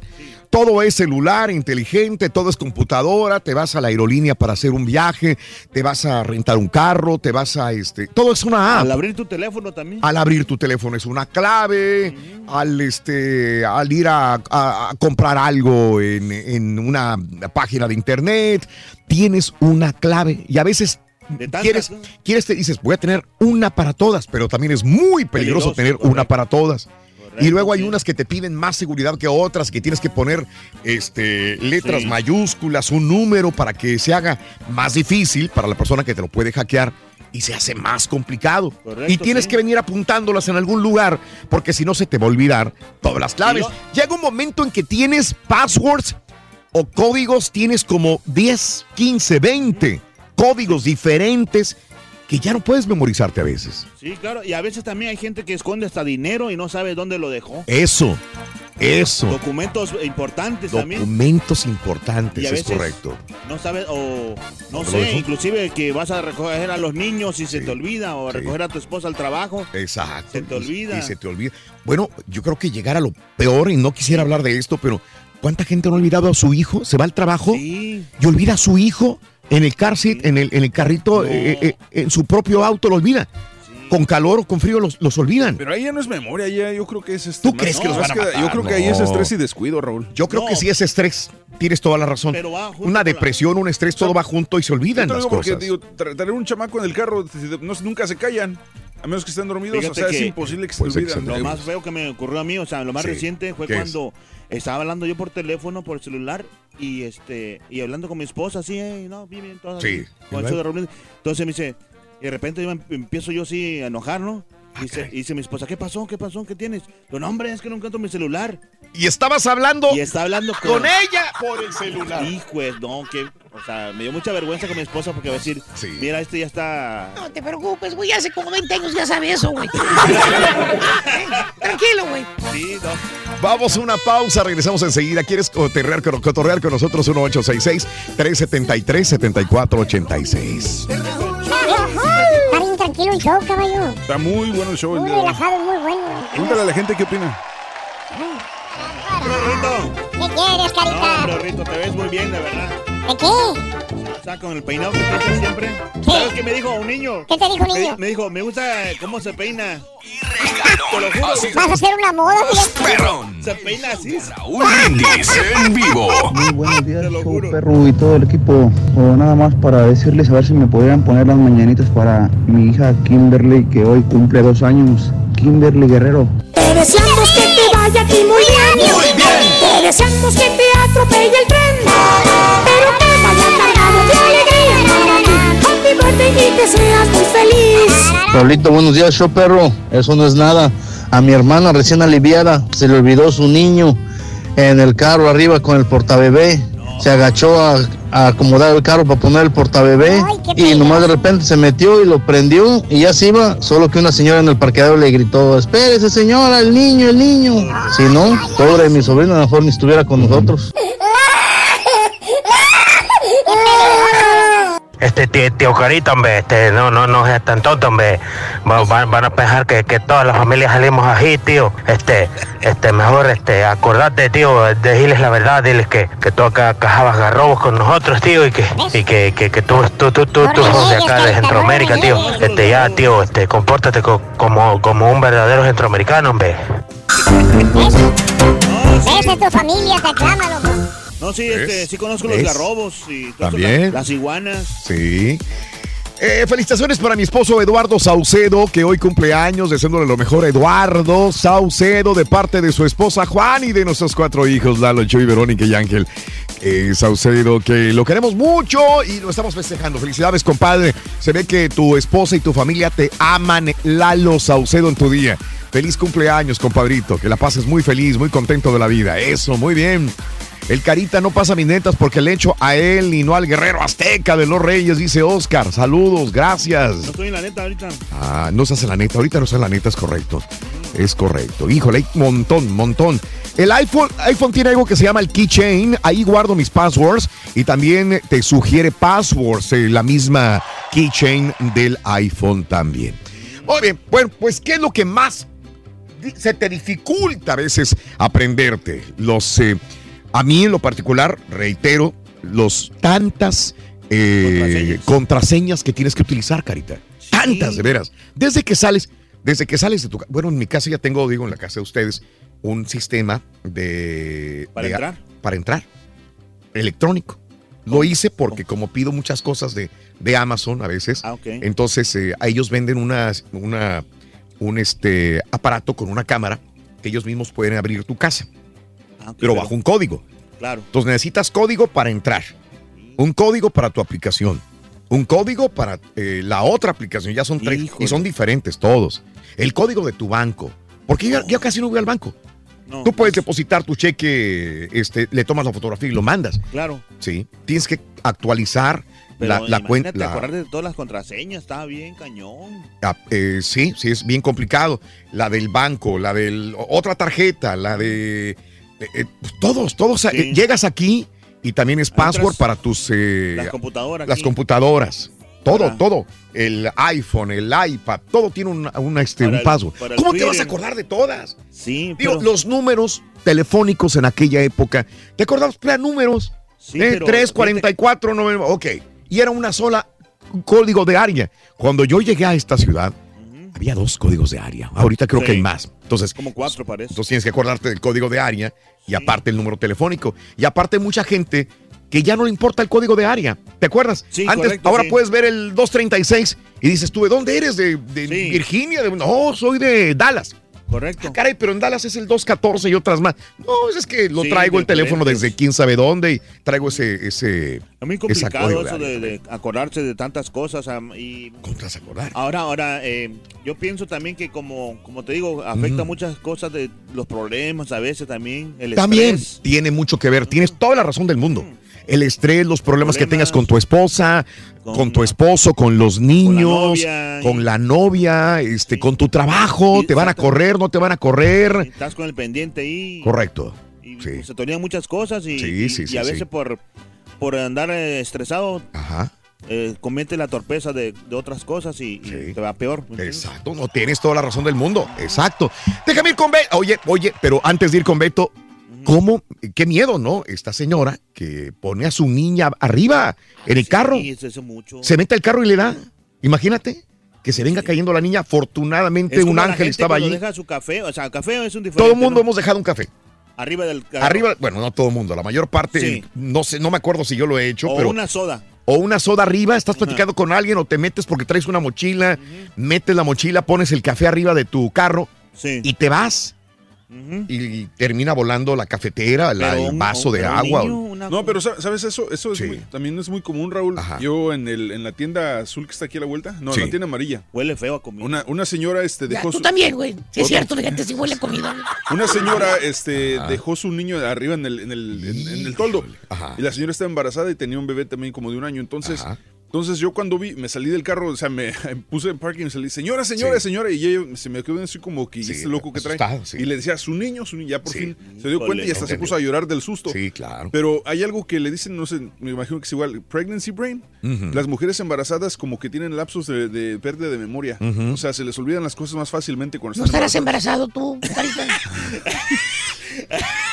Todo es celular, inteligente, todo es computadora, te vas a la aerolínea para hacer un viaje, te vas a rentar un carro, te vas a este, todo es una app. Al abrir tu teléfono también. Al abrir tu teléfono es una clave, al este, al ir a, a- a comprar algo en, en una página de internet, tienes una clave y a veces tantas, quieres, ¿no? quieres te dices voy a tener una para todas, pero también es muy peligroso, Peligroso, tener una para todas. Y luego hay unas que te piden más seguridad que otras, que tienes que poner este, letras Sí. mayúsculas, un número para que se haga más difícil para la persona que te lo puede hackear y se hace más complicado. Correcto, y tienes sí. que venir apuntándolas en algún lugar porque si no se te va a olvidar todas las claves. Llega un momento en que tienes passwords o códigos, tienes como 10, 15, 20 códigos diferentes que ya no puedes memorizarte a veces. Sí, claro. Y a veces también hay gente que esconde hasta dinero y no sabe dónde lo dejó. Eso. Eso. Documentos importantes también. Documentos importantes, Y a es correcto. No sabes, o no ¿Todo sé, inclusive que vas a recoger a los niños y se te olvida, o recoger a tu esposa al trabajo. Exacto. Se te Y- olvida. Y, se te olvida. Bueno, yo creo que llegar a lo peor, y no quisiera hablar de esto, pero ¿cuánta gente no ha olvidado a su hijo? Se va al trabajo y olvida a su hijo en el car seat, en, el, en el carrito, eh, eh, en su propio auto, lo olvida. Con calor o con frío los, los olvidan. Pero ahí ya no es memoria, ya yo creo que es este. ¿Tú crees que los van a matar? Yo creo que ahí es estrés y descuido, Raúl. Yo creo que sí es estrés. Tienes toda la razón. Una depresión, un estrés, todo va junto y se olvidan las porque, cosas. digo, traer un chamaco en el carro, no, nunca se callan. A menos que estén dormidos, Fíjate o sea, que- es imposible que se Pues olviden. Lo más feo que me ocurrió a mí, o sea, lo más Sí. reciente fue ¿Qué es? Estaba hablando yo por teléfono, por celular, y este, y hablando con mi esposa, así, "Ey, no, bien, bien, todo Sí. bien", con el show de. Entonces me dice, y de repente yo em- empiezo yo así a enojar, ¿no? Y dice, y dice mi esposa, ¿qué pasó? ¿Qué pasó? ¿Qué tienes? No, no, hombre, es que no encuentro mi celular. Y estabas hablando Y está hablando con, con ella por el celular. Hijo, no, que, o sea, me dio mucha vergüenza con mi esposa porque va a decir, mira, este ya está... No te preocupes, güey, hace como 20 años ya sabe eso, güey. Tranquilo, güey. Sí, no. Vamos a una pausa, regresamos enseguida. ¿Quieres cotorrear, con- cotorrear con nosotros? 1866-373-7486. Está bien tranquilo el show, caballo. Está muy bueno el show. el Muy relajado, muy bueno. Pregúntale a la gente qué opina. ¿Qué quieres, No, carita? Rito, te ves muy bien, de verdad. ¿De qué? O sea, con el peinado que tienes siempre. ¿Sabes qué me dijo un niño? ¿Qué te dijo un Me- niño? Me, dijo, me gusta cómo se peina. Te lo juro. Vas a hacer una moda, Perrón. Se peina así. Raúl Brindis en vivo. Muy buenos días, show perro y todo el equipo. O nada más para decirles a ver si me podrían poner las mañanitas para mi hija Kimberly, que hoy cumple dos años. Kimberly Guerrero. Te deseamos que deseamos que te atropelle el tren. Pero que vaya cargado de alegría. Happy birthday y que seas muy feliz. Pablito, buenos días, show perro. Eso no es nada. A mi hermana recién aliviada se le olvidó su niño en el carro arriba con el portabebé. Se agachó a, a acomodar el carro para poner el portabebé y nomás de repente se metió y lo prendió y ya se iba, solo que una señora en el parqueadero le gritó, espérese señora, el niño, el niño. Si no, pobre mi sobrino, a lo mejor ni estuviera con nosotros. Este tío, tío Carita, hombre, este, no, no, no es tan tonto, hombre. Va- Van, van a pensar que, que toda la familia salimos así, tío. Este, este, mejor, este, acordate, tío, de decirles la verdad, diles que, que tú acá cajabas garrobos con nosotros, tío, y que, y que, que, que tú, tú, tú, tú, tú sos de acá de Centroamérica, tío. Este, ya, tío, este, compórtate co- como, como un verdadero centroamericano, hombre. Ves tu familia, te aclama, loco. No, sí, este, sí conozco los garrobos y También. las, las iguanas. Sí. Eh, felicitaciones para mi esposo Eduardo Saucedo, que hoy cumple años, deseándole lo mejor a Eduardo Saucedo, de parte de su esposa Juan y de nuestros cuatro hijos, Lalo, Chuy, Verónica y Ángel eh, Saucedo, que lo queremos mucho y lo estamos festejando. Felicidades, compadre. Se ve que tu esposa y tu familia te aman, Lalo Saucedo, en tu día. Feliz cumpleaños, compadrito. Que la pases muy feliz, muy contento de la vida. Eso, muy bien. El Carita no pasa mis netas porque le echo a él y no al guerrero azteca de los reyes, dice Oscar. Saludos, gracias. No estoy en la neta ahorita. Ah, no se hace la neta, ahorita no se hace la neta, es correcto. Es correcto. Híjole, hay montón, montón. El iPhone, iPhone tiene algo que se llama el keychain. Ahí guardo mis passwords y también te sugiere passwords, eh, la misma keychain del iPhone también. Muy bien, bueno, pues, ¿qué es lo que más se te dificulta a veces aprenderte? Los, eh, a mí en lo particular, reitero, los tantas eh, contraseñas. que tienes que utilizar, Carita. Tantas, de veras. Desde que sales, desde que sales de tu casa. Bueno, en mi casa ya tengo, digo, en la casa de ustedes, un sistema de. ¿Para de- entrar? Para entrar. Electrónico. Lo hice porque como pido muchas cosas de, de Amazon a veces, Ah, entonces eh, a ellos venden una, una, un este, aparato con una cámara que ellos mismos pueden abrir tu casa, Ah, pero bajo un código. Claro. Entonces necesitas código para entrar, un código para tu aplicación, un código para eh, la otra aplicación, ya son tres y son diferentes todos. El código de tu banco, porque yo, yo casi no voy al banco. Tú puedes depositar tu cheque, este, le tomas la fotografía y lo mandas. Claro. Sí. Tienes que actualizar la, la imagínate cuenta. la- acordarte de todas las contraseñas, estaba bien cañón. Ah, eh, sí, sí, es bien complicado. La del banco, la de otra tarjeta, la de... eh, eh, todos, todos. eh, llegas aquí y también es password para tus... eh, Las computadoras Las aquí. computadoras. Todo, todo. El iPhone, el iPad, todo tiene un, una, este, un el- password. ¿Cómo te vas a acordar de todas? Sí, Digo, pero- los números telefónicos en aquella época. ¿Te acordabas? Plan números. Sí, Eh, pero- 3, 44, 9, ok. Y era una sola código de área. Cuando yo llegué a esta ciudad, había dos códigos de área. Ahorita creo Sí. que hay más. Entonces, Como cuatro parece. entonces tienes que acordarte del código de área y aparte el número telefónico. Y aparte mucha gente que ya no le importa el código de área. ¿Te acuerdas? Sí, Antes, correcto, ahora sí. puedes ver el 236 y dices tú, ¿de dónde eres? ¿De, de Virginia? De- no, soy de Dallas. Correcto. Ah, caray, pero en Dallas es el 214 y otras más. No, es que lo Sí, traigo el teléfono desde quién sabe dónde y traigo ese... ese Es muy complicado eso de, de acordarse de tantas cosas. y ¿Cómo te vas a acordar? Ahora, ahora, eh, yo pienso también que como, como te digo, afecta muchas cosas de los problemas a veces también. El También estrés. tiene mucho que ver. Tienes toda la razón del mundo. El estrés, los problemas, que tengas con tu esposa, con, tu esposo, con los niños, con la novia, novia, este, con tu trabajo. Te van a correr, no te van a correr. Estás con el pendiente ahí. Correcto. Y Sí. Se te olvidan muchas cosas y, Sí, y- sí, y a veces por, por andar eh, estresado Ajá. eh, comete la torpeza de, de otras cosas y, y te va peor. Exacto, no tienes toda la razón del mundo. Exacto. Déjame ir con Beto. Oye, oye, pero antes de ir con Beto, ¿cómo? Qué miedo, ¿no? Esta señora que pone a su niña arriba en el carro. Sí, es eso mucho. Se mete al carro y le da. Imagínate que se venga cayendo la niña. Afortunadamente, Es un ángel estaba allí. deja su café, o sea, café es un diferente. Todo el mundo ¿no? hemos dejado un café. Arriba del carro. Arriba, bueno, no todo el mundo, la mayor parte, Sí. no sé, no me acuerdo si yo lo he hecho, O pero. una soda. O una soda arriba, estás platicando con alguien o te metes porque traes una mochila, metes la mochila, pones el café arriba de tu carro y te vas. Y, termina volando la cafetera, la- el vaso de agua. niño, No, pero sa- ¿sabes eso? Eso es muy- también es muy común, Raúl. Yo en, el, en la tienda azul que está aquí a la vuelta, no, Sí. en la tienda amarilla. Huele feo a comida. Una, una señora este, Ya, dejó tú su- también, güey. Sí, es cierto, fíjate, si huele a comida. Una señora este, dejó su niño arriba en el, en el, en- en el toldo. Y la señora estaba embarazada y tenía un bebé también como de un año. Entonces, entonces yo cuando vi, me salí del carro, o sea, me puse en parking y salí, señora, señora, Sí. señora. Y ella se me quedó así como que, ¿y este loco que trae? sí. Y le decía, su niño, su niño, ya por fin se dio cuenta y hasta se puso a llorar del susto. Sí, claro. Pero hay algo que le dicen, no sé, me imagino que es igual, pregnancy brain. Las mujeres embarazadas como que tienen lapsos de, de pérdida de memoria. O sea, se les olvidan las cosas más fácilmente cuando ¿No están estarás embarazadas. embarazado tú?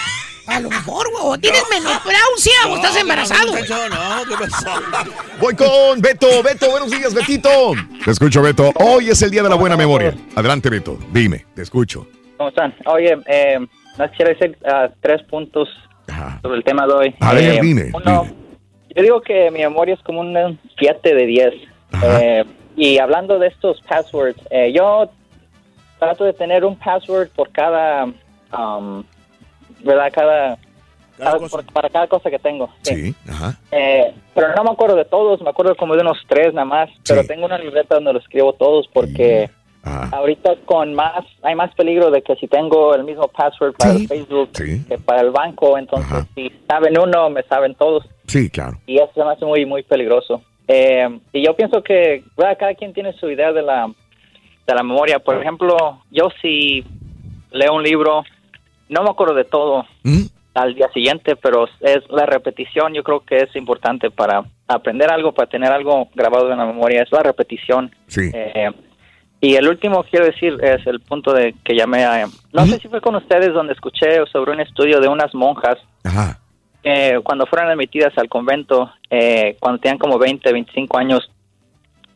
A lo mejor, güey. Tienes menopausia o estás embarazado. güey. No, ¿qué pasó? Voy con Beto. Beto, buenos días, Betito. Te escucho, Beto. Hoy es el día de la buena memoria. Adelante, Beto. Dime, te escucho. ¿Cómo están? Oye, eh, no quisiera decir ah, tres puntos sobre el tema de hoy. A ver, Eh, dime, Uno, yo digo que mi memoria es como un 7 de 10. Eh, y hablando de estos passwords, eh, yo trato de tener un password por cada, um, ¿verdad? Cada, cada- por- para cada cosa que tengo. Sí, ajá. Eh, pero no me acuerdo de todos, me acuerdo como de unos tres nada más, pero tengo una libreta donde lo escribo todos porque ahorita con más, hay más peligro de que si tengo el mismo password para el Facebook que para el banco, entonces si saben uno, me saben todos Sí, claro. y eso se me hace muy, muy peligroso. Eh, y yo pienso que ¿verdad? cada quien tiene su idea de la, de la memoria. Por ejemplo, yo si leo un libro, no me acuerdo de todo al día siguiente, pero es la repetición, yo creo que es importante para aprender algo, para tener algo grabado en la memoria, es la repetición. Sí. Eh, y el último quiero decir es el punto de que llamé a... No sé si fue con ustedes donde escuché sobre un estudio de unas monjas que cuando fueron admitidas al convento, eh, cuando tenían como 20, 25 años,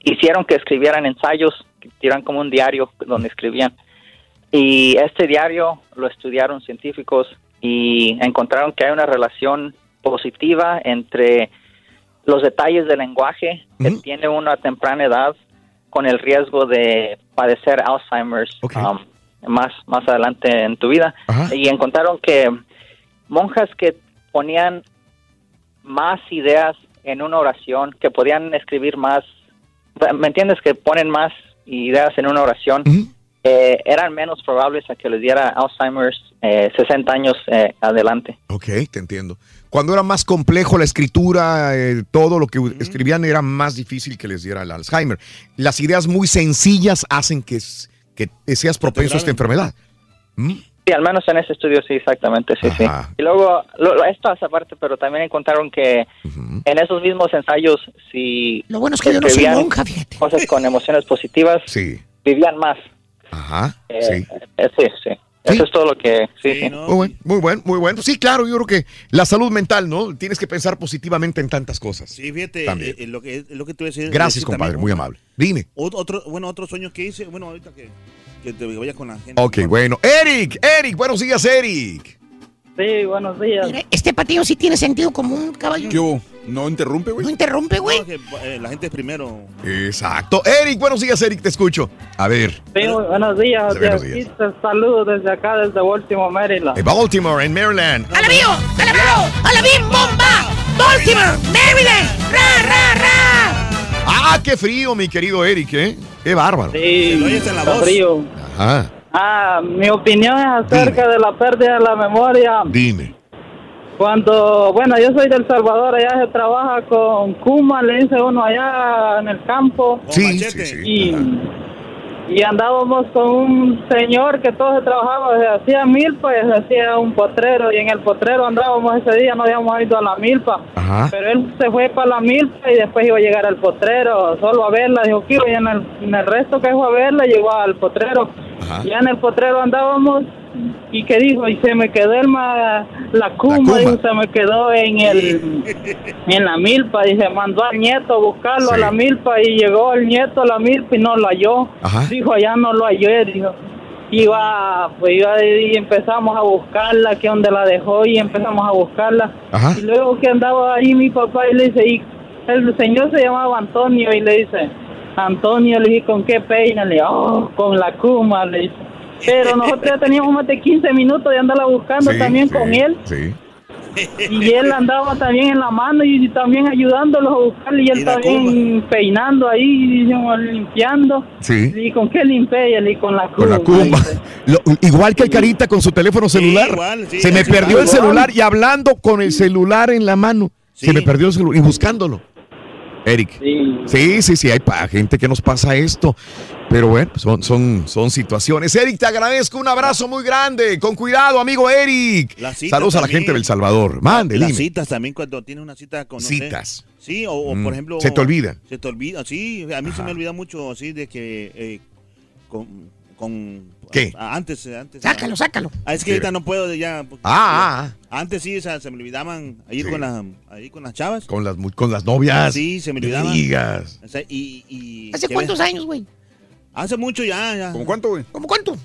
hicieron que escribieran ensayos, que tiraran como un diario donde escribían. Y este diario lo estudiaron científicos y encontraron que hay una relación positiva entre los detalles del lenguaje que tiene uno a temprana edad con el riesgo de padecer Alzheimer's um, más, más adelante en tu vida. Y encontraron que monjas que ponían más ideas en una oración, que podían escribir más, ¿me entiendes? Que ponen más ideas en una oración, eh, eran menos probables a que les diera Alzheimer's eh, 60 años eh, adelante. Ok, te entiendo. Cuando era más complejo la escritura, eh, todo lo que escribían era más difícil que les diera el Alzheimer. Las ideas muy sencillas hacen que, que seas propenso a esta enfermedad. ¿Mm? Sí, al menos en ese estudio sí, exactamente, sí, sí. Y luego, lo, lo- esto hace aparte, pero también encontraron que en esos mismos ensayos, si Lo bueno es que yo no soy escribían monja, fíjate. cosas con emociones positivas, vivían más. Ajá, Eh, sí. eh, sí, sí. Eso es todo lo que... Sí, sí. Muy bueno, muy bueno, muy bueno. Sí, claro, yo creo que la salud mental, ¿no? Tienes que pensar positivamente en tantas cosas. Sí, fíjate, También. eh, eh, lo, que, lo que tú decías. Gracias, decir compadre, también, muy amable. Dime. ot- Otro, bueno, otro sueño que hice, bueno, ahorita que, que te vaya con la gente. Ok, bueno. Eric, Eric, buenos días, Eric. Sí, buenos días. Este patillo sí tiene sentido común, caballo. ¿Qué hubo? ¿No interrumpe, güey? No interrumpe, güey. No, que, eh, la gente es primero. Exacto. Eric, buenos días, Eric, te escucho. A ver, Sí, buenos días. Sí, buenos días. aquí te saludo desde acá, desde Baltimore, Maryland. en Baltimore, en Maryland. ¡A la bio! ¡A la bio! ¡A la bomba! ¡Baltimore! ¡Maryland! ¡Ra, ra, ra! Ah, qué frío, mi querido Eric, ¿eh? Qué bárbaro. Sí, está frío. Ajá. Ah, mi opinión es acerca de la pérdida de la memoria. Dime. Cuando, bueno, yo soy del Salvador, allá se trabaja con Kuma, le dice uno allá en el campo. Sí, sí, sí. Y, y andábamos con un señor que todos trabajábamos, hacía milpa y hacía un potrero. Y en el potrero andábamos ese día, no habíamos ido a la milpa. Ajá. Pero él se fue para la milpa y después iba a llegar al potrero, solo a verla. Dijo que iba y en el, en el resto que fue a verla, llegó al potrero. Ya en el potrero andábamos y que dijo, y se me quedó el ma- la cuma, dijo, se me quedó en el en la milpa y se mandó al nieto a buscarlo a la milpa y llegó el nieto a la milpa y no lo halló. Dijo, allá no lo hallé, dijo. Iba, pues iba y empezamos a buscarla, que donde la dejó y empezamos a buscarla. Y luego que andaba ahí mi papá y le dice, y el señor se llamaba Antonio y le dice, Antonio, le dije, ¿con qué peina? Le dije, oh, con la cuma, le dice. Pero nosotros ya teníamos más de 15 minutos de andarla buscando también con él. Sí. Y él andaba también en la mano y también ayudándolos a buscarle y él también peinando ahí, limpiando. Sí. ¿Y con qué limpié? Y con la Con la cuma. cumba. Lo- igual que el carita con su teléfono celular. sí, Se me perdió el igual. celular y hablando con el celular en la mano. Se me perdió el celular y buscándolo. Eric. Sí, sí, sí, hay pa- gente que nos pasa esto. Pero bueno, son, son, son situaciones. Eric, te agradezco. Un abrazo muy grande. Con cuidado, amigo Eric. Las citas Saludos a la gente del Salvador. Mande, Las dime. citas también cuando tienes una cita con no sé, Citas. Sí, o, o, Mm, por ejemplo. se te olvida. Se te olvida, sí. A mí se me olvida mucho así de que. eh, con. Con ¿Qué? antes, eh, antes. Sácalo, sácalo. Ah, es que ahorita no puedo ya. porque- Ah, Antes sí, o sea, se me olvidaban ahí con, las, ahí con las chavas. Con las, con las novias. Sí, se me olvidaban. digas. O sea, y, y- ¿Hace ¿qué cuántos ves? años, güey? Hace mucho ya, ya. ¿Cómo cuánto, güey? ¿Cómo cuánto?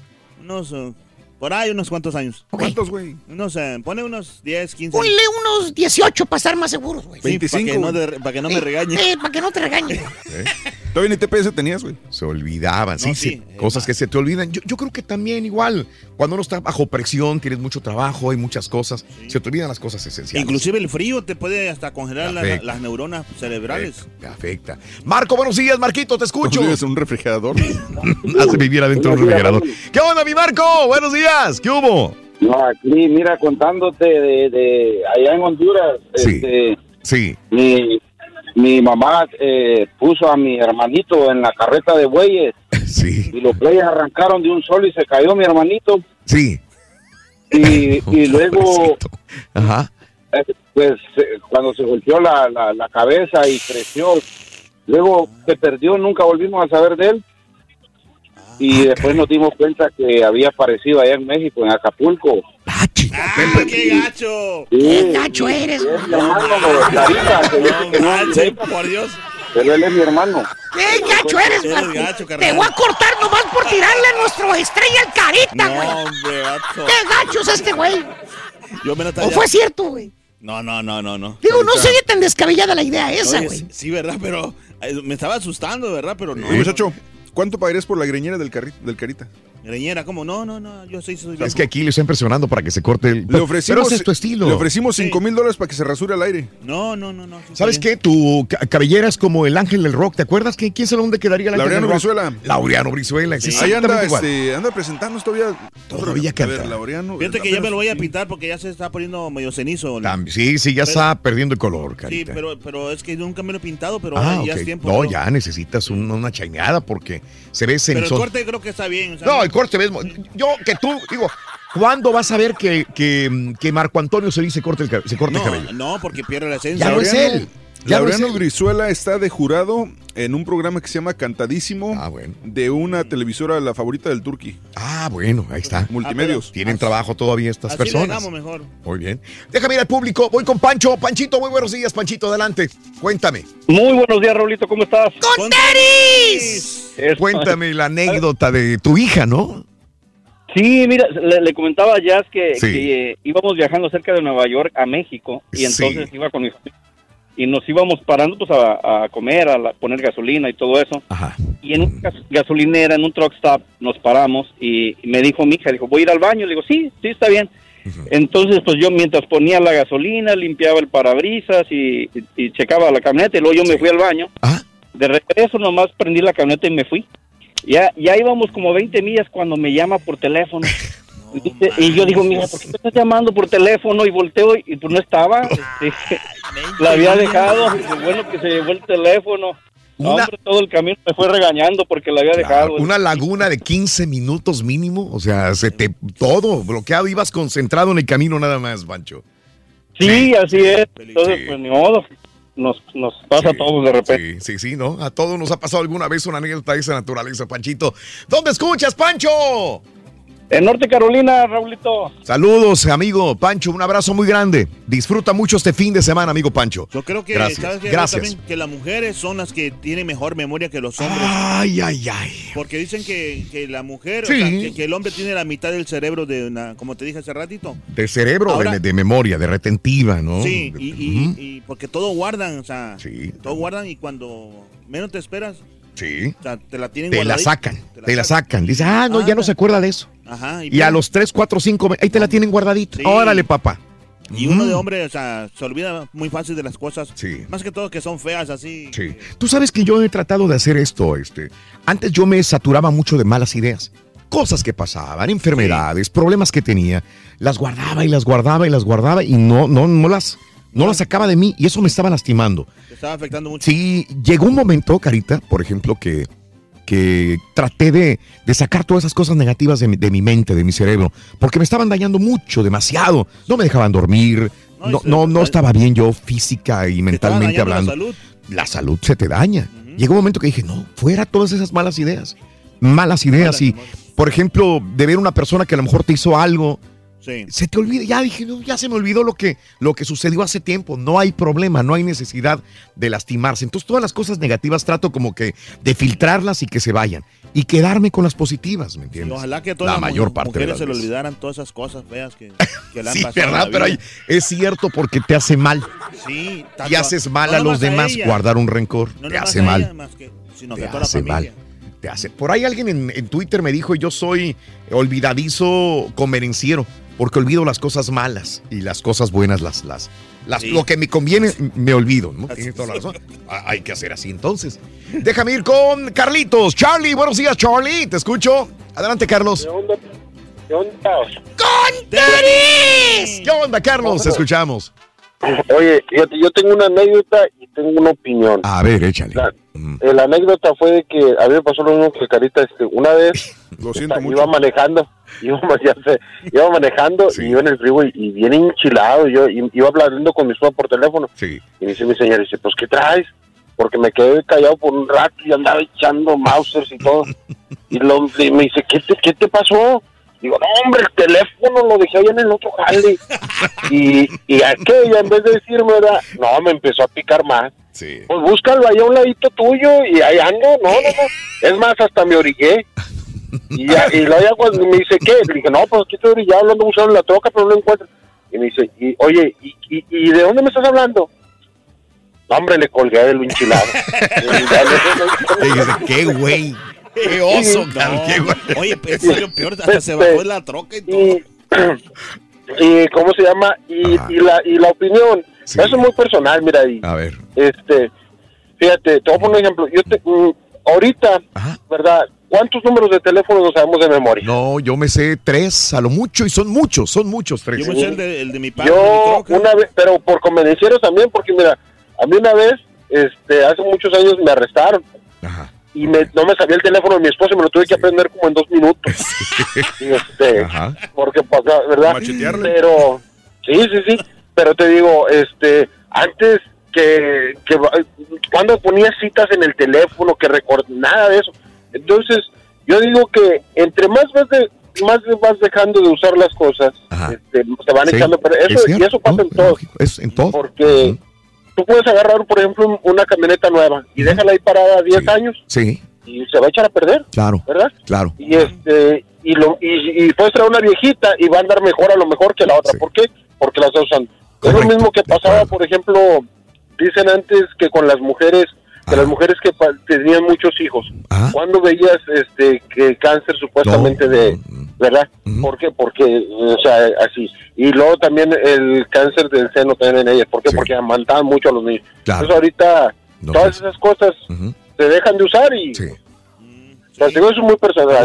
Unos. eh, por ahí, unos cuantos años. ¿Cuántos, güey? Unos, eh, pone unos 10, 15. Ponle unos 18 para estar más seguros, güey. Sí, para que no, que no me regañe. Eh, para que no te regañe. Todavía ni TPS tenías, güey. Se olvidaban, sí, No, sí, sí, eh, cosas que se te olvidan. Yo, yo creo que también igual, cuando uno está bajo presión, tienes mucho trabajo, hay muchas cosas, se te olvidan las cosas esenciales. Inclusive el frío te puede hasta congelar la- las neuronas cerebrales. Te afecta. Marco, buenos días, Marquito, te escucho. vives en un refrigerador. Hace vivir adentro de un refrigerador. ¿Qué onda, mi Marco? Buenos días, ¿qué hubo? No, aquí, mira, contándote de, de allá en Honduras, este, sí. mi, mi mamá eh, puso a mi hermanito en la carreta de bueyes. Sí. Y los bueyes arrancaron de un solo y se cayó mi hermanito. Sí. Y, y luego, Ajá. eh, pues, eh, cuando se golpeó la, la, la cabeza y creció, luego se perdió, nunca volvimos a saber de él. Y después nos dimos cuenta que había aparecido allá en México, en Acapulco. ¡Ah, qué gacho! Sí, gacho eres, es mi hermano, Clarita, que dice que no, manches, por Dios. pero él es mi hermano. ¡Qué gacho eres, Marco! gacho, Te voy a cortar nomás por tirarle a nuestro estrella al carita, No, güey. hombre, gacho. ¡Qué gacho es este güey! Yo me ¿O fue cierto, güey? No, no, no, no, no. Digo, no se oye tan descabellada la idea esa, güey. sí, sí, ¿verdad? Pero eh, me estaba asustando, ¿verdad? Pero no. Oye, muchacho, ¿cuánto pagarías por la greñera del, carri- del carita? Greñera, ¿cómo? No, no, no, yo soy... soy Es que aquí le está impresionando para que se corte el... Le Pero, ofrecimos, pero ese es tu estilo. Le ofrecimos 5 mil dólares para que se rasure al aire. No, no, no, no. sí, ¿Sabes qué? Tu ca- cabellera es como el ángel del rock. ¿Te acuerdas? que ¿Quién sabe dónde quedaría el ángel Laureano del rock? Brizuela. Laureano Brizuela. es Ahí anda, este, anda presentándonos todavía. Todavía A canta. ver, Laureano. Fíjate que ya me lo voy a pintar porque ya se está poniendo medio cenizo. Sí, sí, ya Pero- está perdiendo el color, Sí, carita. pero, pero es que nunca me lo he pintado, pero ah, ya es tiempo. No, pero- ya necesitas un- una chaineada porque se ve Pero el corte creo que está bien. o sea, No, el corte ves. Yo, que tú, digo, ¿cuándo vas a ver que, que, que Marco Antonio se dice corte el, se corte el cabello? No, porque pierde la esencia. Ya no es él. No Laureano. Brizuela está de jurado en un programa que se llama Cantadísimo de una televisora, la favorita del Turqui. Ah, bueno, ahí está. Multimedios. Tienen trabajo todavía estas Así personas. mejor. Muy bien. Déjame ir al público. Voy con Pancho. Panchito, muy buenos días, Panchito. Adelante. Cuéntame. Muy buenos días, Raulito, ¿cómo estás? ¡Con tenis! Cuéntame la anécdota de tu hija, ¿no? Sí, mira, le, le comentaba a Jazz que, Sí. que, eh, íbamos viajando cerca de Nueva York a México y entonces iba con mi familia y nos íbamos parando pues a, a comer, a la- poner gasolina y todo eso. Y en una gas- gasolinera, en un truck stop, nos paramos y, y me dijo mi hija, dijo, voy a ir al baño. Le digo, sí, sí, está bien. Entonces, pues yo mientras ponía la gasolina, limpiaba el parabrisas y, y- y checaba la camioneta y luego yo me fui al baño. De regreso nomás prendí la camioneta y me fui. Ya, ya íbamos como 20 millas cuando me llama por teléfono. Dice- y yo digo, mira, ¿por qué me estás llamando por teléfono? Y volteo y pues no estaba. Este, la había dejado. Y bueno que se llevó el teléfono. No, Una- hombre, todo el camino me fue regañando porque la había dejado. Una laguna de 15 minutos mínimo. O sea, se te todo bloqueado. Ibas concentrado en el camino nada más, Pancho. Sí, así es. Entonces, pues ni modo. Nos, nos pasa a todos de repente. Sí, sí, sí, ¿no? A todos nos ha pasado alguna vez una anécdota de esa naturaleza, Panchito. ¿Dónde escuchas, Pancho? En Norte Carolina, Raulito. Saludos, amigo Pancho. Un abrazo muy grande. Disfruta mucho este fin de semana, amigo Pancho. Yo creo que, Gracias. ¿sabes qué? Gracias. También que las mujeres son las que tienen mejor memoria que los hombres. Ay, ay, ay. Porque dicen que, que la mujer, o Sí. sea, que, que el hombre tiene la mitad del cerebro de una, como te dije hace ratito. De cerebro, de- Ahora- de, memoria, de retentiva, ¿no? Sí, y, y- y porque todo guardan, o sea, todo guardan y cuando menos te esperas, Sí. o sea, te la tienen Te la sacan, te la sacan. Dice, ah, no, ya no se acuerda de eso. Ajá. Y a los 3, 4, 5, ahí te la tienen guardadita. Sí. Órale, papá. Y uno Mm. de hombre, o sea, se olvida muy fácil de las cosas. Más que todo que son feas así. Sí. Tú sabes que yo he tratado de hacer esto, este. Antes yo me saturaba mucho de malas ideas. Cosas que pasaban, enfermedades, problemas que tenía. Las guardaba y las guardaba y las guardaba y no, no, no las, no las sacaba de mí y eso me estaba lastimando. Te estaba afectando mucho. Sí, llegó un momento, Carita, por ejemplo, que, que traté de, de sacar todas esas cosas negativas de mi, de mi mente, de mi cerebro, porque me estaban dañando mucho, demasiado. No me dejaban dormir, no, no, no estaba bien yo física y mentalmente dañando la hablando. salud. La salud se te daña. Llegó un momento que dije, no, fuera todas esas malas ideas. Malas ideas. y, por ejemplo, de ver una persona que a lo mejor te hizo algo, Sí. se te olvida, ya dije, no, ya se me olvidó lo que, lo que sucedió hace tiempo, no hay problema, no hay necesidad de lastimarse. Entonces todas las cosas negativas trato como que de filtrarlas y que se vayan y quedarme con las positivas, ¿me Y entiendes? ojalá que todas la las mayor parte de mujeres las se le olvidaran todas esas cosas feas que, que le han Sí, pasado. ¿verdad? la Pero hay- es cierto porque te hace mal. Sí, Y haces mal no a los demás, ella, guardar un rencor, no te hace mal. ella, más que- sino que te toda la hace mal. familia. Te hace. Por ahí alguien en, en Twitter me dijo, yo soy olvidadizo convenenciero, porque olvido las cosas malas y las cosas buenas las, las, las Sí. lo que me conviene me olvido, ¿no? Tienes toda la razón. Ah, Hay que hacer así entonces. Déjame ir con Carlitos. Charlie, buenos días, Charlie. Te escucho. Adelante, Carlos. ¿Qué onda? ¡Con tenis! ¿Qué onda, Carlos? Te escuchamos. Oye, fíjate, yo tengo una anécdota y tengo una opinión. A ver, échale. La, eh, la anécdota fue de que a mí me pasó lo mismo que Carita. Este, una vez esta- iba manejando, iba, ma- ya sé, iba manejando y iba en el freeway y bien enchilado. Yo y- iba hablando con mi esposa por teléfono. Y me dice mi señora, dice, pues, ¿qué traes? Porque me quedé callado por un rato y andaba echando mousers y todo. Y lo- y me dice, ¿qué te, ¿qué te pasó? Digo, no, hombre, el teléfono lo dejé allá en el otro jale. y, y aquella, en vez de decirme, ¿verdad? no, me empezó a picar más. Pues búscalo ahí a un ladito tuyo y ahí ando. No, no, no. Es más, hasta me orillé. Y, ya, y luego ya cuando me dice, ¿qué? Le dije, no, pues aquí estoy orillado hablando buscando la troca, pero no lo encuentro. Y me dice, y, oye, ¿y, y, y de dónde me estás hablando? No, hombre, le colgué de lo enchilado. Qué güey. Qué oso, No, qué güey. Oye, salió peor, hasta se bajó de la troca y todo. y cómo se llama y, y la y la opinión. Eso es muy personal mira y A ver. este fíjate te voy a poner un ejemplo. Yo te, mm, ahorita verdad cuántos números de teléfono no sabemos de memoria No, yo me sé tres a lo mucho y son muchos, son muchos tres. Yo me sé el de, el de mi padre. yo una vez pero por convenencieros también porque mira a mí una vez este hace muchos años me arrestaron y me, no me sabía el teléfono de mi esposa y me lo tuve que aprender como en dos minutos. Y, este, porque pues, la verdad pero sí sí sí pero te digo este antes que, que cuando ponía citas en el teléfono que record nada de eso. Entonces yo digo que entre más vas de más vas dejando de usar las cosas este, se van Sí, echando pero es eso y eso pasa en todo. Es en todo. porque tú puedes agarrar por ejemplo una camioneta nueva y déjala ahí parada 10 años Sí, y se va a echar a perder claro. ¿verdad? Claro. y este y lo y, y puedes traer una viejita y va a andar mejor a lo mejor que la otra. ¿por qué? porque las dos usan es lo mismo que pasaba por ejemplo dicen antes que con las mujeres que las mujeres que tenían muchos hijos. Cuando veías este que cáncer supuestamente de verdad ¿por qué? porque o sea así. Y luego también el cáncer del seno también en ellas. ¿por qué? porque amantaban mucho a los niños. Claro. entonces ahorita todas esas cosas se dejan de usar y es muy personal ¿verdad?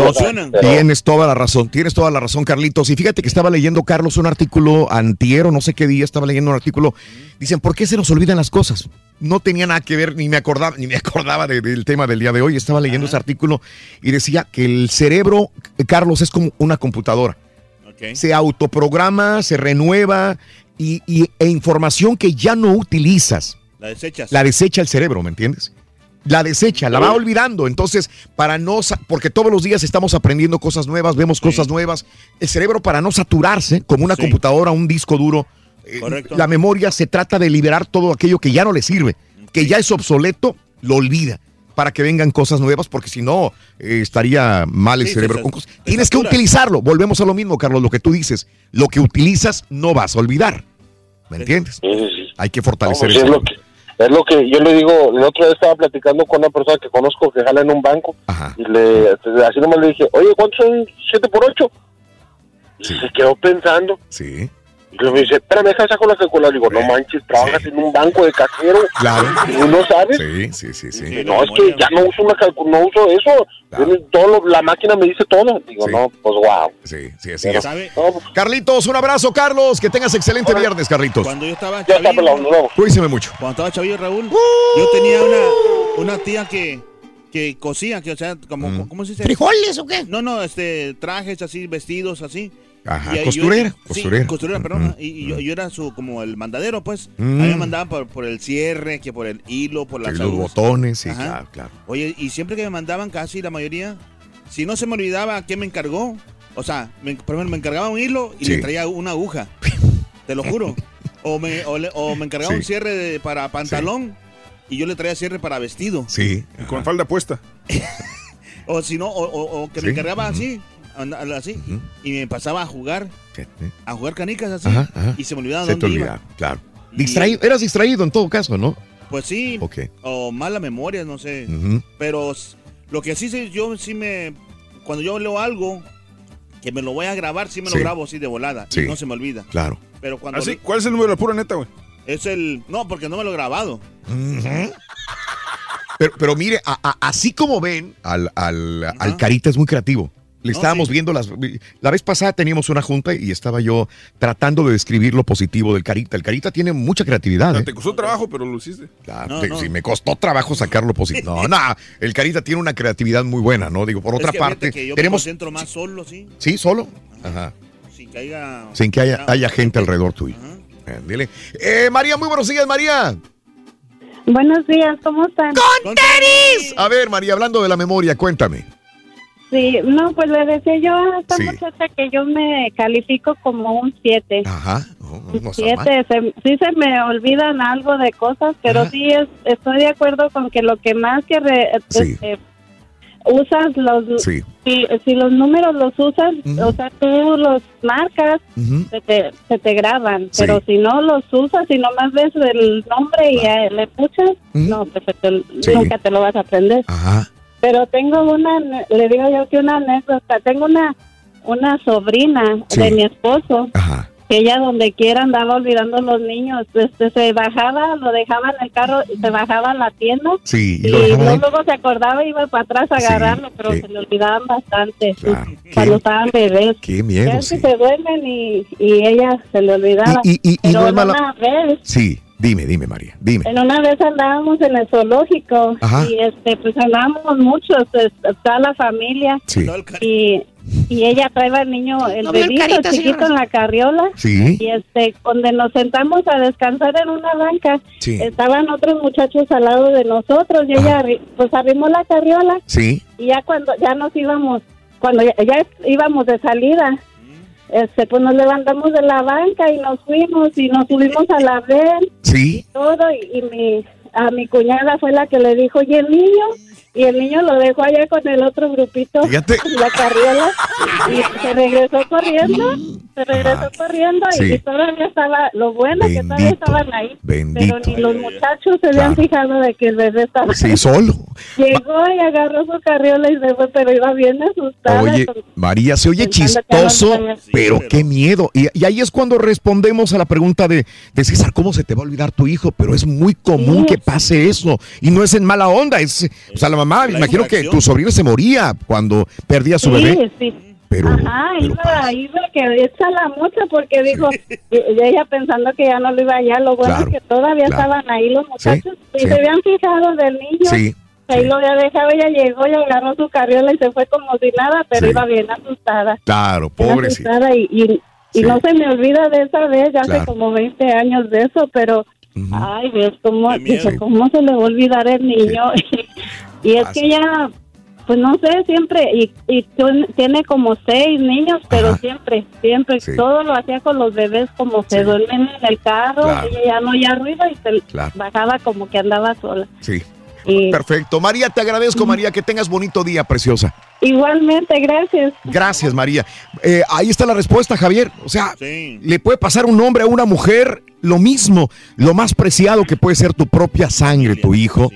Pero- Tienes toda la razón, tienes toda la razón, Carlitos. Y fíjate que estaba leyendo, Carlos, un artículo antiero, no sé qué día, estaba leyendo un artículo. Dicen, ¿por qué se nos olvidan las cosas? No tenía nada que ver, ni me acordaba, ni me acordaba de- del tema del día de hoy. Estaba leyendo ese artículo y decía que el cerebro, Carlos, es como una computadora. Se autoprograma, se renueva y, y- e información que ya no utilizas La desechas. la desecha el cerebro, ¿me entiendes? La desecha, la va olvidando. Entonces, para no, porque todos los días estamos aprendiendo cosas nuevas, vemos cosas nuevas. El cerebro, para no saturarse, como una computadora, un disco duro, eh, la memoria se trata de liberar todo aquello que ya no le sirve, que ya es obsoleto, lo olvida. Para que vengan cosas nuevas, porque si no, eh, estaría mal el Sí, cerebro con cosas. Tienes que utilizarlo. Volvemos a lo mismo, Carlos, lo que tú dices. Lo que utilizas no vas a olvidar. ¿Me entiendes? Hay que fortalecer el cerebro. Es lo que yo le digo, el otro día estaba platicando con una persona que conozco que jala en un banco y le así nomás le dije, oye, ¿cuántos son 7 por 8? Y se quedó pensando. Sí. Y luego me dice, espérame, deja saco la calculadora. Digo, no manches, trabajas en un banco de cajero. Claro. Y no sabes. Sí, sí, sí, sí. Dice, no, es que ya no uso una no uso eso. Tiene Todo lo- la máquina me dice todo. Digo, no, pues wow. Sí, sí, así Pero- es. ¿Sabe? Carlitos, un abrazo, Carlos. Que tengas excelente viernes, Carlitos. Cuando yo estaba Ya está, chavillo, vemos. Cuídese mucho. cuando estaba chavillo, Raúl, yo tenía una, una tía que, que cosía, que, o sea, como, ¿cómo se dice? ¿Frijoles o qué? No, no, este, trajes así, vestidos así. Ajá, Y costurera, yo- costurera. Sí, costurera, perdón. Y, y yo, yo era su, como el mandadero, pues. Mm. A mí me mandaban por, por el cierre, que por el hilo, por las los botones, sí, Ajá. claro, claro. Oye, y siempre que me mandaban, casi la mayoría, si no se me olvidaba quién me encargó, o sea, me, por ejemplo, me encargaba un hilo y Sí. le traía una aguja. Te lo juro. O me, o le- o me encargaba Sí. un cierre de- para pantalón y yo le traía cierre para vestido. Sí. Con falda puesta. O si no, o, o- o que me encargaba así, anda- así, y me pasaba a jugar, a jugar canicas así, Ajá, ajá. y se me olvidaba Se te dónde olvidaba, iba. claro. Distraído, eras distraído en todo caso, ¿no? Pues sí, o mala memoria, no sé. Pero lo que sí sé, yo sí me. Cuando yo leo algo que me lo voy a grabar, sí me Sí. lo grabo así de volada. Sí. Y no se me olvida. Claro. Pero cuando. Así, le- ¿Cuál es el número de la pura neta, güey? Es el. No, porque no me lo he grabado. Pero, pero mire, a- a- así como ven, al, al, al Carita es muy creativo. Le estábamos viendo las... La vez pasada teníamos una junta y estaba yo tratando de describir lo positivo del Carita. El Carita tiene mucha creatividad. ¿eh? Te costó trabajo, pero lo hiciste. Claro, No, te- no. sí, me costó trabajo sacar lo positivo. No, no, el Carita tiene una creatividad muy buena, ¿no? Digo, por Es otra que parte, que yo me tenemos... concentro más solo, sí. ¿Sí? ¿Solo? Ajá. Sin que haya. Sin que haya, haya gente alrededor tuyo. Eh, dile. Eh, María, muy buenos días, María. Buenos días, ¿cómo están? ¡Con tenis! A ver, María, hablando de la memoria, cuéntame. Sí, no, pues le decía yo a esta Sí. muchacha que yo me califico como un 7. Ajá. Mal. Siete, se- sí se me olvidan algo de cosas, pero Ajá. sí es, estoy de acuerdo con que lo que más que re- Sí. este, usas los Sí. si, si los números los usas, o sea, tú los marcas, se, te, se te graban, Sí. pero si no los usas y nomás ves el nombre y eh, le puchas, no, pues te- Sí. nunca te lo vas a aprender. Ajá. Pero tengo una, le digo yo que una anécdota. Tengo una, una sobrina de mi esposo. Que ella donde quiera andaba olvidando los niños. Este, se bajaba, lo dejaba en el carro, se bajaba a la tienda. Sí, Y, y luego, se acordaba y iba para atrás a agarrarlo, pero se le olvidaban bastante Claro. cuando estaban bebés. Qué miedo, sí. que se duermen y, y ella se le olvidaba. Y- y- y- y pero no es mala- una vez Sí, dime, dime, María, dime. en una vez andábamos en el zoológico Ajá. y este pues andábamos muchos, es- toda la familia Sí. y, y ella traía al niño, el No el bebito carita, chiquito señora. en la carriola Sí. y este donde nos sentamos a descansar en una banca Sí. estaban otros muchachos al lado de nosotros y ella arri- pues arrimó la carriola Sí. y ya cuando ya nos íbamos cuando ya, ya íbamos de salida este pues nos levantamos de la banca y nos fuimos y nos subimos a la ven Sí. todo y, y mi a mi cuñada fue la que le dijo y el niño y el niño lo dejó allá con el otro grupito Fíjate. la carriola y se regresó corriendo se regresó corriendo y- sí. y, todavía estaba lo bueno que todavía estaban ahí bendito. pero ni los muchachos se habían fijado de que el bebé estaba Sí, solo. llegó y agarró su carriola y se fue pero iba bien asustada Oye, con- María, se oye chistoso, pero qué miedo. Y, y ahí es cuando respondemos a la pregunta de, de César, ¿cómo se te va a olvidar tu hijo? Pero es muy común que pase eso. Y no es en mala onda. Es, o sea, la mamá, me imagino que tu sobrina se moría cuando perdía a su sí, bebé. sí. Pero, Ajá, iba, iba que échala mucho porque dijo, ella pensando que ya no lo iba allá, lo bueno Claro, es que todavía claro. estaban ahí los muchachos y sí. se habían fijado del niño. Sí, Ahí lo había dejado, ella llegó y agarró su carriola y se fue como si nada, pero Sí. iba bien asustada. claro, Bien pobrecito. asustada y, y, y no se me olvida de esa vez, ya Claro. hace como 20 años de eso, pero, ay Dios, ¿cómo, ¿cómo se le va a olvidar el niño? y es que ella, pues no sé, siempre, y, y tiene como seis niños, pero siempre, siempre, Sí. todo lo hacía con los bebés, como se duermen en el carro, Claro. ella ya no oía ruido y se Claro. bajaba como que andaba sola. Sí. Y Perfecto. María, te agradezco, María. Que tengas bonito día, preciosa. igualmente, gracias. Gracias, María. Eh, ahí está la respuesta, Javier. O sea, le puede pasar un hombre a una mujer lo mismo, lo más preciado que puede ser tu propia sangre, tu hijo.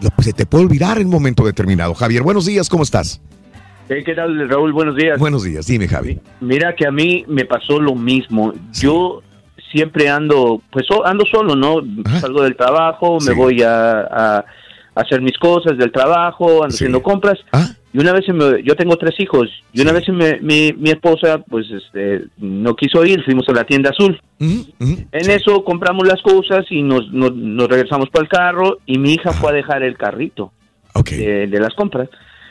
Lo, pues, se te puede olvidar en un momento determinado. Javier, buenos días, ¿cómo estás? Hey, ¿Qué tal, Raúl? Buenos días. Buenos días, dime, Javi. Mira que a mí me pasó lo mismo. Yo siempre ando, pues so- ando solo, ¿no? Salgo del trabajo, me voy a, a hacer mis cosas del trabajo, ando haciendo compras. Y una vez me- yo tengo tres hijos, y una vez me- mi, mi esposa, pues, este, no quiso ir, fuimos a la tienda azul. En eso compramos las cosas y nos, nos, nos regresamos para el carro y mi hija fue a dejar el carrito de, de las compras.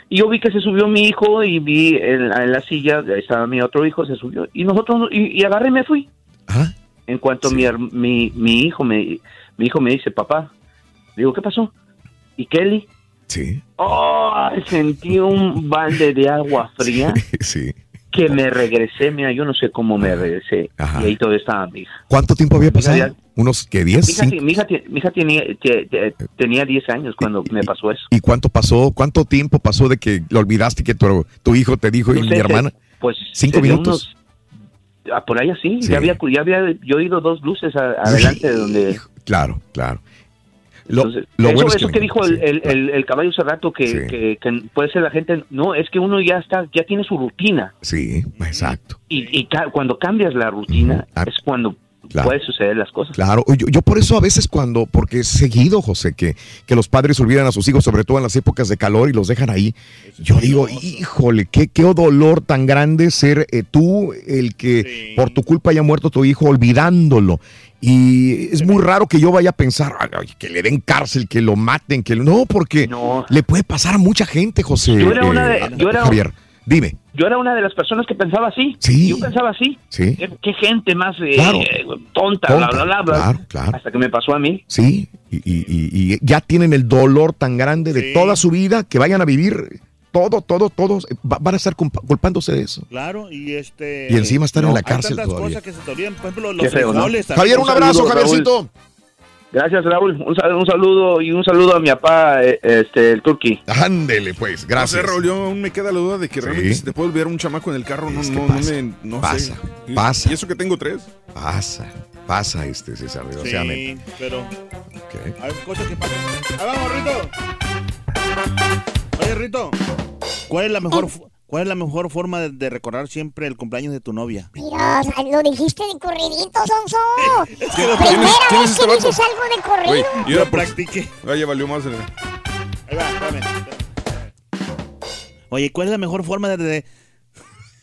Y yo vi que se subió mi hijo y vi en, en la silla, ahí estaba mi otro hijo, se subió. Y nosotros, y, y agarré y me fui. En cuanto mi, mi, mi hijo me mi hijo me dice, papá, digo, ¿qué pasó? ¿Y Kelly? Sí. Oh, sentí un balde de agua fría Sí. que me regresé, mira, yo no sé cómo me regresé. Y ahí todavía estaba mi hija. ¿Cuánto tiempo había pasado? ya- ¿Unos que Mi 10? hija, ti- mi hija, mi hija tenía, te- te- tenía 10 años cuando me pasó eso. ¿Y cuánto pasó? ¿Cuánto tiempo pasó de que lo olvidaste que tu, tu hijo te dijo y mi hermana? Pues ¿Cinco minutos? unos- ah, por así, Sí. ya había, ya había yo oído dos luces a- adelante de donde... Claro, claro. Lo, Entonces, lo eso bueno es eso que, que dijo el, el- el- el caballo hace rato que, que- que puede ser la gente, no, es que uno ya está, ya tiene su rutina. Sí, exacto. Y, y ca- cuando cambias la rutina es cuando Claro. pueden suceder las cosas. Claro, yo, yo por eso a veces cuando, porque es seguido, José, que, que los padres olvidan a sus hijos, sobre todo en las épocas de calor, y los dejan ahí. Yo digo, híjole, qué, qué dolor tan grande ser eh, tú el que por tu culpa haya muerto tu hijo olvidándolo. Y es muy raro que yo vaya a pensar "Ay, ay, que le den cárcel, que lo maten, que lo-". no, porque le puede pasar a mucha gente, José. Yo era una de- eh, yo era- Javier, dime. Yo era una de las personas que pensaba así. Sí. Yo pensaba así. Sí. Qué, qué gente más eh, Claro. tonta, bla, Tonta, bla, bla, bla. claro, claro. Hasta que me pasó a mí. Sí, y, y- y- y ya tienen el dolor tan grande de toda su vida que vayan a vivir todo, todo, todos eh, va- van a estar culpando-se de eso. Claro, y este. Y encima estar en la hay cárcel tantas todavía. cosas que se te olvidan. Por ejemplo, Qué los feo, ¿no? frijoles. Javier, un abrazo. Javiercito. Gracias, Raúl. Un, sal- un saludo y un saludo a mi papá, eh, este, el Turqui. Ándele, pues, No sé, Raúl, yo aún me queda la duda de que realmente se te puede olvidar un chamaco en el carro. No, no, no me. No pasa, sé. Pasa. Y eso que tengo tres. Pasa, pasa este César, desgraciadamente. Sí, pero. Hay cosas que pasan. ¡Ahí vamos, Rito! Oye, Rito, ¿cuál es la mejor, fu- cuál es la mejor forma de, de recordar siempre el cumpleaños de tu novia? Mira, lo dijiste de corridito, Sonso. Es que lo Primera tienes- vez tienes que este dices algo de corrido. Güey, y ahora Lo por- practiqué. Ya valió más. eh. Ahí va, espérame. Oye, ¿cuál es la mejor forma de... de-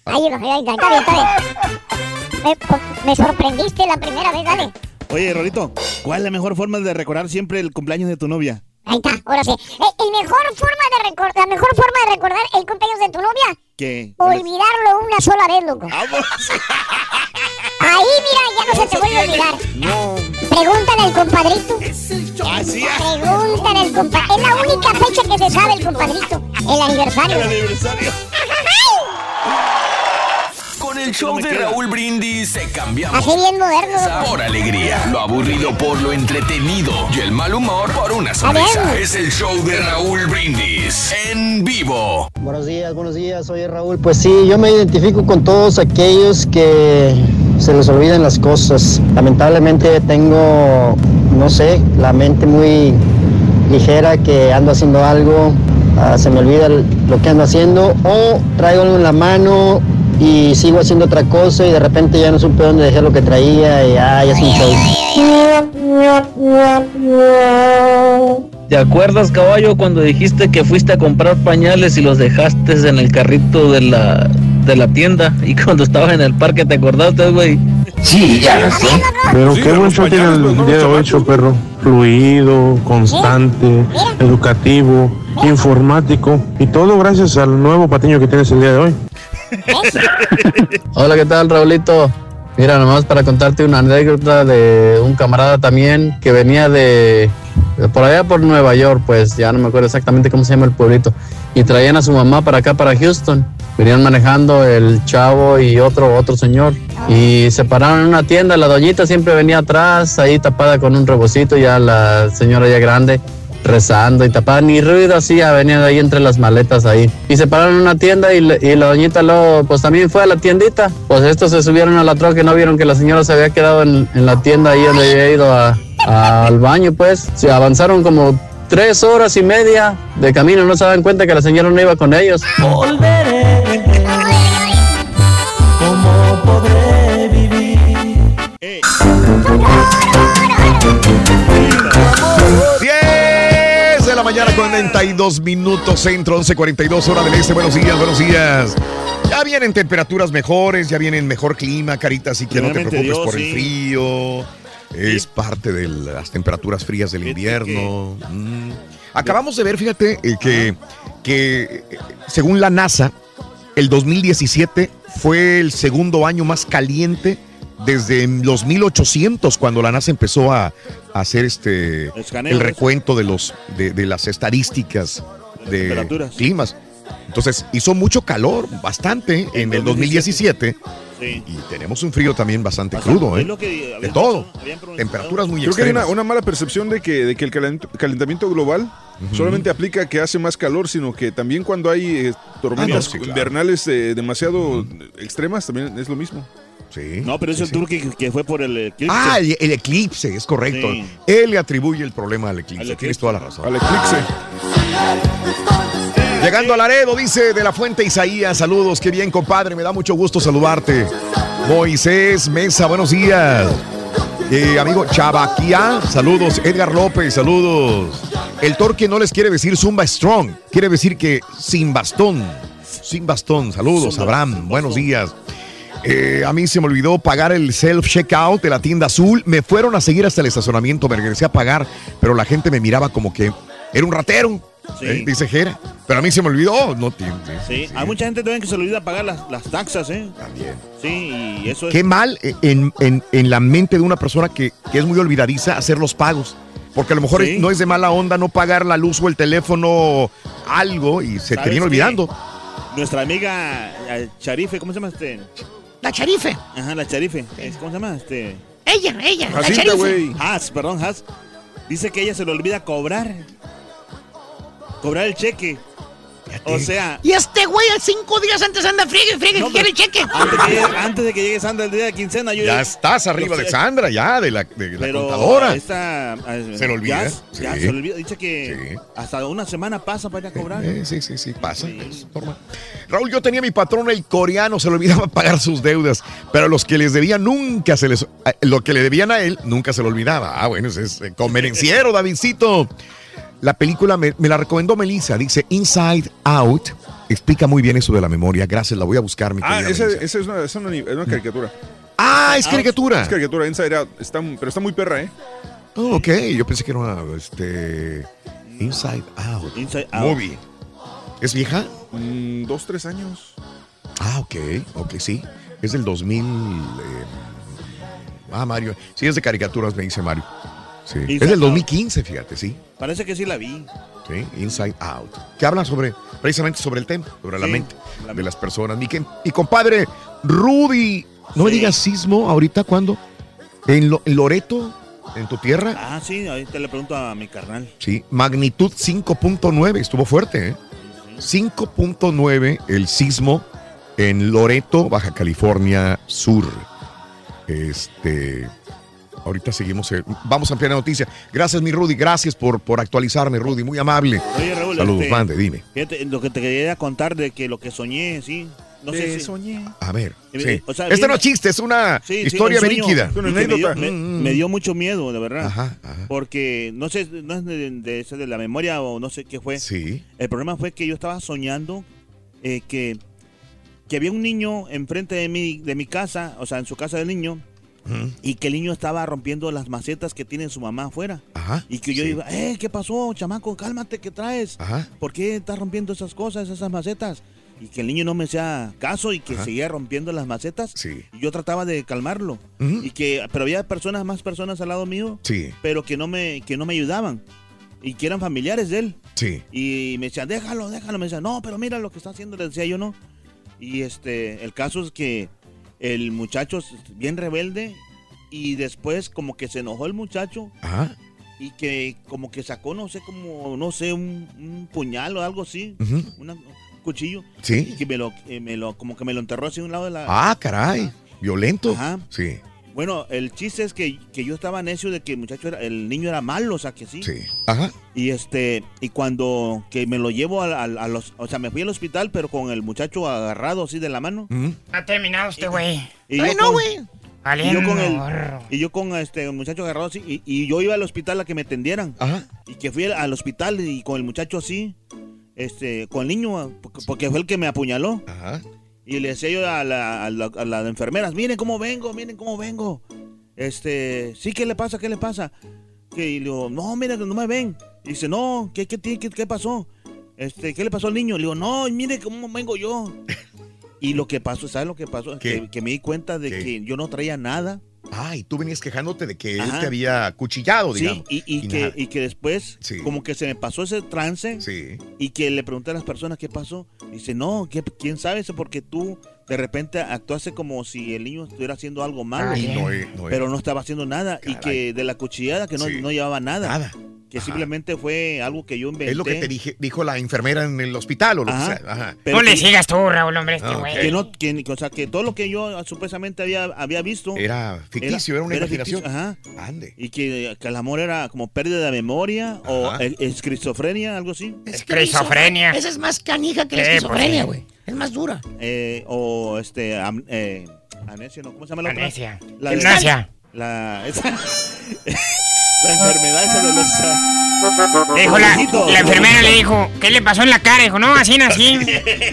Ahí, ahí, ahí, está bien, está bien. Me, me sorprendiste la primera vez, dale. Oye, Rolito, ¿cuál es la mejor forma de recordar siempre el cumpleaños de tu novia? Ahí está, ahora sí. Eh, el mejor forma de recordar, la mejor forma de recordar el cumpleaños de tu novia, ¿Qué? olvidarlo una sola vez, loco. Ahí, mira, ya no se te vuelve a olvidar. No. Pregúntale al compadrito. Así Pregúntale al compadrito. Es la única fecha que se sabe el compadrito. El aniversario. El aniversario. Con el show de Raúl Brindis se cambiamos. Así bien moderno. Por alegría, lo aburrido por lo entretenido y el mal humor por una sonrisa. Es el show de Raúl Brindis en vivo. Buenos días, buenos días, soy Raúl. Pues sí, yo me identifico con todos aquellos que se les olvidan las cosas. Lamentablemente tengo, no sé, la mente muy ligera que ando haciendo algo, ah, se me olvida el- lo que ando haciendo o traigo algo en la mano y sigo haciendo otra cosa y de repente ya no supe dónde dejé lo que traía y ah, ya es un show. ¿Te acuerdas, caballo, cuando dijiste que fuiste a comprar pañales y los dejaste en el carrito de la, de la tienda? Y cuando estabas en el parque, ¿te acordaste, güey? Sí, ya sé. Pero Sí, qué buen los show tiene pues, el no día de hoy, perro. Fluido, constante, educativo, informático y todo gracias al nuevo patiño que tienes el día de hoy. Hola, ¿qué tal, Raulito? Mira, nomás para contarte una anécdota de un camarada también que venía de, por allá por Nueva York, pues ya no me acuerdo exactamente cómo se llama el pueblito, y traían a su mamá para acá, para Houston. Venían manejando el chavo y otro, otro señor, y se pararon en una tienda, la doñita siempre venía atrás, ahí tapada con un rebocito, ya la señora ya grande, rezando y tapada, ni ruido hacía, venía de ahí entre las maletas ahí. Y se pararon en una tienda y, le- y la doñita luego, pues también fue a la tiendita. Pues estos se subieron a la troca y no vieron que la señora se había quedado en, en la tienda ahí donde había ido a- a- al baño, pues. Se avanzaron como tres horas y media de camino, no se daban cuenta que la señora no iba con ellos. Volveré. ¿Cómo podré vivir? 10 mañana, 42 minutos centro, 11.42 hora del este. Buenos días, buenos días. Ya vienen temperaturas mejores, ya vienen mejor clima, carita, así que no te preocupes Dios, por el frío. Es parte de las temperaturas frías del invierno. Mm. Acabamos de ver, fíjate, eh, que, que eh, según la NASA, el 2017 fue el segundo año más caliente desde los 1800, cuando la NASA empezó a, a hacer este Escaneo, el recuento de los de, de las estadísticas de climas. Entonces hizo mucho calor, bastante, en el 2017. Sí. Y tenemos un frío también bastante crudo, ¿eh? Que De todo. Temperaturas muy Creo que hay una, extremas. una mala percepción de que, de que el calent- calentamiento global solamente aplica que hace más calor, sino que también cuando hay eh, tormentas Ah, no, sí, claro. invernales eh, demasiado extremas, también es lo mismo. Sí. No, pero es el tour que, que fue por el eclipse. Ah, el, el eclipse, es correcto. Sí. Él le atribuye el problema al eclipse. Al eclipse. Tienes toda la razón. Al eclipse. Llegando a Laredo, dice de la fuente Isaías. Saludos, qué bien, compadre. Me da mucho gusto saludarte. Moisés Mesa, buenos días. Eh, amigo Chavaquia, saludos. Edgar López, saludos. El torque no les quiere decir Zumba Strong, quiere decir que sin bastón. Sin bastón, saludos, Abraham, buenos días. Eh, a mí se me olvidó pagar el self-checkout de la tienda azul. Me fueron a seguir hasta el estacionamiento, me regresé a pagar, pero la gente me miraba como que era un ratero, Sí. eh, dice Jera. Pero a mí se me olvidó, no tiene. Sí, hay mucha gente también que se le olvida pagar las, las taxas, ¿eh? También. Sí, y eso es... Qué mal eh, en, en- en la mente de una persona que, que es muy olvidadiza hacer los pagos. Porque a lo mejor Sí. no es de mala onda no pagar la luz o el teléfono, algo, y se ¿Sabes termina qué? olvidando. Nuestra amiga Charife, ¿cómo se llama este? La charife. Ajá, la Charife. Es- ¿Cómo se llama este? Ella, ella, la Jacinta, charife. güey. Has, perdón, Has. Dice que ella se le olvida cobrar. Cobrar el cheque. O sea. Y este güey, cinco días antes anda friegue, friegue, No, que quiere cheque. Antes, que llegue, antes de que llegue Sandra el día de quincena, yo Ya estás arriba de sé. Sandra, ya, de la, de la Pero contadora. esta, eh, Se le olvida, Ya, ya sí. se le olvida. Dice que hasta una semana pasa para ir a cobrar. Eh, sí, sí, sí, pasa. es normal. Raúl, yo tenía mi patrón el coreano, se le olvidaba pagar sus deudas, pero a los que les debía nunca se les... a- Lo que le debían a él nunca se lo olvidaba. Ah, bueno, ese es eh, convenenciero, Davidcito. La película me, me la recomendó Melissa, dice Inside Out. Explica muy bien eso de la memoria. Gracias, la voy a buscar, mi Ah, querida esa, es, una, es una- es una caricatura. Ah, es caricatura. Es caricatura, Inside Out. Está, pero está muy perra, ¿eh? Oh, ok, yo pensé que era una este, Inside Out. Inside Out. Movie. ¿Es vieja? Mm, dos, tres años. Ah, ok, ok, sí. Es del 2000. eh, ah, Mario. Sí, es de caricaturas, me dice Mario. Sí. Inside Es del Out. 2015, fíjate, sí. Parece que sí la vi. Sí, Inside Out. Que habla sobre, precisamente sobre el tema, sobre la mente de las personas. Mi, mi compadre Rudy, no me digas sismo ahorita, ¿cuándo? ¿En, Lo- en Loreto? ¿En tu tierra? Ah, sí, ahorita le pregunto a mi carnal. Sí, magnitud 5.9, estuvo fuerte, ¿eh? 5.9 el sismo en Loreto, Baja California Sur. Este, ahorita seguimos, eh, vamos a ampliar la noticia. Gracias, mi Rudy, gracias por, por actualizarme, Rudy, muy amable. Oye, Raúl, Saludos, este, mande, dime. Fíjate, lo que te quería contar de que lo que soñé, sí. No sé si soñé. A ver, sí. o sea, este viene- no es chiste, es una Sí, sí, historia un que Me dio, me- me dio mucho miedo, de verdad. Ajá, Porque no sé, no es de, de, ese de la memoria o no sé qué fue. Sí. El problema fue que yo estaba soñando eh, que, que había un niño enfrente de mi, de mi casa, o sea, en su casa del niño, y que el niño estaba rompiendo las macetas que tiene su mamá afuera. Ajá. Y que yo sí. iba, eh, ¿qué pasó, chamaco? Cálmate, ¿qué traes? Ajá. ¿Por qué estás rompiendo esas cosas, esas macetas? Y que el niño no me hacía caso y que Ajá. seguía rompiendo las macetas. Sí. Y yo trataba de calmarlo. Y que, pero había personas, más personas al lado mío, Sí, pero que no me, que no me ayudaban. Y que eran familiares de él. sí. Y me decían, déjalo, déjalo. Me decían, no, pero mira lo que está haciendo. Le decía yo, no. Y este, el caso es que el muchacho es bien rebelde. Y después como que se enojó el muchacho. Ajá. Y que como que sacó, no sé, como, no sé, un, un puñal o algo así. Una- un cuchillo. Sí. Y que me lo, eh, me lo, como que me lo enterró así a un lado de la... Ah, caray. Violento. Ajá. Sí, Bueno, el chiste es que, que yo estaba necio de que el muchacho era, el niño era malo, o sea que sí. sí. Ajá. Y este, y cuando que me lo llevo a, a- a los, o sea, me fui al hospital, pero con el muchacho agarrado así de la mano. Ha terminado este güey. Y Ay, yo no, con- güey. Y yo con el, y yo con este el muchacho agarrado así, y, y yo iba al hospital a que me atendieran. Ajá. Y que fui al hospital y con el muchacho así, este, con el niño, porque, porque fue el que me apuñaló. Ajá. Y le decía yo a, la, a, la- a las enfermeras, miren cómo vengo, miren cómo vengo. Este, sí, ¿qué le pasa? ¿Qué le pasa? Que y le digo, no, mira, no me ven. Y dice, no, ¿qué, qué, qué, qué pasó? Este, ¿qué le pasó al niño? Le digo, no, mire cómo vengo yo. Y lo que pasó, ¿sabes lo que pasó? Que, que me di cuenta de ¿Qué? que yo no traía nada. Ah, y tú venías quejándote de que él te había cuchillado, digamos. Sí, y, y Y que, y que después, Sí. como que se me pasó ese trance. Sí. Y que le pregunté a las personas qué pasó. Dice, no, ¿qué- ¿quién sabe eso? Porque tú de repente actuaste como si el niño estuviera haciendo algo malo. Y no, no, eh. pero no estaba haciendo nada. Y que de la cuchillada que no, Sí. no llevaba nada. Nada. Que simplemente fue algo que yo inventé. Es lo que te dije, dijo la enfermera en el hospital o lo Ajá. que sea. Ajá. Pero No le que- sigas tú, Raúl, hombre, este güey. Que no, que, o sea, que todo lo que yo supuestamente había, había visto. Era ficticio, era, una imaginación. ficticio, ajá. Ande. Y que, que el amor era como pérdida de memoria o Ajá. eh, esquizofrenia, algo así. Esquizofrenia. Esa es más canija que la pues, esquizofrenia, güey. Es más dura. Eh, o este. am- eh, amnesia, ¿no? ¿Cómo se llama la otra? Amnesia. La, Gimnasia. La, esa- la enfermedad esa de los. Dijo la, la enfermera le dijo, ¿qué le pasó en la cara? Dijo, no, así, así.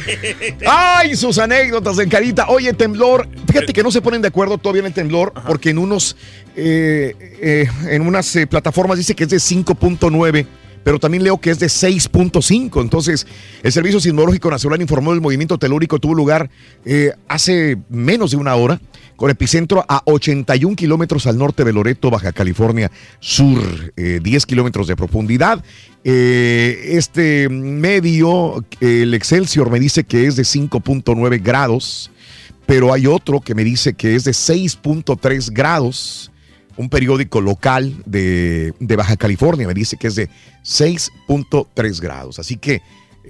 ¡Ay, sus anécdotas en carita! Oye, temblor. Fíjate que no se ponen de acuerdo todavía en el temblor, porque en unos. eh, eh, en unas eh, plataformas dice que es de 5.9. Pero también leo que es de 6.5. Entonces, el Servicio Sismológico Nacional informó del movimiento telúrico tuvo lugar eh, hace menos de una hora, con epicentro a 81 kilómetros al norte de Loreto, Baja California Sur, eh, 10 kilómetros de profundidad. Eh, este medio, el Excelsior, me dice que es de 5.9 grados, pero hay otro que me dice que es de 6.3 grados. Un periódico local de, de Baja California me dice que es de 6.3 grados. Así que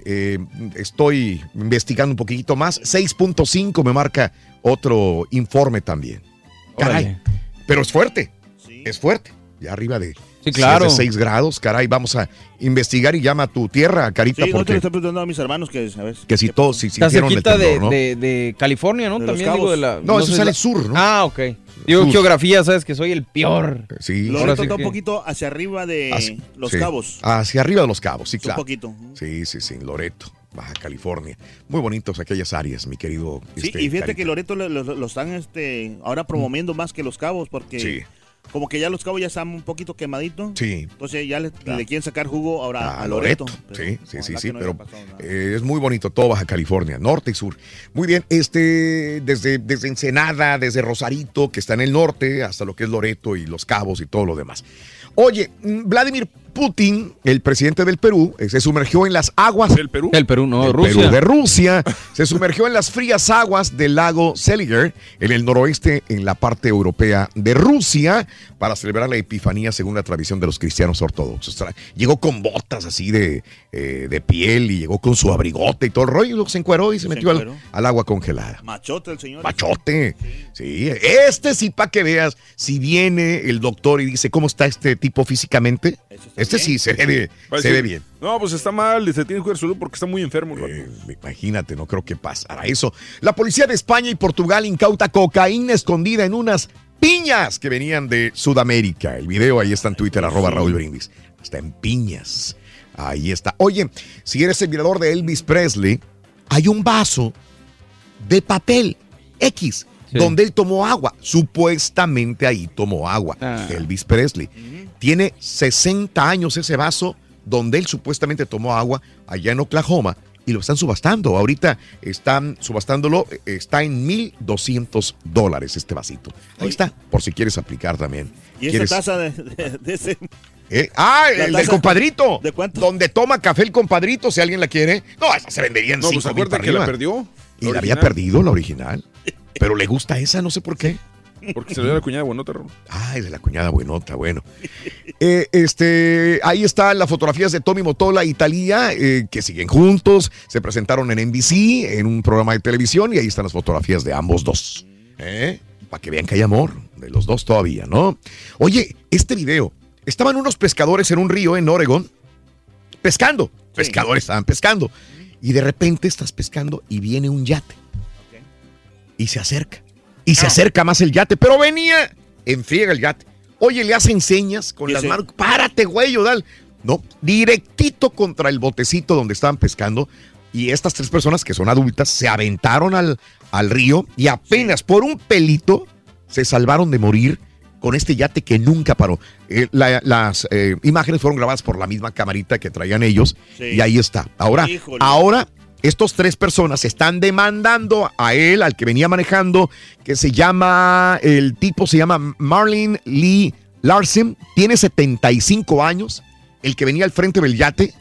Eh, estoy investigando un poquitito más. 6.5 me marca otro informe también. Caray. Órale. Pero es fuerte. Es fuerte. Ya arriba de, Sí, claro. 6 grados. Caray, vamos a investigar y llama a tu tierra, Carita, Sí, no te porque lo estoy preguntando a mis hermanos que, a ver, que si todos si Está sintieron el cerquita de, temblor, ¿no? de- de California, ¿no? De Los También digo Cabos. de la. No, eso sale la- sur, ¿no? Ah, ok. Digo, Sur. geografía, sabes que soy el peor. Sí. Está un poquito hacia arriba de Los sí. Cabos. Hacia arriba de los cabos, sí, Un claro. poquito. Sí, sí, sí, Loreto, Baja California. Muy bonitos aquellas áreas, mi querido. Sí, este, y fíjate Carita. que Loreto lo, lo- lo están este, ahora promoviendo más que Los Cabos porque Sí. Como que ya Los Cabos ya están un poquito quemaditos. Sí. Entonces ya le, Claro. le quieren sacar jugo ahora a a Loreto. Loreto. Sí, sí, sí, sí, no pero eh, es muy bonito todo Baja California, norte y sur. Muy bien, este, desde, desde Ensenada, desde Rosarito, que está en el norte, hasta lo que es Loreto y Los Cabos y todo lo demás. Oye, mm, Vladimir Putin, el presidente del Perú, eh, se sumergió en las aguas ¿El Perú? El Perú, no, del Rusia. Perú, de Rusia, se sumergió en las frías aguas del lago Seliger, en el noroeste, en la parte europea de Rusia, para celebrar la Epifanía según la tradición de los cristianos ortodoxos. Llegó con botas así de, eh, de piel y llegó con su abrigote y todo el rollo, se encueró y se, Se metió al, agua congelada. Machote el señor. Pachote. Sí, este sí para que veas, si viene el doctor y dice, ¿cómo está este tipo físicamente? Este sí se ve, a se decir, ve bien. No, pues está mal, se tiene que cuidar su salud porque está muy enfermo. el. Eh, imagínate, no creo que pasara eso. La policía de España y Portugal incauta cocaína escondida en unas piñas que venían de Sudamérica. El video ahí está en Twitter, arroba Raúl Brindis. Está en piñas. Ahí está. Oye, si eres admirador de Elvis Presley, hay un vaso de papel X Sí. donde él tomó agua. Supuestamente ahí tomó agua. Ah. Elvis Presley. Tiene 60 años ese vaso donde él supuestamente tomó agua allá en Oklahoma y lo están subastando. Ahorita están subastándolo, eh, está en 1.200 dólares este vasito. Ahí está, por si quieres aplicar también. Y esa ¿Quieres- taza de, de- de ese. eh? Ah, el del compadrito. ¿De cuánto? Donde toma café el compadrito, si alguien la quiere. No, esa se vendería en No, pues 5 mil acuérdate para que la arriba. perdió. Y la la había perdido, la original. Pero le gusta esa, no sé por qué. Porque se le dio la cuñada buenota, Raúl. Ah, es de la cuñada buenota, bueno. Eh, este, ahí están las fotografías de Tommy Motola y Talía, eh, que siguen juntos. Se presentaron en NBC, en un programa de televisión, y ahí están las fotografías de ambos dos. ¿Eh? Para que vean que hay amor de los dos todavía, ¿no? Oye, este video. Estaban unos pescadores en un río en Oregon pescando. Pescadores estaban pescando. Y de repente estás pescando y viene un yate. Y se acerca. Y se acerca más el yate, pero venía en friega el yate. Oye, le hacen señas con ¿Qué las manos. Párate, güey, dal. No, directito contra el botecito donde estaban pescando. Y estas tres personas que son adultas se aventaron al, al río y apenas por un pelito se salvaron de morir con este yate que nunca paró. Eh, la- las eh, imágenes fueron grabadas por la misma camarita que traían ellos Sí. y ahí está. Ahora, Híjole. ahora estos tres personas están demandando a él, al que venía manejando, que se llama, el tipo se llama Marlin Lee Larsen, tiene 75 años, el que venía al frente del yate,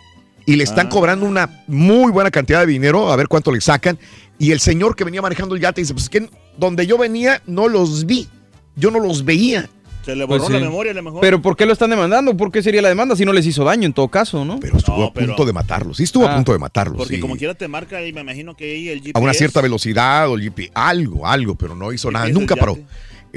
y le están Ah. cobrando una muy buena cantidad de dinero, a ver cuánto le sacan. Y el señor que venía manejando el yate dice, pues es que donde yo venía no los vi, yo no los veía. Se le Pues borró la memoria a lo mejor. Pero ¿por qué lo están demandando? ¿Por qué sería la demanda si no les hizo daño en todo caso, no? Pero estuvo No, a punto pero- de matarlos, sí estuvo a Ah. punto de matarlos. Porque sí. como quiera te marca y me imagino que ahí el GPS. a una cierta velocidad o el GP, algo, algo, pero no hizo ¿Y nada, nunca paró.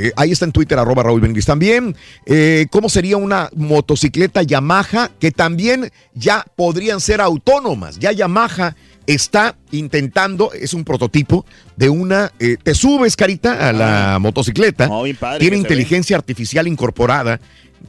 Eh, ahí está en Twitter, arroba Raúl Brindis. También, eh, ¿cómo sería una motocicleta Yamaha que también ya podrían ser autónomas? Ya Yamaha está intentando, es un prototipo de una, eh, te subes, Carita, a la motocicleta, No, bien padre tiene inteligencia artificial incorporada,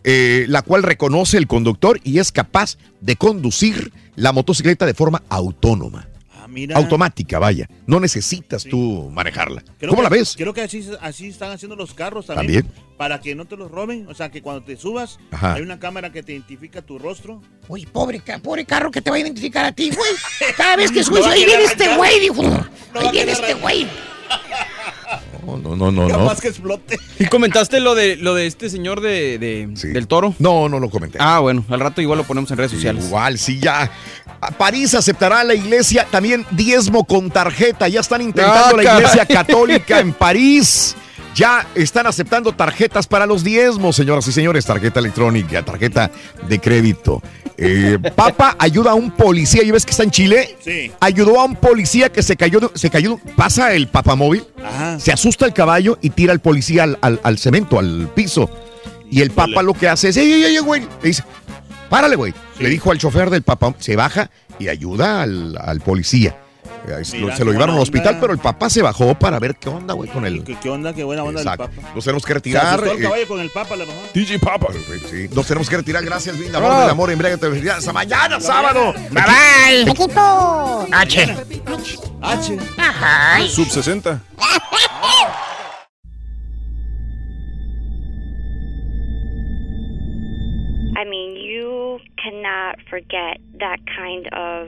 eh, la cual reconoce el conductor y es capaz de conducir la motocicleta de forma autónoma. Mira. Automática, vaya. No necesitas tú manejarla. Creo ¿Cómo que- la ves? Creo que así, así están haciendo los carros también. También. Para que no te los roben. O sea, que cuando te subas, Ajá. hay una cámara que te identifica tu rostro. Uy, pobre, pobre carro que te va a identificar a ti, güey. Cada vez que subes, a ahí viene este güey, dijo. Ahí viene este güey. No, no, no, no. no. Capaz que explote. ¿Y comentaste lo de lo de este señor de, de- Sí. del toro? No, no lo comenté. Ah, bueno, al rato igual lo ponemos en redes sociales. Igual, sí, ya. A París aceptará la iglesia también diezmo con tarjeta. Ya están intentando Ah, la iglesia católica en París. Ya están aceptando tarjetas para los diezmos, señoras y señores. Tarjeta electrónica, tarjeta de crédito. Eh, Papa ayuda a un policía, ¿y ves que está en Chile? Sí. Ayudó a un policía que se cayó, se cayó, pasa el papamóvil, se asusta el caballo y tira al policía al, al- al cemento, al piso. Y el papa lo que hace es, ¡ey, ey, ey, güey! Le dice, párale, güey. Le dijo al chofer del papa, se baja y ayuda al, al policía. Eh, Mira, se lo llevaron al hospital, onda. pero el papá se bajó para ver qué onda, güey, con él. ¿Qué, qué onda? Qué buena onda Exacto. del Papa. Nos tenemos que Se retirar. asustó el eh, caballo con el Papa, la mejor. DJ Papa. Sí, nos tenemos que retirar. Gracias, linda amor del amor. Embriágate. Hasta mañana, sábado. Bye bye. Equipo. H. H. Ajá. Sub 60. I mean, you cannot forget that kind of